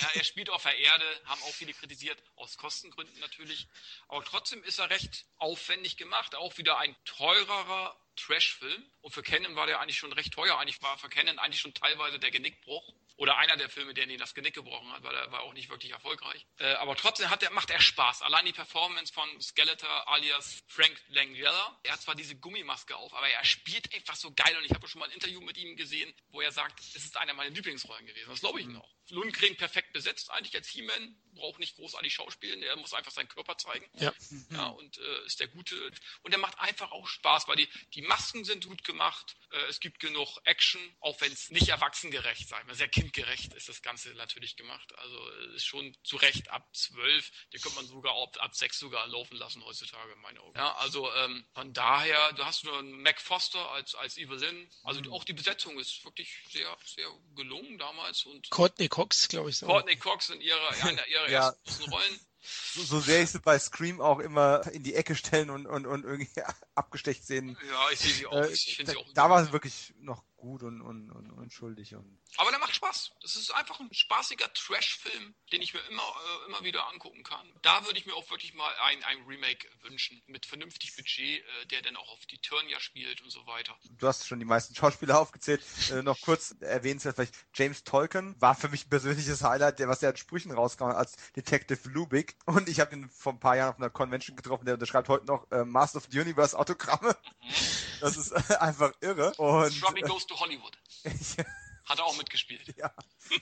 Ja, er spielt auf der Erde, haben auch viele kritisiert, aus Kostengründen natürlich. Aber trotzdem ist er recht aufwendig gemacht. Auch wieder ein teurerer Trash-Film. Und für Canon war der eigentlich schon recht teuer. Eigentlich war für Canon eigentlich schon teilweise der Genickbruch. Oder einer der Filme, der ihnen das Genick gebrochen hat, weil er war auch nicht wirklich erfolgreich. Äh, aber trotzdem hat er, macht er Spaß. Allein die Performance von Skeletor alias Frank Langella. Er hat zwar diese Gummimaske auf, aber er spielt einfach so geil. Und ich habe schon mal ein Interview mit ihm gesehen, wo er sagt, es ist einer meiner Lieblingsrollen gewesen. Das glaube ich ihm auch. Lundgren perfekt besetzt eigentlich als He-Man, braucht nicht großartig schauspielen, er muss einfach seinen Körper zeigen. Ja. ja und äh, ist der Gute. Und er macht einfach auch Spaß, weil die, die Masken sind gut gemacht, äh, es gibt genug Action, auch wenn es nicht erwachsengerecht sei. Sehr kindgerecht ist das Ganze natürlich gemacht. Also ist schon zu Recht ab zwölf, den könnte man sogar ab, ab sechs sogar laufen lassen heutzutage, in meinen Augen. Ja, also ähm, von daher, du hast nur einen Mac Foster als, als Evelyn. Also mhm. auch die Besetzung ist wirklich sehr, sehr gelungen damals. Und Courtney Cox, glaube ich. So. Courtney Cox in ihrer, einer ihrer ja. ersten Rollen. So, so sehr ich sie bei Scream auch immer in die Ecke stellen und, und, und irgendwie abgestecht sehen. Ja, ich sehe sie auch. Äh, ich da, sie auch da war es wirklich noch gut und, und, und unschuldig. Und Aber der macht Spaß. Es ist einfach ein spaßiger Trash-Film, den ich mir immer, äh, immer wieder angucken kann. Da würde ich mir auch wirklich mal ein, ein Remake wünschen, mit vernünftig Budget, äh, der dann auch auf die Turnier spielt und so weiter. Du hast schon die meisten Schauspieler aufgezählt. äh, noch kurz erwähnenswert vielleicht, James Tolkien war für mich ein persönliches Highlight, der, was er an Sprüchen rauskam als Detective Lubick. Und ich habe ihn vor ein paar Jahren auf einer Convention getroffen, der unterschreibt heute noch äh, Master of the Universe Autogramme. Mhm. Das ist einfach irre. Und, Robbie to Hollywood. Hat er auch mitgespielt. Ja,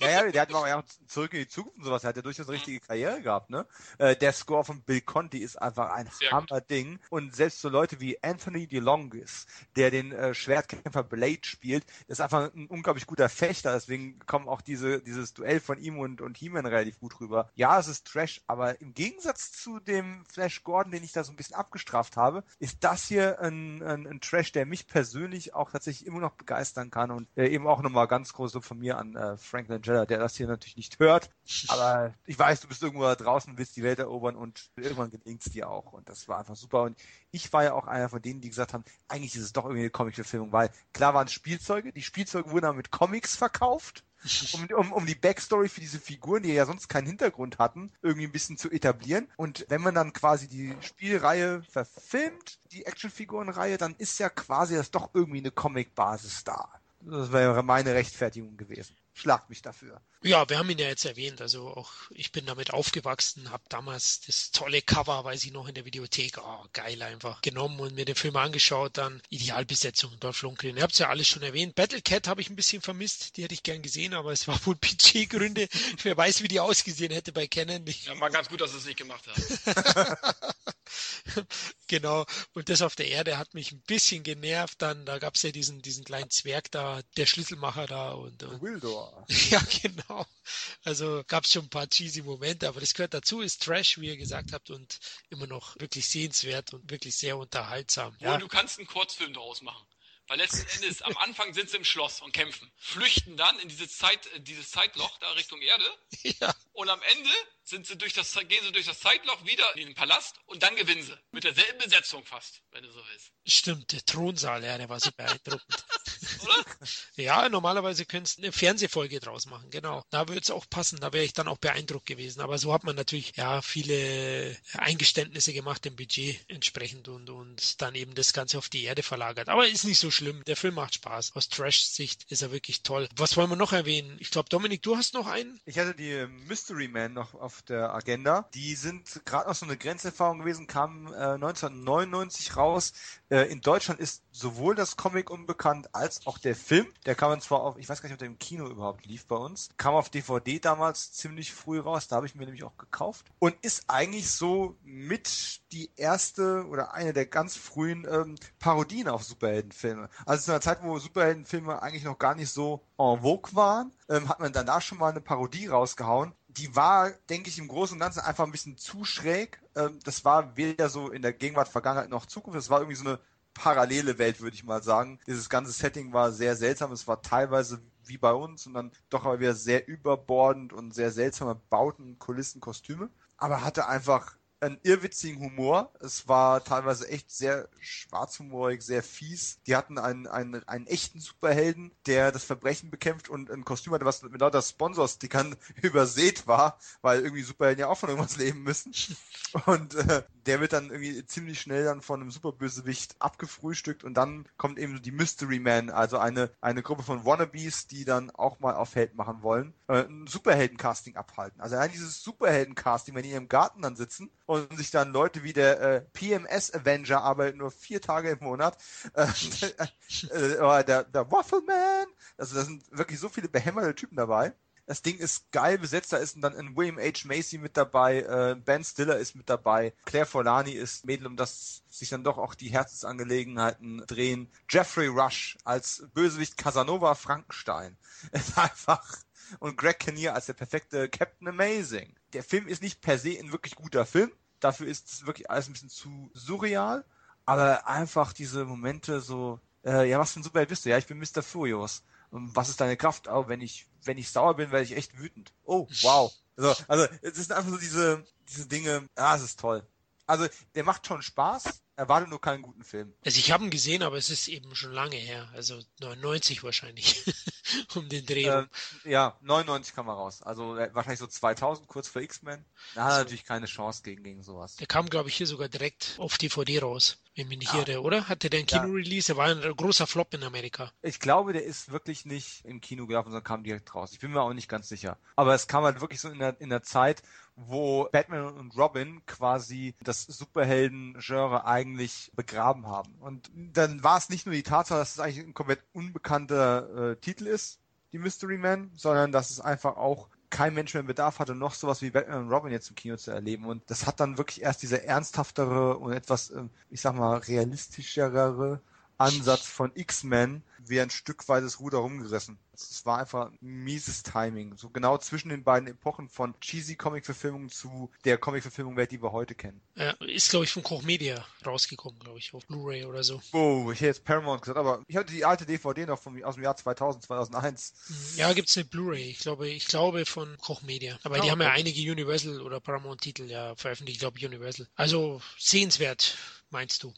ja, ja der hat auch ja, zurück in die Zukunft und sowas. Er hat ja durchaus eine richtige Karriere gehabt, ne? Äh, der Score von Bill Conti ist einfach ein Hammer-Ding. Und selbst so Leute wie Anthony DeLongis, der den äh, Schwertkämpfer Blade spielt, ist einfach ein unglaublich guter Fechter. Deswegen kommen auch diese, dieses Duell von ihm und, und He-Man relativ gut rüber. Ja, es ist Trash, aber im Gegensatz zu dem Flash Gordon, den ich da so ein bisschen abgestraft habe, ist das hier ein, ein, ein Trash, der mich persönlich auch tatsächlich immer noch begeistern kann und äh, eben auch nochmal ganz groß so von mir an äh, Frank Langella, der das hier natürlich nicht hört. Aber ich weiß, du bist irgendwo da draußen, willst die Welt erobern und irgendwann gelingt es dir auch. Und das war einfach super. Und ich war ja auch einer von denen, die gesagt haben, eigentlich ist es doch irgendwie eine Comic-Verfilmung, weil klar waren es Spielzeuge, die Spielzeuge wurden aber mit Comics verkauft. Um, um, um die Backstory für diese Figuren, die ja sonst keinen Hintergrund hatten, irgendwie ein bisschen zu etablieren. Und wenn man dann quasi die Spielreihe verfilmt, die Actionfigurenreihe, dann ist ja quasi das doch irgendwie eine Comic-Basis da. Das wäre meine Rechtfertigung gewesen. Schlag mich dafür. Ja, wir haben ihn ja jetzt erwähnt. Also auch ich bin damit aufgewachsen, habe damals das tolle Cover, weiß ich noch, in der Videothek, oh, geil einfach, genommen und mir den Film angeschaut. Dann Idealbesetzung, Dolph Lundgren. Ihr habt es ja alles schon erwähnt. Battle Cat habe ich ein bisschen vermisst, die hätte ich gern gesehen, aber es war wohl Budgetgründe. Wer weiß, wie die ausgesehen hätte bei Canon. Ja, war ganz gut, dass es nicht gemacht hat. genau. Und das auf der Erde hat mich ein bisschen genervt. Dann, da gab es ja diesen, diesen kleinen Zwerg da, der Schlüsselmacher da und, und Wildor. Ja, genau. Also gab es schon ein paar cheesy Momente, aber das gehört dazu, ist Trash, wie ihr gesagt habt, und immer noch wirklich sehenswert und wirklich sehr unterhaltsam. Ja, du kannst einen Kurzfilm daraus machen. Weil letzten Endes, am Anfang sind sie im Schloss und kämpfen. Flüchten dann in diese Zeit, dieses Zeitloch da Richtung Erde. Ja. Und am Ende sind sie durch das, gehen sie durch das Zeitloch wieder in den Palast und dann gewinnen sie. Mit derselben Besetzung fast, wenn du so willst. Stimmt, der Thronsaal, ja, der war so beeindruckend. Oder? Ja, normalerweise könntest du eine Fernsehfolge draus machen, genau. Da würde es auch passen, da wäre ich dann auch beeindruckt gewesen. Aber so hat man natürlich ja viele Eingeständnisse gemacht im Budget entsprechend und, und dann eben das Ganze auf die Erde verlagert. Aber ist nicht so schlimm. Der Film macht Spaß. Aus Trash-Sicht ist er wirklich toll. Was wollen wir noch erwähnen? Ich glaube, Dominik, du hast noch einen? Ich hatte die Mystery Man noch auf der Agenda. Die sind gerade noch so eine Grenzerfahrung gewesen, kamen äh, 1999 raus. Äh, in Deutschland ist sowohl das Comic unbekannt als auch der Film. Der kam zwar auf, ich weiß gar nicht, ob der im Kino überhaupt lief bei uns, kam auf DVD damals ziemlich früh raus. Da habe ich mir nämlich auch gekauft und ist eigentlich so mit die erste oder eine der ganz frühen ähm, Parodien auf Superheldenfilme. Also zu einer Zeit, wo Superheldenfilme eigentlich noch gar nicht so en vogue waren, ähm, hat man danach schon mal eine Parodie rausgehauen die war, denke ich, im Großen und Ganzen einfach ein bisschen zu schräg. Ähm, das war weder so in der Gegenwart, Vergangenheit noch Zukunft. Das war irgendwie so eine parallele Welt, würde ich mal sagen. Dieses ganze Setting war sehr seltsam. Es war teilweise wie bei uns und dann doch aber wieder sehr überbordend und sehr seltsame Bauten, Kulissen, Kostüme. Aber hatte einfach einen irrwitzigen Humor. Es war teilweise echt sehr schwarzhumorig, sehr fies. Die hatten einen, einen, einen echten Superhelden, der das Verbrechen bekämpft und ein Kostüm hatte, was mit lauter Sponsorstickern übersät war, weil irgendwie Superhelden ja auch von irgendwas leben müssen. Und äh, der wird dann irgendwie ziemlich schnell dann von einem Superbösewicht abgefrühstückt und dann kommt eben die Mystery Man, also eine, eine Gruppe von Wannabes, die dann auch mal auf Held machen wollen, äh, ein Superhelden-Casting abhalten. Also allein dieses Superhelden-Casting, wenn die im Garten dann sitzen und sich dann Leute wie der äh, PMS Avenger arbeiten nur vier Tage im Monat, äh, äh, der, der Waffleman, also da sind wirklich so viele behämmerte Typen dabei. Das Ding ist geil besetzt. Da ist dann ein William H. Macy mit dabei, äh, Ben Stiller ist mit dabei, Claire Forlani ist Mädel, um das sich dann doch auch die Herzensangelegenheiten drehen. Jeffrey Rush als Bösewicht Casanova Frankenstein. Ist einfach und Greg Kinnear als der perfekte Captain Amazing. Der Film ist nicht per se ein wirklich guter Film. Dafür ist es wirklich alles ein bisschen zu surreal. Aber einfach diese Momente so, äh, ja, was für ein Superheld bist du? Ja, ich bin Mr. Furious. Und was ist deine Kraft? Oh, wenn ich, wenn ich sauer bin, werde ich echt wütend. Oh, wow. Also, also es sind einfach so diese, diese Dinge, ah, es ist toll. Also, der macht schon Spaß, erwarte nur keinen guten Film. Also ich habe ihn gesehen, aber es ist eben schon lange her. Also 99 wahrscheinlich. um den Dreh. Äh, ja, 99 kam er raus. Also äh, wahrscheinlich so 2000, kurz vor X-Men. Da hat er natürlich keine Chance gegen, gegen sowas. Der kam, glaube ich, hier sogar direkt auf DVD raus, wenn mich nicht ja. irre, oder? Hatte der ein Kino-Release? Der war ein großer Flop in Amerika. Ich glaube, der ist wirklich nicht im Kino gelaufen, sondern kam direkt raus. Ich bin mir auch nicht ganz sicher. Aber es kam halt wirklich so in der, in der Zeit, wo Batman und Robin quasi das Superhelden-Genre eigentlich begraben haben. Und dann war es nicht nur die Tatsache, dass es eigentlich ein komplett unbekannter äh, Titel ist, die Mystery Men, sondern dass es einfach auch kein Mensch mehr Bedarf hatte, noch sowas wie Batman und Robin jetzt im Kino zu erleben. Und das hat dann wirklich erst diese ernsthaftere und etwas, ähm, ich sag mal, realistischere Ansatz von X-Men wie ein Stück weit das Ruder rumgerissen. Es war einfach mieses Timing. So genau zwischen den beiden Epochen von cheesy Comic-Verfilmungen zu der Comic-Verfilmung, die wir heute kennen. Ja, ist, glaube ich, von Koch Media rausgekommen, glaube ich, auf Blu-ray oder so. Oh, ich hätte jetzt Paramount gesagt, aber ich hatte die alte DVD noch vom, aus dem Jahr 2000, 2001. Mhm. Ja, gibt es eine Blu-ray, ich glaube, ich glaube von Koch Media. Aber oh, die haben ja einige Universal oder Paramount-Titel ja veröffentlicht, glaube ich, Universal. Also sehenswert meinst du?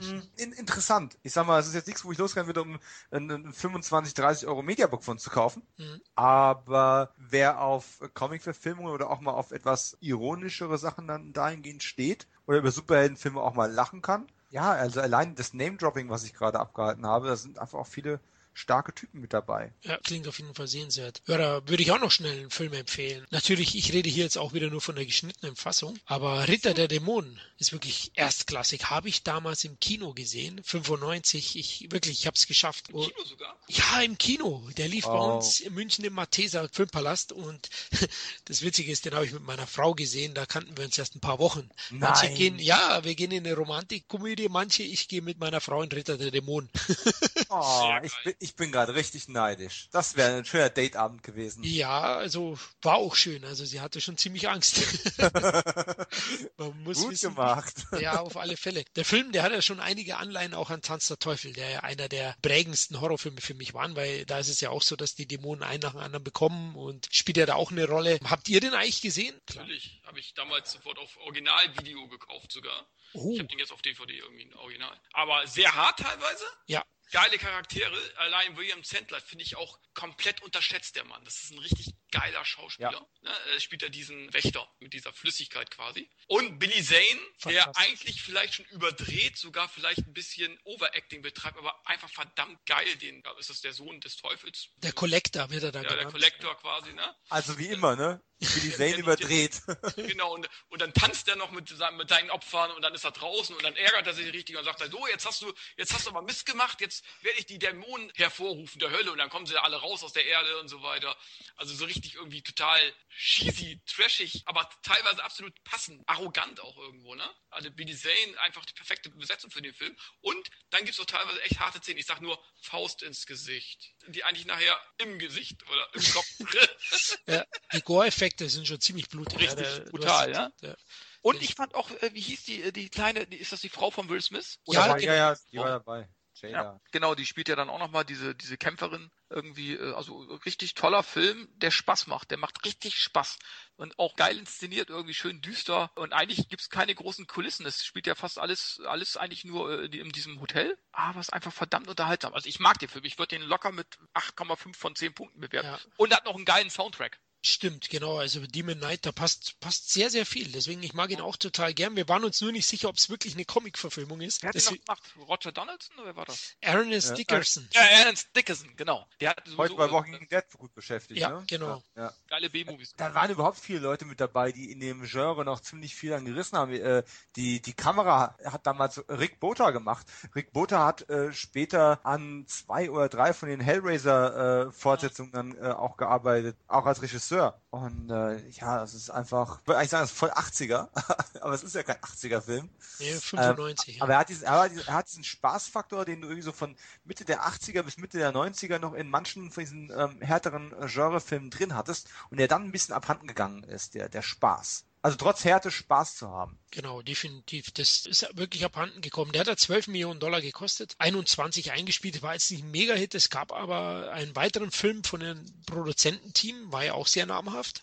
Hm, in, interessant. Ich sag mal, es ist jetzt nichts, wo ich losrennen würde, um einen 25, 30 Euro Mediabook von zu kaufen. Mhm. Aber wer auf Comic-Verfilmungen oder auch mal auf etwas ironischere Sachen dann dahingehend steht oder über Superheldenfilme auch mal lachen kann, ja, also allein das Name-Dropping, was ich gerade abgehalten habe, da sind einfach auch viele starke Typen mit dabei. Ja, klingt auf jeden Fall sehenswert. Ja, da würde ich auch noch schnell einen Film empfehlen. Natürlich, ich rede hier jetzt auch wieder nur von der geschnittenen Fassung, aber Ritter der Dämonen ist wirklich erstklassig. Habe ich damals im Kino gesehen, 95. Ich wirklich, ich habe es geschafft. Im Kino sogar? Ja, im Kino. Der lief oh. bei uns in München im Matheser Filmpalast und das Witzige ist, den habe ich mit meiner Frau gesehen. Da kannten wir uns erst ein paar Wochen. Nein. Manche gehen, ja, wir gehen in eine Romantikkomödie, manche ich gehe mit meiner Frau in Ritter der Dämonen. oh, ich bin, ich bin gerade richtig neidisch. Das wäre ein schöner Dateabend gewesen. Ja, also war auch schön. Also sie hatte schon ziemlich Angst. Man muss Gut wissen, gemacht. Ja, auf alle Fälle. Der Film, der hat ja schon einige Anleihen auch an Tanz der Teufel, der ja einer der prägendsten Horrorfilme für mich waren, weil da ist es ja auch so, dass die Dämonen einen nach dem anderen bekommen und spielt ja da auch eine Rolle. Habt ihr den eigentlich gesehen? Natürlich, habe ich damals sofort auf Originalvideo gekauft sogar. Oh. Ich habe den jetzt auf DVD irgendwie ein Original. Aber sehr hart teilweise. Ja geile Charaktere. Allein William Sandler finde ich auch komplett unterschätzt, der Mann. Das ist ein richtig geiler Schauspieler. Ja. Ne? Er spielt ja diesen Wächter mit dieser Flüssigkeit quasi. Und Billy Zane, der eigentlich vielleicht schon überdreht, sogar vielleicht ein bisschen Overacting betreibt, aber einfach verdammt geil. Den, ist das der Sohn des Teufels? Der Collector wird er da Ja, genannt. der Collector quasi, ne? Also wie immer, ne? Billy Zane überdreht. genau, und, und dann tanzt er noch mit, mit seinen Opfern und dann ist er draußen und dann ärgert er sich richtig und sagt, so, jetzt hast du, jetzt hast du aber Mist gemacht, jetzt werde ich die Dämonen hervorrufen der Hölle und dann kommen sie alle raus aus der Erde und so weiter. Also so richtig irgendwie total cheesy, trashig, aber teilweise absolut passend, arrogant auch irgendwo, ne? Also Billy Zane einfach die perfekte Besetzung für den Film. Und dann gibt es auch teilweise echt harte Szenen. Ich sag nur Faust ins Gesicht. Die eigentlich nachher im Gesicht oder im Kopf. ja, die Gore-Effekte sind schon ziemlich blutig. Richtig ja, brutal, ja. ja. Und ich fand auch, äh, wie hieß die, die kleine, ist das die Frau von Will Smith? ja, ja, ja, die war dabei. Jada. Ja, genau, die spielt ja dann auch nochmal diese, diese Kämpferin irgendwie, äh, also richtig toller Film, der Spaß macht, der macht richtig Spaß und auch geil inszeniert, irgendwie schön düster und eigentlich gibt es keine großen Kulissen, es spielt ja fast alles, alles eigentlich nur äh, in diesem Hotel, aber es ist einfach verdammt unterhaltsam. Also ich mag den Film, ich würde den locker mit 8,5 von 10 Punkten bewerten ja. und hat noch einen geilen Soundtrack. Stimmt, genau. Also Demon Knight, da passt, passt sehr, sehr viel. Deswegen, ich mag ihn auch total gern. Wir waren uns nur nicht sicher, ob es wirklich eine Comic-Verfilmung ist. Wer hat das den noch gemacht? Roger Donaldson oder wer war das? Ernest Dickerson. Ja, Ernest Dickerson, genau. Der hat Heute bei Walking Dead gut beschäftigt. Ja, ne? genau. Ja. Geile B-Movies. Da waren überhaupt viele Leute mit dabei, die in dem Genre noch ziemlich viel angerissen haben. Äh, die, die Kamera hat damals Rick Bota gemacht. Rick Bota hat äh, später an zwei oder drei von den Hellraiser-Fortsetzungen äh, auch gearbeitet, auch als Regisseur. Und äh, ja, es ist einfach, ich würde eigentlich sagen, es ist voll 80er, aber es ist ja kein 80er-Film. Nee, 95. Ähm, aber er hat, diesen, er, hat diesen, Spaßfaktor, den du irgendwie so von Mitte der 80er bis Mitte der 90er noch in manchen von diesen ähm, härteren Genrefilmen drin hattest und der dann ein bisschen abhanden gegangen ist, der, der Spaß. Also trotz Härte Spaß zu haben. Genau, definitiv. Das ist wirklich abhanden gekommen. Der hat ja 12 Millionen Dollar gekostet, 21 eingespielt, war jetzt nicht ein Mega-Hit. Es gab aber einen weiteren Film von dem Produzententeam, war ja auch sehr namhaft.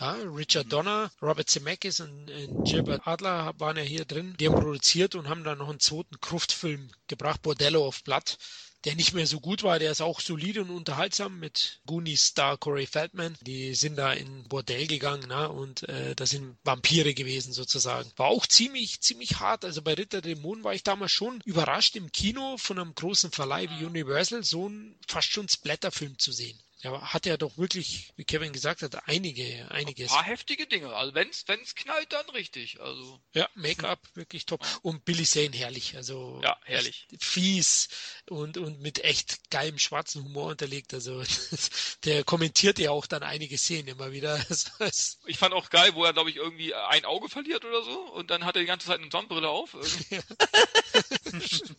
Ja, Richard mhm. Donner, Robert Zemeckis und, und Gilbert Adler waren ja hier drin. Die haben produziert und haben dann noch einen zweiten Kruftfilm gebracht, Bordello of Blood der nicht mehr so gut war. Der ist auch solide und unterhaltsam mit Goonies-Star Corey Feldman. Die sind da in Bordell gegangen ne? und äh, das sind Vampire gewesen sozusagen. War auch ziemlich, ziemlich hart. Also bei Ritter Dämonen war ich damals schon überrascht im Kino von einem großen Verleih wie Universal so einen fast schon Splatterfilm zu sehen. Ja, hat er doch wirklich, wie Kevin gesagt hat, einige, einiges. Ein paar heftige Dinge. Also wenn's, wenn's knallt, dann richtig. Also. Ja, Make-up wirklich top. Und Billy Zane herrlich. Also. Ja, herrlich. Fies und, und mit echt geilem schwarzen Humor unterlegt. Also, der kommentiert ja auch dann einige Szenen immer wieder. ich fand auch geil, wo er, glaube ich, irgendwie ein Auge verliert oder so und dann hat er die ganze Zeit eine Sonnenbrille auf.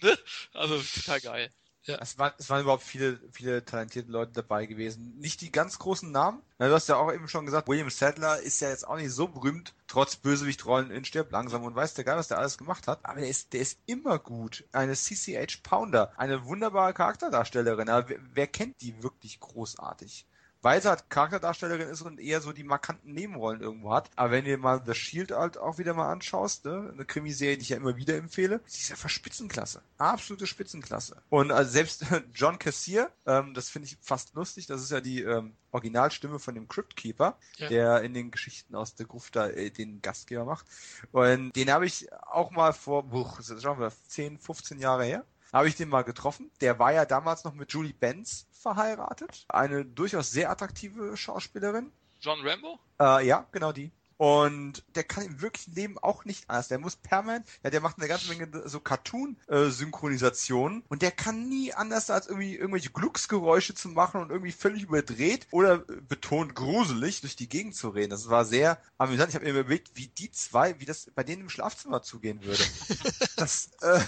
Ne? also, total geil. Ja. Es, waren, es waren überhaupt viele, viele talentierte Leute dabei gewesen. Nicht die ganz großen Namen. du hast ja auch eben schon gesagt, William Sadler ist ja jetzt auch nicht so berühmt, trotz Bösewichtrollen in Stirb langsam und weiß der Geil, was der alles gemacht hat. Aber der ist, der ist immer gut. Eine CCH Pounder, eine wunderbare Charakterdarstellerin. Aber wer, wer kennt die wirklich großartig? Weil sie halt Charakterdarstellerin ist und eher so die markanten Nebenrollen irgendwo hat. Aber wenn du dir mal The Shield halt auch wieder mal anschaust, ne, eine Krimiserie, die ich ja immer wieder empfehle, die ist ja für Spitzenklasse. Absolute Spitzenklasse. Und also selbst John Cassier, ähm, das finde ich fast lustig, das ist ja die ähm, Originalstimme von dem Cryptkeeper, ja. der in den Geschichten aus der Gruft da äh, den Gastgeber macht. Und den habe ich auch mal vor, buch, das ist schon 10, 15 Jahre her, habe ich den mal getroffen. Der war ja damals noch mit Julie Benz verheiratet. Eine durchaus sehr attraktive Schauspielerin. John Rambo? Äh, ja, genau die. Und der kann im wirklichen Leben auch nicht anders. Der muss permanent, ja, der macht eine ganze Menge so Cartoon-Synchronisationen und der kann nie anders als irgendwie irgendwelche Glucksgeräusche zu machen und irgendwie völlig überdreht oder betont gruselig durch die Gegend zu reden. Das war sehr amüsant. Ich habe mir überlegt, wie die zwei, wie das bei denen im Schlafzimmer zugehen würde. das, äh,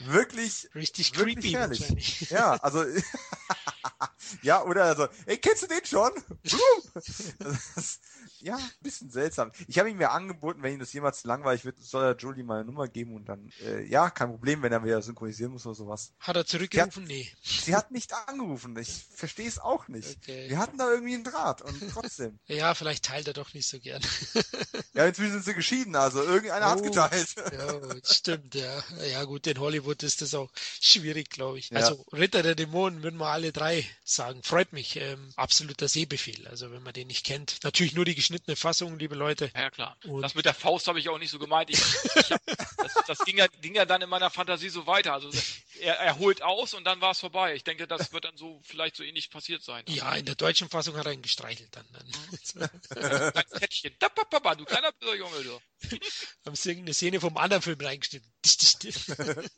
wirklich richtig wirklich creepy herrlich. Ja, also ja, oder also, ey, kennst du den schon? das, ja, ein bisschen seltsam. Ich habe ihm ja angeboten, wenn ihm das jemals langweilig wird, soll er Julie mal eine Nummer geben und dann, äh, ja, kein Problem, wenn er wieder synchronisieren muss oder sowas. Hat er zurückgerufen? Sie hat, nee. Sie hat nicht angerufen. Ich verstehe es auch nicht. Okay. Wir hatten da irgendwie einen Draht und trotzdem. ja, vielleicht teilt er doch nicht so gern. ja, inzwischen sind sie geschieden, also irgendeiner oh, hat geteilt. ja, stimmt, ja. Ja, gut, in Hollywood ist das auch schwierig, glaube ich. Ja. Also Ritter der Dämonen würden wir alle drei sagen. Freut mich. Ähm, absoluter Sehbefehl. Also wenn man den nicht kennt. Natürlich nur die geschnittene Fassung, liebe Leute. Ja, klar. Und das mit der Faust habe ich auch nicht so gemeint. Ich, ich hab, das, das ging, ja, ging ja dann in meiner Fantasie so weiter. Also er, er holt aus und dann war es vorbei. Ich denke, das wird dann so vielleicht so ähnlich passiert sein. Ja, in der deutschen Fassung hat er ihn gestreichelt dann. dann. Ein Kettchen. Da, pa, pa, pa, du kleiner böser Junge, du. Haben sie irgendeine Szene vom anderen Film reingeschnitten.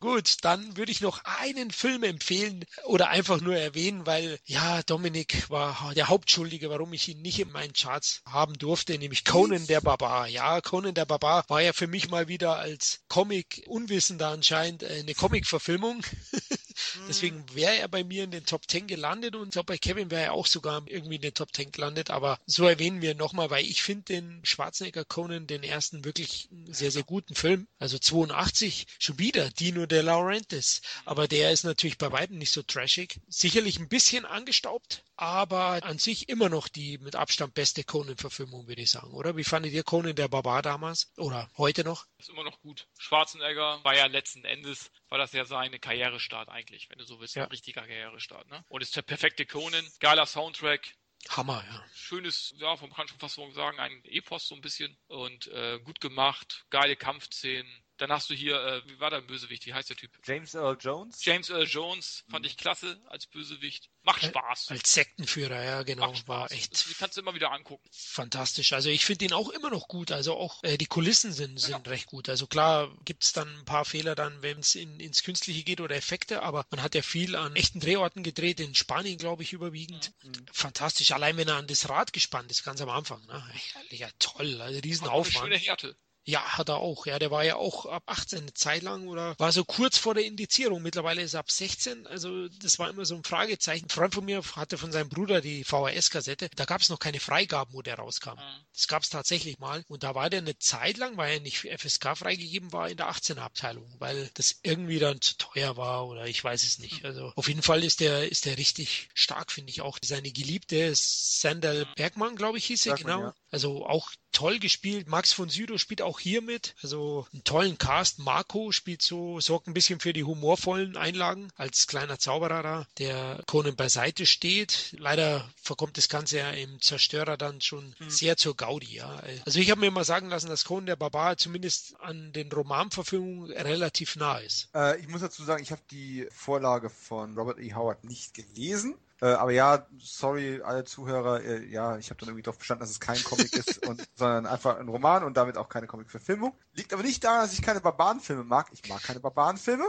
Gut, dann würde ich noch einen Film empfehlen oder einfach nur erwähnen, weil ja, Dominik war der Hauptschuldige, warum ich ihn nicht in meinen Charts haben durfte, nämlich Conan der Barbar. Ja, Conan der Barbar war ja für mich mal wieder als Comic Unwissender anscheinend eine Comic-Verfilmung. Deswegen wäre er bei mir in den Top 10 gelandet und ich glaube, bei Kevin wäre er auch sogar irgendwie in den Top 10 gelandet. Aber so erwähnen wir nochmal, weil ich finde den Schwarzenegger Conan, den ersten wirklich sehr, sehr guten Film. Also 82 schon wieder Dino de Laurentiis. Aber der ist natürlich bei weitem nicht so trashig. Sicherlich ein bisschen angestaubt, aber an sich immer noch die mit Abstand beste Conan-Verfilmung, würde ich sagen, oder? Wie fandet ihr Conan der Barbar damals? Oder heute noch? Ist immer noch gut. Schwarzenegger war ja letzten Endes, war das ja seine Karrierestart eigentlich, wenn du so willst. Ja. Ein richtiger Karrierestart, ne? Und ist der perfekte Conan. Geiler Soundtrack, Hammer, ja. Schönes, ja, man kann schon fast sagen, ein Epos so ein bisschen und äh, gut gemacht, geile Kampfszenen, dann hast du hier, äh, wie war der Bösewicht? Wie heißt der Typ? James Earl Jones. James Earl Jones fand mhm. ich klasse als Bösewicht. Macht Spaß. Als Sektenführer, ja, genau. War echt. Die kannst du immer wieder angucken. Fantastisch. Also ich finde ihn auch immer noch gut. Also auch äh, die Kulissen sind, sind ja. recht gut. Also klar gibt es dann ein paar Fehler dann, wenn es in, ins Künstliche geht oder Effekte, aber man hat ja viel an echten Drehorten gedreht, in Spanien, glaube ich, überwiegend. Mhm. Fantastisch. Allein wenn er an das Rad gespannt ist, ganz am Anfang. Ne? Ja, toll. Also Riesenaufwand. Schöne Härte. Ja, hat er auch. Ja, der war ja auch ab 18 eine Zeit lang oder war so kurz vor der Indizierung. Mittlerweile ist er ab 16. Also das war immer so ein Fragezeichen. Ein Freund von mir hatte von seinem Bruder die VHS-Kassette. Da gab es noch keine Freigaben, wo der rauskam. Mhm. Das gab es tatsächlich mal. Und da war der eine Zeit lang, weil er nicht für FSK freigegeben war, in der 18er Abteilung, weil das irgendwie dann zu teuer war oder ich weiß es nicht. Mhm. Also auf jeden Fall ist der, ist der richtig stark, finde ich auch. Seine Geliebte Sandal mhm. Bergmann, glaube ich, hieß sie, genau. Ja. Also auch toll gespielt. Max von Südow spielt auch hier mit. Also einen tollen Cast. Marco spielt so, sorgt ein bisschen für die humorvollen Einlagen als kleiner Zauberer da, der Conan beiseite steht. Leider verkommt das Ganze ja im Zerstörer dann schon mhm. sehr zur Gaudi, ja. Also ich habe mir mal sagen lassen, dass Conan der Barbar zumindest an den Romanverfilmungen relativ nah ist. Äh, ich muss dazu sagen, ich habe die Vorlage von Robert E. Howard nicht gelesen. Äh, aber ja, sorry, alle Zuhörer, äh, ja, ich habe dann irgendwie darauf bestanden, dass es kein Comic ist, und, sondern einfach ein Roman und damit auch keine Comic-Verfilmung. Liegt aber nicht daran, dass ich keine Barbarenfilme mag. Ich mag keine Barbarenfilme.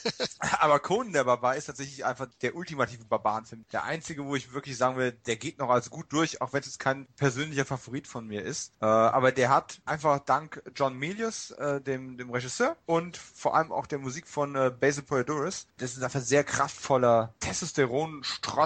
aber Conan der Barbar ist tatsächlich einfach der ultimative Barbarenfilm. Der einzige, wo ich wirklich sagen will, der geht noch als gut durch, auch wenn es kein persönlicher Favorit von mir ist. Äh, aber der hat einfach dank John Milius, äh, dem, dem Regisseur, und vor allem auch der Musik von äh, Basil Poledouris, das ist einfach sehr kraftvoller, Testosteron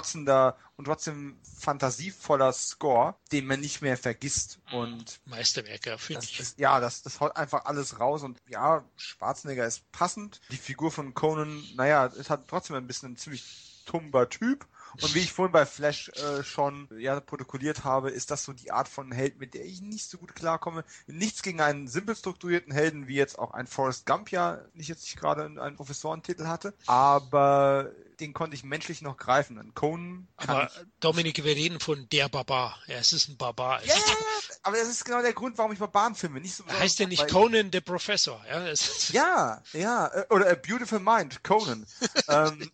strotzender und trotzdem fantasievoller Score, den man nicht mehr vergisst. Und Meisterwerker, finde ich. Ist, ja, das, das haut einfach alles raus und ja, Schwarzenegger ist passend. Die Figur von Conan, naja, ist halt trotzdem ein bisschen ein ziemlich tumber Typ. Und wie ich vorhin bei Flash äh, schon ja, protokolliert habe, ist das so die Art von Held, mit der ich nicht so gut klarkomme. Nichts gegen einen simpel strukturierten Helden, wie jetzt auch ein Forrest Gump ja nicht jetzt nicht gerade einen Professorentitel hatte. Aber den konnte ich menschlich noch greifen. Ein Conan. Aber Dominik, wir reden von der Barbar. Ja, es ist ein Barbar. Ja, aber das ist genau der Grund, warum ich Barbaren filme. Nicht so heißt der nicht Conan the Professor? Ja, ja, ja, äh, oder A Beautiful Mind, Conan. ähm,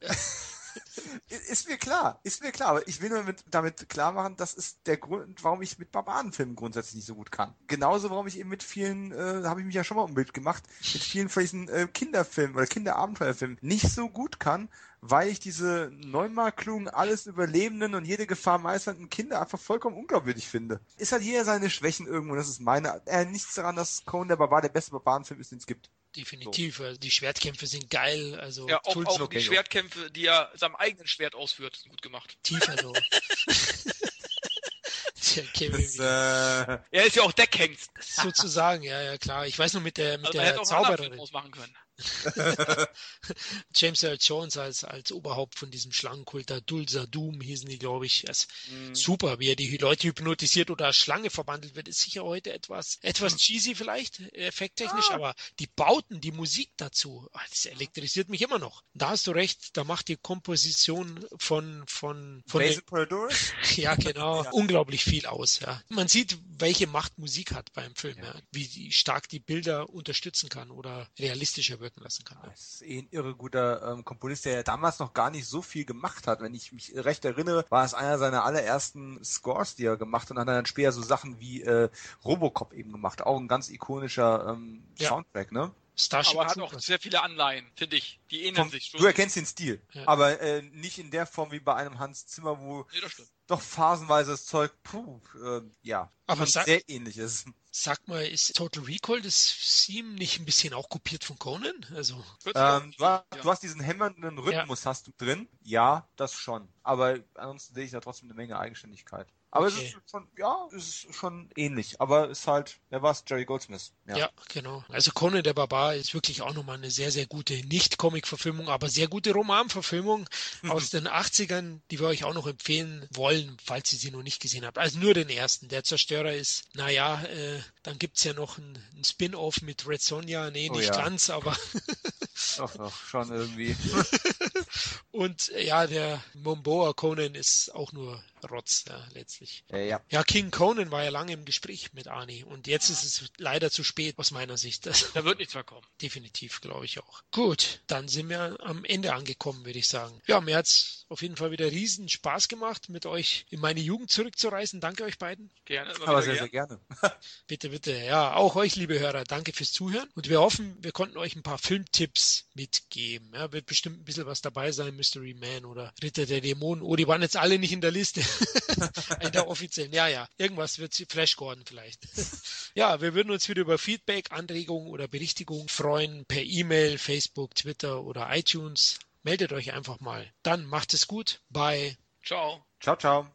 ist mir klar, ist mir klar. Aber ich will nur mit, damit klar machen, das ist der Grund, warum ich mit Barbarenfilmen grundsätzlich nicht so gut kann. Genauso, warum ich eben mit vielen, äh, habe ich mich ja schon mal um Bild gemacht, mit vielen von diesen äh, Kinderfilmen oder Kinderabenteuerfilmen nicht so gut kann, weil ich diese neunmal klugen, alles überlebenden und jede Gefahr meisternden Kinder einfach vollkommen unglaubwürdig finde. Ist halt jeder seine Schwächen irgendwo, das ist meine. Äh, nichts daran, dass Conan der Barbar der beste Barbarenfilm ist, den es gibt. Definitiv. So. Die Schwertkämpfe sind geil. Also ja, auch, auch die Schwertkämpfe, die er seinem eigenen Schwert ausführt, sind gut gemacht. Tief also. das, äh... Er ist ja auch Deckhengst. Sozusagen, ja, ja, klar. Ich weiß nur mit der, mit also der Zaubererin. Machen können. James Earl Jones als, als Oberhaupt von diesem Schlangenkult, der Dulsa Doom hießen die, glaube ich. Also mm. Super, wie er die Leute hypnotisiert oder als Schlange verwandelt wird, ist sicher heute etwas, etwas mhm. cheesy vielleicht, effekttechnisch, ah. aber die Bauten, die Musik dazu, ah, das elektrisiert mich immer noch. Da hast du recht, da macht die Komposition von, von, von Basil Ja, genau. ja. Unglaublich viel aus, ja. Man sieht, welche Macht Musik hat beim Film, ja. ja. wie stark die Bilder unterstützen kann oder realistischer wird wirken lassen kann. Das ist eh ein irre guter ähm, Komponist, der ja damals noch gar nicht so viel gemacht hat. Wenn ich mich recht erinnere, war es einer seiner allerersten Scores, die er gemacht hat und hat dann später so Sachen wie äh, Robocop eben gemacht. Auch ein ganz ikonischer ähm, ja. Soundtrack, ne? Starship aber hat auch sehr viele Anleihen, finde ich. Die ähneln Vom, sich schon. Du erkennst den Stil, ja. aber äh, nicht in der Form wie bei einem Hans Zimmer, wo nee, doch phasenweise das Zeug, puh, äh, ja, aber sag, sehr ähnlich ist. Sag mal, ist Total Recall das Theme nicht ein bisschen auch kopiert von Conan? Also ähm, du, hast, ja. du, hast, diesen hämmernden Rhythmus ja. hast du drin. Ja, das schon. Aber ansonsten sehe ich da trotzdem eine Menge Eigenständigkeit. Aber okay. es ist schon, ja, es ist schon ähnlich. Aber es ist halt, wer war es? Jerry Goldsmith. Ja. ja. genau. Also Conan der Barbar ist wirklich auch nochmal eine sehr, sehr gute, nicht Comic-Verfilmung, aber sehr gute Roman-Verfilmung aus den 80ern, die wir euch auch noch empfehlen wollen, falls ihr sie noch nicht gesehen habt. Also nur den ersten. Der Zerstörer ist, naja, äh, dann gibt's ja noch ein, ein Spin-off mit Red Sonja. Nee, oh nicht oh, ja. ganz, aber. doch, doch, schon irgendwie. Und ja, der Momboa Conan ist auch nur Rotz, ja, letztlich. Äh, ja. ja, King Conan war ja lange im Gespräch mit Arnie und jetzt ist es leider zu spät aus meiner Sicht. Da wird nichts mehr kommen. Definitiv, glaube ich auch. Gut, dann sind wir am Ende angekommen, würde ich sagen. Ja, mir hat's auf jeden Fall wieder riesen Spaß gemacht, mit euch in meine Jugend zurückzureisen. Danke euch beiden. Gerne. Aber sehr, sehr gerne. bitte, bitte. Ja, auch euch, liebe Hörer, danke fürs Zuhören und wir hoffen, wir konnten euch ein paar Filmtipps mitgeben. Ja, wird bestimmt ein bisschen was dabei sein, Mystery Man oder Ritter der Dämonen. Oh, die waren jetzt alle nicht in der Liste. in der offiziellen. Ja, ja. Irgendwas wird Flash Gordon vielleicht. ja, wir würden uns wieder über Feedback, Anregungen oder Berichtigungen freuen per E-Mail, Facebook, Twitter oder iTunes. Meldet euch einfach mal. Dann macht es gut. Bye. Ciao. Ciao, ciao.